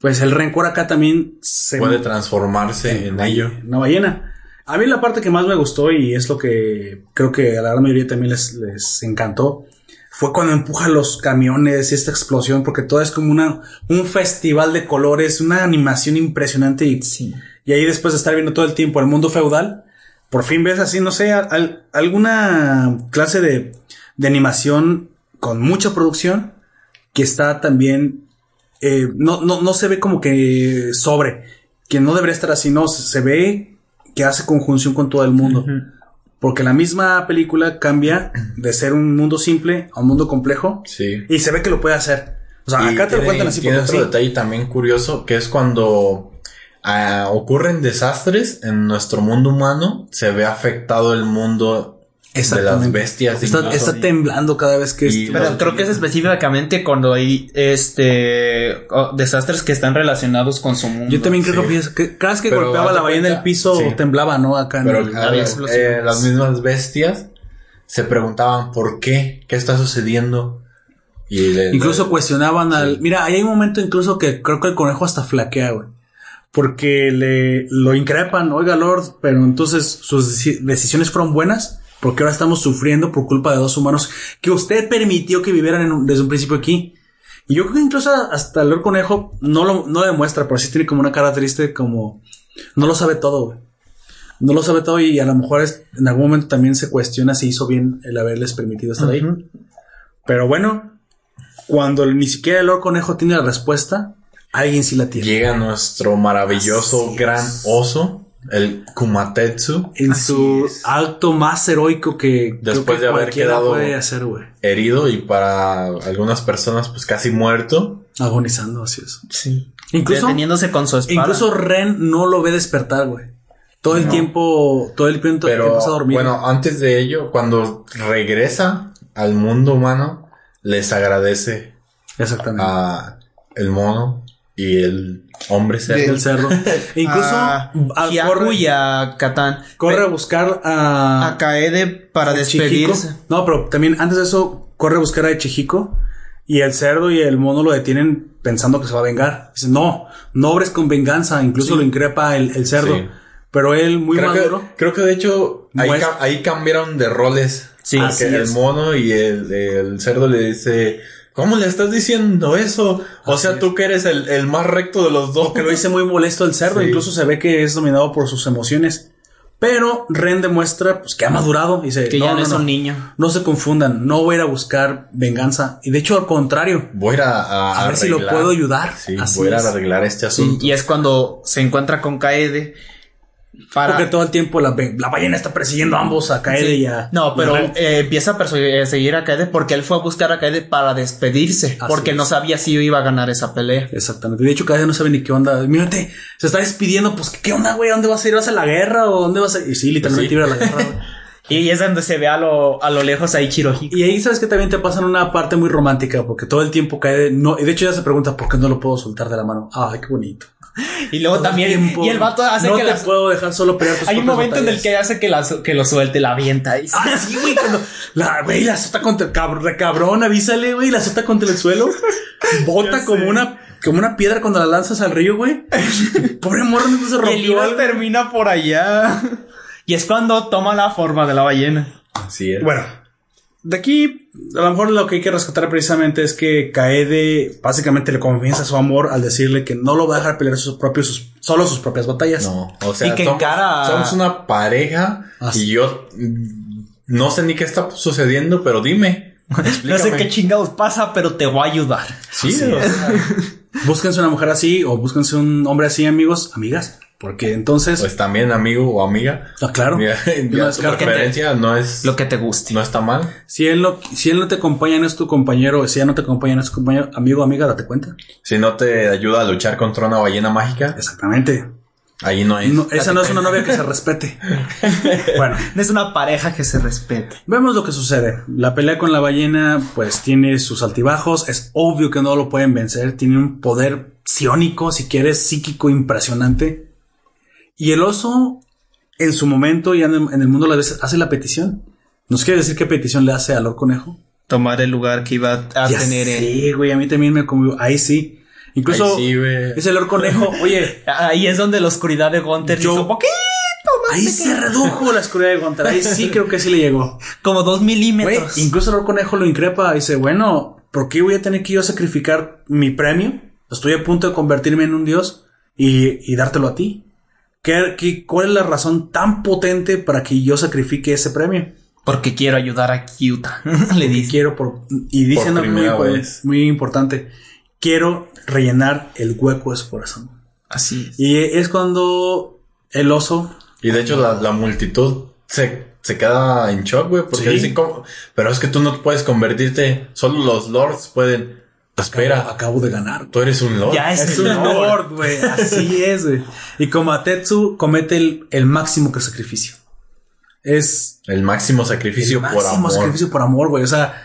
pues el rencor acá también se puede transformarse en ello. una ballena. A mí la parte que más me gustó y es lo que creo que a la gran mayoría también les, les encantó fue cuando empuja los camiones y esta explosión porque todo es como una, un festival de colores, una animación impresionante y, y ahí después de estar viendo todo el tiempo el mundo feudal, por fin ves así, no sé, al- alguna clase de, de animación con mucha producción que está también eh, no, no, no se ve como que sobre, que no debería estar así, no, se, se ve que hace conjunción con todo el mundo. Porque la misma película cambia de ser un mundo simple a un mundo complejo Sí. y se ve que lo puede hacer. O sea, Y acá te lo cuentan así Tiene otro sí. detalle también curioso que es cuando ah, ocurren desastres en nuestro mundo humano, se ve afectado el mundo de las bestias. Está, temblando cada vez que Y- es- Pero creo que es específicamente cuando hay este oh, desastres que están relacionados con su mundo. Yo también creo Sí. que, pienso que cada vez que Pero golpeaba la ballena en el piso sí. temblaba, ¿no? Acá en Pero el- ah, había eh, las mismas bestias se preguntaban por qué, qué está sucediendo. Y le- Incluso le- cuestionaban al. Mira, ahí hay un momento incluso que creo que el conejo hasta flaquea, güey. Porque le lo increpan, oiga, Lord, pero entonces sus deci- decisiones fueron buenas. Porque ahora estamos sufriendo por culpa de dos humanos que usted permitió que vivieran en un- desde un principio aquí. Y yo creo que incluso hasta el Lord Conejo no lo, no lo demuestra, pero sí tiene como una cara triste, como no lo sabe todo, güey. No lo sabe todo y a lo mejor es- en algún momento también se cuestiona si hizo bien el haberles permitido estar ahí. Pero bueno, cuando ni siquiera el Lord Conejo tiene la respuesta, alguien sí la tiene. llega nuestro maravilloso Así gran es. oso, el Kumatetsu, En su acto más heroico que Después que de haber quedado- puede hacer, güey. herido y para algunas personas pues casi muerto. Agonizando, así es. Sí. Incluso, Deteniéndose con su espada. incluso Ren no lo ve despertar, güey. Todo el tiempo, todo el tiempo Pero empieza a dormir. bueno, antes de ello, cuando regresa al mundo humano, les agradece Exactamente. a el mono y el hombre cerdo. el cerdo. E incluso a a- corre, y a Katán. corre a buscar a, a Kaede para a despedirse. Chihiko. No, pero también antes de eso, corre a buscar a Chihiko y el cerdo y el mono lo detienen pensando que se va a vengar. Dice, no, no obres con venganza. Incluso lo increpa el, el cerdo. Sí. Pero él, muy creo, maduro. que, creo que de hecho ahí, Muestra- ca- ahí cambiaron de roles. Sí, así el es. mono y el, el cerdo le dice, ¿cómo le estás diciendo eso? O Así sea, es. tú que eres el, el más recto de los dos. Que lo dice muy molesto el cerdo. Sí. Incluso se ve que es dominado por sus emociones. Pero Ren demuestra pues, que ha madurado. Y dice, Que no, ya no, no, es no. un niño. No se confundan. No voy a ir a buscar venganza. Y de hecho, al contrario. Voy a, ir a, A ver si lo arreglar. puedo ayudar. Sí, Así voy a es. a arreglar este asunto. y es cuando se encuentra con Kaede para Porque todo el tiempo la, la ballena está persiguiendo a ambos, a Kaede Sí. y a. No, pero eh, empieza a perseguir a Kaede porque él fue a buscar a Kaede para despedirse. Así porque no sabía si iba a ganar esa pelea. Exactamente. De hecho, Kaede no sabe ni qué onda. Mírate, se está despidiendo. Pues, ¿qué onda, güey? ¿A dónde vas a ir? ¿Vas a la guerra o dónde vas a ir? Y sí, literalmente Sí. iba a la guerra. Y es donde se ve a lo, a lo lejos a Ichirohiko. y ahí sabes que también te pasan una parte muy romántica, porque todo el tiempo Kaede no. Y de hecho, ya se pregunta por qué no lo puedo soltar de la mano. Ay, qué bonito. Y luego Todo el también, tiempo. y el vato hace no que te las- puedo dejar solo pelear tus Hay un momento en el que hace que, la, que lo suelte, la avienta. Y Ah, sí, güey, cuando la güey la azota contra el cabrón, cabrón, avísale, güey, la azota contra el suelo, bota como una como una piedra cuando la lanzas al río, güey. Pobre morro, no se Y el rompió. hilo algo. termina por allá. Y es cuando toma la forma de la ballena. Así es. Bueno, de aquí, a lo mejor lo que hay que rescatar precisamente es que Kaede básicamente le confiesa su amor al decirle que no lo va a dejar pelear sus propios, sus- solo sus propias batallas. No, o sea, Y que somos, encara- somos una pareja Así. y yo no sé ni qué está sucediendo, pero dime. No sé qué chingados pasa, pero te voy a ayudar. Sí, o sea, Búsquense una mujer así o búsquense un hombre así, amigos, amigas. Porque entonces, pues también amigo o amiga. ah, claro, no ya tu descarto. preferencia no es Lo que te guste. no está mal. Si él no, si él no te acompaña, no es tu compañero. Si ella no te acompaña, no es tu compañero, amigo, amiga, date cuenta. Si no te ayuda a luchar contra una ballena mágica, Exactamente. ahí no es. No, esa no es una novia que se respete. bueno, No es una pareja que se respete. vemos lo que sucede. La pelea con la ballena, pues tiene sus altibajos. Es obvio que no lo pueden vencer. Tiene un poder psiónico, si quieres, psíquico impresionante. Y el oso, en su momento, ya en el, en el mundo, la veces, hace la petición. ¿Nos quiere decir qué petición le hace a Lord Conejo? Tomar el lugar que iba a Ya tener en... Sí, güey, a mí también me conmovió. Ahí sí. Incluso Ahí sí, ese Lord Conejo, oye, Ahí es donde la oscuridad de Gunter Yo- hizo poquito más ahí pequeño. se redujo la oscuridad de Gunter. Ahí sí creo que sí le llegó. Como dos milímetros. incluso Lord Conejo lo increpa. Dice, bueno, ¿por qué voy a tener que yo sacrificar mi premio? Estoy a punto de convertirme en un dios y, y dártelo a ti. ¿Qué, qué, cuál es la razón tan potente para que yo sacrifique ese premio? Porque quiero ayudar a Kyuta. Le dice. quiero por... Y dicen Por algo muy, vez. muy importante. Quiero rellenar el hueco de su corazón. Así es. Y es cuando el oso Y de hecho la, la multitud se, se queda en shock, güey, porque Sí. dicen, ¿cómo? Pero es que tú no puedes convertirte, solo los lords pueden. Espera, acabo de ganar. tú eres un lord. Ya es, Es el un Lord. güey. Así es, güey. Y como Atetsu comete el, el máximo que sacrificio. Es El máximo sacrificio el por máximo amor. sacrificio por amor, güey. O sea,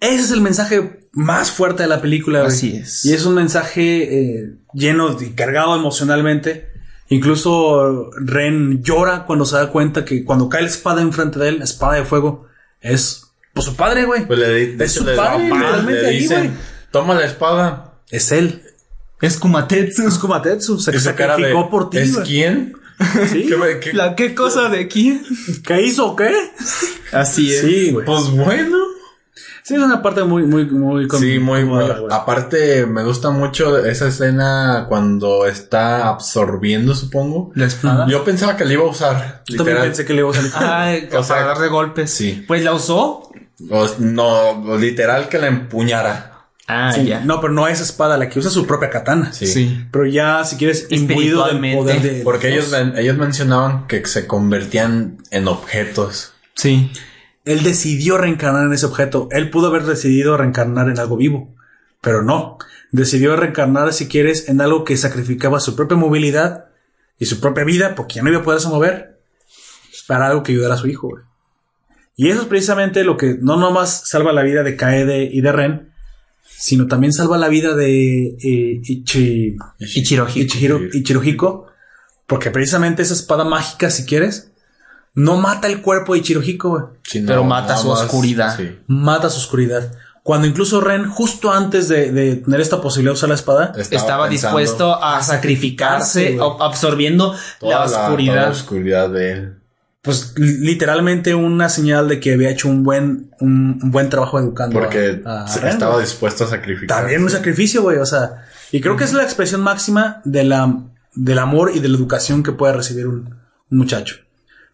ese es el mensaje más fuerte de la película, güey. Así es. Y es un mensaje eh, lleno y cargado emocionalmente. Incluso Ren llora cuando se da cuenta que cuando cae la espada enfrente de él, la espada de fuego, es pues su padre, güey. Pues le, Es su le- padre, le literalmente ahí, dicen, güey. toma la espada. Es él. Es Kumatetsu. Es como Atetsu. Se de, sacrificó por ti, ¿Es güey. quién? Sí. ¿Qué ¿La qué cosa de quién? ¿Qué hizo o qué? Así es. Sí, güey. Pues bueno. Sí, es una parte muy, muy, muy... con- Sí, muy güey. Aparte, me gusta mucho esa escena cuando está absorbiendo, supongo. La espada. Yo pensaba que le iba a usar. Yo también pensé que le iba a salir. Ay, O sea, para darle golpes. sí. Pues la usó. O- no, literal que la empuñara. Ah, Sí, ya. No, pero no esa espada, la que usa su propia katana. Sí. Pero ya, si quieres, imbuido del poder de... Porque los ellos, ellos mencionaban que se convertían en objetos. Sí. Él decidió reencarnar en ese objeto. Él pudo haber decidido reencarnar en algo vivo. Pero no. Decidió reencarnar, si quieres, en algo que sacrificaba su propia movilidad y su propia vida, porque ya no iba a poderse mover, para algo que ayudara a su hijo, güey. Y eso es precisamente lo que no nomás salva la vida de Kaede y de Ren, sino también salva la vida de eh, Ichi, Ichirohiko. Porque precisamente esa espada mágica, si quieres, no mata el cuerpo de Ichirohiko, güey. Sí, Pero mata su oscuridad. sí. Mata su oscuridad. Cuando incluso Ren, justo antes de, de tener esta posibilidad de usar la espada, Estaba dispuesto a sacrificarse, absorbiendo toda la toda oscuridad. la oscuridad de él. Pues li- literalmente una señal de que había hecho un buen, un, un buen trabajo educando. Porque a- a se- Ren, estaba dispuesto a sacrificar. También un sacrificio, güey. O sea, y creo que es la expresión máxima de la, del amor y de la educación que puede recibir un, un muchacho.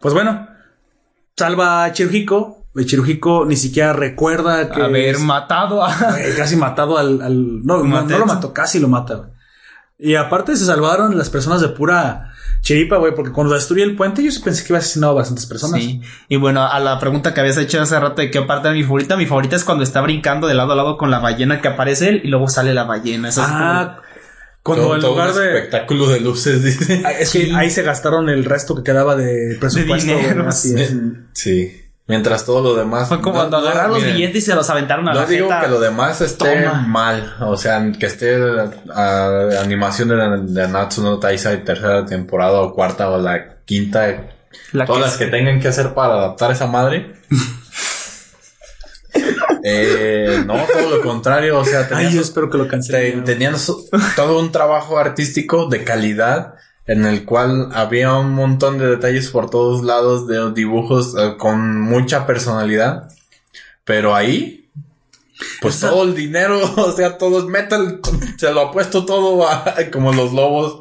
Pues bueno, salva a Chiruhiko. Chiruhiko ni siquiera recuerda que Haber es- matado a. Casi matado al, al- no, no, no lo mató, casi lo mata. güey. Y aparte se salvaron las personas de pura chiripa, güey, porque cuando destruye el puente yo sí pensé que iba a asesinar a bastantes personas. Sí. Y bueno, a la pregunta que habías hecho hace rato de qué parte era mi favorita, mi favorita es cuando está brincando de lado a lado con la ballena que aparece él y luego sale la ballena. Eso es Ah, cuando Todo, en todo lugar un de espectáculo de luces, dice. Ah, es que ahí se gastaron el resto que quedaba de presupuesto. güey, dinero, así es. Sí. Mientras todo lo demás. Fue como no- cuando no, agarraron los miren, billetes y se los aventaron a No la digo jeta. que lo demás esté Toma. mal, o sea, que esté a, animación de, de Natsu no Taisai tercera temporada o cuarta o la quinta, La todas que- las que tengan que hacer para adaptar esa madre. eh, no, todo lo contrario, o sea, tenían, Ay, yo espero que lo te- cancelen. tenían su- todo un trabajo artístico de calidad en el cual había un montón de detalles por todos lados de dibujos eh, con mucha personalidad Pero ahí, pues todo el dinero, o sea, todo es metal, se lo ha puesto todo a, como los lobos.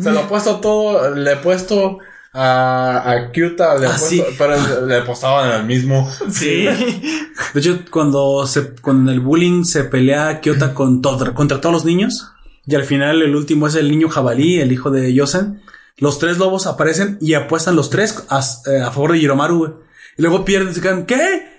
Se lo ha puesto todo, le he puesto a, a Kyuta, le he Ah, puesto, sí. pero le postaban al mismo. Sí. De hecho, cuando se, con el bullying se pelea Kyota con todo- contra todos los niños. Y al final el último es el niño jabalí, el hijo de Yosen. Los tres lobos aparecen y apuestan los tres a, eh, a favor de Hiromaru, güey. Y luego pierden y se quedan, ¿qué?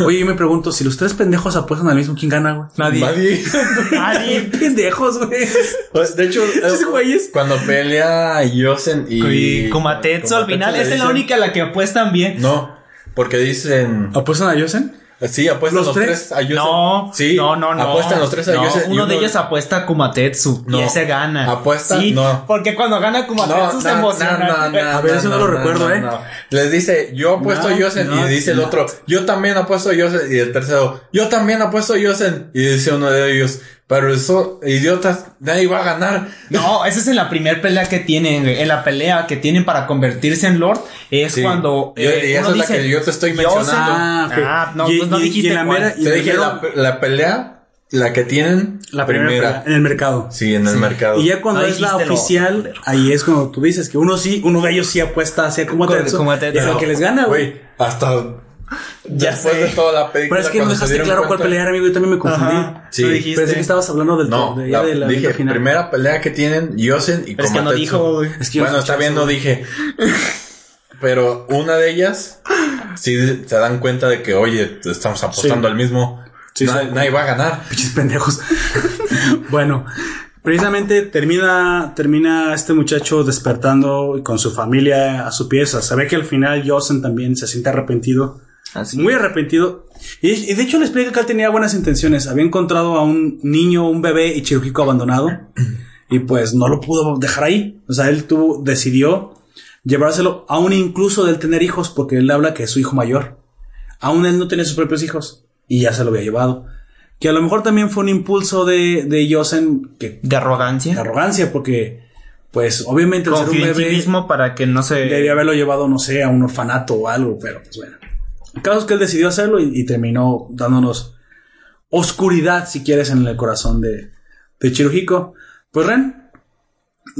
Oye, yo me pregunto, si los tres pendejos apuestan al mismo, ¿quién gana, güey? Nadie. Nadie. Nadie, pendejos, güey. Pues, de hecho, Esos eh, güeyes. cuando pelea Yosen y... Y Kumatetsu al final es la única a la que apuestan bien. No, porque dicen... ¿Apuestan a Yosen? Sí, apuestan ¿Los los, tres? tres? a Yosen. No, sí, no, no, no. Apuestan los tres a No, Yosen. y Uno de ellos apuesta a Kumatetsu No. y ese gana. ¿Apuesta? Sí, No. porque cuando gana Kumatetsu se emociona. A ver, eso no lo recuerdo, ¿eh? Les dice, yo apuesto No, a Yosen. no, y dice el no. otro, yo también apuesto a Yosen. Y el tercero, yo también apuesto a Yosen. Y dice uno de ellos, pero eso, idiotas, nadie va a ganar. No, esa es en la primer pelea que tienen, güey. En la pelea que tienen para convertirse en Lord es Sí. cuando. Y- y esa es la dice, que yo te estoy "Yo mencionando". Ah. Ah, no, Y- pues no y- dijiste y en la mera- y Te dije la, pelea, la que tienen, la primera, en el mercado. Sí, en el mercado. Y ya cuando No es la lo- oficial, ahí es cuando tú dices que uno sí, uno de ellos sí apuesta hacia como y es el que les gana, güey. Güey, hasta Ya después sé. de toda la película. Pero es que no dejaste claro cuál pelear, amigo, yo también me confundí. Ajá, Sí. dijiste. Pensé que estabas hablando del No, de, la- de la dije, mitad final. primera pelea que tienen Yosen y Pero es que no dijo. Es que bueno, no está bien, no dije. Pero una de ellas, sí se dan cuenta de que, oye, estamos apostando Sí. al mismo. Sí, Na- sí. Nadie va a ganar. Pinches pendejos. bueno, precisamente termina, termina este muchacho despertando y con su familia a su pieza. Se ve que al final Yosen también se siente arrepentido. Así. Muy arrepentido. Y, y de hecho le explica que él tenía buenas intenciones. Había encontrado a un niño, un bebé y Chirujico abandonado. Y pues no lo pudo dejar ahí. O sea, él tuvo, decidió llevárselo, aún incluso del tener hijos, porque él habla que es su hijo mayor. Aún él no tenía sus propios hijos. Y ya se lo había llevado. Que a lo mejor también fue un impulso de, de Yosen que De arrogancia. de arrogancia, porque pues obviamente al ser un Confía en sí bebé mismo para que no se. debía haberlo llevado, no sé, a un orfanato o algo, pero pues bueno. El caso es que él decidió hacerlo y, y terminó dándonos oscuridad, si quieres, en el corazón de, de Chiruhiko. Pues Ren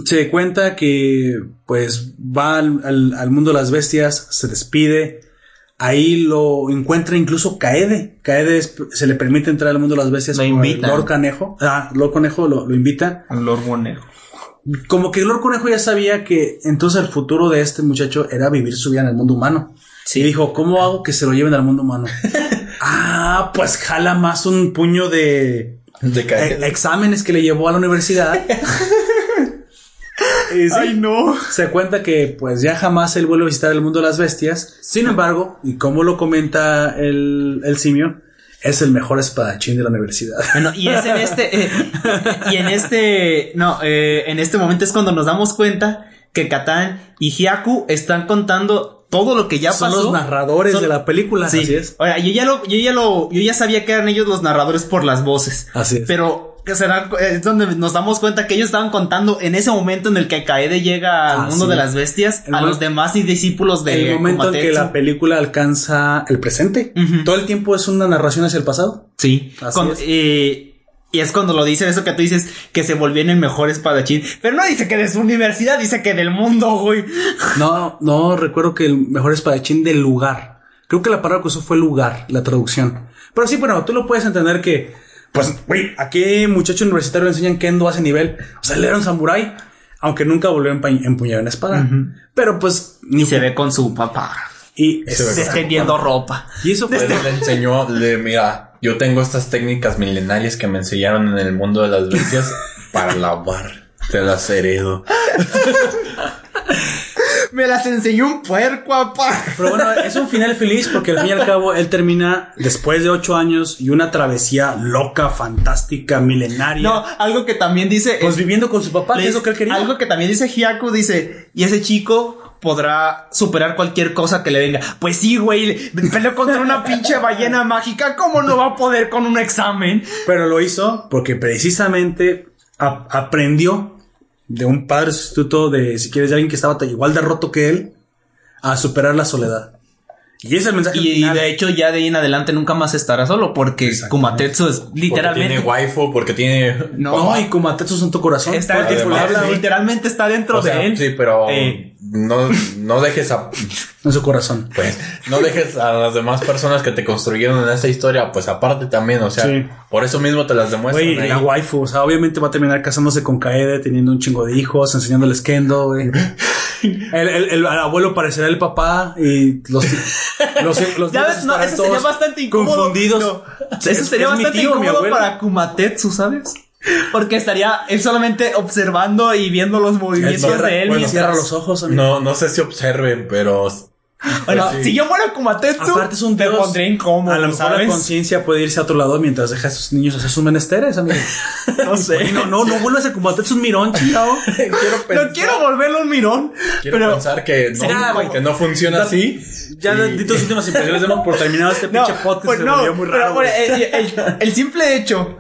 se cuenta que pues va al, al- al mundo de las bestias, se despide. Ahí lo encuentra incluso Kaede. Kaede es- se le permite entrar al mundo de las bestias Lo invitan. Lord Canejo. Ah, Lord Conejo lo, lo invita Lord Bonejo. como que Lord Conejo ya sabía que entonces el futuro de este muchacho era vivir su vida en el mundo humano. Y dijo, ¿cómo hago que se lo lleven al mundo humano? ah, pues jala más un puño de De eh, exámenes que le llevó a la universidad. Y sí, no. Se cuenta que pues ya jamás él vuelve a visitar el mundo de las bestias. Sin embargo, y como lo comenta el, el simio, es el mejor espadachín de la universidad. Bueno, y es en este, eh, y en este, no, eh, en este momento es cuando nos damos cuenta que Katan y Hyaku están contando todo lo que ya Son pasó. los narradores Son- de la película. Sí. Así es. Ahora, yo ya lo, yo ya lo, yo ya sabía que eran ellos los narradores por las voces. Así es. Pero que será, es donde nos damos cuenta que ellos estaban contando en ese momento en el que Kaede llega al Ah, mundo sí. de las bestias El a los demás discípulos de el momento en que la película alcanza el presente. Todo el tiempo es una narración hacia el pasado. Sí. Así es. eh, y es cuando lo dice eso que tú dices que se volvió en el mejor espadachín. Pero no dice que de su universidad, dice que del mundo, güey. No, no recuerdo que el mejor espadachín del lugar. Creo que la palabra que usó fue lugar, la traducción. Pero sí, bueno, tú lo puedes entender que, pues, güey, ¿a qué muchacho universitario le enseñan kendo a ese nivel? O sea, él era un samurái, aunque nunca volvió a empuñar una espada. Pero pues, Y se ve con su papá. y, Se ve Extendiendo ropa. y eso fue. Le enseñó, le, mira, yo tengo estas técnicas milenarias que me enseñaron en el mundo de las bestias para lavar. Te las heredo. Me las enseñó un puerco, papá. Pero bueno, es un final feliz porque al fin y al cabo él termina después de ocho años y una travesía loca, fantástica, milenaria. No, algo que también dice. Pues viviendo con su papá, que le- es lo que él quería. Algo que también dice Hyaku, dice, y ese chico podrá superar cualquier cosa que le venga. Pues sí, güey, peleó contra una pinche ballena mágica, ¿cómo no va a poder con un examen? Pero lo hizo porque precisamente aprendió de un padre sustituto de, si quieres, de alguien que estaba igual de roto que él, a superar la soledad. Y ese es el mensaje Y final. de hecho ya de ahí en adelante nunca más estará solo porque Kumatetsu es Porque literalmente tiene waifu, porque tiene. no, y Kumatetsu es en tu corazón. está, le además, habla, sí. literalmente está dentro O sea, de él. sí, pero Eh. No, no dejes a. en su corazón. Pues no dejes a las demás personas que te construyeron en esa historia, pues aparte también, o sea, Sí. por eso mismo te las demuestran. Güey, ahí. la waifu, o sea, obviamente va a terminar casándose con Kaede, teniendo un chingo de hijos, enseñándoles kendo, güey. El, el- el abuelo parecerá el papá y los, los, los Ya ves, no, eso sería bastante incómodo. Confundidos. No, eso Es- sería es bastante tío, incómodo para Kumatetsu, ¿sabes? Porque estaría él solamente observando y viendo los movimientos de él. bueno, cierra los ojos, amigo. No, no sé si observen, pero Bueno, Pues sí. si yo fuera Kumatetsu, Aparte es un te dios. pondría incómodo, A lo mejor la ¿sabes? conciencia puede irse a otro lado mientras deja a sus niños hacer sus menesteres, amigo. No sé. No, no, no vuelvas a Kumatetsu un mirón, chingado. quiero No quiero volverlo un mirón, quiero pero pensar que no, Será, güey. que no funciona así. Ya Y- di tus últimas impresiones, demos por terminado este no, pinche podcast. pues se no, volvió muy pero raro. bueno, güey. el, el- el simple hecho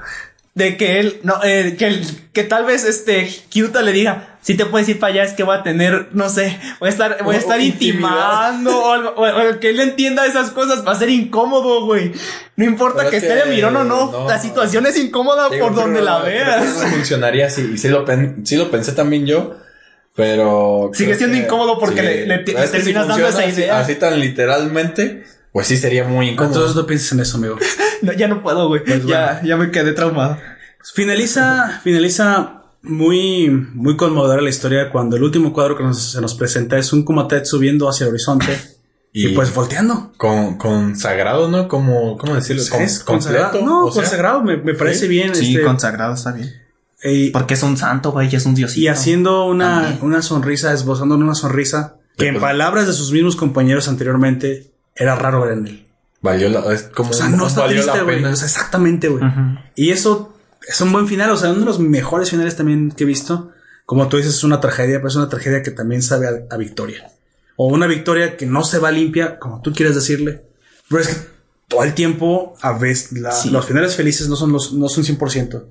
de que él, no, eh, que, el- que tal vez este Kyuta le diga, si te puedes ir para allá es que voy a tener, no sé, voy a estar, voy a estar o intimando o algo, o- o que él entienda esas cosas va a ser incómodo, güey. No importa Pero que es esté que, de mirón o no, no. la situación es incómoda Digo, por donde la veas. No funcionaría así. Y sí lo, pen- sí lo pensé también yo. Pero. Sigue siendo que- incómodo porque le- si terminas dando esa así- idea. Así, tan literalmente, pues sí sería muy incómodo. Entonces no pienses en eso, amigo. No, ya no puedo, güey. ya, ya me quedé traumado. Finaliza, finaliza muy, muy conmovedora la historia cuando el último cuadro que nos- se nos presenta es un Kumatetsu viendo hacia el horizonte y, Y- pues volteando. Con, consagrado, ¿no? Como, ¿cómo decirlo? Sí, Com- es completo. consagrado. No, sea, consagrado me, me parece sí. bien. Sí, este, consagrado está bien. y, Porque es un santo, güey, y es un diosito. y haciendo una, También. una sonrisa, esbozando una sonrisa que en Pues- palabras de sus mismos compañeros anteriormente era raro ver en él. Valió la, es como O sea, no está valió triste, güey. pena. O sea, exactamente, güey. Y eso es un buen final, o sea, uno de los mejores finales también que he visto. Como tú dices, es una tragedia, pero es una tragedia que también sabe a, a victoria. O una victoria que no se va limpia, como tú quieres decirle. Pero es que todo el tiempo, a veces, la- Sí. los finales felices no son los, no son 100%.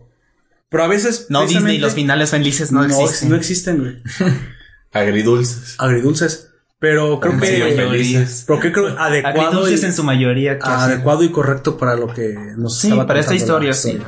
Pero a veces. No, Disney, los finales felices no, no, existen. no existen, güey. Agridulces. Agridulces. Pero creo que. Pero que creo adecuado. Y- en su mayoría. adecuado y correcto para lo que nos Sí, estaba para esta historia, sí.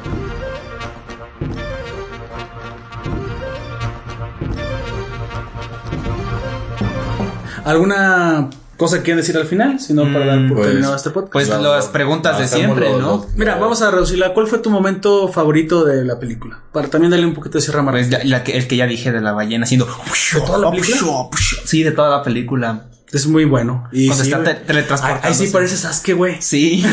¿Alguna cosa que quieran decir al final? Si no, para dar por pues, terminado este podcast. Pues las preguntas de siempre, lo- ¿no? lo- Mira, vamos a reducirla. ¿Cuál fue tu momento favorito de la película? Para también darle un poquito de cierre a. Pues ya- la que- el que ya dije de la ballena haciendo. ¿De toda la película? Sí, de toda la película. Es muy bueno. Y Cuando sí, está güey. te- teletransportándose. Ahí sí parece Sasuke, güey. Sí.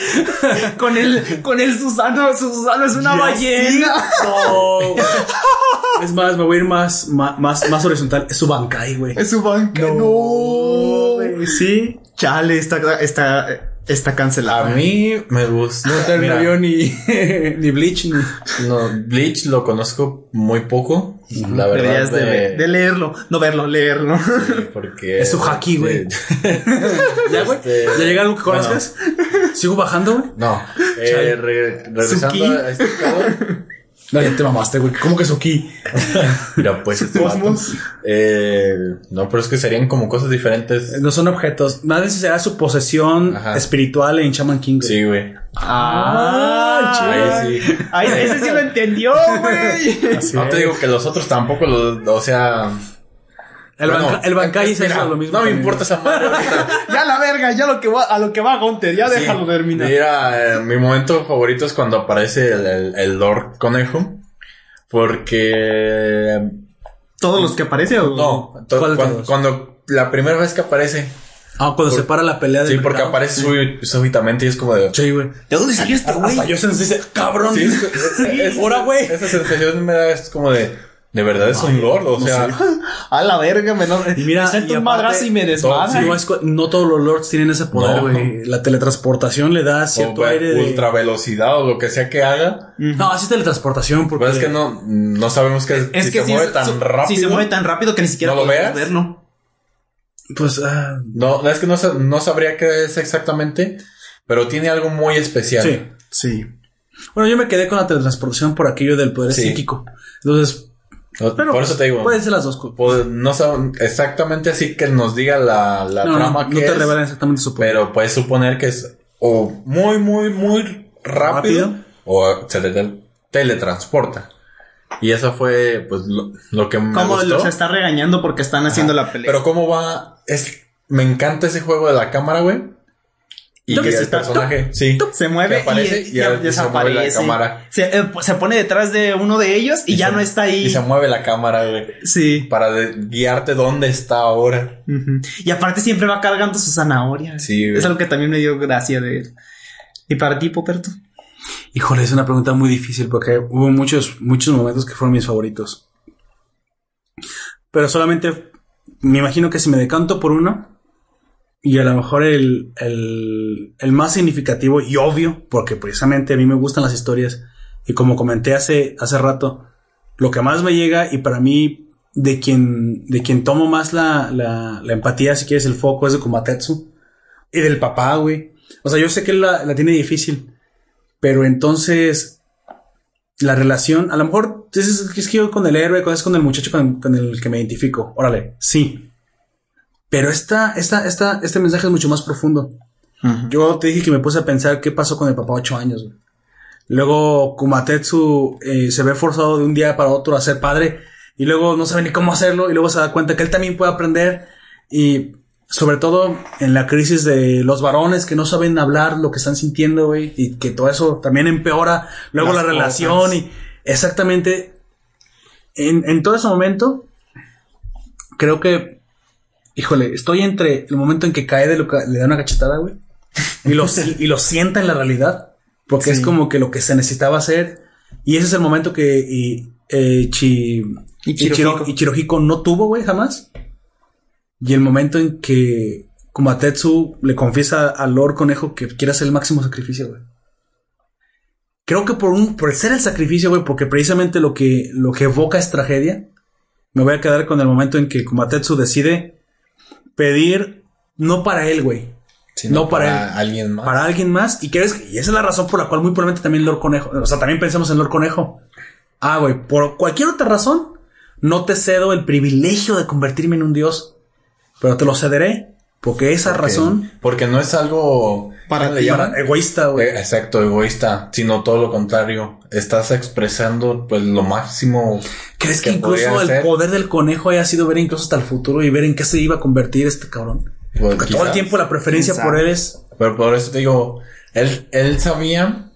con el, con el Susano, Susano es una Ya ballena. No. es más, me voy a ir más, más, más, más horizontal. Es su Bankai, güey. Es su banca. No. güey, Sí. Chale, está, está, está cancelado. A mí me gusta. No terminó Mira, yo ni, ni Bleach ni. No, Bleach lo conozco muy poco. La verdad. Deberías de, de- de leerlo. No verlo, leerlo. sí, porque. Es su haki, güey. ¿Ya, güey? Este, ¿Ya llega algo que bueno. conozcas? ¿Sigo bajando, güey? No. Eh, re- regresando Suki. a este pedo. No, ya te mamaste, güey. ¿Cómo que Suki? Mira, pues este vato. Eh, no, pero es que serían como cosas diferentes. No son objetos. Más bien será su posesión Ajá. espiritual en Shaman King. güey. Sí, güey. Ah, Ahí sí. Ay, ese sí lo entendió, güey. Así No es. te digo que los otros tampoco los, o sea. El, bueno, banca, el Bankai es mira, eso, lo mismo. No me importa esa madre ya la verga, ya lo que va, a lo que va Gonte, ya déjalo terminar. Mira, eh, mi momento favorito es cuando aparece el, el, el Lord Conejo. Porque. ¿Todos los que aparecen o No, cuando, la primera vez que aparece. Ah, cuando se para la pelea de. Sí, porque aparece súbi- súbitamente y es como de. Sí, güey. ¿De dónde salió este güey? Hasta yo se nos dice, cabrón. Sí, es- es- ahora, güey. Esa sensación me da, es como de. De verdad es un Lord, o sea. A la verga, me, no, Y mira, y un madrazo y me desmadra. Sí, no, todos los lords tienen ese poder, No. güey. La teletransportación le da cierto o aire de. ultra velocidad o lo que sea que haga. No, así es teletransportación porque. Pero es que no, no sabemos que es si que se si, mueve tan su- rápido. si se mueve tan rápido que ni siquiera ¿No lo veas? verlo. Pues. ah, No, es que no, no sabría qué es exactamente, pero tiene algo muy especial. sí, sí. Bueno, yo me quedé con la teletransportación por aquello del poder Sí. psíquico. Entonces, Pero Por eso te digo. Pueden ser las dos cosas. pues, no son exactamente así que nos diga la, la No, no, trama no que te es, revelan exactamente su pero puedes suponer que es o muy, muy, muy rápido, Rápido. o se te- teletransporta. Y eso fue, pues, lo, lo que me Como gustó. los está regañando porque están haciendo la pelea. Pero cómo va, es, me encanta ese juego de la cámara, güey. Y Que el se está- personaje, sí. se mueve que aparece y, y se mueve desaparece. la cámara. Se, eh, se pone detrás de uno de ellos y, ya se- no está ahí. Y se mueve la cámara, güey. Sí. Para de- guiarte dónde está ahora. Y aparte siempre va cargando su zanahoria. Sí, güey. Es algo que también me dio gracia de él. ¿Y para ti, Poperto? Híjole, es una pregunta muy difícil porque hubo muchos, muchos momentos que fueron mis favoritos. Pero solamente me imagino que si me decanto por uno, y a lo mejor el, el, el más significativo y obvio, porque precisamente a mí me gustan las historias, y como comenté hace, hace rato, lo que más me llega y para mí de quien, de quien tomo más la, la, empatía, si quieres, el foco es de Kumatetsu y del papá, güey. O sea, yo sé que la, la tiene difícil, pero entonces la relación, a lo mejor es, que yo con el héroe, es con el muchacho con, con el que me identifico. Órale, sí. Pero esta, esta, esta, este mensaje es mucho más profundo. Yo te dije que me puse a pensar qué pasó con el papá ocho años. güey. Luego Kumatetsu eh, se ve forzado de un día para otro a ser padre y luego no sabe ni cómo hacerlo y luego se da cuenta que él también puede aprender y sobre todo en la crisis de los varones que no saben hablar lo que están sintiendo, güey, y que todo eso también empeora luego Las la relación cosas. y exactamente en, en todo ese momento creo que híjole, estoy entre el momento en que cae de lo que le da una cachetada, güey, y lo, y lo sienta en la realidad, porque es como que lo que se necesitaba hacer, y ese es el momento que y, eh, Chi- Ichirohiko. Ichiro- Ichirohiko no tuvo, güey, jamás. Y el momento en que Kumatetsu le confiesa al Lord Conejo que quiere hacer el máximo sacrificio, güey. Creo que por un, por ser el sacrificio, güey, porque precisamente lo que, lo que evoca es tragedia, me voy a quedar con el momento en que Kumatetsu decide pedir, no para él, güey, Sino No para él. alguien más. para alguien más. Y crees y esa es la razón por la cual muy probablemente también Lord Conejo, o sea, también pensamos en Lord Conejo. Ah, güey, por cualquier otra razón, no te cedo el privilegio de convertirme en un dios, pero te lo cederé porque esa Porque- razón Porque no es algo Para ¿cómo le ti, llaman? para- egoísta, güey. Eh, Exacto, egoísta, sino todo lo contrario. Estás expresando pues lo máximo. ¿Crees que, incluso el ser. poder del conejo haya sido ver incluso hasta el futuro y ver en qué se iba a convertir este cabrón? Pues, Porque todo el tiempo la preferencia por él es Pero por eso te digo, él, él sabía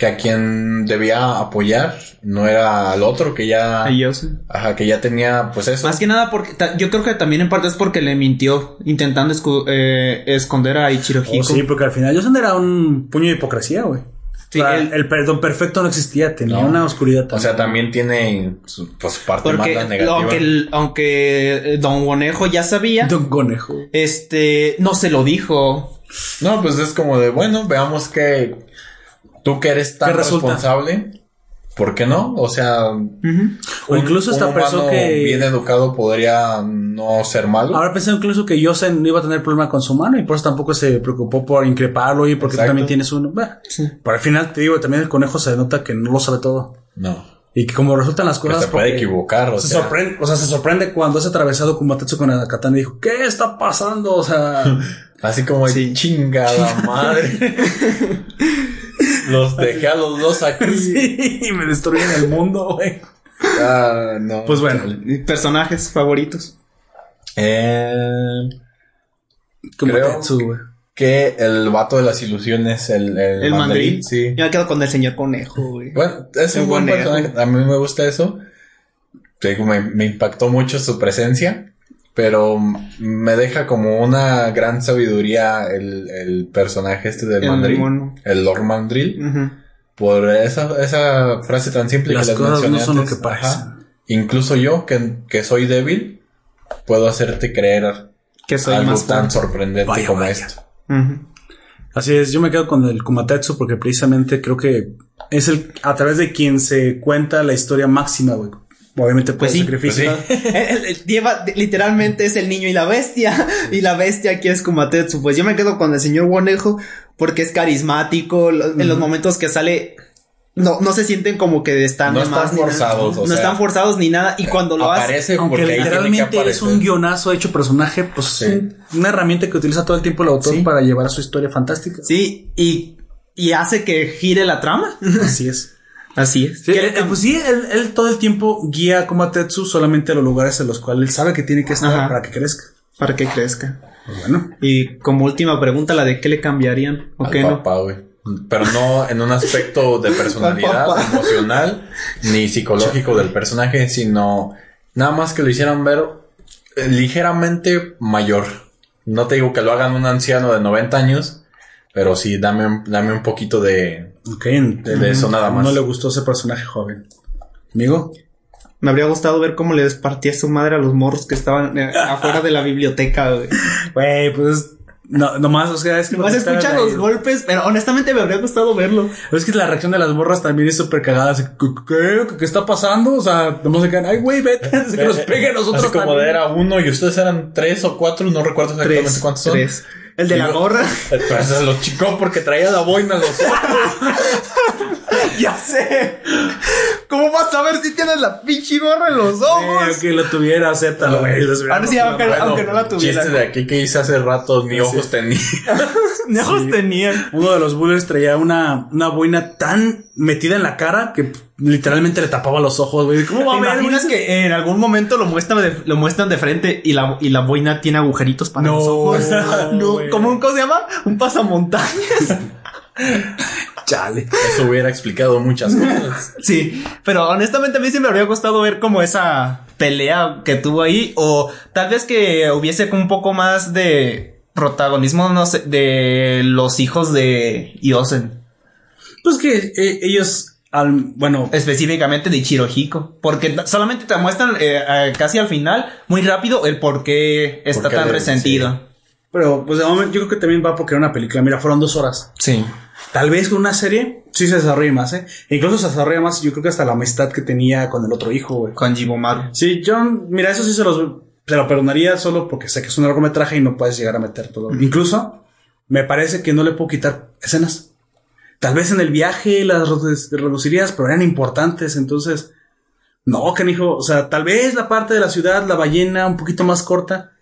que a quien debía apoyar no era al otro que ya, Ellos. ajá, que ya tenía, pues eso. Más que nada porque yo creo que también en parte es porque le mintió intentando escu- eh, esconder a Ichirohiko. Oh, sí, porque al final Yosen era un puño de hipocresía, güey. Sí, O sea, él- el perdón perfecto no existía, tenía No. una oscuridad. o sea, también. también tiene su, pues, parte Porque más negativa. aunque, el- aunque eh, Don Conejo ya sabía, De un conejo. este, no se lo dijo. No, pues es como de, bueno, veamos que tú que eres tan responsable, ¿por qué no? O sea, O incluso esta persona que- bien educado podría no ser malo. Ahora pensé incluso que Yosen no iba a tener problema con su mano y por eso tampoco se preocupó por increparlo y porque tú también tienes uno. Bah, Pero al final te digo, también el conejo se nota que no lo sabe todo. no. Y que como resultan las Que cosas. se puede equivocar, o se sea. sorprende, o sea, se sorprende cuando es atravesado Kumatetsu con la katana y dijo, ¿qué está pasando? O sea, Así como de Sí. chingada madre. los dejé a los dos aquí. sí, me destruyen el mundo, güey. Ah, no. Pues bueno. Personajes favoritos. Eh, güey. que el vato de las ilusiones, el, el, El mandril. Sí. Yo me quedo con el señor conejo, güey. Bueno, es un buen conejo. personaje. A mí me gusta eso. Me, me impactó mucho su presencia. Pero me deja como una gran sabiduría el, el personaje este del El mandril. mono. El Lord Mandril. Por esa, esa frase tan simple Las que les cosas no mencioné son lo antes. que parecen. Incluso yo, que, que soy débil, puedo hacerte creer Que soy algo más tan sorprendente Vaya, como vaya. esto. Así es, yo me quedo con el Kumatetsu porque precisamente creo que es el a través de quien se cuenta la historia máxima, güey. Obviamente Pues sí, sacrificio. pues Él- él- él lleva, literalmente es el niño y la bestia. Y la bestia aquí es Kumatetsu. Pues yo me quedo con el señor Wonejo porque es carismático. lo- En los momentos que sale, no, no se sienten como que están No más forzados, o no sea, están forzados ni nada. Y cuando lo. Aparece Aunque porque ahí tiene que literalmente es un guionazo hecho personaje, pues es Sí. un- una herramienta que utiliza todo el tiempo el autor Sí. para llevar a su historia fantástica. Sí, y, y hace que gire la trama. Así es. Así es. Sí, ¿Qué le eh, cam- pues sí, él, él todo el tiempo guía a Komatetsu solamente a los lugares en los cuales él sabe que tiene que estar Ajá. para que crezca. para que crezca. Pues bueno. Y como última pregunta, la de qué le cambiarían o Al qué no. papá, güey. Pero no en un aspecto de personalidad, emocional, ni psicológico del personaje, sino nada más que lo hicieran ver eh, ligeramente mayor. No te digo que lo hagan un anciano de 90 años, pero sí, dame, dame un poquito de... Ok. De- de eso nada más. No le gustó ese personaje joven. Amigo. Me habría gustado ver cómo le despartía su madre a los morros que estaban eh, afuera de la biblioteca, güey. Güey, pues no, nomás, o sea, es que Nomás escucha los ahí. golpes, pero honestamente me habría gustado verlo. Pero es que la reacción de las morras también es súper cagada. así, ¿Qué, qué, ¿Qué está pasando? O sea, no se quedan, ay, güey, vete, así que nos pegue a nosotros Así como también. de era uno y ustedes eran tres o cuatro, no recuerdo exactamente Tres, cuántos son. tres. El de la gorra. Pero se lo chicó porque traía la boina en los ojos. ya sé. ¿Cómo vas a ver si tienes la pinche gorra en los ojos? que lo tuviera, acéptalo, güey. Ahora sí, aunque- madre. aunque no la tuviera. Chiste de aquí que hice hace rato, ni ojos tenía. Ni ojos tenían. Uno de los bullers traía una, una boina tan metida en la cara que literalmente le tapaba los ojos, güey. ¿Cómo va ¿Te a ver? imaginas que en algún momento lo muestran de, lo muestran de frente y la, y la boina tiene agujeritos para No, los ojos? no, como un, ¿cómo se llama? Un pasamontañas. Chale. Eso hubiera explicado muchas cosas. sí, pero honestamente a mí sí me habría gustado ver como esa pelea que tuvo ahí o tal vez que hubiese un poco más de protagonismo, no sé, de los hijos de Yosen. Pues que eh, ellos, al, bueno, Específicamente de Chirohiko. Porque solamente te muestran eh, casi al final, muy rápido, el por qué está tan resentido. Pero pues de momento yo creo que también va porque era una película. Mira, fueron dos horas. Sí. Tal vez con una serie sí se desarrolla más, ¿eh? E incluso se desarrolla más, yo creo que hasta la amistad que tenía con el otro hijo, güey. Con Jibomaru. Sí, John, mira, eso sí se los se lo perdonaría solo porque sé que es un largometraje y no puedes llegar a meter todo. Incluso me parece que no le puedo quitar escenas. Tal vez en el viaje las redu- reducirías, pero eran importantes, entonces no, canijo, o sea, tal vez la parte de la ciudad, la ballena, un poquito más corta,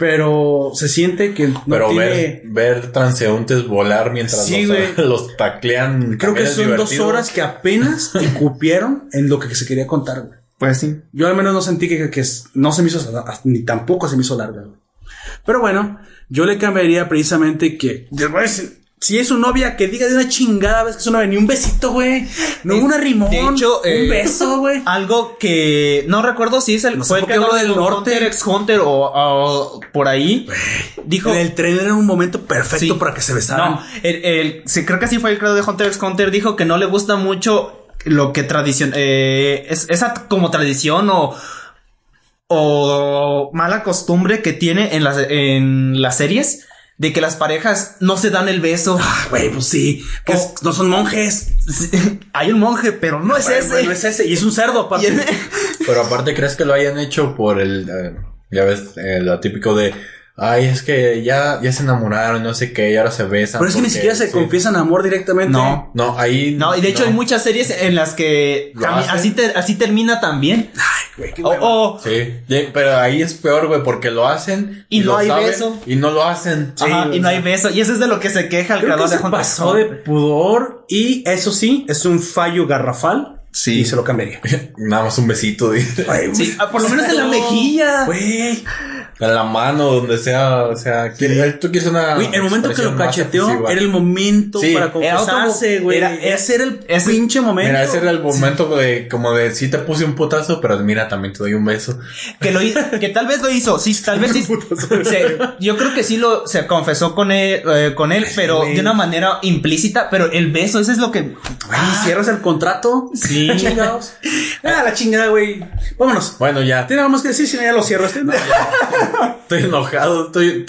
pero se siente que no Pero tiene. ver, ver transeúntes volar mientras Sí, los, los taclean. Creo que son dos horas que apenas cupieron en lo que se quería contar. güey. Pues sí. Yo al menos no sentí que, que no se me hizo, ni tampoco se me hizo larga. güey. Pero bueno, yo le cambiaría precisamente que, les voy a decir, si es su novia, que diga de una chingada vez que es su novia, ni un besito, güey. No una rimón. de hecho, eh, un beso, güey. Algo que no recuerdo si es el, No fue el hablo del de norte. Hunter x Hunter o, o por ahí. Dijo. En el tren era un momento perfecto Sí. para que se besaran. No, el, el- sí, creo que sí fue el creador de Hunter x Hunter. Dijo que no le gusta mucho lo que tradición, eh, es, esa como tradición o, o mala costumbre que tiene en las, en las series de que las parejas no se dan el beso. Ah, Güey, pues sí. que es- no son monjes. Sí, Hay un monje, pero no es ese. no es ese. Y es un cerdo, aparte. Pero aparte, ¿crees que lo hayan hecho por el. eh, ya ves, eh, lo típico de. Ay, es que ya, ya se enamoraron, no sé qué, y ahora se besan. Pero es que ni siquiera se sí. confiesan amor directamente. No. No, ahí. No, y de hecho no. hay muchas series en las que así, te- así termina también. Ay, güey, qué O, hueva. o- Sí, pero ahí es peor, güey, porque lo hacen Y no lo hay beso. Y no lo hacen. ajá, Sí, y no sea. hay beso. Y eso es de lo que se queja el Creo que creador de se pasó de pudor y eso sí, es un fallo garrafal. Sí. Y se lo cambiaría. Nada más un besito, de, Güey, Sí, ah, por lo menos en la mejilla. Güey, en la mano, donde sea, o sea, tú quieres una. güey, el momento que lo cacheteó era el momento Sí, para confesarse, güey. era- Ese era el ese- pinche momento. Mira, ese era el momento de, como de, sí te puse un putazo, pero mira, también te doy un beso. Que lo hizo, que tal vez lo hizo, sí, tal vez sí. se- yo creo que sí lo se confesó con él, eh, con él, pero de una manera implícita, pero el beso, ese es lo que. Güey, cierras el contrato. Sí. Chingados. Ah, la chingada, güey. Vámonos. Bueno, ya. ¿Tiene algo más que decir? Si no, ya lo cierro. Este, no. Estoy enojado, estoy,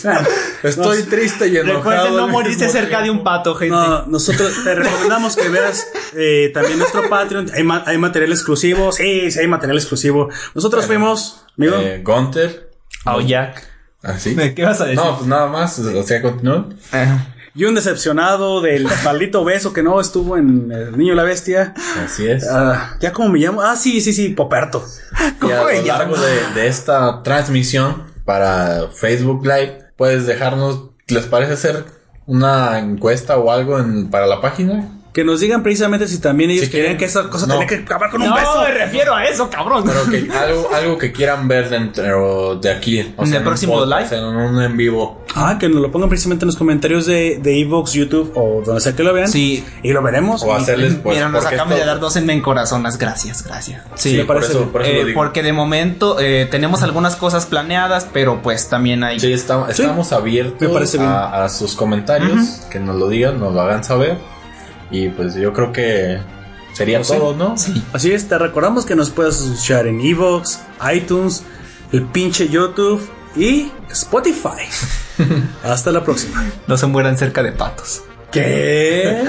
estoy nos- triste y enojado. Recuerden no morirse mismo cerca de un pato, gente. No, nosotros te recomendamos que veas eh, también nuestro Patreon. Hay, ma- hay material exclusivo. Sí, sí, hay material exclusivo. Nosotros fuimos, amigo. Eh, Gunter. Aoyak. ¿Ah, sí? ¿De qué vas a decir? No, pues nada más, o sea, continúa. Ajá. y un decepcionado del maldito beso que no estuvo en El Niño y la Bestia. Así es. Ah, ¿Ya cómo me llamo? Ah, sí, sí, sí, Poperto. Y a ¿Cómo me lo largo de esta transmisión para Facebook Live, puedes dejarnos, ¿les parece hacer una encuesta o algo en, para la página? Que nos digan precisamente si también ellos Si querían quieren- que esa cosa no. tenía que acabar con un No, beso. me refiero a eso, cabrón. Pero que algo, algo que quieran ver dentro de aquí. O ¿En el un próximo podcast, live? En un en vivo. Ah, que nos lo pongan precisamente en los comentarios de, de Evox, YouTube o donde sea que lo vean. Sí. Y lo veremos. O hacerles pues. Mira, nos porque acaban de esto- dar dos en en corazonas. Gracias, gracias. Sí, me por parece eso, bien. por eso Eh, lo digo. porque de momento eh, tenemos algunas cosas planeadas, pero pues también hay. Sí, está- estamos abiertos me parece bien. a, a sus comentarios, que nos lo digan, nos lo hagan saber. Y pues yo creo que sería Pues todo, ¿no? Así es, te recordamos que nos puedes escuchar en Evox, iTunes, el pinche YouTube y Spotify. Hasta la próxima. No se mueran cerca de patos. ¿Qué?